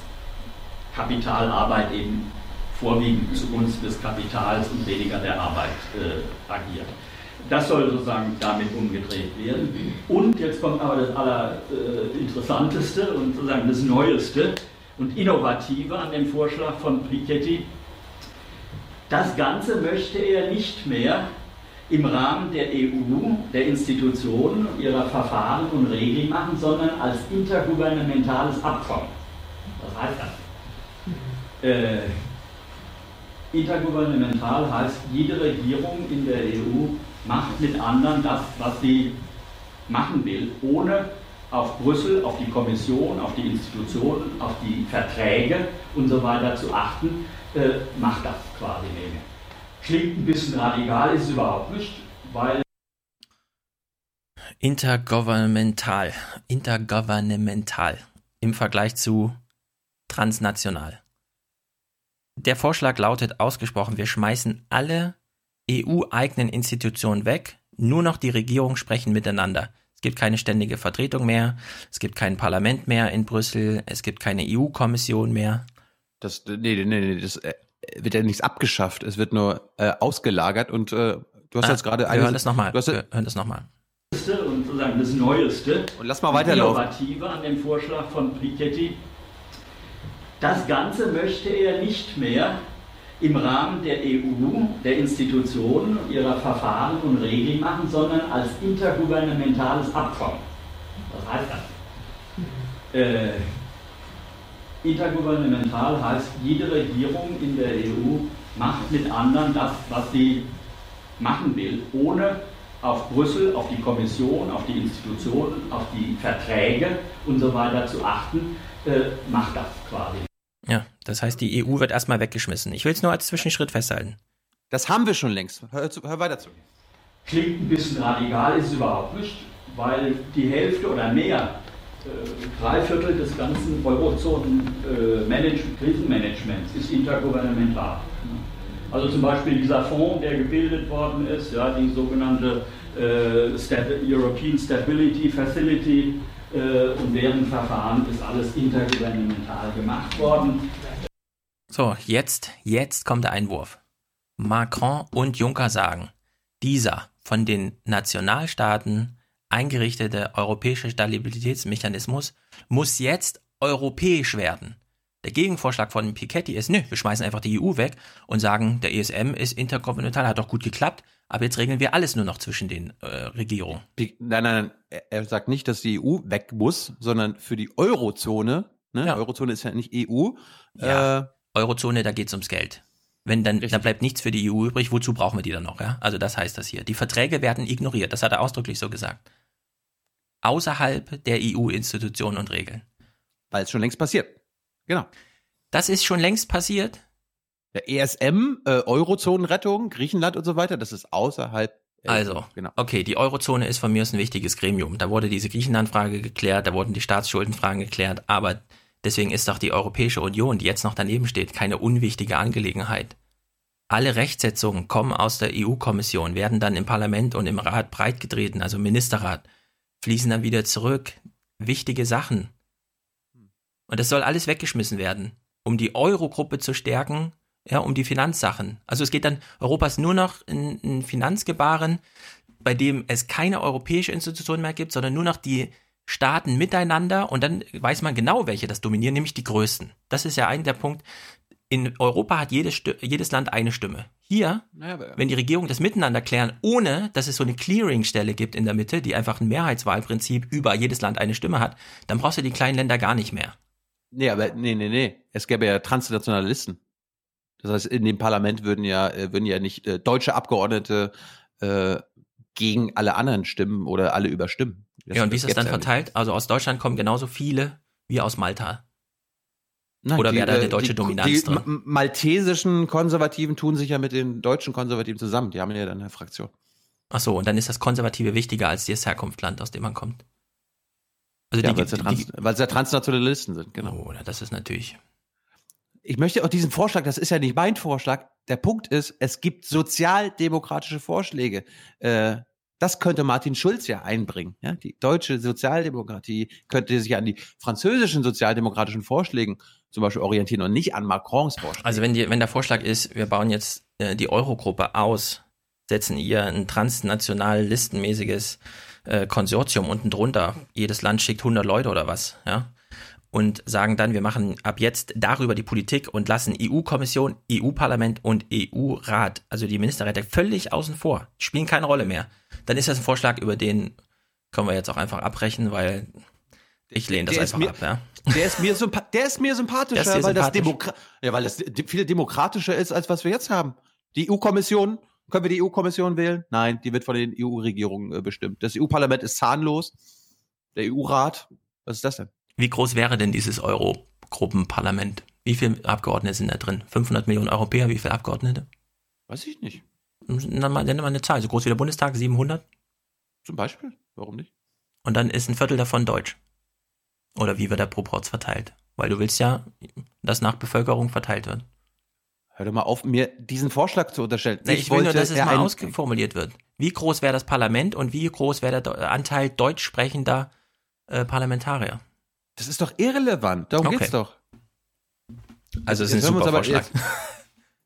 Kapital-Arbeit eben vorwiegend zugunsten des Kapitals und weniger der Arbeit äh, agiert. Das soll sozusagen damit umgedreht werden. Und jetzt kommt aber das Allerinteressanteste äh, und sozusagen das Neueste und Innovative an dem Vorschlag von Piketty. Das Ganze möchte er nicht mehr im Rahmen der EU, der Institutionen und ihrer Verfahren und Regeln machen, sondern als intergouvernementales Abkommen. Was heißt das? Äh, Intergouvernemental heißt, jede Regierung in der EU macht mit anderen das, was sie machen will, ohne auf Brüssel, auf die Kommission, auf die Institutionen, auf die Verträge und so weiter zu achten, äh, macht das quasi nicht. Klingt ein bisschen radikal, ist es überhaupt nicht, weil Intergouvernemental, intergouvernemental im Vergleich zu transnational. Der Vorschlag lautet ausgesprochen, wir schmeißen alle EU-eigenen Institutionen weg, nur noch die Regierungen sprechen miteinander. Es gibt keine ständige Vertretung mehr, es gibt kein Parlament mehr in Brüssel, es gibt keine EU-Kommission mehr. Das, nee, nee, nee, das äh, wird ja nichts abgeschafft, es wird nur äh, ausgelagert und äh, du hast ah, jetzt gerade Wir hören das nochmal. Wir hören das nochmal. Und sozusagen das Neueste. Und lass mal weiterlaufen. Innovative an dem Vorschlag von Piketty das Ganze möchte er nicht mehr im Rahmen der EU, der Institutionen ihrer Verfahren und Regeln machen, sondern als intergouvernementales Abkommen. Was heißt das? Äh, intergouvernemental heißt, jede Regierung in der EU macht mit anderen das, was sie machen will, ohne auf Brüssel, auf die Kommission, auf die Institutionen, auf die Verträge und so weiter zu achten, äh, macht das quasi. Das heißt, die EU wird erstmal weggeschmissen. Ich will es nur als Zwischenschritt festhalten. Das haben wir schon längst. Hör, zu, hör weiter zu. Klingt ein bisschen radikal, ist es überhaupt nicht, weil die Hälfte oder mehr, äh, drei Viertel des ganzen Eurozonen-Krisenmanagements äh, ist intergouvernemental. Also zum Beispiel dieser Fonds, der gebildet worden ist, ja, die sogenannte äh, European Stability Facility äh, und deren Verfahren ist alles intergouvernemental gemacht worden. So, jetzt, jetzt kommt der Einwurf. Macron und Juncker sagen, dieser von den Nationalstaaten eingerichtete europäische Stabilitätsmechanismus muss jetzt europäisch werden. Der Gegenvorschlag von Piketty ist, nö, wir schmeißen einfach die EU weg und sagen, der ESM ist interkontinental, hat doch gut geklappt, aber jetzt regeln wir alles nur noch zwischen den äh, Regierungen. Nein, nein, nein, er sagt nicht, dass die EU weg muss, sondern für die Eurozone, ne? Ja. Eurozone ist ja nicht EU. Ja, äh, Eurozone, da geht es ums Geld. Wenn dann, dann bleibt nichts für die EU übrig, wozu brauchen wir die dann noch? Ja? Also das heißt das hier. Die Verträge werden ignoriert, das hat er ausdrücklich so gesagt. Außerhalb der EU-Institutionen und Regeln. Weil es schon längst passiert. Genau. Das ist schon längst passiert. Der ESM, äh, Eurozonenrettung, Griechenland und so weiter, das ist außerhalb. Äh, also, genau. okay, die Eurozone ist von mir aus ein wichtiges Gremium. Da wurde diese Griechenland-Frage geklärt, da wurden die Staatsschuldenfragen geklärt, aber deswegen ist doch die Europäische Union, die jetzt noch daneben steht, keine unwichtige Angelegenheit. Alle Rechtsetzungen kommen aus der EU-Kommission, werden dann im Parlament und im Rat breitgetreten, also Ministerrat, fließen dann wieder zurück. Wichtige Sachen. Und das soll alles weggeschmissen werden, um die Euro-Gruppe zu stärken, ja, um die Finanzsachen. Also es geht dann, Europa ist nur noch ein, ein Finanzgebaren, bei dem es keine europäische Institution mehr gibt, sondern nur noch die Staaten miteinander und dann weiß man genau, welche das dominieren, nämlich die größten. Das ist ja ein der Punkt. In Europa hat jedes, jedes Land eine Stimme. Hier, wenn die Regierungen das miteinander klären, ohne dass es so eine Clearingstelle gibt in der Mitte, die einfach ein Mehrheitswahlprinzip über jedes Land eine Stimme hat, dann brauchst du die kleinen Länder gar nicht mehr. Nee, aber nee, nee, nee. Es gäbe ja transnationale Listen. Das heißt, in dem Parlament würden ja, äh, würden ja nicht äh, deutsche Abgeordnete äh, gegen alle anderen stimmen oder alle überstimmen. Das, ja, und wie ist das dann verteilt? Also aus Deutschland kommen genauso viele wie aus Malta. Nein, Oder wäre da eine äh, deutsche die, Dominanz die drin? maltesischen Konservativen tun sich ja mit den deutschen Konservativen zusammen. Die haben ja dann eine Fraktion. Ach so, und dann ist das Konservative wichtiger als das Herkunftsland, aus dem man kommt. Also ja, weil es ja, trans, ja Transnationalisten sind, genau. Oh, das ist natürlich. Ich möchte auch diesen Vorschlag, das ist ja nicht mein Vorschlag. Der Punkt ist, es gibt sozialdemokratische Vorschläge. Äh, das könnte Martin Schulz ja einbringen. Ja? Die deutsche Sozialdemokratie könnte sich an die französischen sozialdemokratischen Vorschlägen zum Beispiel orientieren und nicht an Macrons Vorschlägen. Also wenn, die, wenn der Vorschlag ist, wir bauen jetzt äh, die Eurogruppe aus, setzen ihr ein transnational listenmäßiges äh, Konsortium unten drunter. Jedes Land schickt 100 Leute oder was, ja. Und sagen dann, wir machen ab jetzt darüber die Politik und lassen EU-Kommission, EU-Parlament und EU-Rat, also die Ministerräte, völlig außen vor, spielen keine Rolle mehr. Dann ist das ein Vorschlag, über den können wir jetzt auch einfach abbrechen, weil ich lehne das einfach mir, ab, ja. Der ist mir, der ist mir sympathischer, weil, sympathisch. das Demokra ja, weil das viel demokratischer ist, als was wir jetzt haben. Die EU-Kommission können wir die EU-Kommission wählen? Nein, die wird von den EU-Regierungen äh, bestimmt. Das EU-Parlament ist zahnlos. Der EU-Rat, was ist das denn? Wie groß wäre denn dieses Euro-Gruppenparlament? Wie viele Abgeordnete sind da drin? 500 Millionen Europäer, wie viele Abgeordnete? Weiß ich nicht. Dann mal, mal eine Zahl. So groß wie der Bundestag, 700? Zum Beispiel. Warum nicht? Und dann ist ein Viertel davon deutsch. Oder wie wird der Proporz verteilt? Weil du willst ja, dass nach Bevölkerung verteilt wird. Hör doch mal auf, mir diesen Vorschlag zu unterstellen. Nee, ich, ich will nur, dass es mal ausformuliert wird. Wie groß wäre das Parlament und wie groß wäre der Anteil deutsch sprechender äh, Parlamentarier? Das ist doch irrelevant. Darum okay. geht's doch. Also es ist ein super Vorschlag.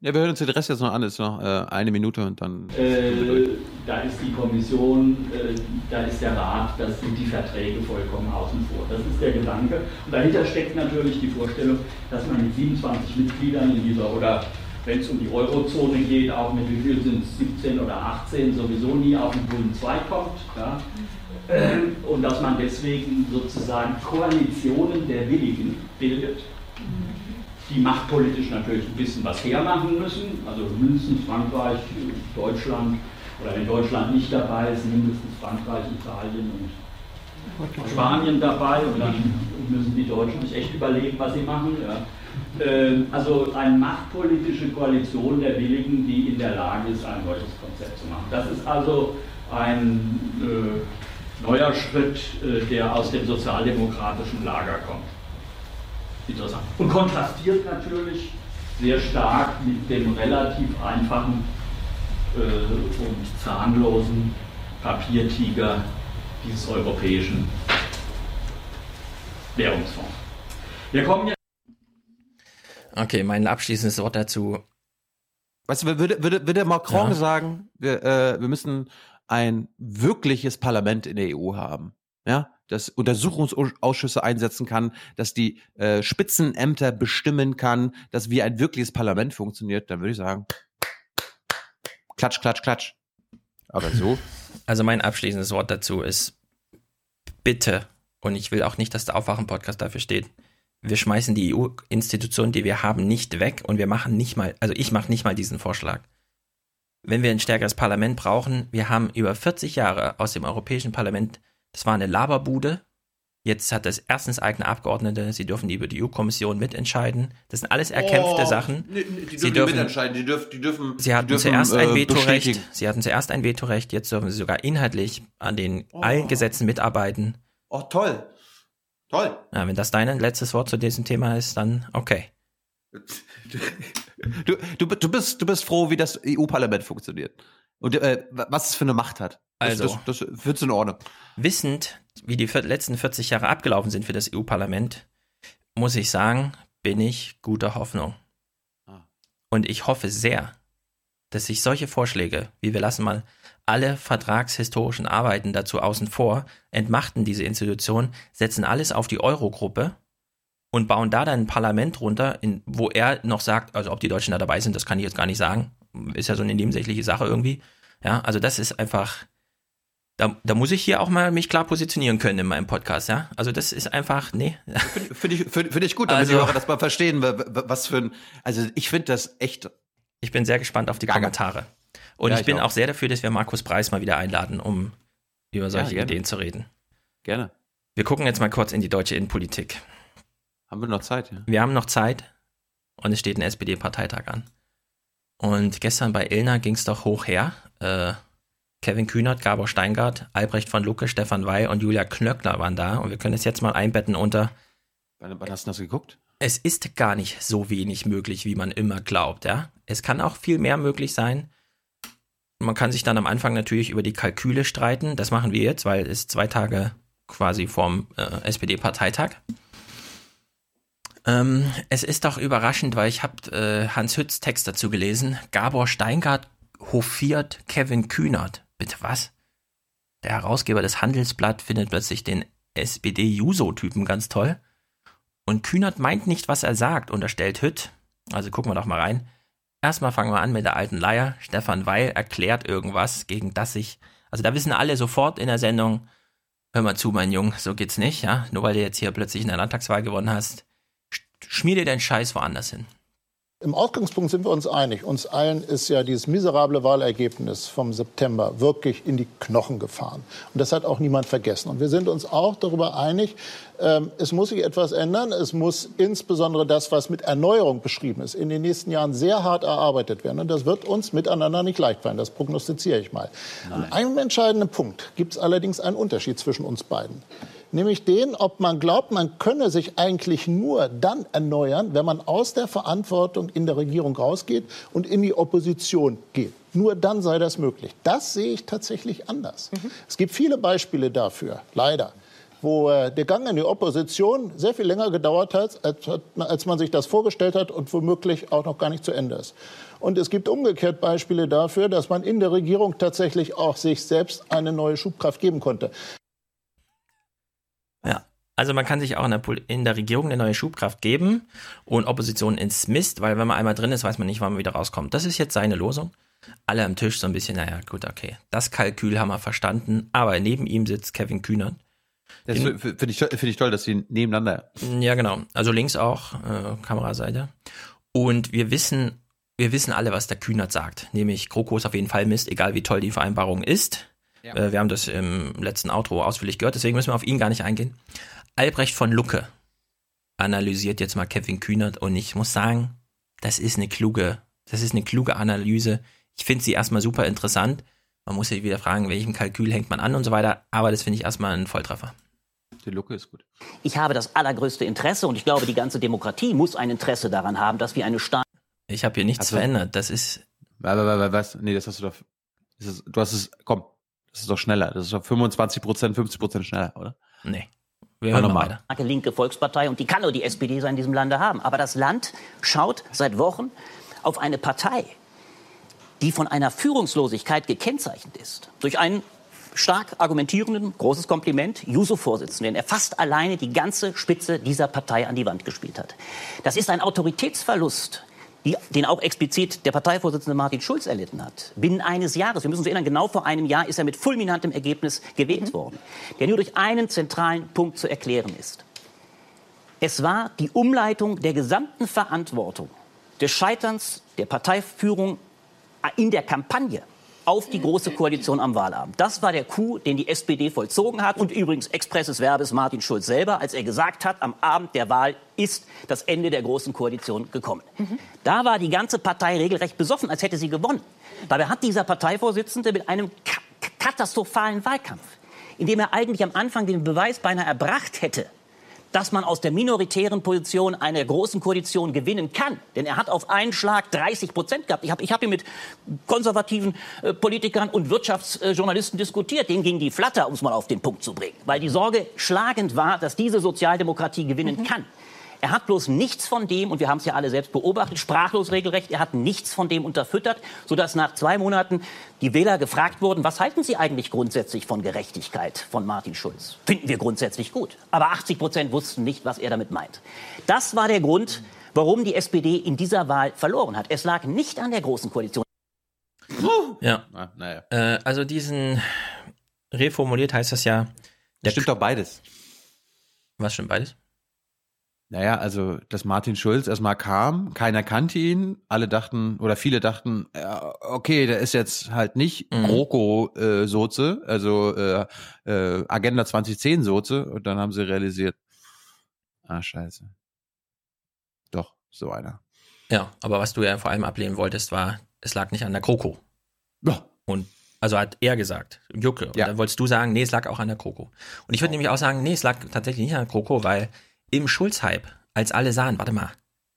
Ja, wir hören uns den Rest jetzt noch an. Es ist noch äh, eine Minute und dann. Äh, da ist die Kommission, äh, da ist der Rat, das sind die Verträge vollkommen außen vor. Das ist der Gedanke. Und dahinter steckt natürlich die Vorstellung, dass man mit 27 Mitgliedern in dieser, oder wenn es um die Eurozone geht, auch mit wie viel sind es, 17 oder 18, sowieso nie auf den grünen Zweig kommt. Ja? Und dass man deswegen sozusagen Koalitionen der Willigen bildet die machtpolitisch natürlich ein bisschen was hermachen müssen. Also mindestens Frankreich, Deutschland oder wenn Deutschland nicht dabei ist, mindestens Frankreich, Italien und Spanien dabei und dann müssen die Deutschen sich echt überlegen, was sie machen. Ja. Äh, also eine machtpolitische Koalition der Willigen, die in der Lage ist, ein solches Konzept zu machen. Das ist also ein äh, neuer Schritt, äh, der aus dem sozialdemokratischen Lager kommt. Interessant. Und kontrastiert natürlich sehr stark mit dem relativ einfachen äh, und zahnlosen Papiertiger dieses europäischen Währungsfonds. Wir kommen jetzt. Okay, mein abschließendes Wort dazu. Weißt du, würde, würde, würde Macron ja. sagen, wir, äh, wir müssen ein wirkliches Parlament in der EU haben. Ja, das Untersuchungsausschüsse einsetzen kann, dass die äh, Spitzenämter bestimmen kann, dass wie ein wirkliches Parlament funktioniert, dann würde ich sagen, klatsch, klatsch, klatsch. Aber so. Also mein abschließendes Wort dazu ist, bitte, und ich will auch nicht, dass der Aufwachen-Podcast dafür steht, wir schmeißen die EU-Institutionen, die wir haben, nicht weg und wir machen nicht mal, also ich mache nicht mal diesen Vorschlag. Wenn wir ein stärkeres Parlament brauchen, wir haben über 40 Jahre aus dem Europäischen Parlament das war eine Laberbude. Jetzt hat es erstens eigene Abgeordnete, sie dürfen über die EU-Kommission mitentscheiden. Das sind alles erkämpfte oh, Sachen. Die, die sie dürfen mitentscheiden, die, dürf, die dürfen. Sie hatten dürfen, zuerst ein äh, Vetorecht. Sie hatten zuerst ein Vetorecht, jetzt dürfen sie sogar inhaltlich an den oh. allen Gesetzen mitarbeiten. Oh, toll. Toll. Ja, wenn das dein letztes Wort zu diesem Thema ist, dann okay. Du, du, du, bist, du bist froh, wie das EU-Parlament funktioniert. Und äh, was es für eine Macht hat. Also, das, das, wird's in Ordnung. Wissend, wie die letzten 40 Jahre abgelaufen sind für das EU-Parlament, muss ich sagen, bin ich guter Hoffnung. Ah. Und ich hoffe sehr, dass sich solche Vorschläge, wie wir lassen mal alle vertragshistorischen Arbeiten dazu außen vor, entmachten diese Institution, setzen alles auf die Eurogruppe und bauen da dann ein Parlament runter, in, wo er noch sagt, also ob die Deutschen da dabei sind, das kann ich jetzt gar nicht sagen. Ist ja so eine nebensächliche Sache irgendwie. Ja, also das ist einfach, da, da muss ich hier auch mal mich klar positionieren können in meinem Podcast, ja. Also das ist einfach, nee. Finde find ich, find, find ich gut, damit also, die Hörer das mal verstehen, was für ein, also ich finde das echt. Ich bin sehr gespannt auf die Gaga. Kommentare. Und ja, ich, ich bin auch. auch. sehr dafür, dass wir Markus Preis mal wieder einladen, um über solche ja, Ideen zu reden. Gerne. Wir gucken jetzt mal kurz in die deutsche Innenpolitik. Haben wir noch Zeit, ja? Wir haben noch Zeit und es steht ein SPD-Parteitag an. Und gestern bei Ilna ging es doch hoch her. Äh, Kevin Kühnert, Gabor Steingart, Albrecht von Lucke, Stefan Wey und Julia Knöckler waren da. Und wir können es jetzt mal einbetten unter. Wann, hast du das geguckt? Es ist gar nicht so wenig möglich, wie man immer glaubt, ja. Es kann auch viel mehr möglich sein. Man kann sich dann am Anfang natürlich über die Kalküle streiten. Das machen wir jetzt, weil es zwei Tage quasi vorm äh, SPD-Parteitag. Ähm, es ist doch überraschend, weil ich habe äh, Hans Hütz Text dazu gelesen. Gabor Steingart hofiert Kevin Kühnert. Bitte was? Der Herausgeber des Handelsblatt findet plötzlich den SPD-Juso-Typen ganz toll. Und Kühnert meint nicht, was er sagt, unterstellt Hütt. Also gucken wir doch mal rein. Erstmal fangen wir an mit der alten Leier. Stefan Weil erklärt irgendwas, gegen das ich. Also da wissen alle sofort in der Sendung, hör mal zu, mein Junge, so geht's nicht, ja. Nur weil du jetzt hier plötzlich in der Landtagswahl gewonnen hast, schmier dir deinen Scheiß woanders hin. Im Ausgangspunkt sind wir uns einig. Uns allen ist ja dieses miserable Wahlergebnis vom September wirklich in die Knochen gefahren. Und das hat auch niemand vergessen. Und wir sind uns auch darüber einig, ähm, es muss sich etwas ändern. Es muss insbesondere das, was mit Erneuerung beschrieben ist, in den nächsten Jahren sehr hart erarbeitet werden. Und das wird uns miteinander nicht leicht fallen. Das prognostiziere ich mal. Nein. An einem entscheidenden Punkt gibt es allerdings einen Unterschied zwischen uns beiden nämlich den, ob man glaubt, man könne sich eigentlich nur dann erneuern, wenn man aus der Verantwortung in der Regierung rausgeht und in die Opposition geht. Nur dann sei das möglich. Das sehe ich tatsächlich anders. Mhm. Es gibt viele Beispiele dafür, leider wo äh, der Gang in die Opposition sehr viel länger gedauert hat, als, als, man sich das vorgestellt hat und womöglich auch noch gar nicht zu Ende ist. Und es gibt umgekehrt Beispiele dafür, dass man in der Regierung tatsächlich auch sich selbst eine neue Schubkraft geben konnte. Ja. Also man kann sich auch in der, in der, Regierung eine neue Schubkraft geben und Opposition ins Mist, weil wenn man einmal drin ist, weiß man nicht, wann man wieder rauskommt. Das ist jetzt seine Losung. Alle am Tisch so ein bisschen, naja, gut, okay. Das Kalkül haben wir verstanden, aber neben ihm sitzt Kevin Kühnert. Das finde ich, find ich toll, dass sie nebeneinander. Ja, genau. Also links auch, äh, Kameraseite. Und wir wissen, wir wissen alle, was der Kühnert sagt. Nämlich, GroKo ist auf jeden Fall Mist, egal wie toll die Vereinbarung ist. Ja. wir haben das im letzten Outro ausführlich gehört, deswegen müssen wir auf ihn gar nicht eingehen. Albrecht von Lucke analysiert jetzt mal Kevin Kühnert und ich muss sagen, das ist eine kluge, das ist eine kluge Analyse. Ich finde sie erstmal super interessant. Man muss sich wieder fragen, welchem Kalkül hängt man an und so weiter, aber das finde ich erstmal ein Volltreffer. Die Lucke ist gut. Ich habe das allergrößte Interesse und ich glaube, die ganze Demokratie muss ein Interesse daran haben, dass wir eine Staat. Ich habe hier nichts Also- verändert. Das ist. Was? Nee, das hast du doch. Das ist, du hast es. Komm, das ist doch schneller. Das ist doch 25 Prozent, 50 Prozent schneller, oder? Nee. Wir hören noch noch mal. weiter. starke linke Volkspartei und die kann nur die SPD sein in diesem Lande haben. Aber das Land schaut seit Wochen auf eine Partei, die von einer Führungslosigkeit gekennzeichnet ist. Durch einen stark argumentierenden, großes Kompliment, Juso-Vorsitzenden, der fast alleine die ganze Spitze dieser Partei an die Wand gespielt hat. Das ist ein Autoritätsverlust, die, den auch explizit der Parteivorsitzende Martin Schulz erlitten hat. Binnen eines Jahres, wir müssen uns erinnern, genau vor einem Jahr ist er mit fulminantem Ergebnis gewählt worden, der nur durch einen zentralen Punkt zu erklären ist. Es war die Umleitung der gesamten Verantwortung des Scheiterns der Parteiführung in der Kampagne auf die Große Koalition am Wahlabend. Das war der Coup, den die SPD vollzogen hat. Und übrigens expresses Verbes Martin Schulz selber, als er gesagt hat, am Abend der Wahl ist das Ende der Großen Koalition gekommen. Da war die ganze Partei regelrecht besoffen, als hätte sie gewonnen. Dabei hat dieser Parteivorsitzende mit einem ka katastrophalen Wahlkampf, in dem er eigentlich am Anfang den Beweis beinahe erbracht hätte, dass man aus der minoritären Position einer großen Koalition gewinnen kann. Denn er hat auf einen Schlag 30 Prozent gehabt. Ich habe ich hab hier mit konservativen äh, Politikern und Wirtschaftsjournalisten diskutiert. Denen ging die Flatter, um es mal auf den Punkt zu bringen. Weil die Sorge schlagend war, dass diese Sozialdemokratie gewinnen kann. Er hat bloß nichts von dem, und wir haben es ja alle selbst beobachtet, sprachlos regelrecht, er hat nichts von dem unterfüttert, sodass nach zwei Monaten die Wähler gefragt wurden, was halten Sie eigentlich grundsätzlich von Gerechtigkeit von Martin Schulz? Finden wir grundsätzlich gut. Aber 80 Prozent wussten nicht, was er damit meint. Das war der Grund, warum die SPD in dieser Wahl verloren hat. Es lag nicht an der Großen Koalition. Ja. Ah, naja. Äh, also diesen reformuliert heißt das ja. Das stimmt doch beides. Was stimmt beides? Naja, also, dass Martin Schulz erstmal kam, keiner kannte ihn, alle dachten, oder viele dachten, ja, okay, der ist jetzt halt nicht Mhm. GroKo-Soze, also äh, äh, Agenda 2010-Soze, und dann haben sie realisiert, ah, scheiße. Doch, so einer. Ja, aber was du ja vor allem ablehnen wolltest, war, es lag nicht an der Kroko. Ja. Und also hat er gesagt, Jucke. Und Ja. dann wolltest du sagen, nee, es lag auch an der Kroko. Und ich würde nämlich auch sagen, nee, es lag tatsächlich nicht an der Kroko, weil im Schulz-Hype, als alle sahen, warte mal,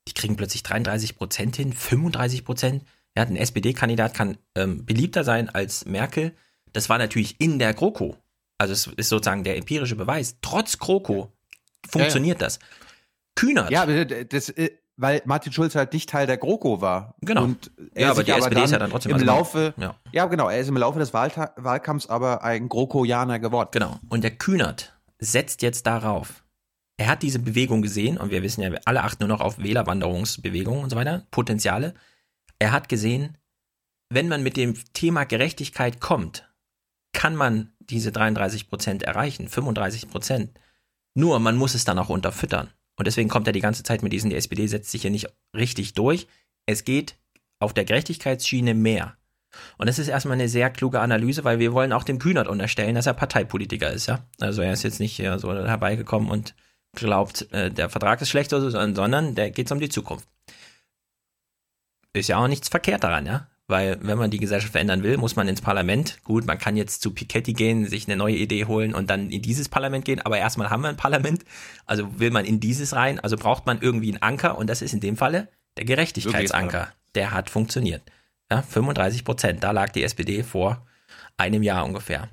die kriegen plötzlich 33 Prozent hin, 35 Prozent. Ja, ein SPD-Kandidat kann ähm, beliebter sein als Merkel. Das war natürlich in der GroKo. Also es ist sozusagen der empirische Beweis. Trotz GroKo funktioniert das. Kühnert. Ja, aber das, äh, weil Martin Schulz halt nicht Teil der GroKo war. Genau. Und Ja, aber die SPD ist ja dann trotzdem- Im also- Laufe, Ja. ja. genau, er ist im Laufe des Wahlkampfs aber ein GroKoianer geworden. Genau. Und der Kühnert setzt jetzt darauf. Er hat diese Bewegung gesehen und wir wissen ja, wir alle achten nur noch auf Wählerwanderungsbewegungen und so weiter, Potenziale. Er hat gesehen, wenn man mit dem Thema Gerechtigkeit kommt, kann man diese 33 Prozent erreichen, 35 Prozent. Nur man muss es dann auch unterfüttern. Und deswegen kommt er die ganze Zeit mit diesen, die SPD setzt sich hier nicht richtig durch. Es geht auf der Gerechtigkeitsschiene mehr. Und das ist erstmal eine sehr kluge Analyse, weil wir wollen auch dem Kühnert unterstellen, dass er Parteipolitiker ist, ja. Also er ist jetzt nicht hier so herbeigekommen und glaubt, äh, der Vertrag ist schlecht oder so, sondern der geht um die Zukunft. Ist ja auch nichts verkehrt daran, ja. Weil wenn man die Gesellschaft verändern will, muss man ins Parlament. Gut, man kann jetzt zu Piketty gehen, sich eine neue Idee holen und dann in dieses Parlament gehen, aber erstmal haben wir ein Parlament. Also will man in dieses rein, also braucht man irgendwie einen Anker und das ist in dem Falle der Gerechtigkeitsanker. Der hat funktioniert. Ja, 35 Prozent, da lag die SPD vor einem Jahr ungefähr.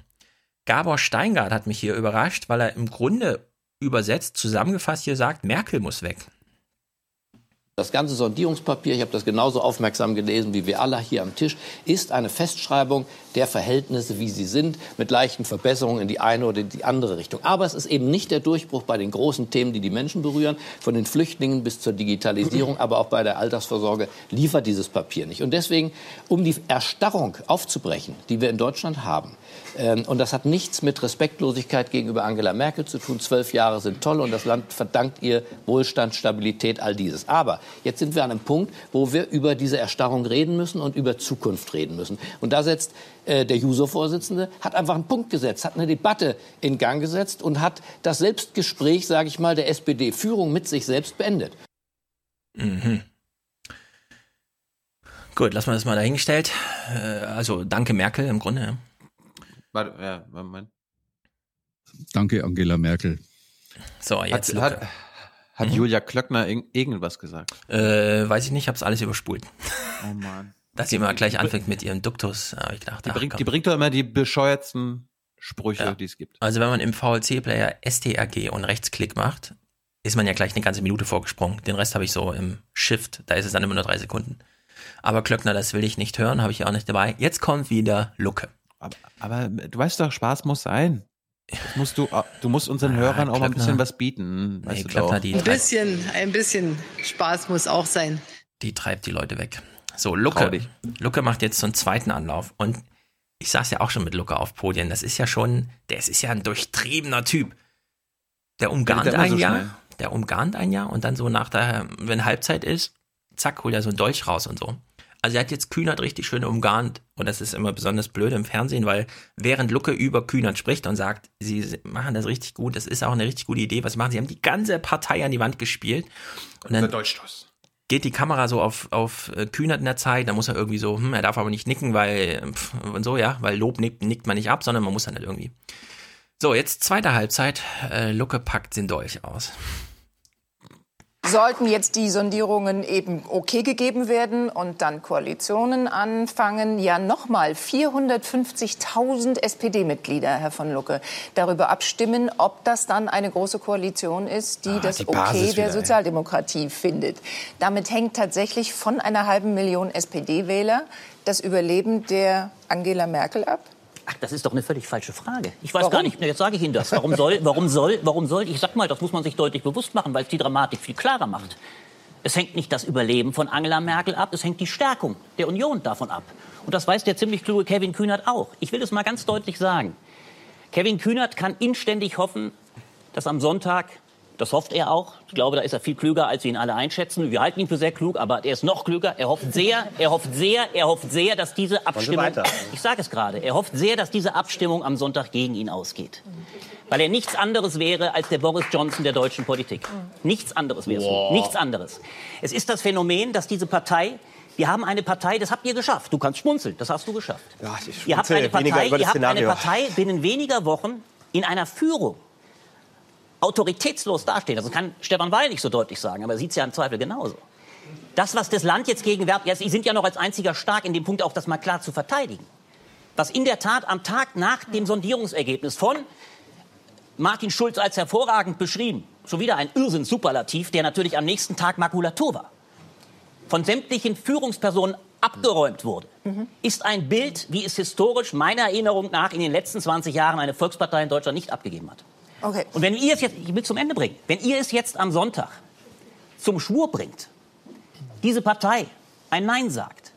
Gabor Steingart hat mich hier überrascht, weil er im Grunde übersetzt, zusammengefasst hier sagt, Merkel muss weg. Das ganze Sondierungspapier, ich habe das genauso aufmerksam gelesen wie wir alle hier am Tisch, ist eine Festschreibung der Verhältnisse, wie sie sind, mit leichten Verbesserungen in die eine oder die andere Richtung. Aber es ist eben nicht der Durchbruch bei den großen Themen, die die Menschen berühren, von den Flüchtlingen bis zur Digitalisierung, aber auch bei der Altersvorsorge liefert dieses Papier nicht. Und deswegen, um die Erstarrung aufzubrechen, die wir in Deutschland haben, ähm, und das hat nichts mit Respektlosigkeit gegenüber Angela Merkel zu tun. Zwölf Jahre sind toll und das Land verdankt ihr Wohlstand, Stabilität, all dieses. Aber Jetzt sind wir an einem Punkt, wo wir über diese Erstarrung reden müssen und über Zukunft reden müssen. Und da setzt äh, der Juso-Vorsitzende, hat einfach einen Punkt gesetzt, hat eine Debatte in Gang gesetzt und hat das Selbstgespräch, sage ich mal, der SPD-Führung mit sich selbst beendet. Mhm. Gut, lassen wir das mal dahingestellt. Äh, also danke Merkel im Grunde. Warte, ja, Moment. Danke Angela Merkel. So, jetzt hat, hat, hat mhm. Julia Klöckner irgendwas gesagt? Äh, weiß ich nicht, hab's alles überspult. Oh Mann. Dass sie immer gleich anfängt mit ihrem Duktus, habe ich gedacht. Die, ach, bringt, die bringt doch immer die bescheuertsten Sprüche, ja. die es gibt. Also wenn man im VLC-Player STRG und Rechtsklick macht, ist man ja gleich eine ganze Minute vorgesprungen. Den Rest habe ich so im Shift, da ist es dann immer nur drei Sekunden. Aber Klöckner, das will ich nicht hören, habe ich auch nicht dabei. Jetzt kommt wieder Lucke. Aber, aber du weißt doch, Spaß muss sein. Das musst du, du musst unseren ah, Hörern auch mal ein bisschen was bieten. Nee, Klöckner, die ein bisschen, ein bisschen Spaß muss auch sein. Die treibt die Leute weg. So, Lucke. Lucke macht jetzt so einen zweiten Anlauf. Und ich saß ja auch schon mit Lucke auf Podien. Das ist ja schon, der ist ja ein durchtriebener Typ. Der umgarnt ein so Jahr. Schnell. Der umgarnt ein Jahr und dann so nach der, wenn Halbzeit ist, zack, holt er so einen Dolch raus und so. Also er hat jetzt Kühnert richtig schön umgarnt und das ist immer besonders blöd im Fernsehen, weil während Lucke über Kühnert spricht und sagt, sie machen das richtig gut, das ist auch eine richtig gute Idee, was machen sie? haben die ganze Partei an die Wand gespielt und dann geht die Kamera so auf, auf äh, Kühnert in der Zeit, da muss er irgendwie so, hm, er darf aber nicht nicken, weil pff, und so, ja, weil Lob nickt, nickt man nicht ab, sondern man muss dann halt irgendwie. So, jetzt zweite Halbzeit, äh, Lucke packt den Dolch aus. Sollten jetzt die Sondierungen eben okay gegeben werden und dann Koalitionen anfangen, ja nochmal 450.000 SPD-Mitglieder, Herr von Lucke, darüber abstimmen, ob das dann eine große Koalition ist, die ah, das die Okay der Sozialdemokratie ey. findet. Damit hängt tatsächlich von einer halben Million SPD-Wähler das Überleben der Angela Merkel ab? Ach, das ist doch eine völlig falsche Frage. Ich weiß warum? gar nicht, jetzt sage ich Ihnen das. Warum soll, warum soll, warum soll, ich sag mal, das muss man sich deutlich bewusst machen, weil es die Dramatik viel klarer macht. Es hängt nicht das Überleben von Angela Merkel ab, es hängt die Stärkung der Union davon ab. Und das weiß der ziemlich kluge Kevin Kühnert auch. Ich will es mal ganz deutlich sagen. Kevin Kühnert kann inständig hoffen, dass am Sonntag das hofft er auch. Ich glaube, da ist er viel klüger, als wir ihn alle einschätzen. Wir halten ihn für sehr klug, aber er ist noch klüger. Er hofft sehr, er hofft sehr, er hofft sehr, dass diese Abstimmung, ich sage es gerade, er hofft sehr, dass diese Abstimmung am Sonntag gegen ihn ausgeht. Weil er nichts anderes wäre als der Boris Johnson der deutschen Politik. Nichts anderes wäre es. Nichts anderes. Es ist das Phänomen, dass diese Partei wir haben eine Partei, das habt ihr geschafft. Du kannst schmunzeln, das hast du geschafft. Ja, ihr habt eine Partei, ihr habt eine Partei binnen weniger Wochen in einer Führung autoritätslos dasteht. Das kann Stefan Weil nicht so deutlich sagen, aber er sieht es ja im Zweifel genauso. Das, was das Land jetzt gegenwärtig, ja, Sie sind ja noch als einziger stark in dem Punkt auch das mal klar zu verteidigen. Was in der Tat am Tag nach dem Sondierungsergebnis von Martin Schulz als hervorragend beschrieben, schon wieder ein Irrsinn-Superlativ, der natürlich am nächsten Tag Makulatur war, von sämtlichen Führungspersonen abgeräumt wurde, ist ein Bild, wie es historisch meiner Erinnerung nach in den letzten 20 Jahren eine Volkspartei in Deutschland nicht abgegeben hat. Okay. Und wenn ihr es jetzt, ich will zum Ende bringen, wenn ihr es jetzt am Sonntag zum Schwur bringt, diese Partei ein Nein sagt,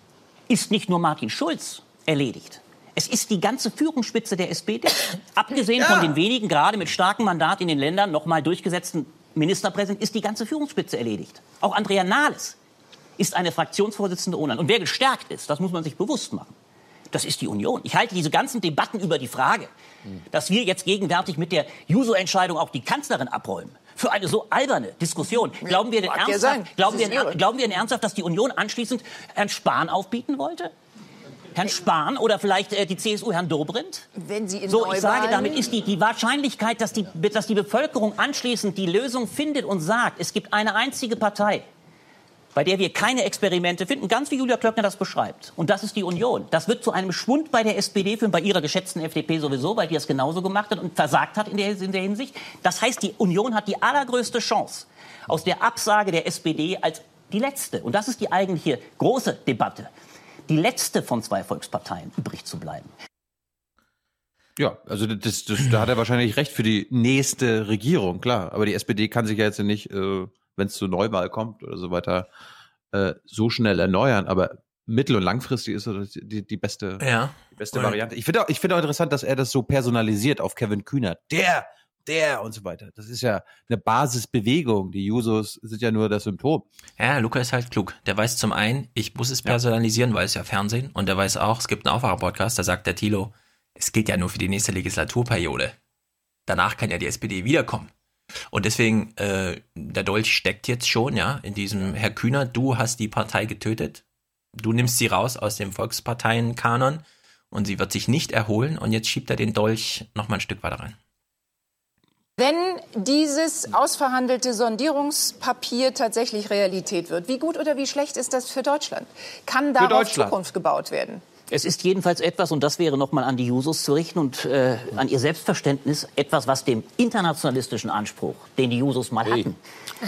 ist nicht nur Martin Schulz erledigt. Es ist die ganze Führungsspitze der SPD, abgesehen ja. von den wenigen gerade mit starkem Mandat in den Ländern noch mal durchgesetzten Ministerpräsidenten, ist die ganze Führungsspitze erledigt. Auch Andrea Nahles ist eine Fraktionsvorsitzende ohne. Und wer gestärkt ist, das muss man sich bewusst machen. Das ist die Union. Ich halte diese ganzen Debatten über die Frage, dass wir jetzt gegenwärtig mit der Juso-Entscheidung auch die Kanzlerin abräumen. Für eine so alberne Diskussion. Glauben wir denn ernsthaft, glauben wir, glauben wir denn ernsthaft, dass die Union anschließend Herrn Spahn aufbieten wollte? Herrn Spahn oder vielleicht äh, die CSU Herrn Dobrindt? Wenn Sie in so, ich sage, damit ist die, die Wahrscheinlichkeit, dass die, dass die Bevölkerung anschließend die Lösung findet und sagt, es gibt eine einzige Partei, bei der wir keine Experimente finden, ganz wie Julia Klöckner das beschreibt. Und das ist die Union. Das wird zu einem Schwund bei der SPD führen, bei ihrer geschätzten FDP sowieso, weil die es genauso gemacht hat und versagt hat in der, in der Hinsicht. Das heißt, die Union hat die allergrößte Chance, aus der Absage der SPD als die letzte, und das ist die eigentliche große Debatte, die letzte von zwei Volksparteien übrig zu bleiben. Ja, also das, das, da hat er wahrscheinlich recht für die nächste Regierung, klar. Aber die SPD kann sich ja jetzt nicht äh, wenn es zur Neuwahl kommt oder so weiter, äh, so schnell erneuern. Aber mittel- und langfristig ist das die, die beste, ja. die beste Variante. Ich finde auch, ich finde auch interessant, dass er das so personalisiert auf Kevin Kühner. Der der und so weiter. Das ist ja eine Basisbewegung. Die Jusos sind ja nur das Symptom. Ja, Luca ist halt klug. Der weiß zum einen, ich muss es personalisieren, weil es ja Fernsehen. Und der weiß auch, es gibt einen Aufwacher-Podcast, da sagt der Thilo, es gilt ja nur für die nächste Legislaturperiode. Danach kann ja die SPD wiederkommen. Und deswegen, äh, der Dolch steckt jetzt schon, ja, in diesem Herr Kühner, du hast die Partei getötet. Du nimmst sie raus aus dem Volksparteien-Kanon und sie wird sich nicht erholen und jetzt schiebt er den Dolch noch mal ein Stück weiter rein. Wenn dieses ausverhandelte Sondierungspapier tatsächlich Realität wird, wie gut oder wie schlecht ist das für Deutschland? Kann darauf Zukunft gebaut werden? Es ist jedenfalls etwas, und das wäre nochmal an die Jusos zu richten und äh, an ihr Selbstverständnis, etwas, was dem internationalistischen Anspruch, den die Jusos mal hatten,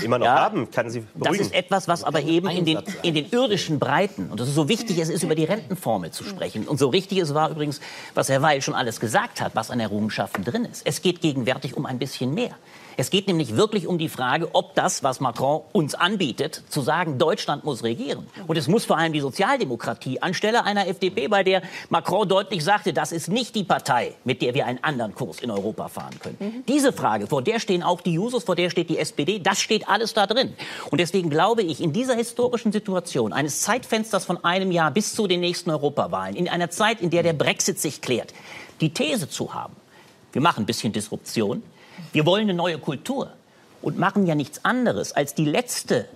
immer noch Ja, haben, kann sie das beruhigen. ist etwas, was aber eben in den, in den irdischen Breiten, und das ist so wichtig, es ist über die Rentenformel zu sprechen. Und so richtig es war übrigens, was Herr Weil schon alles gesagt hat, was an Errungenschaften drin ist. Es geht gegenwärtig um ein bisschen mehr. Es geht nämlich wirklich um die Frage, ob das, was Macron uns anbietet, zu sagen, Deutschland muss regieren. Und es muss vor allem die Sozialdemokratie anstelle einer FDP, bei der Macron deutlich sagte, das ist nicht die Partei, mit der wir einen anderen Kurs in Europa fahren können. Diese Frage, vor der stehen auch die Jusos, vor der steht die SPD, das steht alles da drin. Und deswegen glaube ich, in dieser historischen Situation eines Zeitfensters von einem Jahr bis zu den nächsten Europawahlen, in einer Zeit, in der der Brexit sich klärt, die These zu haben, wir machen ein bisschen Disruption, wir wollen eine neue Kultur und machen ja nichts anderes als die letzte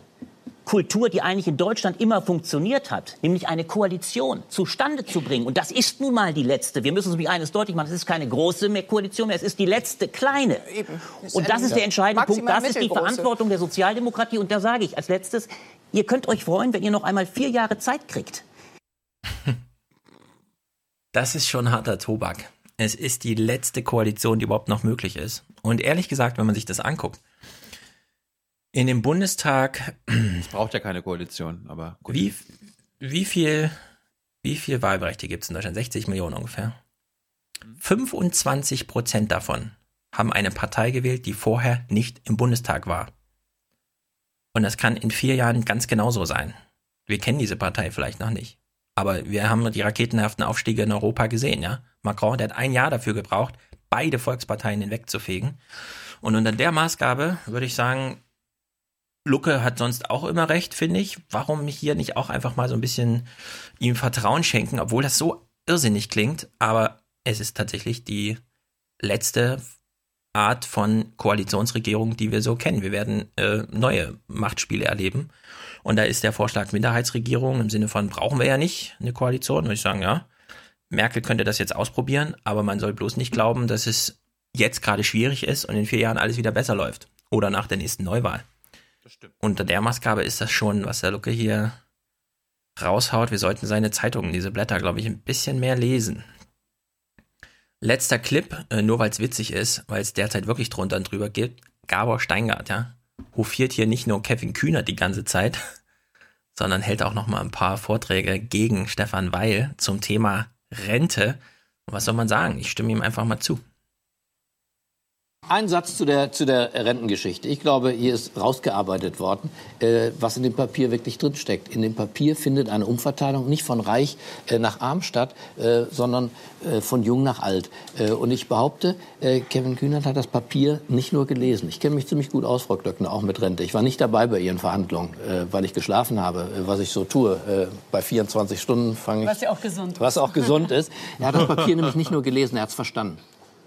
Kultur, die eigentlich in Deutschland immer funktioniert hat, nämlich eine Koalition zustande zu bringen. Und das ist nun mal die letzte. Wir müssen uns nämlich eines deutlich machen, es ist keine große mehr Koalition mehr, es ist die letzte kleine. Und das ist der entscheidende Punkt. Das ist die. Verantwortung der Sozialdemokratie. Und da sage ich als letztes, ihr könnt euch freuen, wenn ihr noch einmal vier Jahre Zeit kriegt. Das ist schon harter Tobak. Es ist die letzte Koalition, die überhaupt noch möglich ist. Und ehrlich gesagt, wenn man sich das anguckt, in dem Bundestag, Es braucht ja keine Koalition, aber gut. wie, wie viel, wie viel Wahlberechtigte gibt es in Deutschland? 60 Millionen ungefähr. 25 Prozent davon haben eine Partei gewählt, die vorher nicht im Bundestag war. Und das kann in vier Jahren ganz genauso sein. Wir kennen diese Partei vielleicht noch nicht. Aber wir haben die raketenhaften Aufstiege in Europa gesehen, ja. Macron, der hat ein Jahr dafür gebraucht, beide Volksparteien hinwegzufegen. Und unter der Maßgabe würde ich sagen, Lucke hat sonst auch immer recht, finde ich. Warum hier nicht auch einfach mal so ein bisschen ihm Vertrauen schenken, obwohl das so irrsinnig klingt, aber es ist tatsächlich die letzte Art von Koalitionsregierung, die wir so kennen. Wir werden äh, neue Machtspiele erleben. Und da ist der Vorschlag Minderheitsregierung im Sinne von, brauchen wir ja nicht eine Koalition, würde ich sagen, ja. Merkel könnte das jetzt ausprobieren, aber man soll bloß nicht glauben, dass es jetzt gerade schwierig ist und in vier Jahren alles wieder besser läuft. Oder nach der nächsten Neuwahl. Unter der Maßgabe ist das schon, was der Lucke hier raushaut. Wir sollten seine Zeitungen, diese Blätter, glaube ich, ein bisschen mehr lesen. Letzter Clip, äh, nur weil es witzig ist, weil es derzeit wirklich drunter und drüber geht. Gabor Steingart, ja, hofiert hier nicht nur Kevin Kühner die ganze Zeit, sondern hält auch noch mal ein paar Vorträge gegen Stefan Weil zum Thema Rente. Und was soll man sagen? Ich stimme ihm einfach mal zu. Ein Satz zu der, zu der Rentengeschichte. Ich glaube, hier ist rausgearbeitet worden, äh, was in dem Papier wirklich drinsteckt. In dem Papier findet eine Umverteilung nicht von reich äh, nach arm statt, äh, sondern äh, von jung nach alt. Äh, und ich behaupte, äh, Kevin Kühnert hat das Papier nicht nur gelesen. Ich kenne mich ziemlich gut aus, Frau Klöckner, auch mit Rente. Ich war nicht dabei bei Ihren Verhandlungen, weil ich geschlafen habe, was ich so tue. Bei 24 Stunden fange ich Was ja auch gesund ist. was auch gesund ist. Er hat das Papier nämlich nicht nur gelesen, er hat es verstanden.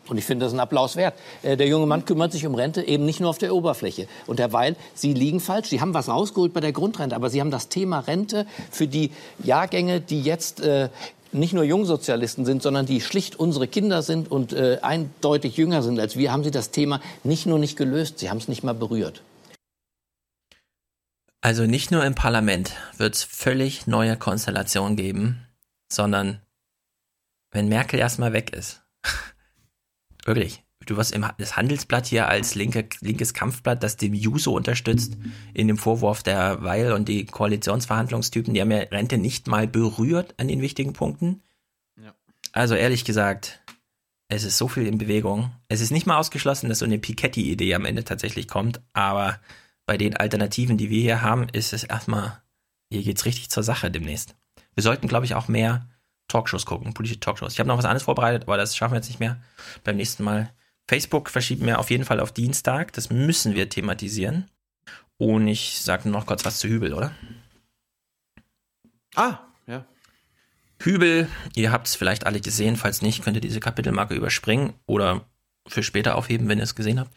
Und ich finde das einen Applaus wert. Äh, Der junge Mann kümmert sich um Rente eben nicht nur auf der Oberfläche. Und Herr Weil, Sie liegen falsch. Sie haben was rausgeholt bei der Grundrente, aber Sie haben das Thema Rente für die Jahrgänge, die jetzt äh, nicht nur Jungsozialisten sind, sondern die schlicht unsere Kinder sind und äh, eindeutig jünger sind als wir, haben Sie das Thema nicht nur nicht gelöst, Sie haben es nicht mal berührt. Also nicht nur im Parlament wird es völlig neue Konstellationen geben, sondern wenn Merkel erstmal weg ist. Wirklich. Du wirst im das Handelsblatt hier als linke, linkes Kampfblatt, das dem Juso unterstützt, in dem Vorwurf der Weil und die Koalitionsverhandlungstypen, die haben ja Rente nicht mal berührt an den wichtigen Punkten. Ja. Also ehrlich gesagt, es ist so viel in Bewegung. Es ist nicht mal ausgeschlossen, dass so eine Piketty-Idee am Ende tatsächlich kommt, aber bei den Alternativen, die wir hier haben, ist es erstmal, hier geht's richtig zur Sache demnächst. Wir sollten, glaube ich, auch mehr Talkshows gucken, politische Talkshows. Ich habe noch was anderes vorbereitet, aber das schaffen wir jetzt nicht mehr. Beim nächsten Mal Facebook verschieben wir auf jeden Fall auf Dienstag. Das müssen wir thematisieren. Und ich sage noch kurz was zu Hübel, oder? Ah, ja. Hübel, ihr habt es vielleicht alle gesehen. Falls nicht, könnt ihr diese Kapitelmarke überspringen oder für später aufheben, wenn ihr es gesehen habt.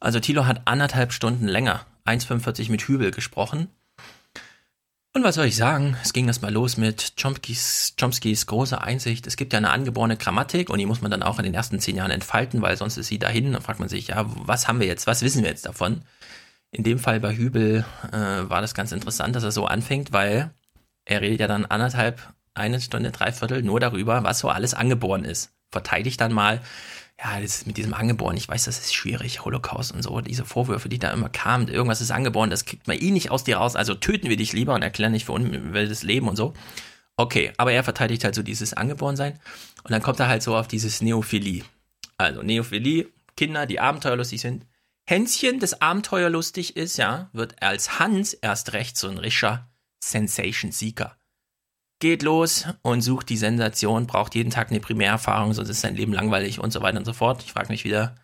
Also Thilo hat anderthalb Stunden länger, 1,45 mit Hübel gesprochen. Und was soll ich sagen? Es ging erstmal los mit Chomskys, Chomskys großer Einsicht. Es gibt ja eine angeborene Grammatik und die muss man dann auch in den ersten zehn Jahren entfalten, weil sonst ist sie dahin. Dann fragt man sich, ja, was haben wir jetzt? Was wissen wir jetzt davon? In dem Fall bei Hübel äh, war das ganz interessant, dass er so anfängt, weil er redet ja dann anderthalb, eine Stunde, dreiviertel nur darüber, was so alles angeboren ist. Verteidigt dann mal, ja, das ist mit diesem Angeboren, ich weiß, das ist schwierig, Holocaust und so, diese Vorwürfe, die da immer kamen, irgendwas ist angeboren, das kriegt man eh nicht aus dir raus, also töten wir dich lieber und erklären nicht für unwildes Leben und so. Okay, aber er verteidigt halt so dieses Angeborensein und dann kommt er halt so auf dieses Neophilie. Also Neophilie, Kinder, die abenteuerlustig sind. Hänschen, das abenteuerlustig ist, ja, wird als Hans erst recht so ein rischer Sensation Seeker geht los und sucht die Sensation, braucht jeden Tag eine Primärerfahrung, sonst ist sein Leben langweilig und so weiter und so fort. Ich frage mich wieder,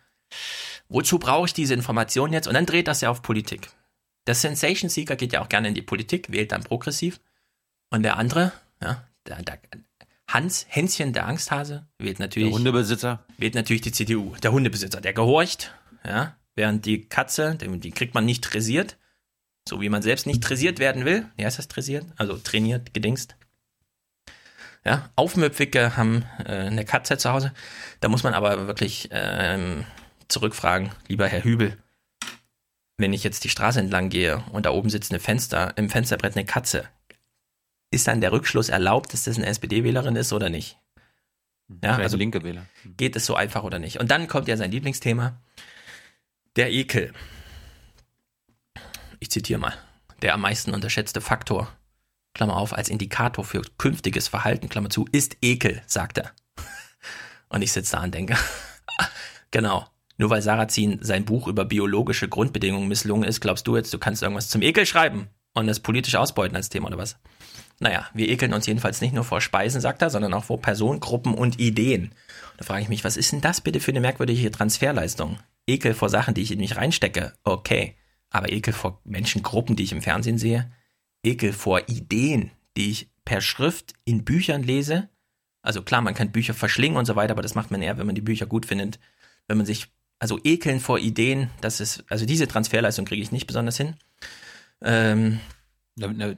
wozu brauche ich diese Information jetzt? Und dann dreht das ja auf Politik. Der Sensation Seeker geht ja auch gerne in die Politik, wählt dann progressiv. Und der andere, ja, der, der Hans Hänschen, der Angsthase, wählt natürlich. Der Hundebesitzer. Wählt natürlich die CDU. Der Hundebesitzer, der gehorcht, ja, während die Katze, die, die kriegt man nicht dressiert. So wie man selbst nicht dressiert werden will. Wie heißt das dressiert? Also trainiert, gedingst. Ja, Aufmüpfige haben äh, eine Katze zu Hause. Da muss man aber wirklich ähm, zurückfragen, lieber Herr Hübel, wenn ich jetzt die Straße entlang gehe und da oben sitzt eine Fenster, im Fensterbrett eine Katze, ist dann der Rückschluss erlaubt, dass das eine SPD-Wählerin ist oder nicht? Ja, also linke Wähler. Geht es so einfach oder nicht? Und dann kommt ja sein Lieblingsthema, der Ekel. Ich zitiere mal. Der am meisten unterschätzte Faktor Klammer auf, als Indikator für künftiges Verhalten, Klammer zu, ist Ekel, sagt er. Und ich sitze da und denke, genau, nur weil Sarrazin sein Buch über biologische Grundbedingungen misslungen ist, glaubst du jetzt, du kannst irgendwas zum Ekel schreiben und das politisch ausbeuten als Thema oder was? Naja, wir ekeln uns jedenfalls nicht nur vor Speisen, sagt er, sondern auch vor Personengruppen und Ideen. Da frage ich mich, was ist denn das bitte für eine merkwürdige Transferleistung? Ekel vor Sachen, die ich in mich reinstecke, okay. Aber Ekel vor Menschengruppen, die ich im Fernsehen sehe, Ekel vor Ideen, die ich per Schrift in Büchern lese. Also klar, man kann Bücher verschlingen und so weiter, aber das macht man eher, wenn man die Bücher gut findet. Wenn man sich, also ekeln vor Ideen, das ist, also diese Transferleistung kriege ich nicht besonders hin. Ähm,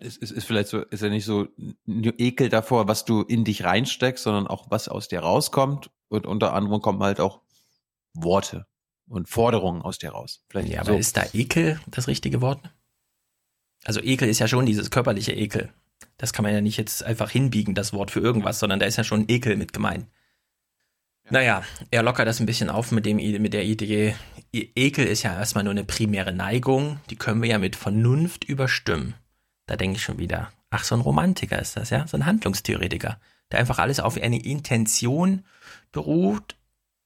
es ist, ist vielleicht so, ist ja nicht so nur Ekel davor, was du in dich reinsteckst, sondern auch was aus dir rauskommt. Und unter anderem kommen halt auch Worte und Forderungen aus dir raus. Vielleicht ja, so. aber ist da Ekel das richtige Wort? Also Ekel ist ja schon dieses körperliche Ekel. Das kann man ja nicht jetzt einfach hinbiegen, das Wort für irgendwas, sondern da ist ja schon Ekel mit gemeint. Ja. Naja, er lockert das ein bisschen auf mit, dem, mit der Idee, Ekel ist ja erstmal nur eine primäre Neigung, die können wir ja mit Vernunft überstimmen. Da denke ich schon wieder, ach, so ein Romantiker ist das, ja, so ein Handlungstheoretiker, der einfach alles auf eine Intention beruht,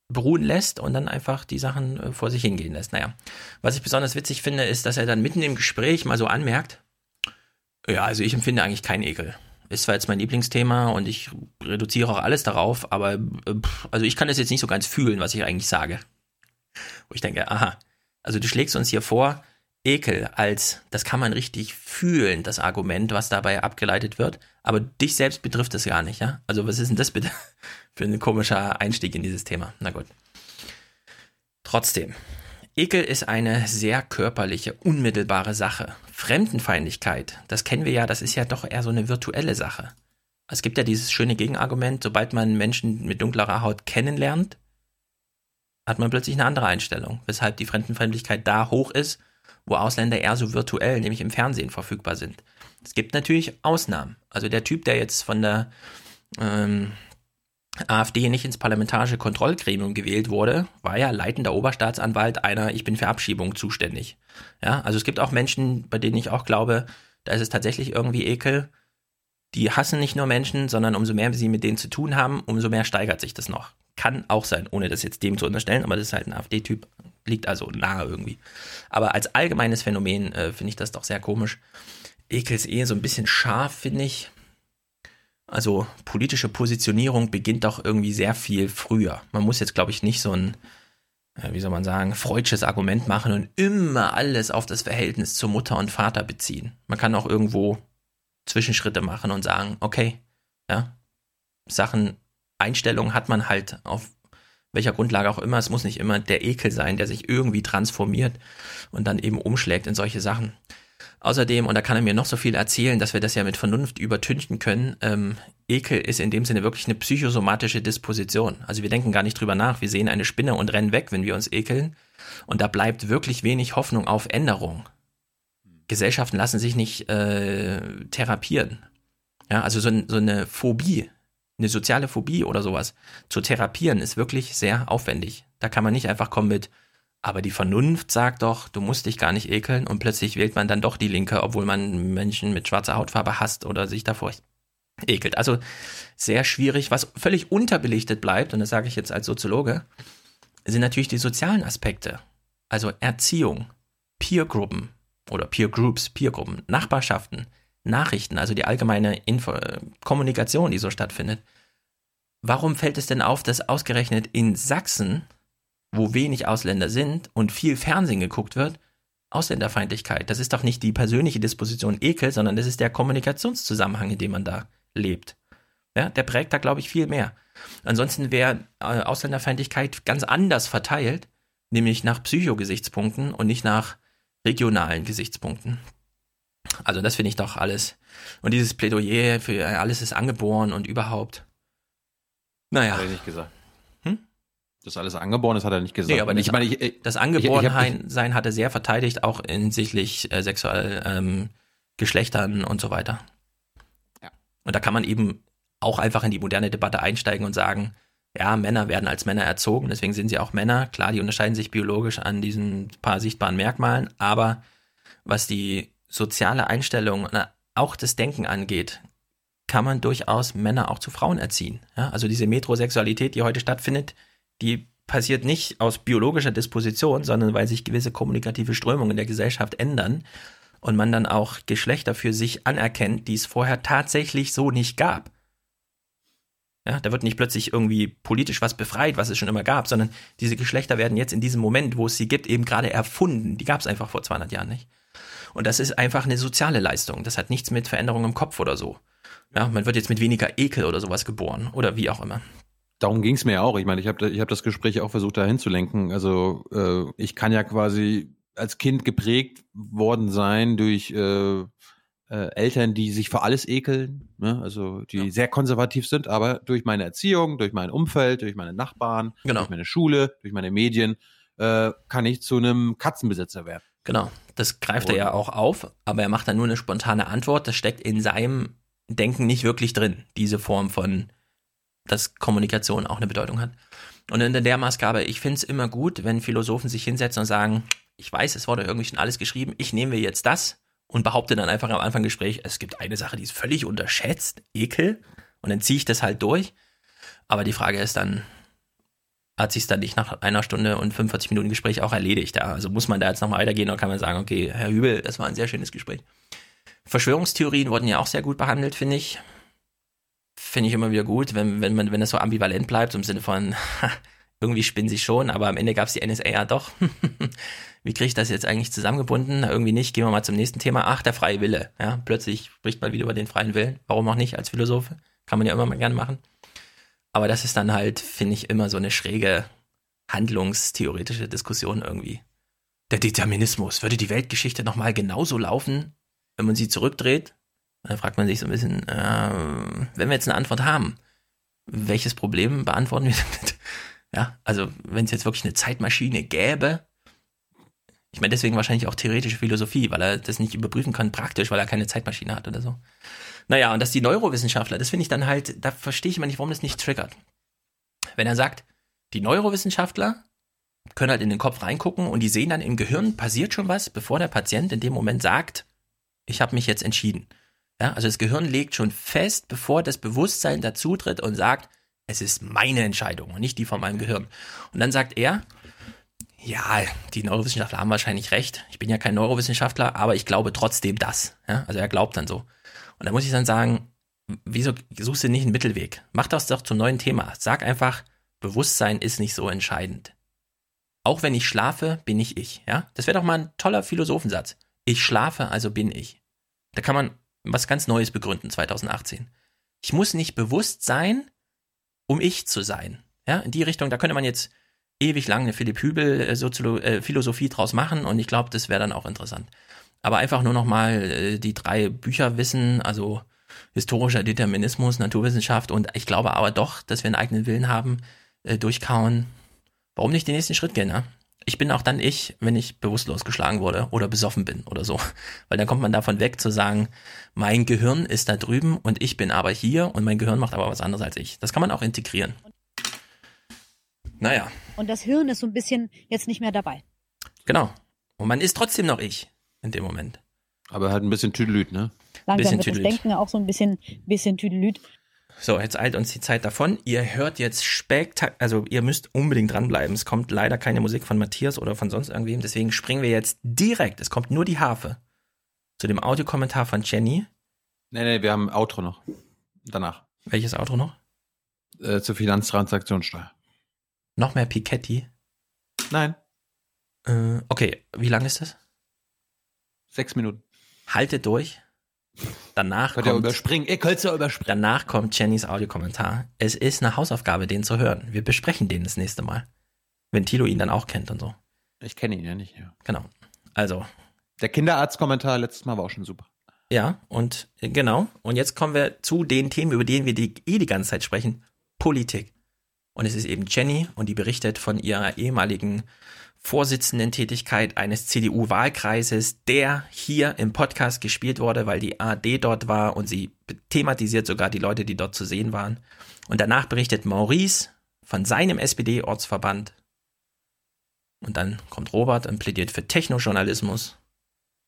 beruhen lässt und dann einfach die Sachen äh, vor sich hingehen lässt. Naja, was ich besonders witzig finde, ist, dass er dann mitten im Gespräch mal so anmerkt, ja, also ich empfinde eigentlich keinen Ekel. Ist zwar jetzt mein Lieblingsthema und ich reduziere auch alles darauf, aber äh, also ich kann das jetzt nicht so ganz fühlen, was ich eigentlich sage. Wo ich denke, aha, also du schlägst uns hier vor, Ekel als, das kann man richtig fühlen, das Argument, was dabei abgeleitet wird, aber dich selbst betrifft es gar nicht, ja? Also was ist denn das bitte für ein komischer Einstieg in dieses Thema? Na gut. Trotzdem, Ekel ist eine sehr körperliche, unmittelbare Sache. Fremdenfeindlichkeit, das kennen wir ja, das ist ja doch eher so eine virtuelle Sache. Es gibt ja dieses schöne Gegenargument, sobald man Menschen mit dunklerer Haut kennenlernt, hat man plötzlich eine andere Einstellung, weshalb die Fremdenfeindlichkeit da hoch ist wo Ausländer eher so virtuell, nämlich im Fernsehen verfügbar sind. Es gibt natürlich Ausnahmen. Also der Typ, der jetzt von der ähm, AfD nicht ins parlamentarische Kontrollgremium gewählt wurde, war ja leitender Oberstaatsanwalt einer Ich bin für Abschiebung zuständig. Ja, also es gibt auch Menschen, bei denen ich auch glaube, da ist es tatsächlich irgendwie Ekel. Die hassen nicht nur Menschen, sondern umso mehr sie mit denen zu tun haben, umso mehr steigert sich das noch. Kann auch sein, ohne das jetzt dem zu unterstellen, aber das ist halt ein AfD-Typ, liegt also nahe irgendwie. Aber als allgemeines Phänomen äh, finde ich das doch sehr komisch. Ekel ist eh so ein bisschen scharf, finde ich. Also politische Positionierung beginnt doch irgendwie sehr viel früher. Man muss jetzt, glaube ich, nicht so ein äh, wie soll man sagen, freudsches Argument machen und immer alles auf das Verhältnis zu Mutter und Vater beziehen. Man kann auch irgendwo Zwischenschritte machen und sagen, okay, ja, Sachen, Einstellungen hat man halt auf welcher Grundlage auch immer. Es muss nicht immer der Ekel sein, der sich irgendwie transformiert und dann eben umschlägt in solche Sachen. Außerdem, und da kann er mir noch so viel erzählen, dass wir das ja mit Vernunft übertünchen können, ähm, Ekel ist in dem Sinne wirklich eine psychosomatische Disposition. Also wir denken gar nicht drüber nach, wir sehen eine Spinne und rennen weg, wenn wir uns ekeln. Und da bleibt wirklich wenig Hoffnung auf Änderung. Gesellschaften lassen sich nicht äh, therapieren. Ja, also so, so eine Phobie, eine soziale Phobie oder sowas zu therapieren ist wirklich sehr aufwendig. Da kann man nicht einfach kommen mit, aber die Vernunft sagt doch, du musst dich gar nicht ekeln und plötzlich wählt man dann doch die Linke, obwohl man Menschen mit schwarzer Hautfarbe hasst oder sich davor ekelt. Also sehr schwierig. Was völlig unterbelichtet bleibt, und das sage ich jetzt als Soziologe, sind natürlich die sozialen Aspekte. Also Erziehung, Peergruppen oder Peer Groups, Peergruppen, Nachbarschaften, Nachrichten, also die allgemeine Info äh, Kommunikation, die so stattfindet. Warum fällt es denn auf, dass ausgerechnet in Sachsen wo wenig Ausländer sind und viel Fernsehen geguckt wird, Ausländerfeindlichkeit. Das ist doch nicht die persönliche Disposition Ekel, sondern das ist der Kommunikationszusammenhang, in dem man da lebt. Ja, der prägt da, glaube ich, viel mehr. Ansonsten wäre äh, Ausländerfeindlichkeit ganz anders verteilt, nämlich nach Psychogesichtspunkten und nicht nach regionalen Gesichtspunkten. Also das finde ich doch alles. Und dieses Plädoyer für äh, alles ist angeboren und überhaupt. Naja. Habe ich nicht gesagt. Das alles angeboren ist, hat er nicht gesagt. Nee, aber ich meine, ich, ich, das Angeborensein hat er sehr verteidigt, auch hinsichtlich äh, sexuell ähm, Geschlechtern und so weiter. Ja. Und da kann man eben auch einfach in die moderne Debatte einsteigen und sagen, ja, Männer werden als Männer erzogen, deswegen sind sie auch Männer. Klar, die unterscheiden sich biologisch an diesen paar sichtbaren Merkmalen, aber was die soziale Einstellung, auch das Denken angeht, kann man durchaus Männer auch zu Frauen erziehen. Ja, also diese Metrosexualität, die heute stattfindet, die passiert nicht aus biologischer Disposition, sondern weil sich gewisse kommunikative Strömungen in der Gesellschaft ändern und man dann auch Geschlechter für sich anerkennt, die es vorher tatsächlich so nicht gab. Ja, da wird nicht plötzlich irgendwie politisch was befreit, was es schon immer gab, sondern diese Geschlechter werden jetzt in diesem Moment, wo es sie gibt, eben gerade erfunden. Die gab es einfach vor 200 Jahren nicht. Und das ist einfach eine soziale Leistung. Das hat nichts mit Veränderung im Kopf oder so. Ja, man wird jetzt mit weniger Ekel oder sowas geboren oder wie auch immer. Darum ging es mir ja auch. Ich meine, ich habe ich hab das Gespräch auch versucht, dahin zu lenken. Also äh, ich kann ja quasi als Kind geprägt worden sein durch äh, äh, Eltern, die sich für alles ekeln, ne? also die ja. sehr konservativ sind, aber durch meine Erziehung, durch mein Umfeld, durch meine Nachbarn, genau. durch meine Schule, durch meine Medien, äh, kann ich zu einem Katzenbesitzer werden. Genau, das greift Und, er ja auch auf, aber er macht dann nur eine spontane Antwort. Das steckt in seinem Denken nicht wirklich drin, diese Form von dass Kommunikation auch eine Bedeutung hat. Und in der Maßgabe, ich finde es immer gut, wenn Philosophen sich hinsetzen und sagen, ich weiß, es wurde irgendwie schon alles geschrieben, ich nehme mir jetzt das und behaupte dann einfach am Anfang Gespräch, es gibt eine Sache, die ist völlig unterschätzt, Ekel, und dann ziehe ich das halt durch. Aber die Frage ist dann, hat sich dann nicht nach einer Stunde und 45 Minuten Gespräch auch erledigt? Ja? Also muss man da jetzt nochmal weitergehen oder kann man sagen, okay, Herr Hübel, das war ein sehr schönes Gespräch. Verschwörungstheorien wurden ja auch sehr gut behandelt, finde ich finde ich immer wieder gut, wenn, wenn man, wenn das so ambivalent bleibt, im Sinne von, irgendwie spinnen sie schon, aber am Ende gab es die NSA ja doch. Wie kriege ich das jetzt eigentlich zusammengebunden? Irgendwie nicht. Gehen wir mal zum nächsten Thema. Ach, der freie Wille. Ja, plötzlich spricht man wieder über den freien Willen. Warum auch nicht als Philosoph? Kann man ja immer mal gerne machen. Aber das ist dann halt, finde ich, immer so eine schräge handlungstheoretische Diskussion irgendwie. Der Determinismus. Würde die Weltgeschichte nochmal genauso laufen, wenn man sie zurückdreht? Da fragt man sich so ein bisschen, äh, wenn wir jetzt eine Antwort haben, welches Problem beantworten wir damit? Ja, also wenn es jetzt wirklich eine Zeitmaschine gäbe, ich meine deswegen wahrscheinlich auch theoretische Philosophie, weil er das nicht überprüfen kann praktisch, weil er keine Zeitmaschine hat oder so. Naja, und dass die Neurowissenschaftler, das finde ich dann halt, da verstehe ich immer nicht, warum das nicht triggert. Wenn er sagt, die Neurowissenschaftler können halt in den Kopf reingucken und die sehen dann im Gehirn passiert schon was, bevor der Patient in dem Moment sagt, ich habe mich jetzt entschieden. Ja, also das Gehirn legt schon fest, bevor das Bewusstsein dazutritt und sagt, es ist meine Entscheidung und nicht die von meinem Gehirn. Und dann sagt er, ja, die Neurowissenschaftler haben wahrscheinlich recht. Ich bin ja kein Neurowissenschaftler, aber ich glaube trotzdem das. Ja, also er glaubt dann so. Und da muss ich dann sagen, wieso suchst du nicht einen Mittelweg? Mach das doch zum neuen Thema. Sag einfach, Bewusstsein ist nicht so entscheidend. Auch wenn ich schlafe, bin ich ich. Ja, das wäre doch mal ein toller Philosophensatz. Ich schlafe, also bin ich. Da kann man was ganz Neues begründen 2018. Ich muss nicht bewusst sein, um ich zu sein. Ja, in die Richtung, da könnte man jetzt ewig lang eine Philipp Hübel äh, Soziolo äh, Philosophie draus machen und ich glaube, das wäre dann auch interessant. Aber einfach nur noch mal äh, die drei Bücher wissen, also historischer Determinismus, Naturwissenschaft und ich glaube aber doch, dass wir einen eigenen Willen haben, äh, durchkauen. Warum nicht den nächsten Schritt gehen, ne? Ich bin auch dann ich, wenn ich bewusstlos geschlagen wurde oder besoffen bin oder so. Weil dann kommt man davon weg zu sagen, mein Gehirn ist da drüben und ich bin aber hier und mein Gehirn macht aber was anderes als ich. Das kann man auch integrieren. Naja. Und das Hirn ist so ein bisschen jetzt nicht mehr dabei. Genau. Und man ist trotzdem noch ich in dem Moment. Aber halt ein bisschen Tüdelüt, ne? Langsam wird das Denken auch so ein bisschen, bisschen Tüdelüt. So, jetzt eilt uns die Zeit davon. Ihr hört jetzt spektak, also ihr müsst unbedingt dranbleiben. Es kommt leider keine Musik von Matthias oder von sonst irgendwem. Deswegen springen wir jetzt direkt, es kommt nur die Harfe, zu dem Audiokommentar von Jenny. Nee, nee, wir haben ein Outro noch. Danach. Welches Outro noch? Äh, zur Finanztransaktionssteuer. Noch mehr Piketty? Nein. Äh, okay, wie lang ist das? Sechs Minuten. Haltet durch. Danach Könnt ihr kommt, überspringen. Ihr könnt ja überspringen. danach kommt Jennys Audiokommentar. Es ist eine Hausaufgabe, den zu hören. Wir besprechen den das nächste Mal. Wenn Tilo ihn dann auch kennt und so. Ich kenne ihn ja nicht. Ja. Genau. Also. Der Kinderarztkommentar letztes Mal war auch schon super. Ja, und äh, genau. Und jetzt kommen wir zu den Themen, über die wir die, eh die ganze Zeit sprechen. Politik. Und es ist eben Jenny und die berichtet von ihrer ehemaligen Vorsitzenden-Tätigkeit eines CDU-Wahlkreises, der hier im Podcast gespielt wurde, weil die AD dort war und sie thematisiert sogar die Leute, die dort zu sehen waren. Und danach berichtet Maurice von seinem SPD-Ortsverband. Und dann kommt Robert und plädiert für Technojournalismus.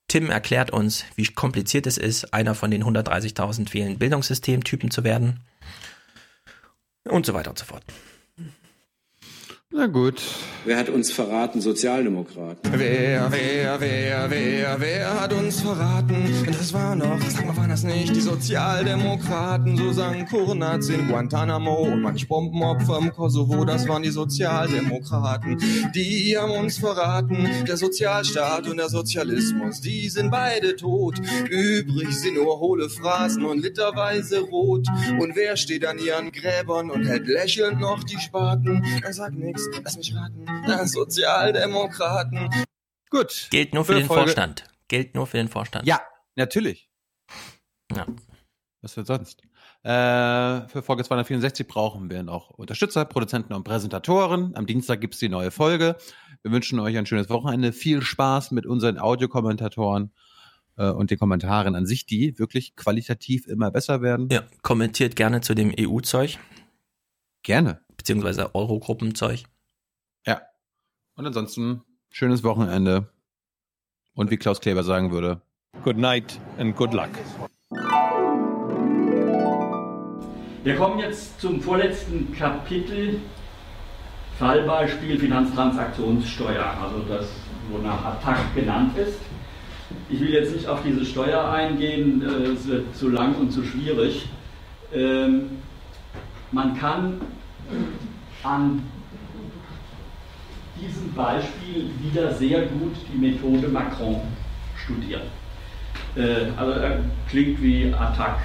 Tim erklärt uns, wie kompliziert es ist, einer von den 130.000 fehlenden Bildungssystemtypen zu werden. Und so weiter und so fort. Na gut. Wer hat uns verraten? Sozialdemokraten. Wer, wer, wer, wer, wer hat uns verraten? Das war noch, sag mal, waren das nicht die Sozialdemokraten? So sang Kurnaz in Guantanamo und manch Bombenopfer im Kosovo, das waren die Sozialdemokraten. Die haben uns verraten, der Sozialstaat und der Sozialismus, die sind beide tot. Übrig sind nur hohle Phrasen und literweise rot. Und wer steht an ihren Gräbern und hält lächelnd noch die Spaten? Er sagt nix, lass mich raten. Sozialdemokraten. Gut. Gilt nur für, Für den Folge- Vorstand. Gilt nur für den Vorstand. Ja, natürlich. Ja. Was wird sonst? Äh, für Folge 264 brauchen wir noch Unterstützer, Produzenten und Präsentatoren. Am Dienstag gibt's die neue Folge. Wir wünschen euch ein schönes Wochenende. Viel Spaß mit unseren Audiokommentatoren äh, und den Kommentaren an sich, die wirklich qualitativ immer besser werden. Ja, kommentiert gerne zu dem EU-Zeug. Gerne. Beziehungsweise Eurogruppenzeug. Ja. Und ansonsten schönes Wochenende. Und wie Klaus Kleber sagen würde, Good night and good luck. Wir kommen jetzt zum vorletzten Kapitel, Fallbeispiel Finanztransaktionssteuer, also das, wonach Attac genannt ist. Ich will jetzt nicht auf diese Steuer eingehen, äh, es wird zu lang und zu schwierig. Ähm, man kann an diesem Beispiel wieder sehr gut die Methode Macron studieren. Äh, also er klingt wie Attac,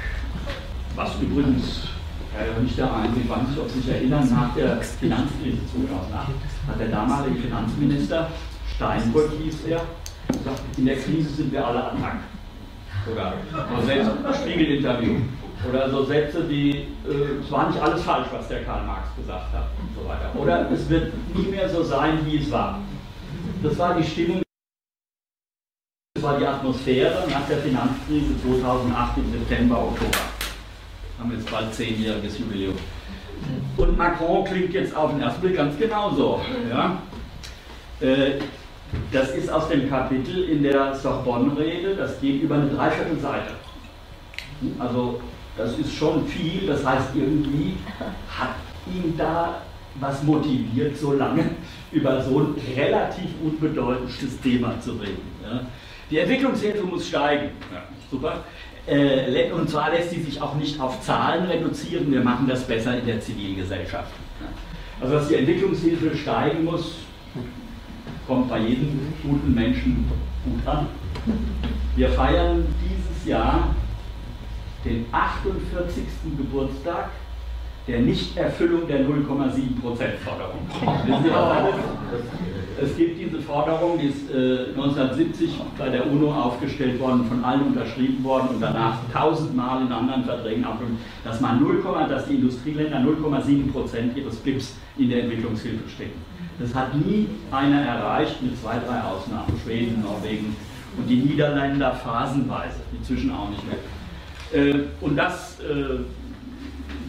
was übrigens äh, nicht der Einzige, ich weiß nicht, ob Sie sich erinnern, nach der Finanzkrise 2008 hat der damalige Finanzminister, Steinbrück hieß er, gesagt, in der Krise sind wir alle Attac. Oder so selbst Spiegel-Interview. Oder so Sätze, die, äh, es war nicht alles falsch, was der Karl Marx gesagt hat und so weiter. Oder es wird nie mehr so sein, wie es war. Das war die Stimmung, das war die Atmosphäre nach der Finanzkrise 2008 im September, Oktober. Haben jetzt bald zehnjähriges Jubiläum. Und Macron klingt jetzt auf den ersten Blick ganz genauso. Ja? Äh, das ist aus dem Kapitel in der Sorbonne-Rede, das geht über eine Dreiviertelseite. Also das ist schon viel, das heißt irgendwie hat ihn da was motiviert, so lange über so ein relativ unbedeutendes Thema zu reden. Ja. Die Entwicklungshilfe muss steigen. Ja, super. Äh, und zwar lässt sie sich auch nicht auf Zahlen reduzieren, wir machen das besser in der Zivilgesellschaft. Ja. Also dass die Entwicklungshilfe steigen muss, kommt bei jedem guten Menschen gut an. Wir feiern dieses Jahr den 48. Geburtstag der Nichterfüllung der 0,7% Forderung. Es gibt diese Forderung, die ist äh, 1970 bei der UNO aufgestellt worden, von allen unterschrieben worden und danach tausendmal in anderen Verträgen abgelehnt, dass man 0, dass die Industrieländer 0,7% ihres BIPs in der Entwicklungshilfe stecken. Das hat nie einer erreicht, mit zwei, drei Ausnahmen, Schweden, Norwegen und die Niederländer phasenweise, inzwischen auch nicht mehr. Äh, und das äh,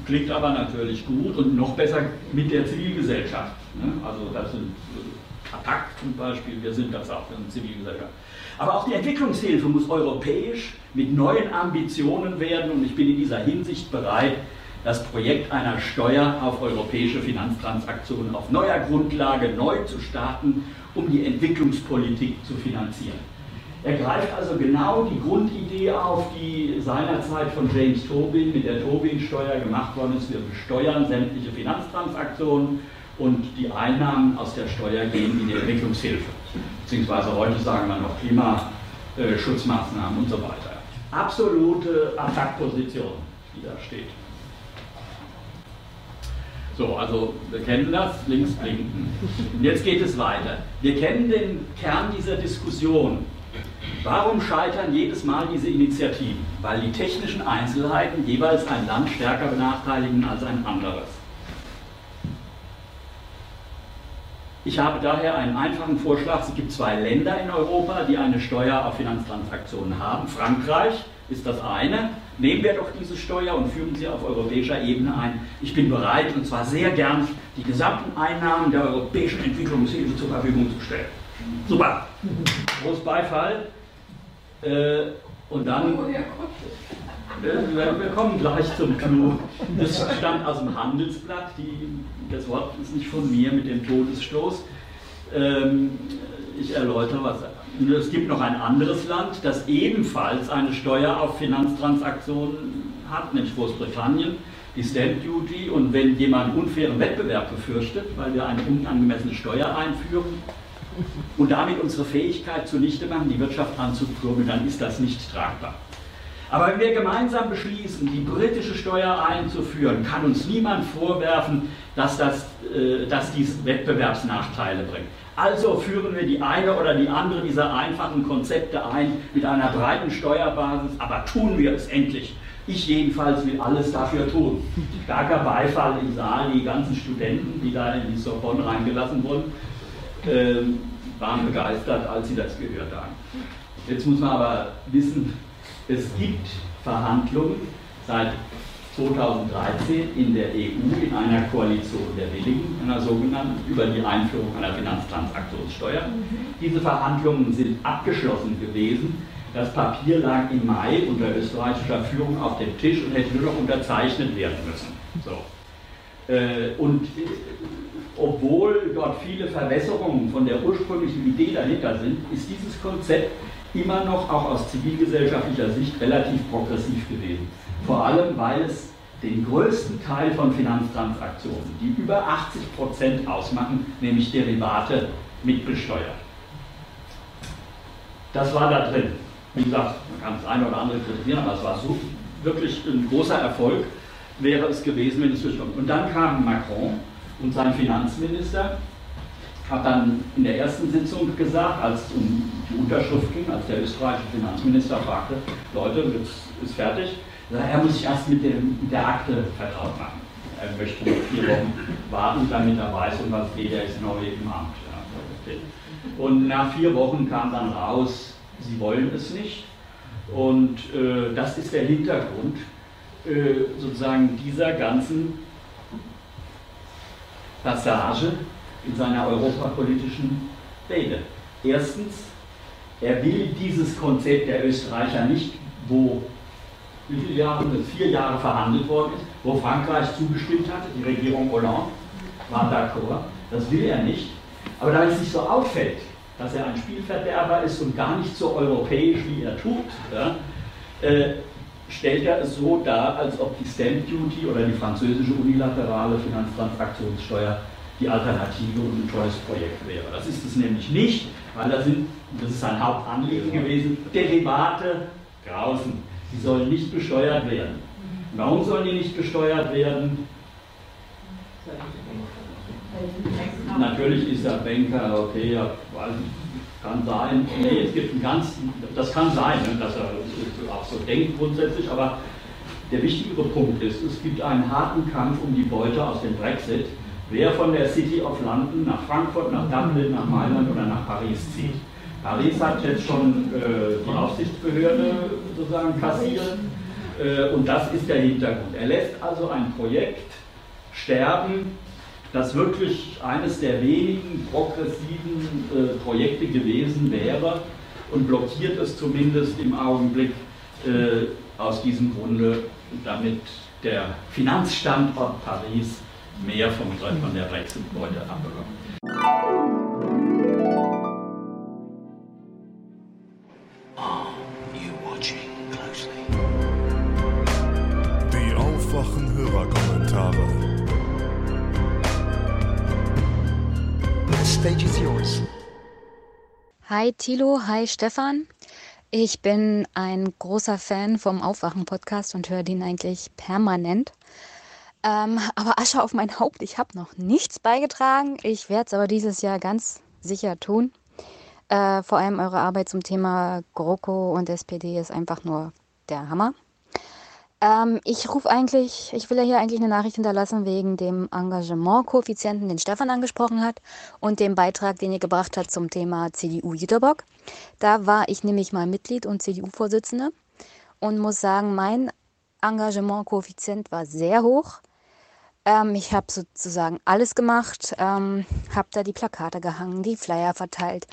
klingt aber natürlich gut und noch besser mit der Zivilgesellschaft. Ne? Also das sind äh, Attac zum Beispiel, wir sind das auch in Zivilgesellschaft. Aber auch die Entwicklungshilfe muss europäisch mit neuen Ambitionen werden und ich bin in dieser Hinsicht bereit, das Projekt einer Steuer auf europäische Finanztransaktionen auf neuer Grundlage neu zu starten, um die Entwicklungspolitik zu finanzieren. Er greift also genau die Grundidee auf, die seinerzeit von James Tobin mit der Tobin-Steuer gemacht worden ist. Wir besteuern sämtliche Finanztransaktionen und die Einnahmen aus der Steuer gehen in die Entwicklungshilfe. Beziehungsweise heute sagen wir noch Klimaschutzmaßnahmen und so weiter. Absolute Attackposition, die da steht. So, also wir kennen das, links blinken. Und jetzt geht es weiter. Wir kennen den Kern dieser Diskussion. Warum scheitern jedes Mal diese Initiativen? Weil die technischen Einzelheiten jeweils ein Land stärker benachteiligen als ein anderes. Ich habe daher einen einfachen Vorschlag. Es gibt zwei Länder in Europa, die eine Steuer auf Finanztransaktionen haben. Frankreich ist das eine. Nehmen wir doch diese Steuer und führen sie auf europäischer Ebene ein. Ich bin bereit, und zwar sehr gern, die gesamten Einnahmen der europäischen Entwicklungshilfe zur Verfügung zu stellen. Super. Groß Beifall. Äh, und dann, äh, wir kommen gleich zum Clou. Das stammt aus dem Handelsblatt. Die, das Wort ist nicht von mir mit dem Todesstoß. Ähm, ich erläutere was. Es gibt noch ein anderes Land, das ebenfalls eine Steuer auf Finanztransaktionen hat, nämlich Großbritannien, die Stamp Duty. Und wenn jemand unfairen Wettbewerb befürchtet, weil wir eine unangemessene Steuer einführen, und damit unsere Fähigkeit zunichte machen, die Wirtschaft anzukurbeln, dann ist das nicht tragbar. Aber wenn wir gemeinsam beschließen, die britische Steuer einzuführen, kann uns niemand vorwerfen, dass, das, äh, dass dies Wettbewerbsnachteile bringt. Also führen wir die eine oder die andere dieser einfachen Konzepte ein mit einer breiten Steuerbasis, aber tun wir es endlich. Ich jedenfalls will alles dafür tun. Starker Beifall im Saal, die ganzen Studenten, die da in die Sorbonne reingelassen wurden, waren begeistert, als sie das gehört haben. Jetzt muss man aber wissen, es gibt Verhandlungen seit 2013 in der EU in einer Koalition der Willigen, einer sogenannten, über die Einführung einer Finanztransaktionssteuer. Diese Verhandlungen sind abgeschlossen gewesen. Das Papier lag im Mai unter österreichischer Führung auf dem Tisch und hätte nur noch unterzeichnet werden müssen. So. Äh, und obwohl dort viele Verwässerungen von der ursprünglichen Idee dahinter sind, ist dieses Konzept immer noch auch aus zivilgesellschaftlicher Sicht relativ progressiv gewesen. Vor allem, weil es den größten Teil von Finanztransaktionen, die über 80 Prozent ausmachen, nämlich Derivate, mitbesteuert. Das war da drin. Wie gesagt, man kann das eine oder andere kritisieren, aber es war so wirklich ein großer Erfolg, wäre es gewesen, wenn es durchkommt. Und dann kam Macron und sein Finanzminister hat dann in der ersten Sitzung gesagt, als es um die Unterschrift ging, als der österreichische Finanzminister fragte, Leute, jetzt ist fertig, er muss sich erst mit, dem, mit der Akte vertraut machen. Er möchte vier Wochen warten, damit er weiß, um was geht, er ist neu im Amt. Und nach vier Wochen kam dann raus, sie wollen es nicht. Und äh, das ist der Hintergrund äh, sozusagen dieser ganzen Passage in seiner europapolitischen Rede. Erstens, er will dieses Konzept der Österreicher nicht, wo wie viele Jahre, vier Jahre verhandelt worden ist, wo Frankreich zugestimmt hatte, die Regierung Hollande war d'accord, das will er nicht. Aber da es nicht so auffällt, dass er ein Spielverderber ist und gar nicht so europäisch, wie er tut, ja, äh, stellt er es so dar, als ob die Stamp Duty oder die französische unilaterale Finanztransaktionssteuer die Alternative und ein tolles Projekt wäre. Das ist es nämlich nicht, weil da sind, das ist sein Hauptanliegen gewesen, Derivate draußen. Die sollen nicht besteuert werden. Warum sollen die nicht besteuert werden? Natürlich ist der Banker, okay, ja, kann sein, nee, es gibt ein ganz, das kann sein, ne, dass er auch so denkt grundsätzlich, aber der wichtigere Punkt ist, es gibt einen harten Kampf um die Beute aus dem Brexit, wer von der City of London nach Frankfurt, nach Dublin, nach Mailand oder nach Paris zieht. Paris hat jetzt schon äh, die Aufsichtsbehörde sozusagen kassiert äh, und das ist der Hintergrund. Er lässt also ein Projekt sterben, das wirklich eines der wenigen progressiven äh, Projekte gewesen wäre und blockiert es zumindest im Augenblick äh, aus diesem Grunde, damit der Finanzstandort Paris mehr vom, von der Brexit-Beute abbekommt. Hi Tilo, hi Stefan. Ich bin ein großer Fan vom Aufwachen-Podcast und höre den eigentlich permanent. Ähm, aber Asche auf mein Haupt, ich habe noch nichts beigetragen. Ich werde es aber dieses Jahr ganz sicher tun. Äh, vor allem eure Arbeit zum Thema GroKo und SPD ist einfach nur der Hammer. Ähm, ich rufe eigentlich, ich will ja hier eigentlich eine Nachricht hinterlassen wegen dem Engagement-Koeffizienten, den Stefan angesprochen hat und dem Beitrag, den ihr gebracht habt zum Thema CDU Jüterbock. Da war ich nämlich mal Mitglied und CDU-Vorsitzende und muss sagen, mein Engagement-Koeffizient war sehr hoch. Ähm, ich habe sozusagen alles gemacht, ähm, habe da die Plakate gehangen, die Flyer verteilt,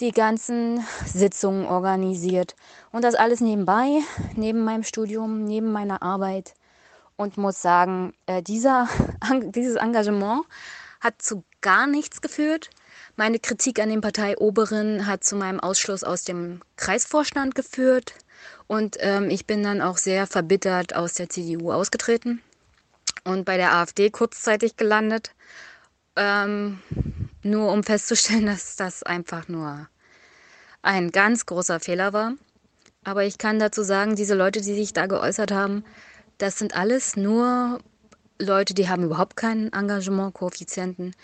die ganzen Sitzungen organisiert. Und das alles nebenbei, neben meinem Studium, neben meiner Arbeit. Und muss sagen, äh, dieser, dieses Engagement hat zu gar nichts geführt. Meine Kritik an den Parteioberen hat zu meinem Ausschluss aus dem Kreisvorstand geführt. Und ähm, ich bin dann auch sehr verbittert aus der CDU ausgetreten und bei der AfD kurzzeitig gelandet, ähm, nur um festzustellen, dass das einfach nur ein ganz großer Fehler war. Aber ich kann dazu sagen, diese Leute, die sich da geäußert haben, das sind alles nur Leute, die haben überhaupt keinen Engagement-Koeffizienten.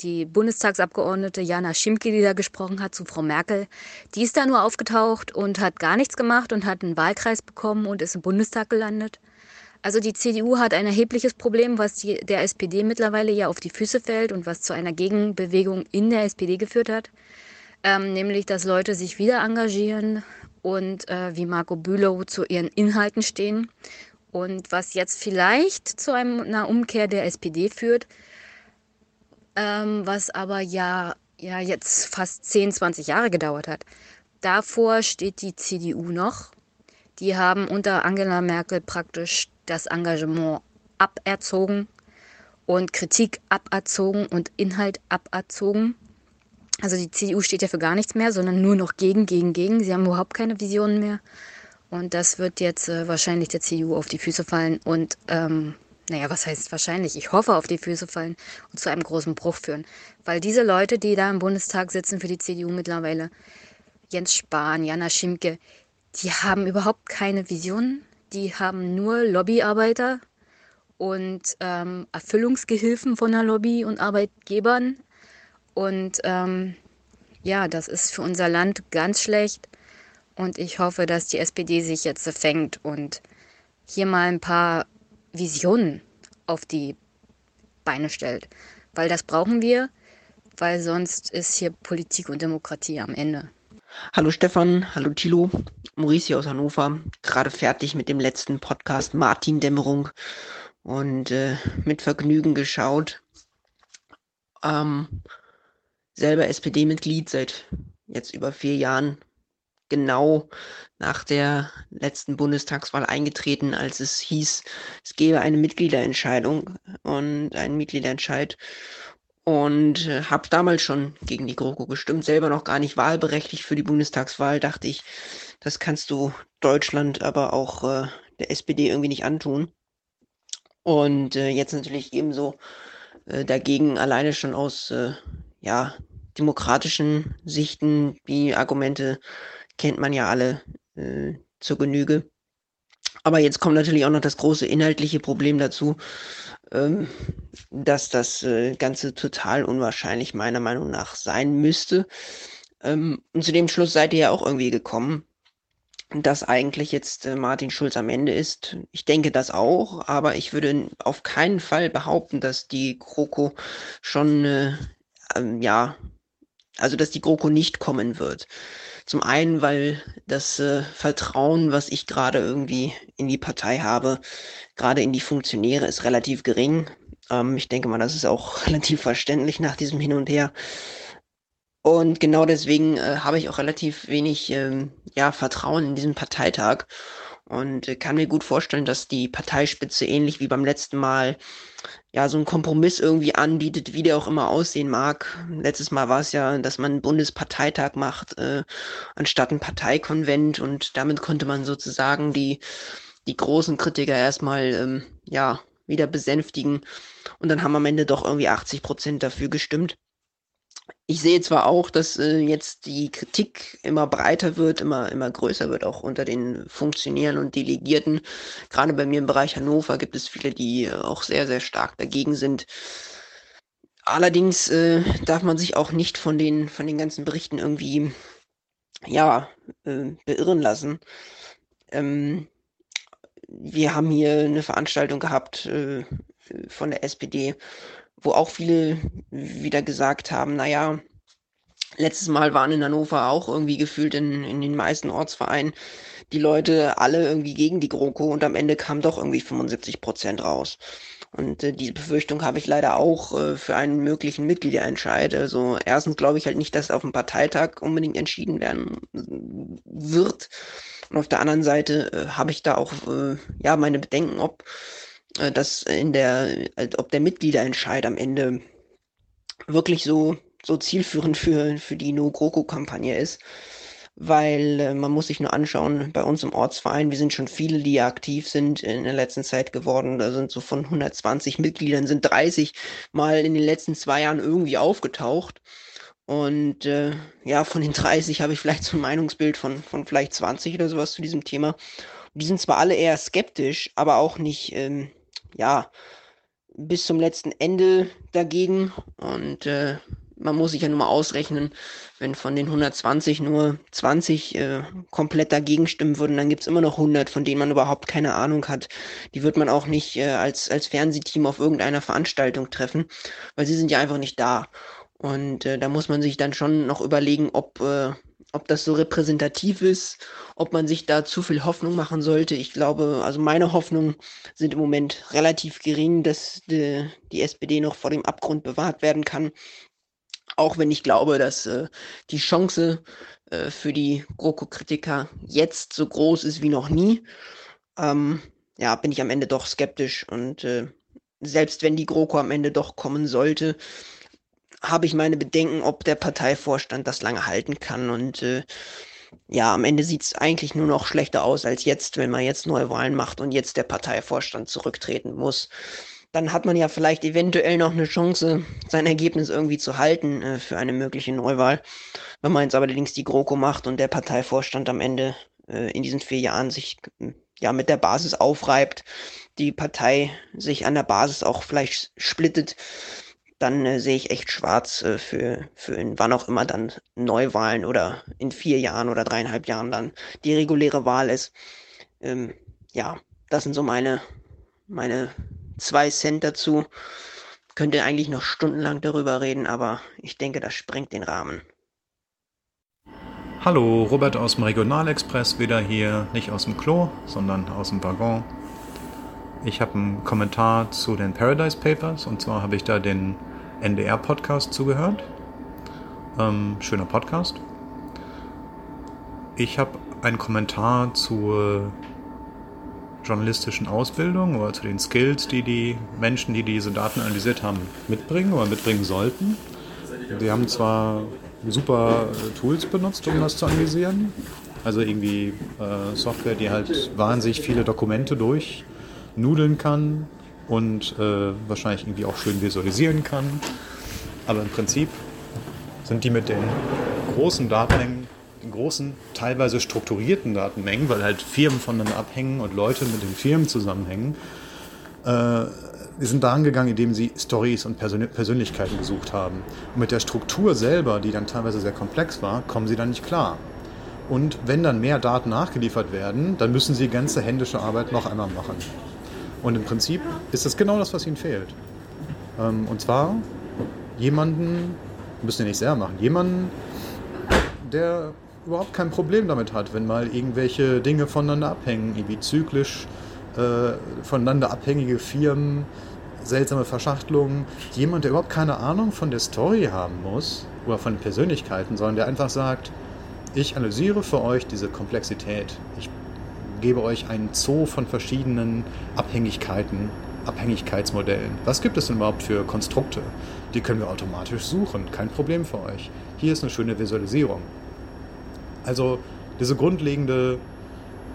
Die Bundestagsabgeordnete Jana Schimke, die da gesprochen hat zu Frau Merkel, die ist da nur aufgetaucht und hat gar nichts gemacht und hat einen Wahlkreis bekommen und ist im Bundestag gelandet. Also die CDU hat ein erhebliches Problem, was die, der SPD mittlerweile ja auf die Füße fällt und was zu einer Gegenbewegung in der SPD geführt hat. Ähm, nämlich, dass Leute sich wieder engagieren und äh, wie Marco Bülow zu ihren Inhalten stehen. Und was jetzt vielleicht zu einer Umkehr der SPD führt, ähm, was aber ja, ja jetzt fast 10, 20 Jahre gedauert hat. Davor steht die CDU noch. Die haben unter Angela Merkel praktisch das Engagement aberzogen und Kritik aberzogen und Inhalt aberzogen. Also die CDU steht ja für gar nichts mehr, sondern nur noch gegen, gegen, gegen. Sie haben überhaupt keine Visionen mehr. Und das wird jetzt äh, wahrscheinlich der CDU auf die Füße fallen und, ähm, naja, was heißt wahrscheinlich? Ich hoffe auf die Füße fallen und zu einem großen Bruch führen. Weil diese Leute, die da im Bundestag sitzen für die CDU mittlerweile, Jens Spahn, Jana Schimke, die haben überhaupt keine Visionen, die haben nur Lobbyarbeiter und ähm, Erfüllungsgehilfen von der Lobby und Arbeitgebern. Und ähm, ja, das ist für unser Land ganz schlecht. Und ich hoffe, dass die SPD sich jetzt fängt und hier mal ein paar Visionen auf die Beine stellt. Weil das brauchen wir, weil sonst ist hier Politik und Demokratie am Ende. Hallo Stefan, hallo Thilo, Maurice aus Hannover, gerade fertig mit dem letzten Podcast Martin Dämmerung und äh, mit Vergnügen geschaut. Ähm, selber SPD-Mitglied seit jetzt über vier Jahren, genau nach der letzten Bundestagswahl eingetreten, als es hieß, es gebe eine Mitgliederentscheidung und einen Mitgliederentscheid und äh, habe damals schon gegen die GroKo gestimmt, selber noch gar nicht wahlberechtigt für die Bundestagswahl, dachte ich, das kannst du Deutschland, aber auch äh, der SPD irgendwie nicht antun. Und äh, jetzt natürlich ebenso äh, dagegen alleine schon aus äh, ja, demokratischen Sichten. Die Argumente kennt man ja alle äh, zur Genüge. Aber jetzt kommt natürlich auch noch das große inhaltliche Problem dazu, ähm, dass das äh, Ganze total unwahrscheinlich meiner Meinung nach sein müsste. Ähm, und zu dem Schluss seid ihr ja auch irgendwie gekommen, dass eigentlich jetzt äh, Martin Schulz am Ende ist. Ich denke das auch, aber ich würde auf keinen Fall behaupten, dass die GroKo schon, äh, ähm, ja, also dass die GroKo nicht kommen wird. Zum einen, weil das äh, Vertrauen, was ich gerade irgendwie in die Partei habe, gerade in die Funktionäre, ist relativ gering. Ähm, ich denke mal, das ist auch relativ verständlich nach diesem Hin und Her. Und genau deswegen äh, habe ich auch relativ wenig ähm, ja, Vertrauen in diesen Parteitag und äh, kann mir gut vorstellen, dass die Parteispitze ähnlich wie beim letzten Mal ja, so ein Kompromiss irgendwie anbietet, wie der auch immer aussehen mag. Letztes Mal war es ja, dass man einen Bundesparteitag macht, äh, anstatt ein Parteikonvent. Und damit konnte man sozusagen die, die großen Kritiker erstmal, ähm, ja, wieder besänftigen. Und dann haben am Ende doch irgendwie 80 Prozent dafür gestimmt ich sehe zwar auch, dass äh, jetzt die Kritik immer breiter wird, immer, immer größer wird, auch unter den Funktionären und Delegierten. Gerade bei mir im Bereich Hannover gibt es viele, die auch sehr, sehr stark dagegen sind. Allerdings äh, darf man sich auch nicht von den, von den ganzen Berichten irgendwie, ja, äh, beirren lassen. Ähm, wir haben hier eine Veranstaltung gehabt äh, von der SPD, wo auch viele wieder gesagt haben, naja, letztes Mal waren in Hannover auch irgendwie gefühlt in, in den meisten Ortsvereinen die Leute alle irgendwie gegen die GroKo und am Ende kam doch irgendwie 75 Prozent raus. Und äh, diese Befürchtung habe ich leider auch äh, für einen möglichen Mitgliederentscheid. Also erstens glaube ich halt nicht, dass auf dem Parteitag unbedingt entschieden werden wird. Und auf der anderen Seite äh, habe ich da auch äh, ja meine Bedenken, ob dass in der, ob der Mitgliederentscheid am Ende wirklich so, so zielführend für, für die No-GroKo-Kampagne ist. Weil äh, man muss sich nur anschauen, bei uns im Ortsverein, wir sind schon viele, die ja aktiv sind in der letzten Zeit geworden. Da sind so von 120 Mitgliedern, sind 30 mal in den letzten zwei Jahren irgendwie aufgetaucht. Und äh, ja, von den 30 habe ich vielleicht so ein Meinungsbild von, von vielleicht 20 oder sowas zu diesem Thema. die sind zwar alle eher skeptisch, aber auch nicht, ähm, ja, bis zum letzten Ende dagegen. Und äh, man muss sich ja nur mal ausrechnen, wenn von den 120 nur 20 äh, komplett dagegen stimmen würden, dann gibt es immer noch 100, von denen man überhaupt keine Ahnung hat. Die wird man auch nicht äh, als, als Fernsehteam auf irgendeiner Veranstaltung treffen, weil sie sind ja einfach nicht da. Und äh, da muss man sich dann schon noch überlegen, ob, äh, ob das so repräsentativ ist, ob man sich da zu viel Hoffnung machen sollte. Ich glaube, also meine Hoffnungen sind im Moment relativ gering, dass die, die SPD noch vor dem Abgrund bewahrt werden kann. Auch wenn ich glaube, dass äh, die Chance äh, für die GroKo-Kritiker jetzt so groß ist wie noch nie, ähm, ja, bin ich am Ende doch skeptisch. Und äh, selbst wenn die GroKo am Ende doch kommen sollte, habe ich meine Bedenken, ob der Parteivorstand das lange halten kann. Und äh, ja, am Ende sieht es eigentlich nur noch schlechter aus als jetzt, wenn man jetzt neue Wahlen macht und jetzt der Parteivorstand zurücktreten muss. Dann hat man ja vielleicht eventuell noch eine Chance, sein Ergebnis irgendwie zu halten äh, für eine mögliche Neuwahl. Wenn man jetzt allerdings die GroKo macht und der Parteivorstand am Ende äh, in diesen vier Jahren sich ja mit der Basis aufreibt, die Partei sich an der Basis auch vielleicht splittet, dann äh, sehe ich echt schwarz äh, für, für in wann auch immer dann Neuwahlen oder in vier Jahren oder dreieinhalb Jahren dann die reguläre Wahl ist. Ähm, ja, das sind so meine, meine zwei Cent dazu. Könnte eigentlich noch stundenlang darüber reden, aber ich denke, das sprengt den Rahmen. Hallo, Robert aus dem Regionalexpress, wieder hier, nicht aus dem Klo, sondern aus dem Waggon. Ich habe einen Kommentar zu den Paradise Papers und zwar habe ich da den NDR-Podcast zugehört. Ähm, schöner Podcast. Ich habe einen Kommentar zur journalistischen Ausbildung oder zu den Skills, die die Menschen, die diese Daten analysiert haben, mitbringen oder mitbringen sollten. Sie haben zwar super äh, Tools benutzt, um das zu analysieren. Also irgendwie äh, Software, die halt wahnsinnig viele Dokumente durchnudeln kann, und äh, wahrscheinlich irgendwie auch schön visualisieren kann. Aber im Prinzip sind die mit den großen Datenmengen, den großen, teilweise strukturierten Datenmengen, weil halt Firmen voneinander abhängen und Leute mit den Firmen zusammenhängen, äh, die sind da angegangen, indem sie Stories und Persön Persönlichkeiten gesucht haben. Und mit der Struktur selber, die dann teilweise sehr komplex war, kommen sie dann nicht klar. Und wenn dann mehr Daten nachgeliefert werden, dann müssen sie ganze händische Arbeit noch einmal machen. Und im Prinzip ist das genau das, was ihnen fehlt. Ähm, und zwar jemanden, müssen wir nicht sehr machen, jemanden, der überhaupt kein Problem damit hat, wenn mal irgendwelche Dinge voneinander abhängen, irgendwie zyklisch äh, voneinander abhängige Firmen, seltsame Verschachtelungen. Jemand, der überhaupt keine Ahnung von der Story haben muss oder von Persönlichkeiten, sondern der einfach sagt, ich analysiere für euch diese Komplexität. Ich gebe euch einen Zoo von verschiedenen Abhängigkeiten, Abhängigkeitsmodellen. Was gibt es denn überhaupt für Konstrukte? Die können wir automatisch suchen, kein Problem für euch. Hier ist eine schöne Visualisierung. Also diese grundlegende,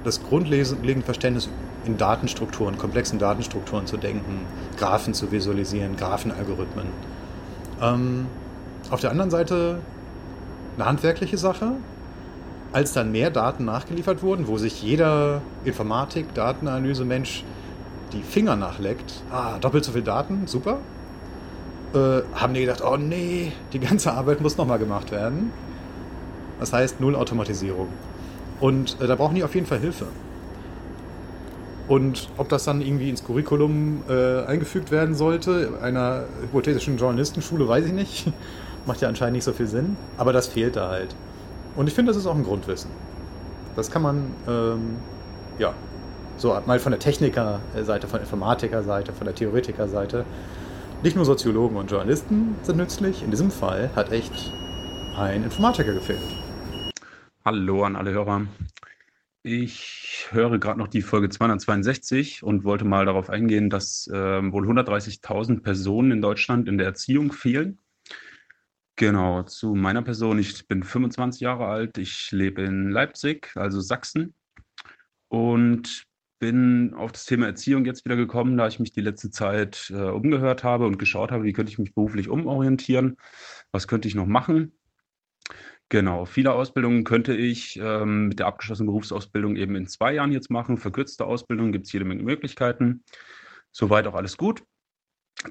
das grundlegende Verständnis in Datenstrukturen, komplexen Datenstrukturen zu denken, Graphen zu visualisieren, Graphenalgorithmen. Ähm, auf der anderen Seite eine handwerkliche Sache, als dann mehr Daten nachgeliefert wurden, wo sich jeder Informatik, Datenanalyse-Mensch die Finger nachleckt, ah, doppelt so viel Daten, super, äh, haben die gedacht, oh nee, die ganze Arbeit muss nochmal gemacht werden. Das heißt, null Automatisierung. Und äh, da brauchen die auf jeden Fall Hilfe. Und ob das dann irgendwie ins Curriculum äh, eingefügt werden sollte, einer hypothetischen Journalistenschule, weiß ich nicht. Macht ja anscheinend nicht so viel Sinn. Aber das fehlt da halt. Und ich finde, das ist auch ein Grundwissen. Das kann man, ähm, ja, so mal von der Technikerseite, von der Informatikerseite, von der Theoretikerseite. Nicht nur Soziologen und Journalisten sind nützlich. In diesem Fall hat echt ein Informatiker gefehlt. Hallo an alle Hörer. Ich höre gerade noch die Folge 262 und wollte mal darauf eingehen, dass äh, wohl 130.000 Personen in Deutschland in der Erziehung fehlen. Genau, zu meiner Person. Ich bin 25 Jahre alt. Ich lebe in Leipzig, also Sachsen. Und bin auf das Thema Erziehung jetzt wieder gekommen, da ich mich die letzte Zeit äh, umgehört habe und geschaut habe, wie könnte ich mich beruflich umorientieren, was könnte ich noch machen. Genau, viele Ausbildungen könnte ich ähm, mit der abgeschlossenen Berufsausbildung eben in zwei Jahren jetzt machen. Verkürzte Ausbildung gibt es jede Menge Möglichkeiten. Soweit auch alles gut.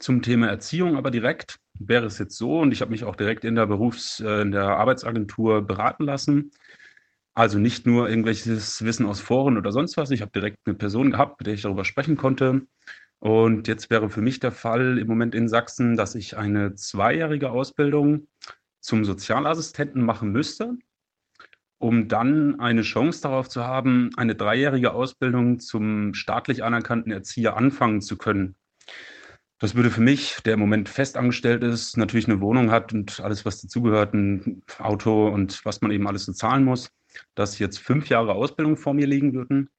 Zum Thema Erziehung aber direkt wäre es jetzt so, und ich habe mich auch direkt in der Berufs-, äh, in der Arbeitsagentur beraten lassen. Also nicht nur irgendwelches Wissen aus Foren oder sonst was. Ich habe direkt eine Person gehabt, mit der ich darüber sprechen konnte. Und jetzt wäre für mich der Fall im Moment in Sachsen, dass ich eine zweijährige Ausbildung zum Sozialassistenten machen müsste, um dann eine Chance darauf zu haben, eine dreijährige Ausbildung zum staatlich anerkannten Erzieher anfangen zu können. Das würde für mich, der im Moment festangestellt ist, natürlich eine Wohnung hat und alles, was dazugehört, ein Auto und was man eben alles so zahlen muss, dass jetzt fünf Jahre Ausbildung vor mir liegen würden,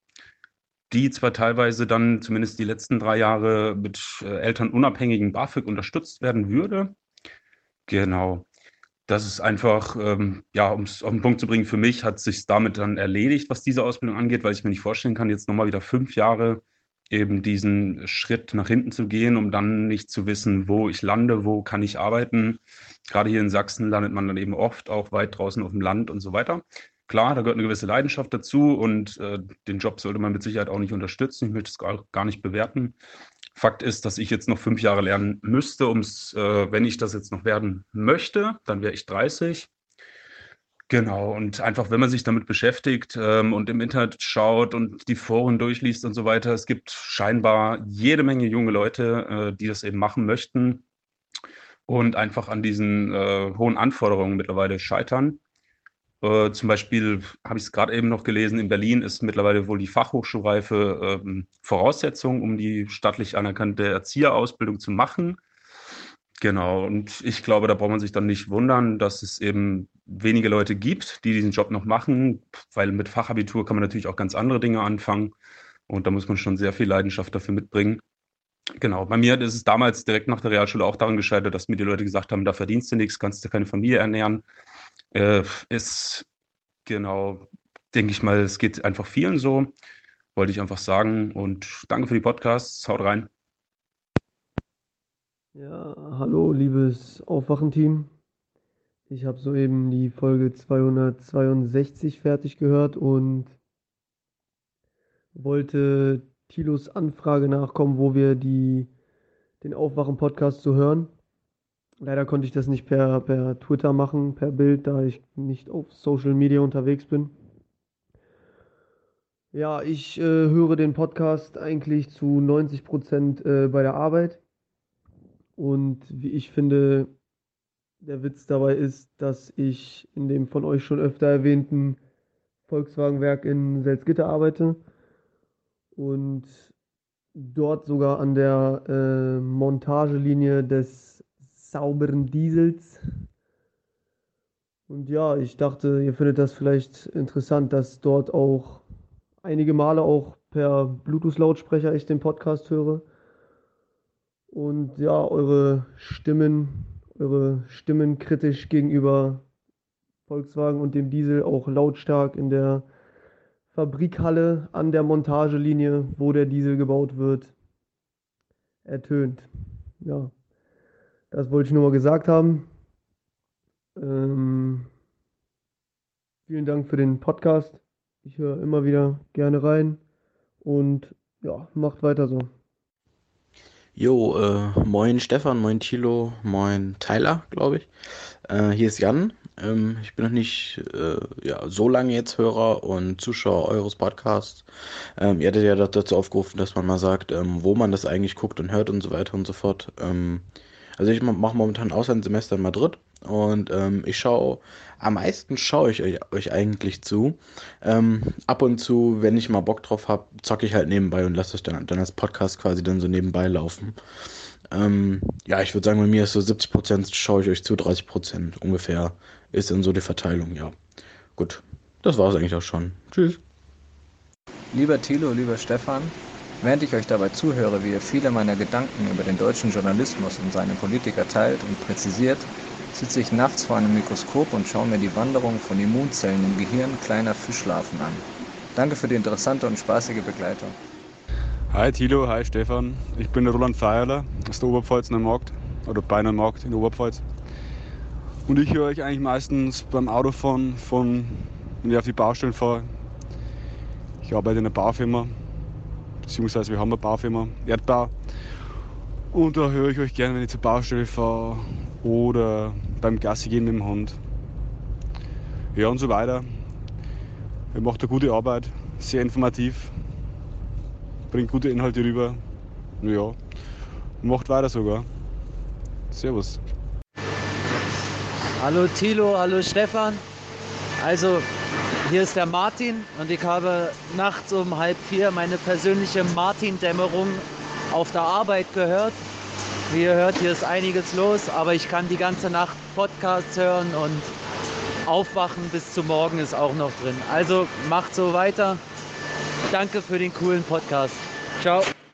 die zwar teilweise dann zumindest die letzten drei Jahre mit äh, elternunabhängigen BAföG unterstützt werden würde. Genau. Das ist einfach, ähm, ja, um es auf den Punkt zu bringen, für mich hat sich damit dann erledigt, was diese Ausbildung angeht, weil ich mir nicht vorstellen kann, jetzt nochmal wieder fünf Jahre eben diesen Schritt nach hinten zu gehen, um dann nicht zu wissen, wo ich lande, wo kann ich arbeiten. Gerade hier in Sachsen landet man dann eben oft auch weit draußen auf dem Land und so weiter. Klar, da gehört eine gewisse Leidenschaft dazu und äh, den Job sollte man mit Sicherheit auch nicht unterstützen. Ich möchte es gar, gar nicht bewerten. Fakt ist, dass ich jetzt noch fünf Jahre lernen müsste, um es, äh, wenn ich das jetzt noch werden möchte, dann wäre ich 30. Genau, und einfach, wenn man sich damit beschäftigt ähm, und im Internet schaut und die Foren durchliest und so weiter, es gibt scheinbar jede Menge junge Leute, äh, die das eben machen möchten und einfach an diesen äh, hohen Anforderungen mittlerweile scheitern. Äh, zum Beispiel habe ich es gerade eben noch gelesen, in Berlin ist mittlerweile wohl die Fachhochschulreife ähm, Voraussetzung, um die staatlich anerkannte Erzieherausbildung zu machen. Genau, und ich glaube, da braucht man sich dann nicht wundern, dass es eben wenige Leute gibt, die diesen Job noch machen, weil mit Fachabitur kann man natürlich auch ganz andere Dinge anfangen und da muss man schon sehr viel Leidenschaft dafür mitbringen. Genau, bei mir ist es damals direkt nach der Realschule auch daran gescheitert, dass mir die Leute gesagt haben, da verdienst du nichts, kannst du keine Familie ernähren. Äh, ist genau, denke ich mal, es geht einfach vielen so. Wollte ich einfach sagen und danke für die Podcasts. Haut rein. Ja, hallo, liebes Aufwachenteam. Ich habe soeben die Folge 262 fertig gehört und wollte Tilos Anfrage nachkommen, wo wir die, den Aufwachen-Podcast zu hören. Leider konnte ich das nicht per, per Twitter machen, per Bild, da ich nicht auf Social Media unterwegs bin. Ja, ich äh, höre den Podcast eigentlich zu 90 Prozent äh, bei der Arbeit. Und wie ich finde, der Witz dabei ist, dass ich in dem von euch schon öfter erwähnten Volkswagenwerk in Salzgitter arbeite und dort sogar an der äh, Montagelinie des sauberen Diesels. Und ja, ich dachte, ihr findet das vielleicht interessant, dass dort auch einige Male auch per Bluetooth-Lautsprecher ich den Podcast höre. Und ja, eure Stimmen, eure Stimmen kritisch gegenüber Volkswagen und dem Diesel auch lautstark in der Fabrikhalle an der Montagelinie, wo der Diesel gebaut wird, ertönt. Ja, das wollte ich nur mal gesagt haben. Ähm, vielen Dank für den Podcast. Ich höre immer wieder gerne rein und ja, macht weiter so. Jo, äh, moin Stefan, moin Thilo, moin Tyler, glaube ich. Äh, hier ist Jan. Ähm, ich bin noch nicht äh, ja, so lange jetzt Hörer und Zuschauer eures Podcasts. Ähm, ihr hattet ja dazu aufgerufen, dass man mal sagt, ähm, wo man das eigentlich guckt und hört und so weiter und so fort. Ähm, also ich mache momentan Auslandssemester in Madrid und ähm, ich schaue, am meisten schaue ich euch, euch eigentlich zu. Ähm, ab und zu, wenn ich mal Bock drauf habe, zocke ich halt nebenbei und lasse es dann, dann als Podcast quasi dann so nebenbei laufen. Ähm, ja, ich würde sagen, bei mir ist so 70% schaue ich euch zu, 30% ungefähr ist dann so die Verteilung, ja. Gut, das war es eigentlich auch schon. Tschüss. Lieber Thilo, lieber Stefan, während ich euch dabei zuhöre, wie ihr viele meiner Gedanken über den deutschen Journalismus und seine Politiker teilt und präzisiert, sitze ich nachts vor einem Mikroskop und schaue mir die Wanderung von Immunzellen im Gehirn kleiner Fischlarven an. Danke für die interessante und spaßige Begleitung. Hi Thilo, hi Stefan. Ich bin der Roland Feierler aus der Oberpfalz Neumarkt oder bei Neumarkt in der Oberpfalz. Und ich höre euch eigentlich meistens beim Autofahren von, wenn ich auf die Baustellen fahre. Ich arbeite in einer Baufirma, beziehungsweise wir haben eine Baufirma, Erdbau. Und da höre ich euch gerne, wenn ich zur Baustelle fahre oder beim Gassi gehen mit dem Hund. Ja und so weiter. Ihr macht eine gute Arbeit, sehr informativ, bringt gute Inhalte rüber. Ja, macht weiter sogar. Servus. Hallo Thilo, hallo Stefan. Also, hier ist der Martin und ich habe nachts um halb vier meine persönliche Martin-Dämmerung auf der Arbeit gehört. Wie ihr hört, hier ist einiges los, aber ich kann die ganze Nacht Podcasts hören und aufwachen bis zum Morgen ist auch noch drin. Also macht so weiter. Danke für den coolen Podcast. Ciao.